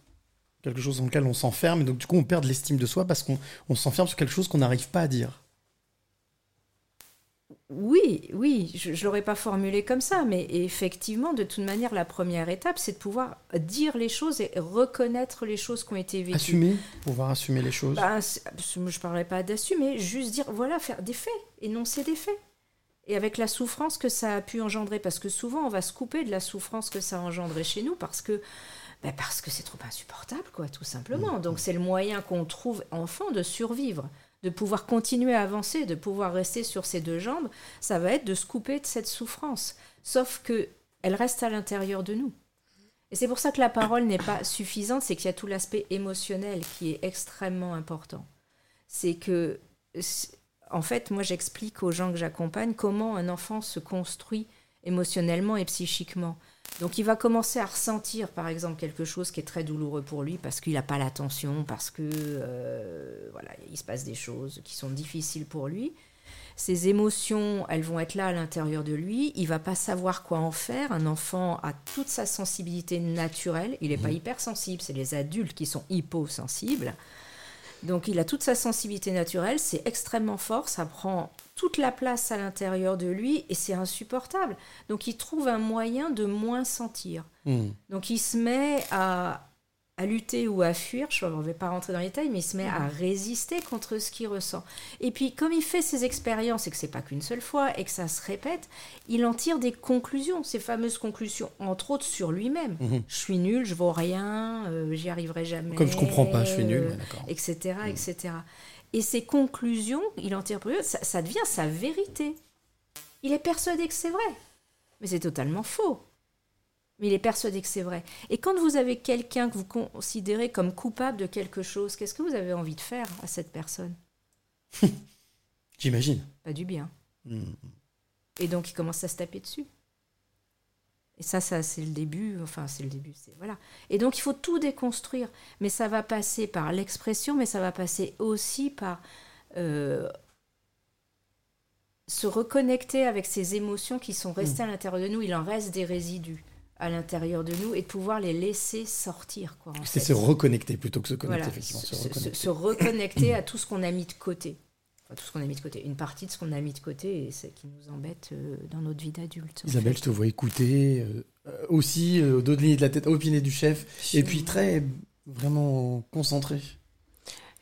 [SPEAKER 2] Quelque chose dans lequel on s'enferme, et donc du coup on perd de l'estime de soi parce qu'on on s'enferme sur quelque chose qu'on n'arrive pas à dire.
[SPEAKER 19] Oui, oui, je ne l'aurais pas formulé comme ça, mais effectivement, de toute manière, la première étape, c'est de pouvoir dire les choses et reconnaître les choses qui ont été vécues.
[SPEAKER 2] Assumer, pouvoir assumer les choses.
[SPEAKER 19] Bah, je ne parlerai pas d'assumer, juste dire, voilà, faire des faits, énoncer des faits. Et avec la souffrance que ça a pu engendrer, parce que souvent, on va se couper de la souffrance que ça a engendré chez nous, parce que bah, parce que c'est trop insupportable, quoi, tout simplement. Donc c'est le moyen qu'on trouve enfant de survivre, de pouvoir continuer à avancer, de pouvoir rester sur ses deux jambes. Ça va être de se couper de cette souffrance. Sauf que elle reste à l'intérieur de nous. Et c'est pour ça que la parole n'est pas suffisante, c'est qu'il y a tout l'aspect émotionnel qui est extrêmement important. C'est que, en fait, moi j'explique aux gens que j'accompagne comment un enfant se construit émotionnellement et psychiquement. Donc il va commencer à ressentir, par exemple, quelque chose qui est très douloureux pour lui parce qu'il n'a pas l'attention, parce que euh, voilà, il se passe des choses qui sont difficiles pour lui. Ces émotions, elles vont être là à l'intérieur de lui. Il va pas savoir quoi en faire. Un enfant a toute sa sensibilité naturelle. Il n'est pas hypersensible. C'est les adultes qui sont hyposensibles. Donc il a toute sa sensibilité naturelle. C'est extrêmement fort. Ça prend toute la place à l'intérieur de lui et c'est insupportable. Donc il trouve un moyen de moins sentir.
[SPEAKER 2] Hmm.
[SPEAKER 19] Donc il se met à, à lutter ou à fuir, je ne vais pas rentrer dans les détails, mais il se met à résister contre ce qu'il ressent. Et puis comme il fait ses expériences et que c'est pas qu'une seule fois et que ça se répète, il en tire des conclusions, ces fameuses conclusions, entre autres sur lui-même.
[SPEAKER 2] Mhm.
[SPEAKER 19] Je suis nul, je vaux rien, euh, j'y arriverai jamais.
[SPEAKER 2] Comme je comprends pas, je suis nul,
[SPEAKER 19] euh,
[SPEAKER 2] ouais, d'accord.
[SPEAKER 19] etc., etc. Et ces conclusions, il en tire pour lui, ça, ça devient sa vérité. Il est persuadé que c'est vrai, mais c'est totalement faux. Mais il est persuadé que c'est vrai. Et quand vous avez quelqu'un que vous considérez comme coupable de quelque chose, qu'est-ce que vous avez envie de faire à cette personne? [laughs]
[SPEAKER 2] J'imagine.
[SPEAKER 19] Pas du bien.
[SPEAKER 2] Hmm.
[SPEAKER 19] Et donc il commence à se taper dessus. Et ça, ça c'est le début. Enfin, c'est le début. C'est voilà. Et donc il faut tout déconstruire. Mais ça va passer par l'expression, mais ça va passer aussi par euh, se reconnecter avec ces émotions qui sont restées à l'intérieur de nous. Il en reste des résidus à l'intérieur de nous et de pouvoir les laisser sortir.
[SPEAKER 2] C'est se reconnecter plutôt que se connecter,
[SPEAKER 19] Voilà,
[SPEAKER 2] effectivement. Se, reconnecter.
[SPEAKER 19] se reconnecter à tout ce qu'on a mis de côté. enfin, tout ce qu'on a mis de côté, une partie de ce qu'on a mis de côté et c'est qui nous embête euh, dans notre vie d'adulte.
[SPEAKER 2] Isabelle,
[SPEAKER 19] fait.
[SPEAKER 2] je te vois écouter euh, aussi, euh, lignes de la tête, opiné du chef, et puis très vraiment concentré.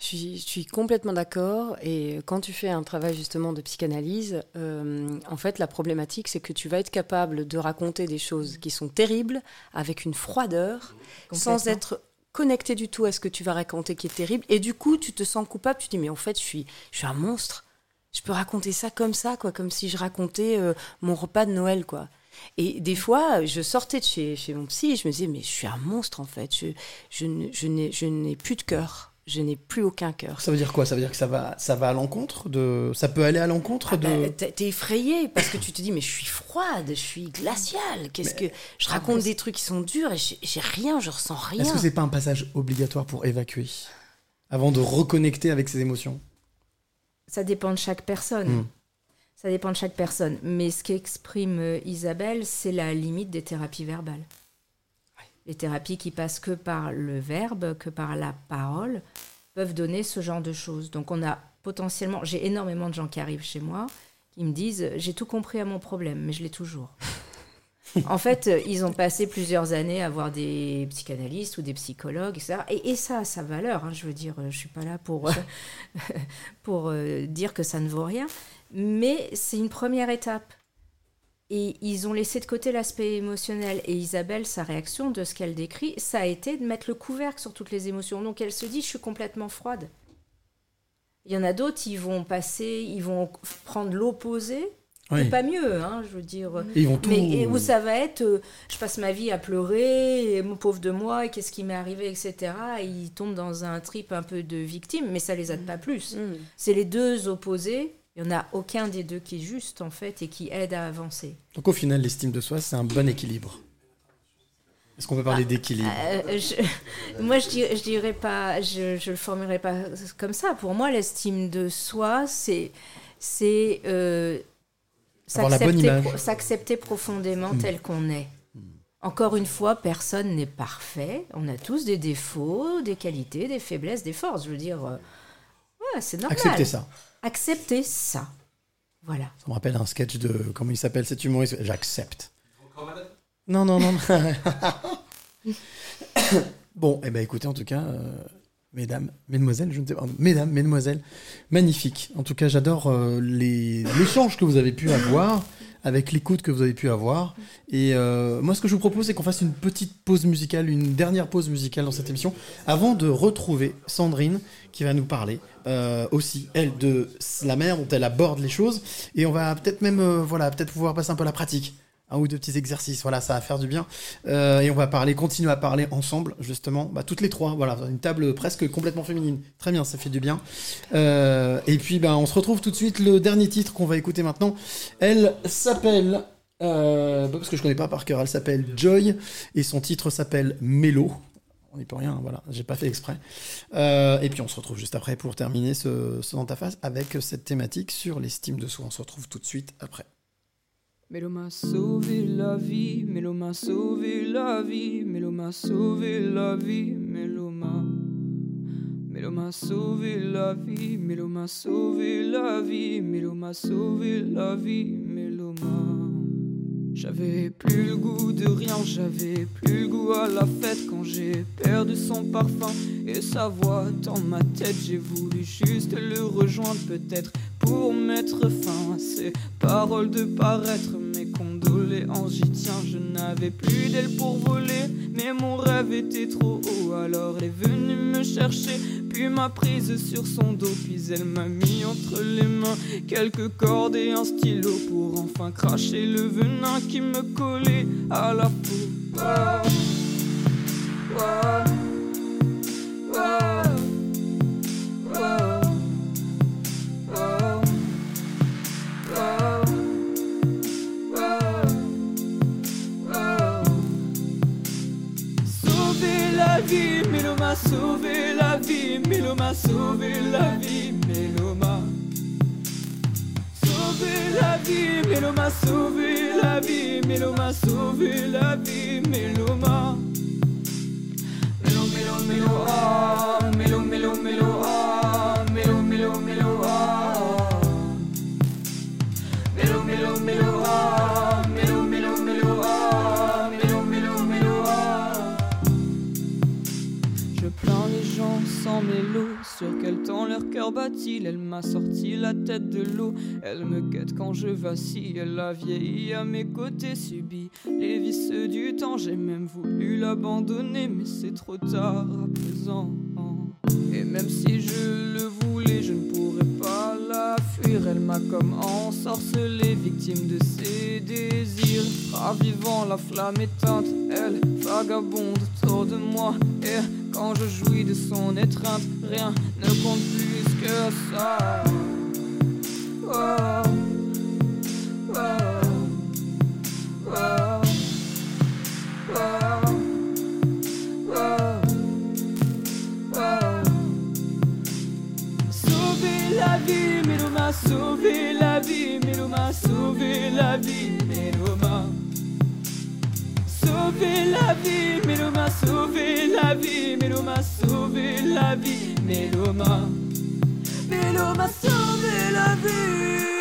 [SPEAKER 14] Je suis, je suis complètement d'accord. Et quand tu fais un travail justement de psychanalyse, euh, en fait, la problématique, c'est que tu vas être capable de raconter des choses qui sont terribles avec une froideur, sans être connecté du tout à ce que tu vas raconter qui est terrible. Et du coup, tu te sens coupable. Tu te dis, mais en fait, je suis, je suis un monstre. Je peux raconter ça comme ça, quoi, comme si je racontais euh, mon repas de Noël, quoi. Et des fois, je sortais de chez, chez mon psy et je me disais, mais je suis un monstre, en fait. Je, je n'ai plus de cœur. Je n'ai plus aucun cœur.
[SPEAKER 2] Ça veut dire quoi? Ça veut dire que ça va, ça va à l'encontre de, ça peut aller à l'encontre de.
[SPEAKER 14] Bah, t'es effrayé parce que tu te dis mais je suis froide, je suis glaciale. Qu'est-ce que je raconte des trucs qui sont durs et j'ai j'ai rien, je ressens rien.
[SPEAKER 2] Est-ce que c'est pas un passage obligatoire pour évacuer? Avant de reconnecter avec ses émotions?
[SPEAKER 19] Ça dépend de chaque personne.
[SPEAKER 2] Hmm.
[SPEAKER 19] Ça dépend de chaque personne. Mais ce qu'exprime euh, Isabelle, c'est la limite des thérapies verbales. Les thérapies qui passent que par le verbe, que par la parole, peuvent donner ce genre de choses. Donc on a potentiellement, j'ai énormément de gens qui arrivent chez moi qui me disent j'ai tout compris à mon problème, mais je l'ai toujours. en fait, euh, ils ont passé plusieurs années à voir des psychanalystes ou des psychologues, etc. Et, et ça a sa valeur. hein. je veux dire, euh, je suis pas là pour, [laughs] pour euh, dire que ça ne vaut rien, mais c'est une première étape. Et ils ont laissé de côté l'aspect émotionnel. Et Isabelle, sa réaction de ce qu'elle décrit, ça a été de mettre le couvercle sur toutes les émotions. Donc elle se dit, je suis complètement froide. Il y en a d'autres, ils vont passer, ils vont prendre l'opposé.
[SPEAKER 2] Oui.
[SPEAKER 19] Pas mieux, hein, je veux dire.
[SPEAKER 2] Et ils vont tout-
[SPEAKER 19] Mais et où ça va être, euh, je passe ma vie à pleurer, et mon pauvre de moi, et qu'est-ce qui m'est arrivé, etc. Et ils tombent dans un trip un peu de victime, mais ça les aide pas plus. C'est les deux opposés. Il n'y en a aucun des deux qui est juste, en fait, et qui aide à avancer.
[SPEAKER 2] Donc au final, l'estime de soi, c'est un bon équilibre. Est-ce qu'on peut parler d'équilibre?
[SPEAKER 19] Euh, [laughs] moi, je dirais, je dirais pas, je, je le formulerai pas comme ça. Pour moi, l'estime de soi, c'est c'est euh, s'accepter pro- profondément
[SPEAKER 2] Mm.
[SPEAKER 19] tel qu'on est. Encore une fois, personne n'est parfait. On a tous des défauts, des qualités, des faiblesses, des forces. Je veux dire, euh, ouais, c'est normal.
[SPEAKER 2] Accepter ça.
[SPEAKER 19] Accepter ça. Voilà.
[SPEAKER 2] Ça me rappelle un sketch de comment il s'appelle cet humoriste? J'accepte. Non, non, non. [laughs] bon, eh ben écoutez, en tout cas, euh, mesdames, mesdemoiselles, je ne sais pas, mesdames, mesdemoiselles, magnifique. En tout cas, j'adore euh, les l'échange que vous avez pu avoir avec l'écoute que vous avez pu avoir. Et euh, moi, ce que je vous propose, c'est qu'on fasse une petite pause musicale, une dernière pause musicale dans cette émission, avant de retrouver Sandrine, qui va nous parler euh, aussi, elle, de la manière dont elle aborde les choses. Et on va peut-être même, euh, voilà, peut-être pouvoir passer un peu la pratique. Un ou deux petits exercices, voilà, ça va faire du bien. Euh, et on va parler, continuer à parler ensemble, justement, bah, toutes les trois, voilà, une table presque complètement féminine. Très bien, ça fait du bien. Euh, et puis, bah, on se retrouve tout de suite. Le dernier titre qu'on va écouter maintenant, elle s'appelle, euh, bah, parce que je connais pas par cœur, elle s'appelle Joy, et son titre s'appelle Mélo. On n'y peut rien, voilà, j'ai pas fait exprès. Et puis on se retrouve juste après pour terminer ce, ce dans avec cette thématique sur l'estime de soi. On se retrouve tout de suite après.
[SPEAKER 20] Mélo m'a sauvé la vie, Mélo m'a sauvé la vie, Mélo m'a sauvé la vie, Mélo m'a. Mélo m'a sauvé la vie, Mélo m'a sauvé la vie, Mélo m'a sauvé la vie, Mélo m'a. J'avais plus le goût de rien, j'avais plus le goût à la fête quand j'ai perdu son parfum et sa voix dans ma tête. J'ai voulu juste le rejoindre, peut-être pour mettre fin à ces paroles de paraître. J'y tiens, je n'avais plus d'aile pour voler, mais mon rêve était trop haut. Alors elle est venue me chercher, puis m'a prise sur son dos, puis elle m'a mis entre les mains quelques cordes et un stylo pour enfin cracher le venin qui me collait à la peau. Mélo m'a sauvé la vie, Mélo m'a sauvé la vie, Mélo m'a sauvé la vie, Mélo m'a sauvé la vie, Mélo m'a Mélo, mélo, mélo, ah, mélo, mélo, mélo, ah, mélo, mélo, mélo, ah. Leur cœur bat-il Elle m'a sorti la tête de l'eau. Elle me guette quand je vacille Elle a vieilli à mes côtés Subit les vices du temps. J'ai même voulu l'abandonner Mais c'est trop tard à présent Et même si je le voulais Je ne pourrais pas la fuir. Elle m'a comme ensorcelé Victime de ses désirs. Ravivant la flamme éteinte Elle vagabonde autour de moi. Et quand je jouis de son étreinte Rien ne compte plus que ça. Oh, Sauvé la vie, Mélo m'a sauvé la vie, Mélo m'a sauvé la vie, Mélo m'a sauvé la vie, Mélo m'a Mélo m'a sauvé la vie.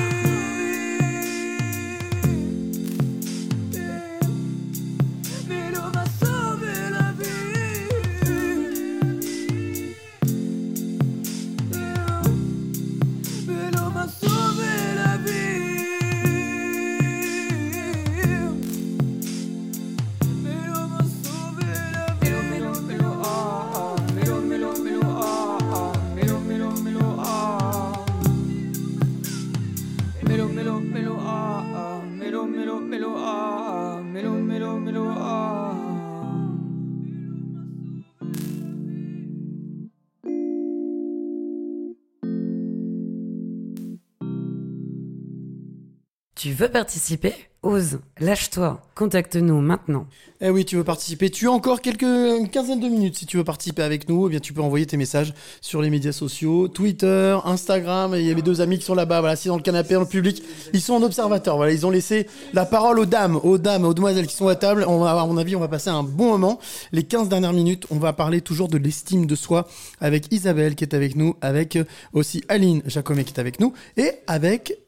[SPEAKER 4] Veux participer Ose, lâche-toi, contacte-nous maintenant.
[SPEAKER 2] Eh oui, tu veux participer. Tu as encore quelques une quinzaine de minutes si tu veux participer avec nous. Eh bien, tu peux envoyer tes messages sur les médias sociaux, Twitter, Instagram. Il y a mes deux amis qui sont là-bas, voilà, assis dans le canapé, dans le public. Ils sont en observateur. Voilà, ils ont laissé la parole aux dames, aux dames, aux demoiselles qui sont à table. On va, à mon avis, on va passer un bon moment. Les 15 dernières minutes, on va parler toujours de l'estime de soi avec Isabelle qui est avec nous, avec aussi Aline Jacomet qui est avec nous et avec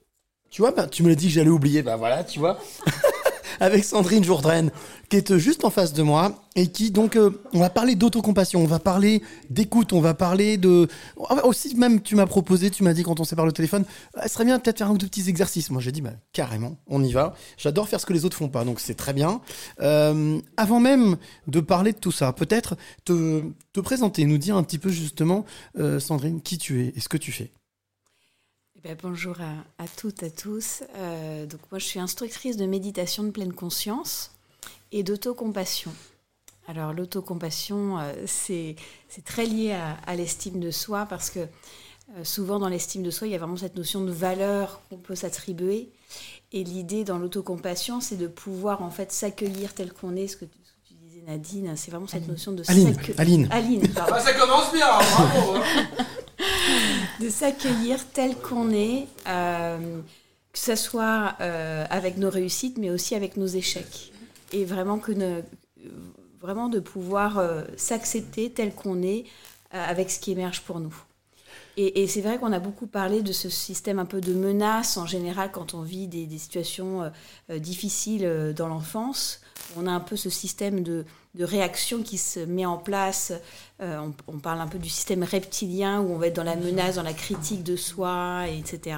[SPEAKER 2] tu vois, bah, tu me l'as dit que j'allais oublier, bah voilà, tu vois. [laughs] Avec Sandrine Jourdraine, qui est juste en face de moi, et qui, donc, euh, on va parler d'autocompassion, on va parler d'écoute, on va parler de... Aussi, même, tu m'as proposé, tu m'as dit quand on s'est parlé au téléphone, ah, ce serait bien peut-être faire un ou deux petits exercices. Moi, j'ai dit, bah, carrément, on y va. J'adore faire ce que les autres font pas, donc c'est très bien. Euh, avant même de parler de tout ça, peut-être te, te présenter, nous dire un petit peu justement, euh, Sandrine, qui tu es et ce que tu fais.
[SPEAKER 21] Eh ben, bonjour à, à toutes, à tous. Euh, donc moi, je suis instructrice de méditation de pleine conscience et d'autocompassion. Alors l'autocompassion, euh, c'est très lié à, à l'estime de soi parce que euh, souvent dans l'estime de soi, il y a vraiment cette notion de valeur qu'on peut s'attribuer. Et l'idée dans l'autocompassion, c'est de pouvoir en fait s'accueillir tel qu'on est, ce que tu, ce que tu disais Nadine, c'est vraiment cette notion de
[SPEAKER 2] Aline, Aline.
[SPEAKER 21] Aline, pardon.
[SPEAKER 3] Ah, ça commence bien, bravo hein. [laughs]
[SPEAKER 21] de s'accueillir tel qu'on est, euh, que ce soit euh, avec nos réussites, mais aussi avec nos échecs. Et vraiment, que vraiment de pouvoir euh, s'accepter tel qu'on est euh, avec ce qui émerge pour nous. Et, c'est vrai qu'on a beaucoup parlé de ce système un peu de menace en général quand on vit des, situations difficiles dans l'enfance. On a un peu ce système de, de réaction qui se met en place. Euh, on, on parle un peu du système reptilien où on va être dans la menace, dans la critique de soi, et etc.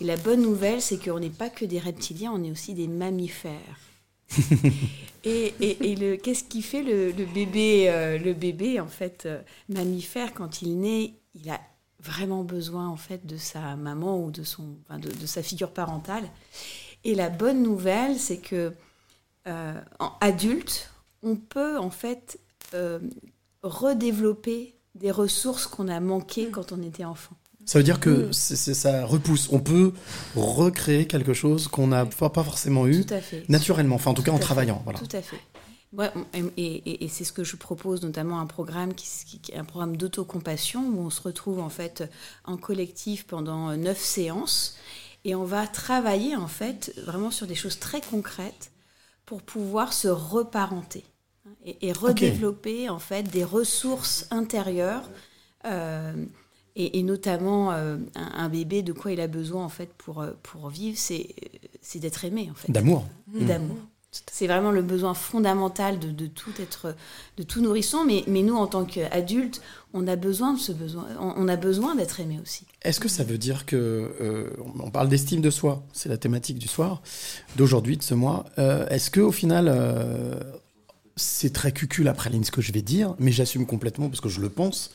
[SPEAKER 21] Et la bonne nouvelle, c'est qu'on n'est pas que des reptiliens, on est aussi des mammifères. [laughs] Et, et- et le, qu'est-ce qui fait le, le bébé, euh, le bébé en fait euh, mammifère quand il naît, il a vraiment besoin en fait de sa maman ou de son, enfin, de, de sa figure parentale. Et la bonne nouvelle, c'est que euh, en adulte, on peut en fait euh, redévelopper des ressources qu'on a manquées quand on était enfant.
[SPEAKER 2] Ça veut dire que
[SPEAKER 21] Mm.
[SPEAKER 2] c'est- c'est- ça repousse. On peut recréer quelque chose qu'on n'a pas pas forcément eu
[SPEAKER 21] Tout à fait.
[SPEAKER 2] naturellement, enfin en tout cas en
[SPEAKER 21] fait.
[SPEAKER 2] travaillant. Voilà.
[SPEAKER 21] Tout à fait. Ouais, et, et- et c'est ce que je propose, notamment un programme qui, qui- un programme d'autocompassion où on se retrouve en fait en collectif pendant neuf séances et on va travailler en fait vraiment sur des choses très concrètes pour pouvoir se reparenter et, et redévelopper en fait des ressources intérieures euh, et, et notamment euh, un, un bébé de quoi il a besoin en fait pour, euh, pour vivre c'est c'est d'être aimé en fait.
[SPEAKER 2] D'amour.
[SPEAKER 21] Et
[SPEAKER 2] Mm.
[SPEAKER 21] d'amour. C'est vraiment le besoin fondamental de, de tout être, de tout nourrisson. Mais, mais nous, en tant qu'adultes, on a besoin de ce besoin. On, on a besoin d'être aimé aussi.
[SPEAKER 2] Est-ce que ça veut dire que euh, on parle d'estime de soi, c'est la thématique du soir, d'aujourd'hui, de ce mois. Euh, Est-ce que au final, euh, c'est très cucul après ligne ce que je vais dire, mais j'assume complètement parce que je le pense.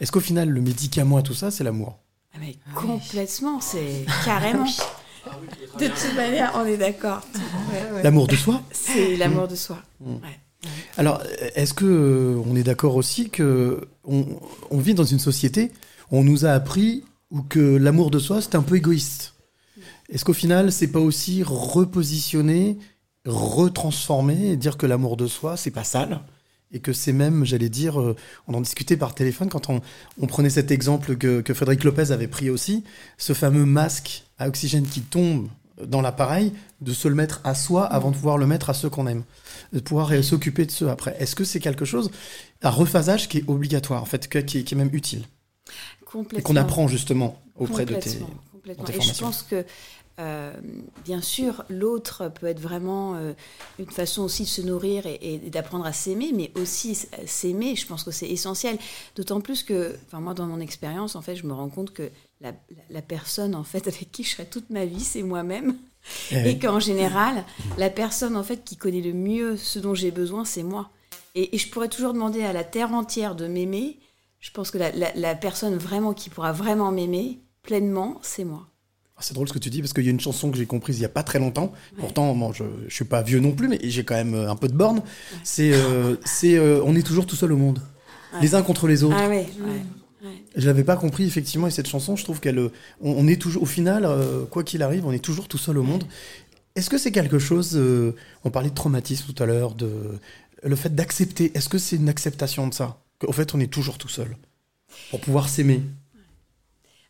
[SPEAKER 2] Est-ce qu'au final, le médicament à tout ça, c'est l'amour?
[SPEAKER 21] Ah, mais complètement, c'est carrément. De toute manière, on est d'accord. Ouais, ouais.
[SPEAKER 2] L'amour de soi?
[SPEAKER 21] C'est l'amour de soi.
[SPEAKER 2] Mm.
[SPEAKER 21] Ouais.
[SPEAKER 2] Alors, est-ce que euh, on est d'accord aussi que on, on vit dans une société où on nous a appris ou que l'amour de soi c'est un peu égoïste? Est-ce qu'au final c'est pas aussi repositionner, retransformer et dire que l'amour de soi c'est pas sale et que c'est même, j'allais dire, euh, on en discutait par téléphone quand on, on prenait cet exemple que, que Frédéric Lopez avait pris aussi, ce fameux masque à oxygène qui tombe dans l'appareil, de se le mettre à soi avant de pouvoir le mettre à ceux qu'on aime, de pouvoir s'occuper de ceux après. Est-ce que c'est quelque chose, un rephasage qui est obligatoire, en fait, qui est, qui est même utile et qu'on apprend justement auprès de tes,
[SPEAKER 21] Et je pense que, euh, bien sûr, l'autre peut être vraiment euh, une façon aussi de se nourrir et, et d'apprendre à s'aimer, mais aussi s'aimer, je pense que c'est essentiel. D'autant plus que, enfin moi, dans mon expérience, en fait, je me rends compte que la, la- la personne, en fait, [laughs] avec qui je serai toute ma vie, c'est moi-même.
[SPEAKER 22] Eh oui.
[SPEAKER 21] Et qu'en général, la personne, en fait, qui connaît le mieux ce dont j'ai besoin, c'est moi. Et, et je pourrais toujours demander à la terre entière de m'aimer. Je pense que la, la- la personne vraiment qui pourra vraiment m'aimer pleinement, c'est moi.
[SPEAKER 2] Ah, C'est drôle ce que tu dis parce qu'il y a une chanson que j'ai comprise il y a pas très longtemps. Pourtant, bon, je, je suis pas vieux non plus, mais j'ai quand même euh, un peu de borne. C'est, euh, c'est, euh, on est toujours tout seul au monde,
[SPEAKER 21] Ouais.
[SPEAKER 2] les uns contre les autres.
[SPEAKER 21] Ah ouais, ouais, ouais.
[SPEAKER 2] Je l'avais pas compris effectivement et cette chanson, je trouve qu'elle, on, on est toujours, au final, euh, quoi qu'il arrive, on est toujours tout seul au monde. Est-ce que c'est quelque chose euh, On parlait de traumatisme tout à l'heure, de le fait d'accepter. Est-ce que c'est une acceptation de ça? Qu'au fait, on est toujours tout seul pour pouvoir s'aimer?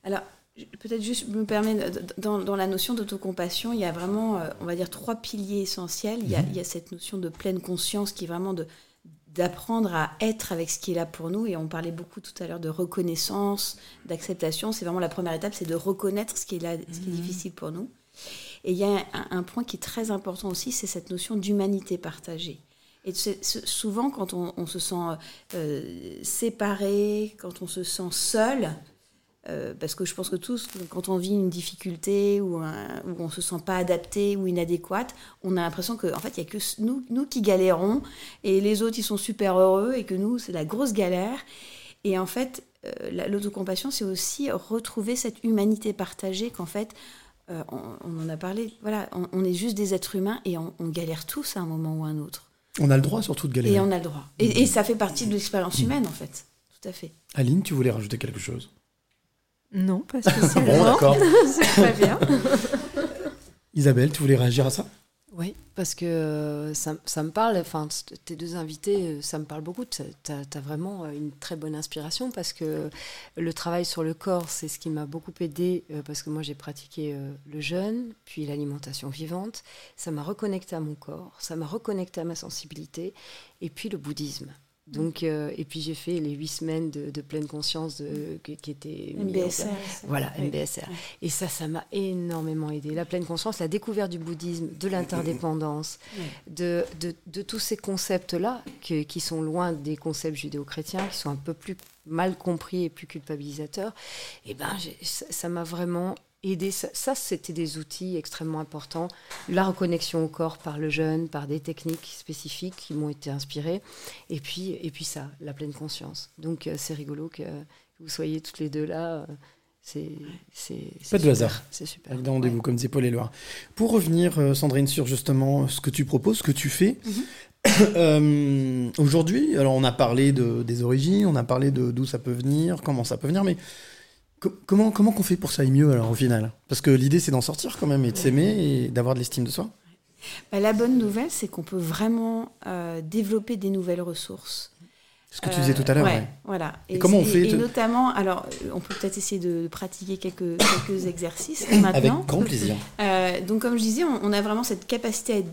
[SPEAKER 21] Alors, peut-être juste me permet, de- de- dans, dans la notion d'autocompassion, il y a vraiment, euh, on va dire, trois piliers essentiels. Il y, a,
[SPEAKER 2] Mhm.
[SPEAKER 21] il y a cette notion de pleine conscience qui est vraiment de d'apprendre à être avec ce qui est là pour nous. Et on parlait beaucoup tout à l'heure de reconnaissance, d'acceptation. C'est vraiment la première étape, c'est de reconnaître ce qui est là, ce qui est difficile pour nous. Et il y a un, un point qui est très important aussi, c'est cette notion d'humanité partagée. Et souvent, quand on, on se sent euh, séparé, quand on se sent seul, euh, parce que je pense que tous, quand on vit une difficulté ou, un- ou on se sent pas adapté ou inadéquate, on a l'impression que en fait, il y a que nous, nous qui galérons et les autres, ils sont super heureux et que nous, c'est la grosse galère. Et en fait, euh, la- l'autocompassion, c'est aussi retrouver cette humanité partagée qu'en fait, euh, on, on en a parlé, voilà, on, on est juste des êtres humains et on, on galère tous à un moment ou à un autre.
[SPEAKER 2] On a le droit surtout de galérer.
[SPEAKER 21] Et on a le droit. Et, et ça fait partie de l'expérience humaine, en fait. Tout à fait.
[SPEAKER 2] Aline, tu voulais rajouter quelque chose?
[SPEAKER 14] Non, pas
[SPEAKER 2] Bon,
[SPEAKER 14] spécialement.
[SPEAKER 2] d'accord. [laughs]
[SPEAKER 14] C'est très bien. [laughs]
[SPEAKER 2] Isabelle, tu voulais réagir à ça?
[SPEAKER 14] Oui, parce que euh, ça, ça me parle, enfin, tes deux invités, euh, ça me parle beaucoup. Tu as, vraiment euh, une très bonne inspiration parce que le travail sur le corps, c'est ce qui m'a beaucoup aidé parce que moi, j'ai pratiqué le jeûne, puis l'alimentation vivante. Ça m'a reconnecté à mon corps, ça m'a reconnecté à ma sensibilité, et puis le bouddhisme. Donc, euh, et puis j'ai fait les huit semaines de, de pleine conscience de, qui, qui étaient
[SPEAKER 21] MBSR,
[SPEAKER 14] Voilà,
[SPEAKER 21] oui.
[SPEAKER 14] MBSR. Et ça, ça m'a énormément aidé. La pleine conscience, la découverte du bouddhisme, de l'interdépendance, de, de, de tous ces concepts-là, que- qui sont loin des concepts judéo-chrétiens, qui sont un peu plus mal compris et plus culpabilisateurs, et ben, j'ai- ça ça m'a vraiment aidé. Ça, ça, c'était des outils extrêmement importants. La reconnexion au corps par le jeûne, par des techniques spécifiques qui m'ont été inspirées. Et puis, et puis ça, la pleine conscience. Donc, euh, c'est rigolo que vous soyez toutes les deux là. euh, C'est
[SPEAKER 2] Pas de
[SPEAKER 14] super.
[SPEAKER 2] hasard.
[SPEAKER 14] C'est super.
[SPEAKER 2] Avec des rendez-vous, comme disait Paul Éluard. Pour revenir, euh, Sandrine, sur justement ce que tu proposes, ce que tu fais. [coughs] euh, Aujourd'hui, alors on a parlé de, des origines, on a parlé de d'où ça peut venir, comment ça peut venir, mais comment comment qu'on fait pour que ça aille mieux alors au final? Parce que l'idée c'est d'en sortir quand même et de s'aimer et d'avoir de l'estime de soi.
[SPEAKER 21] Bah, la bonne nouvelle, c'est qu'on peut vraiment euh, développer des nouvelles ressources.
[SPEAKER 2] Ce que tu disais tout à l'heure,
[SPEAKER 21] ouais,
[SPEAKER 2] ouais.
[SPEAKER 21] Voilà.
[SPEAKER 2] Et comment on fait
[SPEAKER 21] Et notamment, alors, euh, on peut peut-être essayer de pratiquer quelques, quelques [coughs] exercices maintenant.
[SPEAKER 2] Avec grand plaisir.
[SPEAKER 21] Euh, donc, comme je disais, on, on a vraiment cette capacité à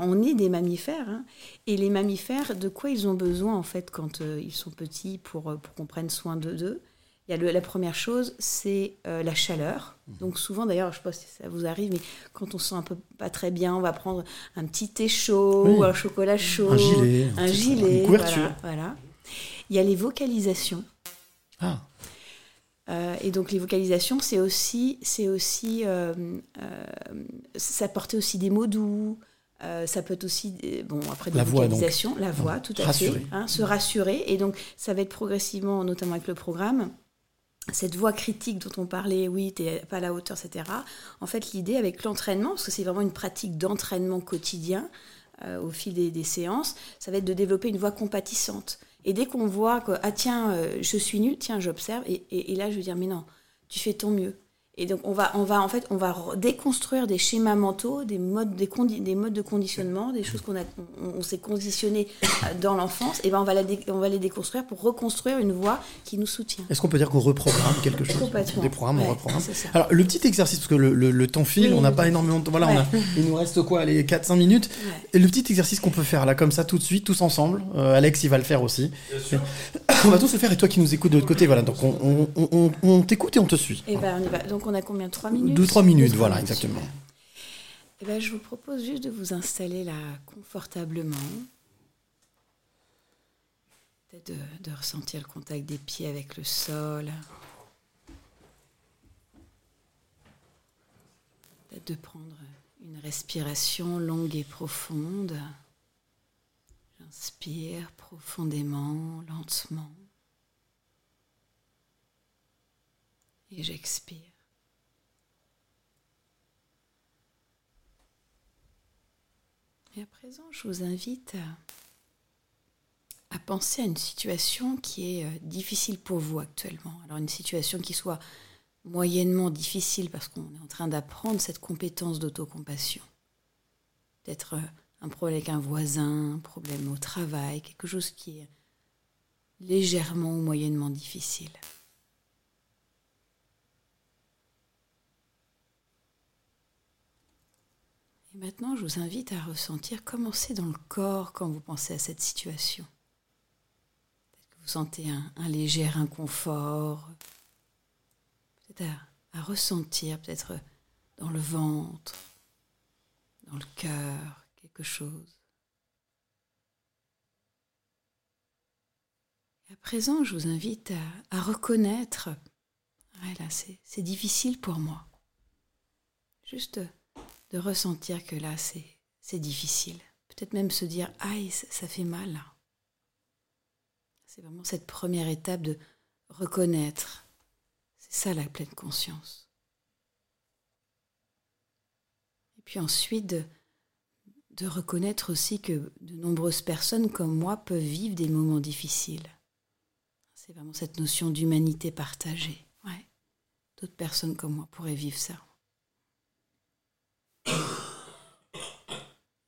[SPEAKER 21] on est des mammifères. hein. et les mammifères, de quoi ils ont besoin, en fait, quand euh, ils sont petits pour, euh, pour qu'on prenne soin d'eux? Il y a le- la première chose, c'est euh, la chaleur.
[SPEAKER 2] Mhm.
[SPEAKER 21] Donc souvent, d'ailleurs, je sais pas si ça vous arrive, mais quand on se sent un peu pas très bien, on va prendre un petit thé chaud,
[SPEAKER 2] Oui.
[SPEAKER 21] un chocolat chaud,
[SPEAKER 2] Un gilet, un
[SPEAKER 21] un
[SPEAKER 2] petit-
[SPEAKER 21] gilet,
[SPEAKER 2] une couverture.
[SPEAKER 21] Voilà, voilà. Il y a les vocalisations.
[SPEAKER 2] Ah.
[SPEAKER 21] Euh, et donc les vocalisations, c'est aussi, c'est aussi, euh, ça portait aussi des mots doux. euh, ça peut être aussi, bon après des
[SPEAKER 2] La voix, donc.
[SPEAKER 21] vocalisations, la voix, tout à
[SPEAKER 2] Rassurer.
[SPEAKER 21] fait, hein, se rassurer. Et donc ça va être progressivement, notamment avec le programme, cette voix critique dont on parlait, oui, t'es pas à la hauteur, etc. En fait, l'idée avec l'entraînement, parce que c'est vraiment une pratique d'entraînement quotidien euh, au fil des, séances, ça va être de développer une voix compatissante. Et dès qu'on voit que, ah tiens, euh, je suis nul, tiens, j'observe, et, et- et là, je vais dire, mais non, tu fais ton mieux. Et donc, on va, on va en fait, on va re- déconstruire des schémas mentaux, des modes, des, condi- des modes de conditionnement, des choses qu'on a, on, on s'est conditionné euh, dans l'enfance. Et ben, on va, la on va les déconstruire pour reconstruire une voix qui nous soutient.
[SPEAKER 2] Est-ce qu'on peut dire qu'on reprogramme quelque chose?
[SPEAKER 21] Complètement.
[SPEAKER 2] Des programmes, on reprogramme. Alors, le petit exercice, parce que le, le- le temps file,
[SPEAKER 21] Oui,
[SPEAKER 2] on n'a pas énormément de temps. Voilà, on a, [laughs] il nous reste quoi Les 4-5 minutes. Et le petit exercice qu'on peut faire là, comme ça, tout de suite, tous ensemble. Euh, Alex, il va le faire aussi. [coughs] on va tous le faire, et toi qui nous écoutes de l'autre côté, voilà. Donc, on, on- on- on- on t'écoute et on te suit.
[SPEAKER 21] Et ben, on y va. Donc, on a combien? 3 minutes?
[SPEAKER 2] 2-3 minutes,
[SPEAKER 21] Deux,
[SPEAKER 2] voilà,
[SPEAKER 21] minutes,
[SPEAKER 2] exactement.
[SPEAKER 21] Eh ben, je vous propose juste de vous installer là confortablement. Peut-être de, de ressentir le contact des pieds avec le sol. Peut-être de prendre une respiration longue et profonde. J'inspire profondément, lentement. Et j'expire. Et à présent, je vous invite à, penser à une situation qui est euh, difficile pour vous actuellement. Alors une situation qui soit moyennement difficile parce qu'on est en train d'apprendre cette compétence d'autocompassion. Peut-être euh, un problème avec un voisin, un problème au travail, quelque chose qui est légèrement ou moyennement difficile. Et maintenant, je vous invite à ressentir comment c'est dans le corps quand vous pensez à cette situation. Peut-être que vous sentez un, léger inconfort, peut-être à, ressentir, peut-être dans le ventre, dans le cœur, quelque chose. À présent, je vous invite à, reconnaître, ouais, là, c'est difficile pour moi. Juste de ressentir que là, c'est difficile. Peut-être même se dire, aïe, ça, ça fait mal. C'est vraiment cette première étape de reconnaître. C'est ça la pleine conscience. Et puis ensuite, de, de reconnaître aussi que de nombreuses personnes comme moi peuvent vivre des moments difficiles. C'est vraiment cette notion d'humanité partagée. Ouais. D'autres personnes comme moi pourraient vivre ça.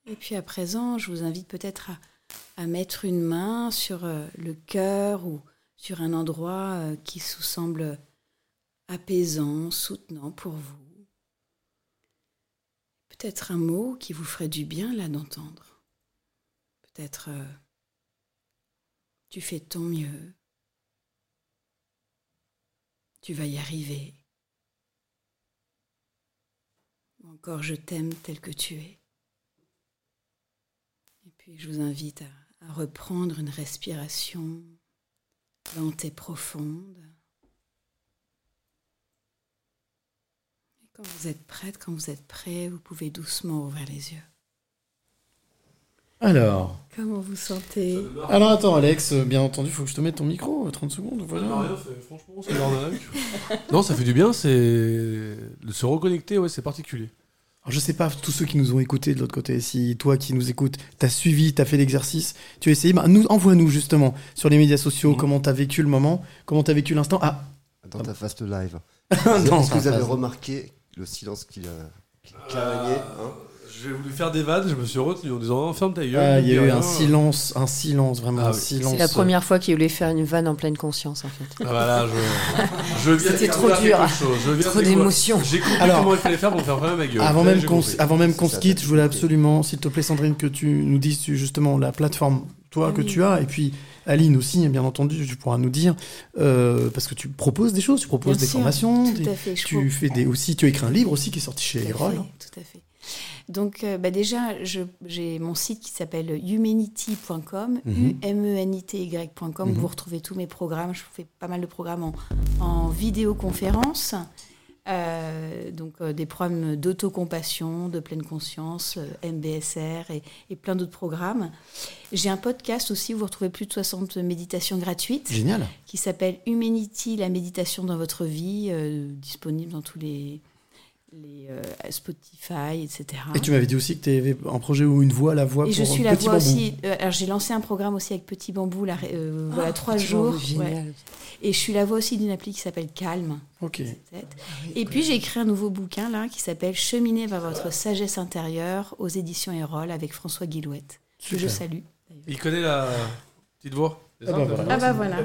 [SPEAKER 21] Et puis à présent, je vous invite peut-être à, mettre une main sur euh, le cœur ou sur un endroit euh, qui vous semble apaisant, soutenant pour vous. Peut-être un mot qui vous ferait du bien là d'entendre. Peut-être euh, tu fais ton mieux. Tu vas y arriver. Ou encore je t'aime tel que tu es. Puis je vous invite à, à reprendre une respiration lente et profonde. Et quand vous êtes prête, quand vous êtes prêt, vous pouvez doucement ouvrir les yeux.
[SPEAKER 2] Alors.
[SPEAKER 21] Comment vous sentez?
[SPEAKER 2] Alors attends Alex, euh, bien entendu, faut que je te mette ton micro, euh, 30 secondes, voilà.
[SPEAKER 3] Non, rien, c'est- franchement, c'est [laughs] non, ça fait du bien, c'est. De se reconnecter, ouais, c'est particulier.
[SPEAKER 2] Alors, je sais pas, tous ceux qui nous ont écoutés de l'autre côté, si toi qui nous écoutes, t'as suivi, t'as fait l'exercice, tu as essayé, bah, nous, envoie-nous justement sur les médias sociaux
[SPEAKER 3] Mhm.
[SPEAKER 2] comment t'as vécu le moment, comment t'as vécu l'instant. Ah
[SPEAKER 5] Dans ta fast live. [laughs]
[SPEAKER 2] Dans
[SPEAKER 5] Est-ce que vous avez remarqué le silence qu'il a, qu'il a régné hein?
[SPEAKER 3] J'ai voulu faire des vannes, je me suis retenu en disant ferme ta gueule.
[SPEAKER 2] Ah, il y a eu un silence, un silence, vraiment
[SPEAKER 3] Ah
[SPEAKER 2] un
[SPEAKER 3] oui.
[SPEAKER 2] silence.
[SPEAKER 14] C'est la première fois qu'il voulait faire une vanne en pleine conscience, en fait.
[SPEAKER 3] Ah voilà, je, je viens
[SPEAKER 14] C'était
[SPEAKER 3] de
[SPEAKER 14] trop dur.
[SPEAKER 3] je viens
[SPEAKER 14] Trop d'émotions.
[SPEAKER 3] J'ai compris
[SPEAKER 2] Alors,
[SPEAKER 3] comment il fallait faire pour faire vraiment ma gueule.
[SPEAKER 2] Avant même qu'on
[SPEAKER 3] compris.
[SPEAKER 2] avant même qu'on
[SPEAKER 5] Ça,
[SPEAKER 2] se quitte, je voulais absolument, s'il te plaît Sandrine, que tu nous dises justement la plateforme, toi, que
[SPEAKER 21] oui.
[SPEAKER 2] tu as. Et puis Aline aussi, bien entendu, tu pourras nous dire, euh, parce que tu proposes des choses, tu proposes
[SPEAKER 21] Bien
[SPEAKER 2] des
[SPEAKER 21] sûr,
[SPEAKER 2] formations,
[SPEAKER 21] tout
[SPEAKER 2] des-
[SPEAKER 21] à fait,
[SPEAKER 2] tu fais des aussi, tu as écrit un livre aussi qui est sorti chez Erol.
[SPEAKER 21] tout à fait. Donc, euh, bah déjà, j'ai mon site qui s'appelle humanity.com,
[SPEAKER 2] Mhm.
[SPEAKER 21] U-M-E-N-I-T-Y.com.
[SPEAKER 2] Mhm.
[SPEAKER 21] Vous retrouvez tous mes programmes. Je fais pas mal de programmes en, en vidéoconférence. Euh, donc, euh, des programmes d'autocompassion, de pleine conscience, euh, MBSR et, et plein d'autres programmes. J'ai un podcast aussi où vous retrouvez plus de 60 méditations gratuites.
[SPEAKER 2] Génial.
[SPEAKER 21] Qui s'appelle Humanity, la méditation dans votre vie, disponible dans tous les, les euh, Spotify, etc.
[SPEAKER 2] Et tu m'avais dit aussi que tu avais un projet où une voix, la voix
[SPEAKER 21] Et
[SPEAKER 2] pour
[SPEAKER 21] je suis la
[SPEAKER 2] Petit
[SPEAKER 21] voix
[SPEAKER 2] Bambou.
[SPEAKER 21] aussi. euh, alors j'ai lancé un programme aussi avec Petit Bambou, là, euh, voilà
[SPEAKER 14] Ah,
[SPEAKER 21] trois
[SPEAKER 14] Petit
[SPEAKER 21] jours.
[SPEAKER 14] Bambou.
[SPEAKER 21] Et je suis la voix aussi d'une appli qui s'appelle Calme.
[SPEAKER 2] Ok.
[SPEAKER 21] Et puis j'ai écrit un nouveau bouquin là qui s'appelle Cheminer vers votre sagesse intérieure aux éditions Erol avec François Guillouette que je salue.
[SPEAKER 3] Il connaît la petite voix
[SPEAKER 2] Ah bah voilà.
[SPEAKER 21] Ah bah voilà.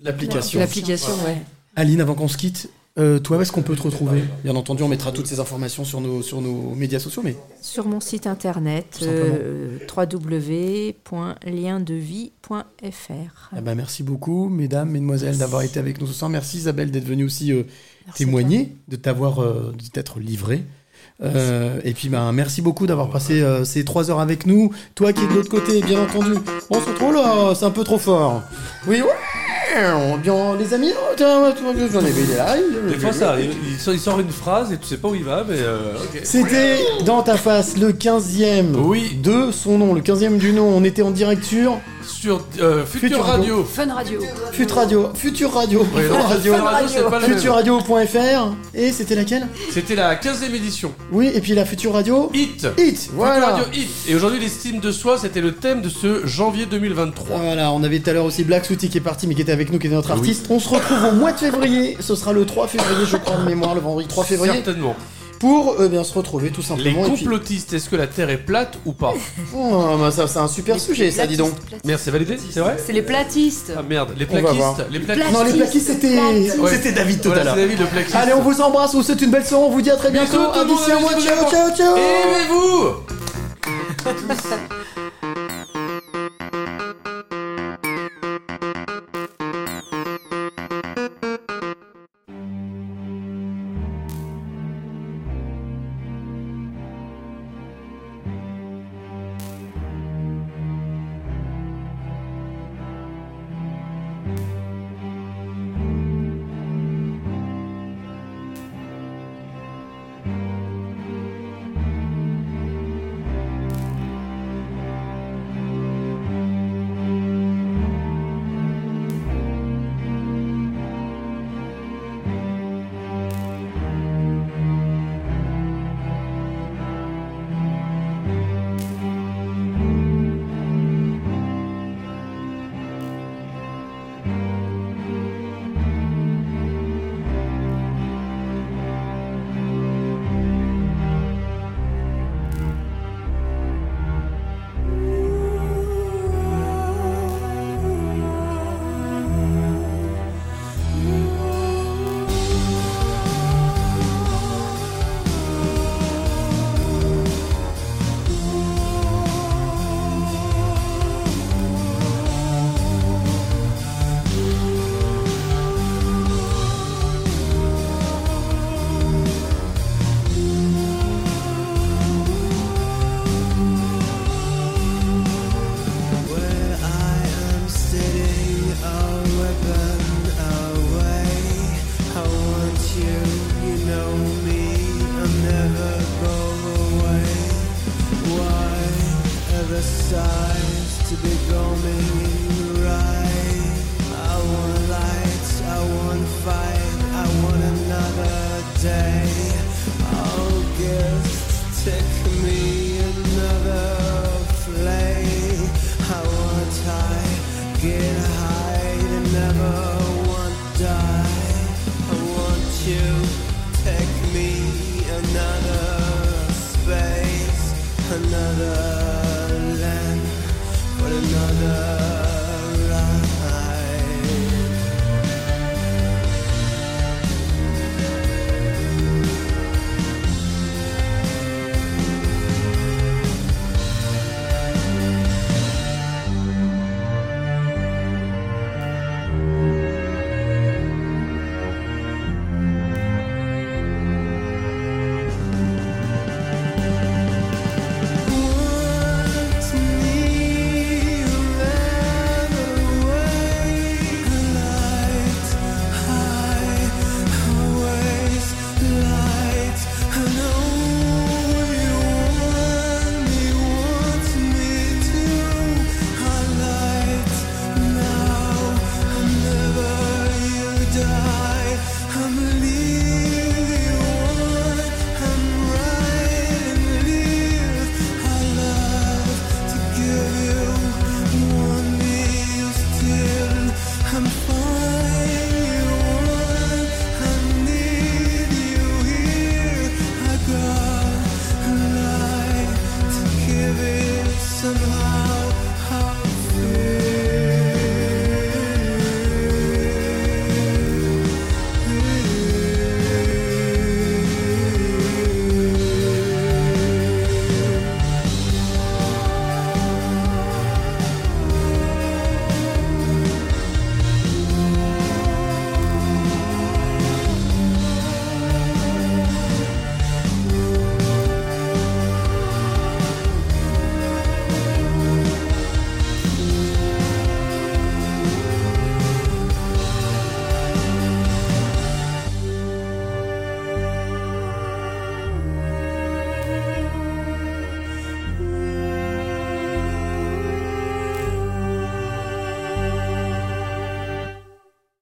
[SPEAKER 2] L'application.
[SPEAKER 14] L'application, ouais.
[SPEAKER 2] Aline, avant qu'on se quitte, euh, toi, où est-ce qu'on peut te retrouver Bien entendu, on mettra toutes ces informations sur nos, sur nos médias sociaux, mais
[SPEAKER 19] Sur mon site internet, euh, www.liendevie.fr.
[SPEAKER 2] Eh ben, merci beaucoup, mesdames, mesdemoiselles, d'avoir été avec nous ce soir. Merci Isabelle d'être venue aussi euh, témoigner, de t'avoir, euh, de t'être livrée. Euh, et puis ben merci beaucoup d'avoir passé euh, ces trois heures avec nous. Toi qui es de l'autre côté, bien entendu. On se retrouve là, c'est un peu trop fort. Oui, ouais. Bien, les amis, oh, tiens, tu vois, j'en ai là, il-
[SPEAKER 3] Des fois, ça arrive. Il sort, il sort une phrase et tu sais pas où il va, mais euh, ok.
[SPEAKER 2] C'était dans ta face le 15e de son nom, le 15e du nom. On était en direct sur
[SPEAKER 3] Sur euh, Future Radio.
[SPEAKER 14] Fun Radio.
[SPEAKER 2] Fut Radio, Future Radio,
[SPEAKER 3] Ouais, non,
[SPEAKER 2] Radio,
[SPEAKER 3] Fun Radio, c'est pas le même.
[SPEAKER 2] futuradio.fr et c'était laquelle
[SPEAKER 3] C'était la 15e édition.
[SPEAKER 2] Oui, et puis la Future Radio
[SPEAKER 3] Hit.
[SPEAKER 2] Hit, voilà.
[SPEAKER 3] Future Radio Hit. Et aujourd'hui, l'estime de soi, c'était le thème de ce janvier 2023.
[SPEAKER 2] Voilà, on avait tout à l'heure aussi Black Sooty qui est parti mais qui était avec nous, qui était notre artiste. On se retrouve au mois de février, ce sera le 3 février je crois de mémoire, le vendredi 3 février.
[SPEAKER 3] Certainement.
[SPEAKER 2] Pour euh, bien se retrouver tout
[SPEAKER 3] Les
[SPEAKER 2] simplement. puis-
[SPEAKER 3] complotistes, est-ce que la Terre est plate ou pas
[SPEAKER 2] Oh, bah, ça c'est un super sujet ça, dis donc.
[SPEAKER 3] Merde, c'est validé C'est vrai
[SPEAKER 14] C'est les platistes.
[SPEAKER 3] Ah merde, les plaquistes. Les plaquistes.
[SPEAKER 2] Non, les plaquistes c'était
[SPEAKER 3] Ouais.
[SPEAKER 2] c'était David tout
[SPEAKER 3] Voilà,
[SPEAKER 2] à l'heure.
[SPEAKER 3] c'est David, le plaquiste.
[SPEAKER 2] Allez, on vous embrasse, on vous souhaite une belle soirée, on vous dit à très bientôt. À
[SPEAKER 3] le monde,
[SPEAKER 2] d'ici un mois,
[SPEAKER 3] bisous,
[SPEAKER 2] ciao, ciao, ciao.
[SPEAKER 3] Aimez-vous [laughs]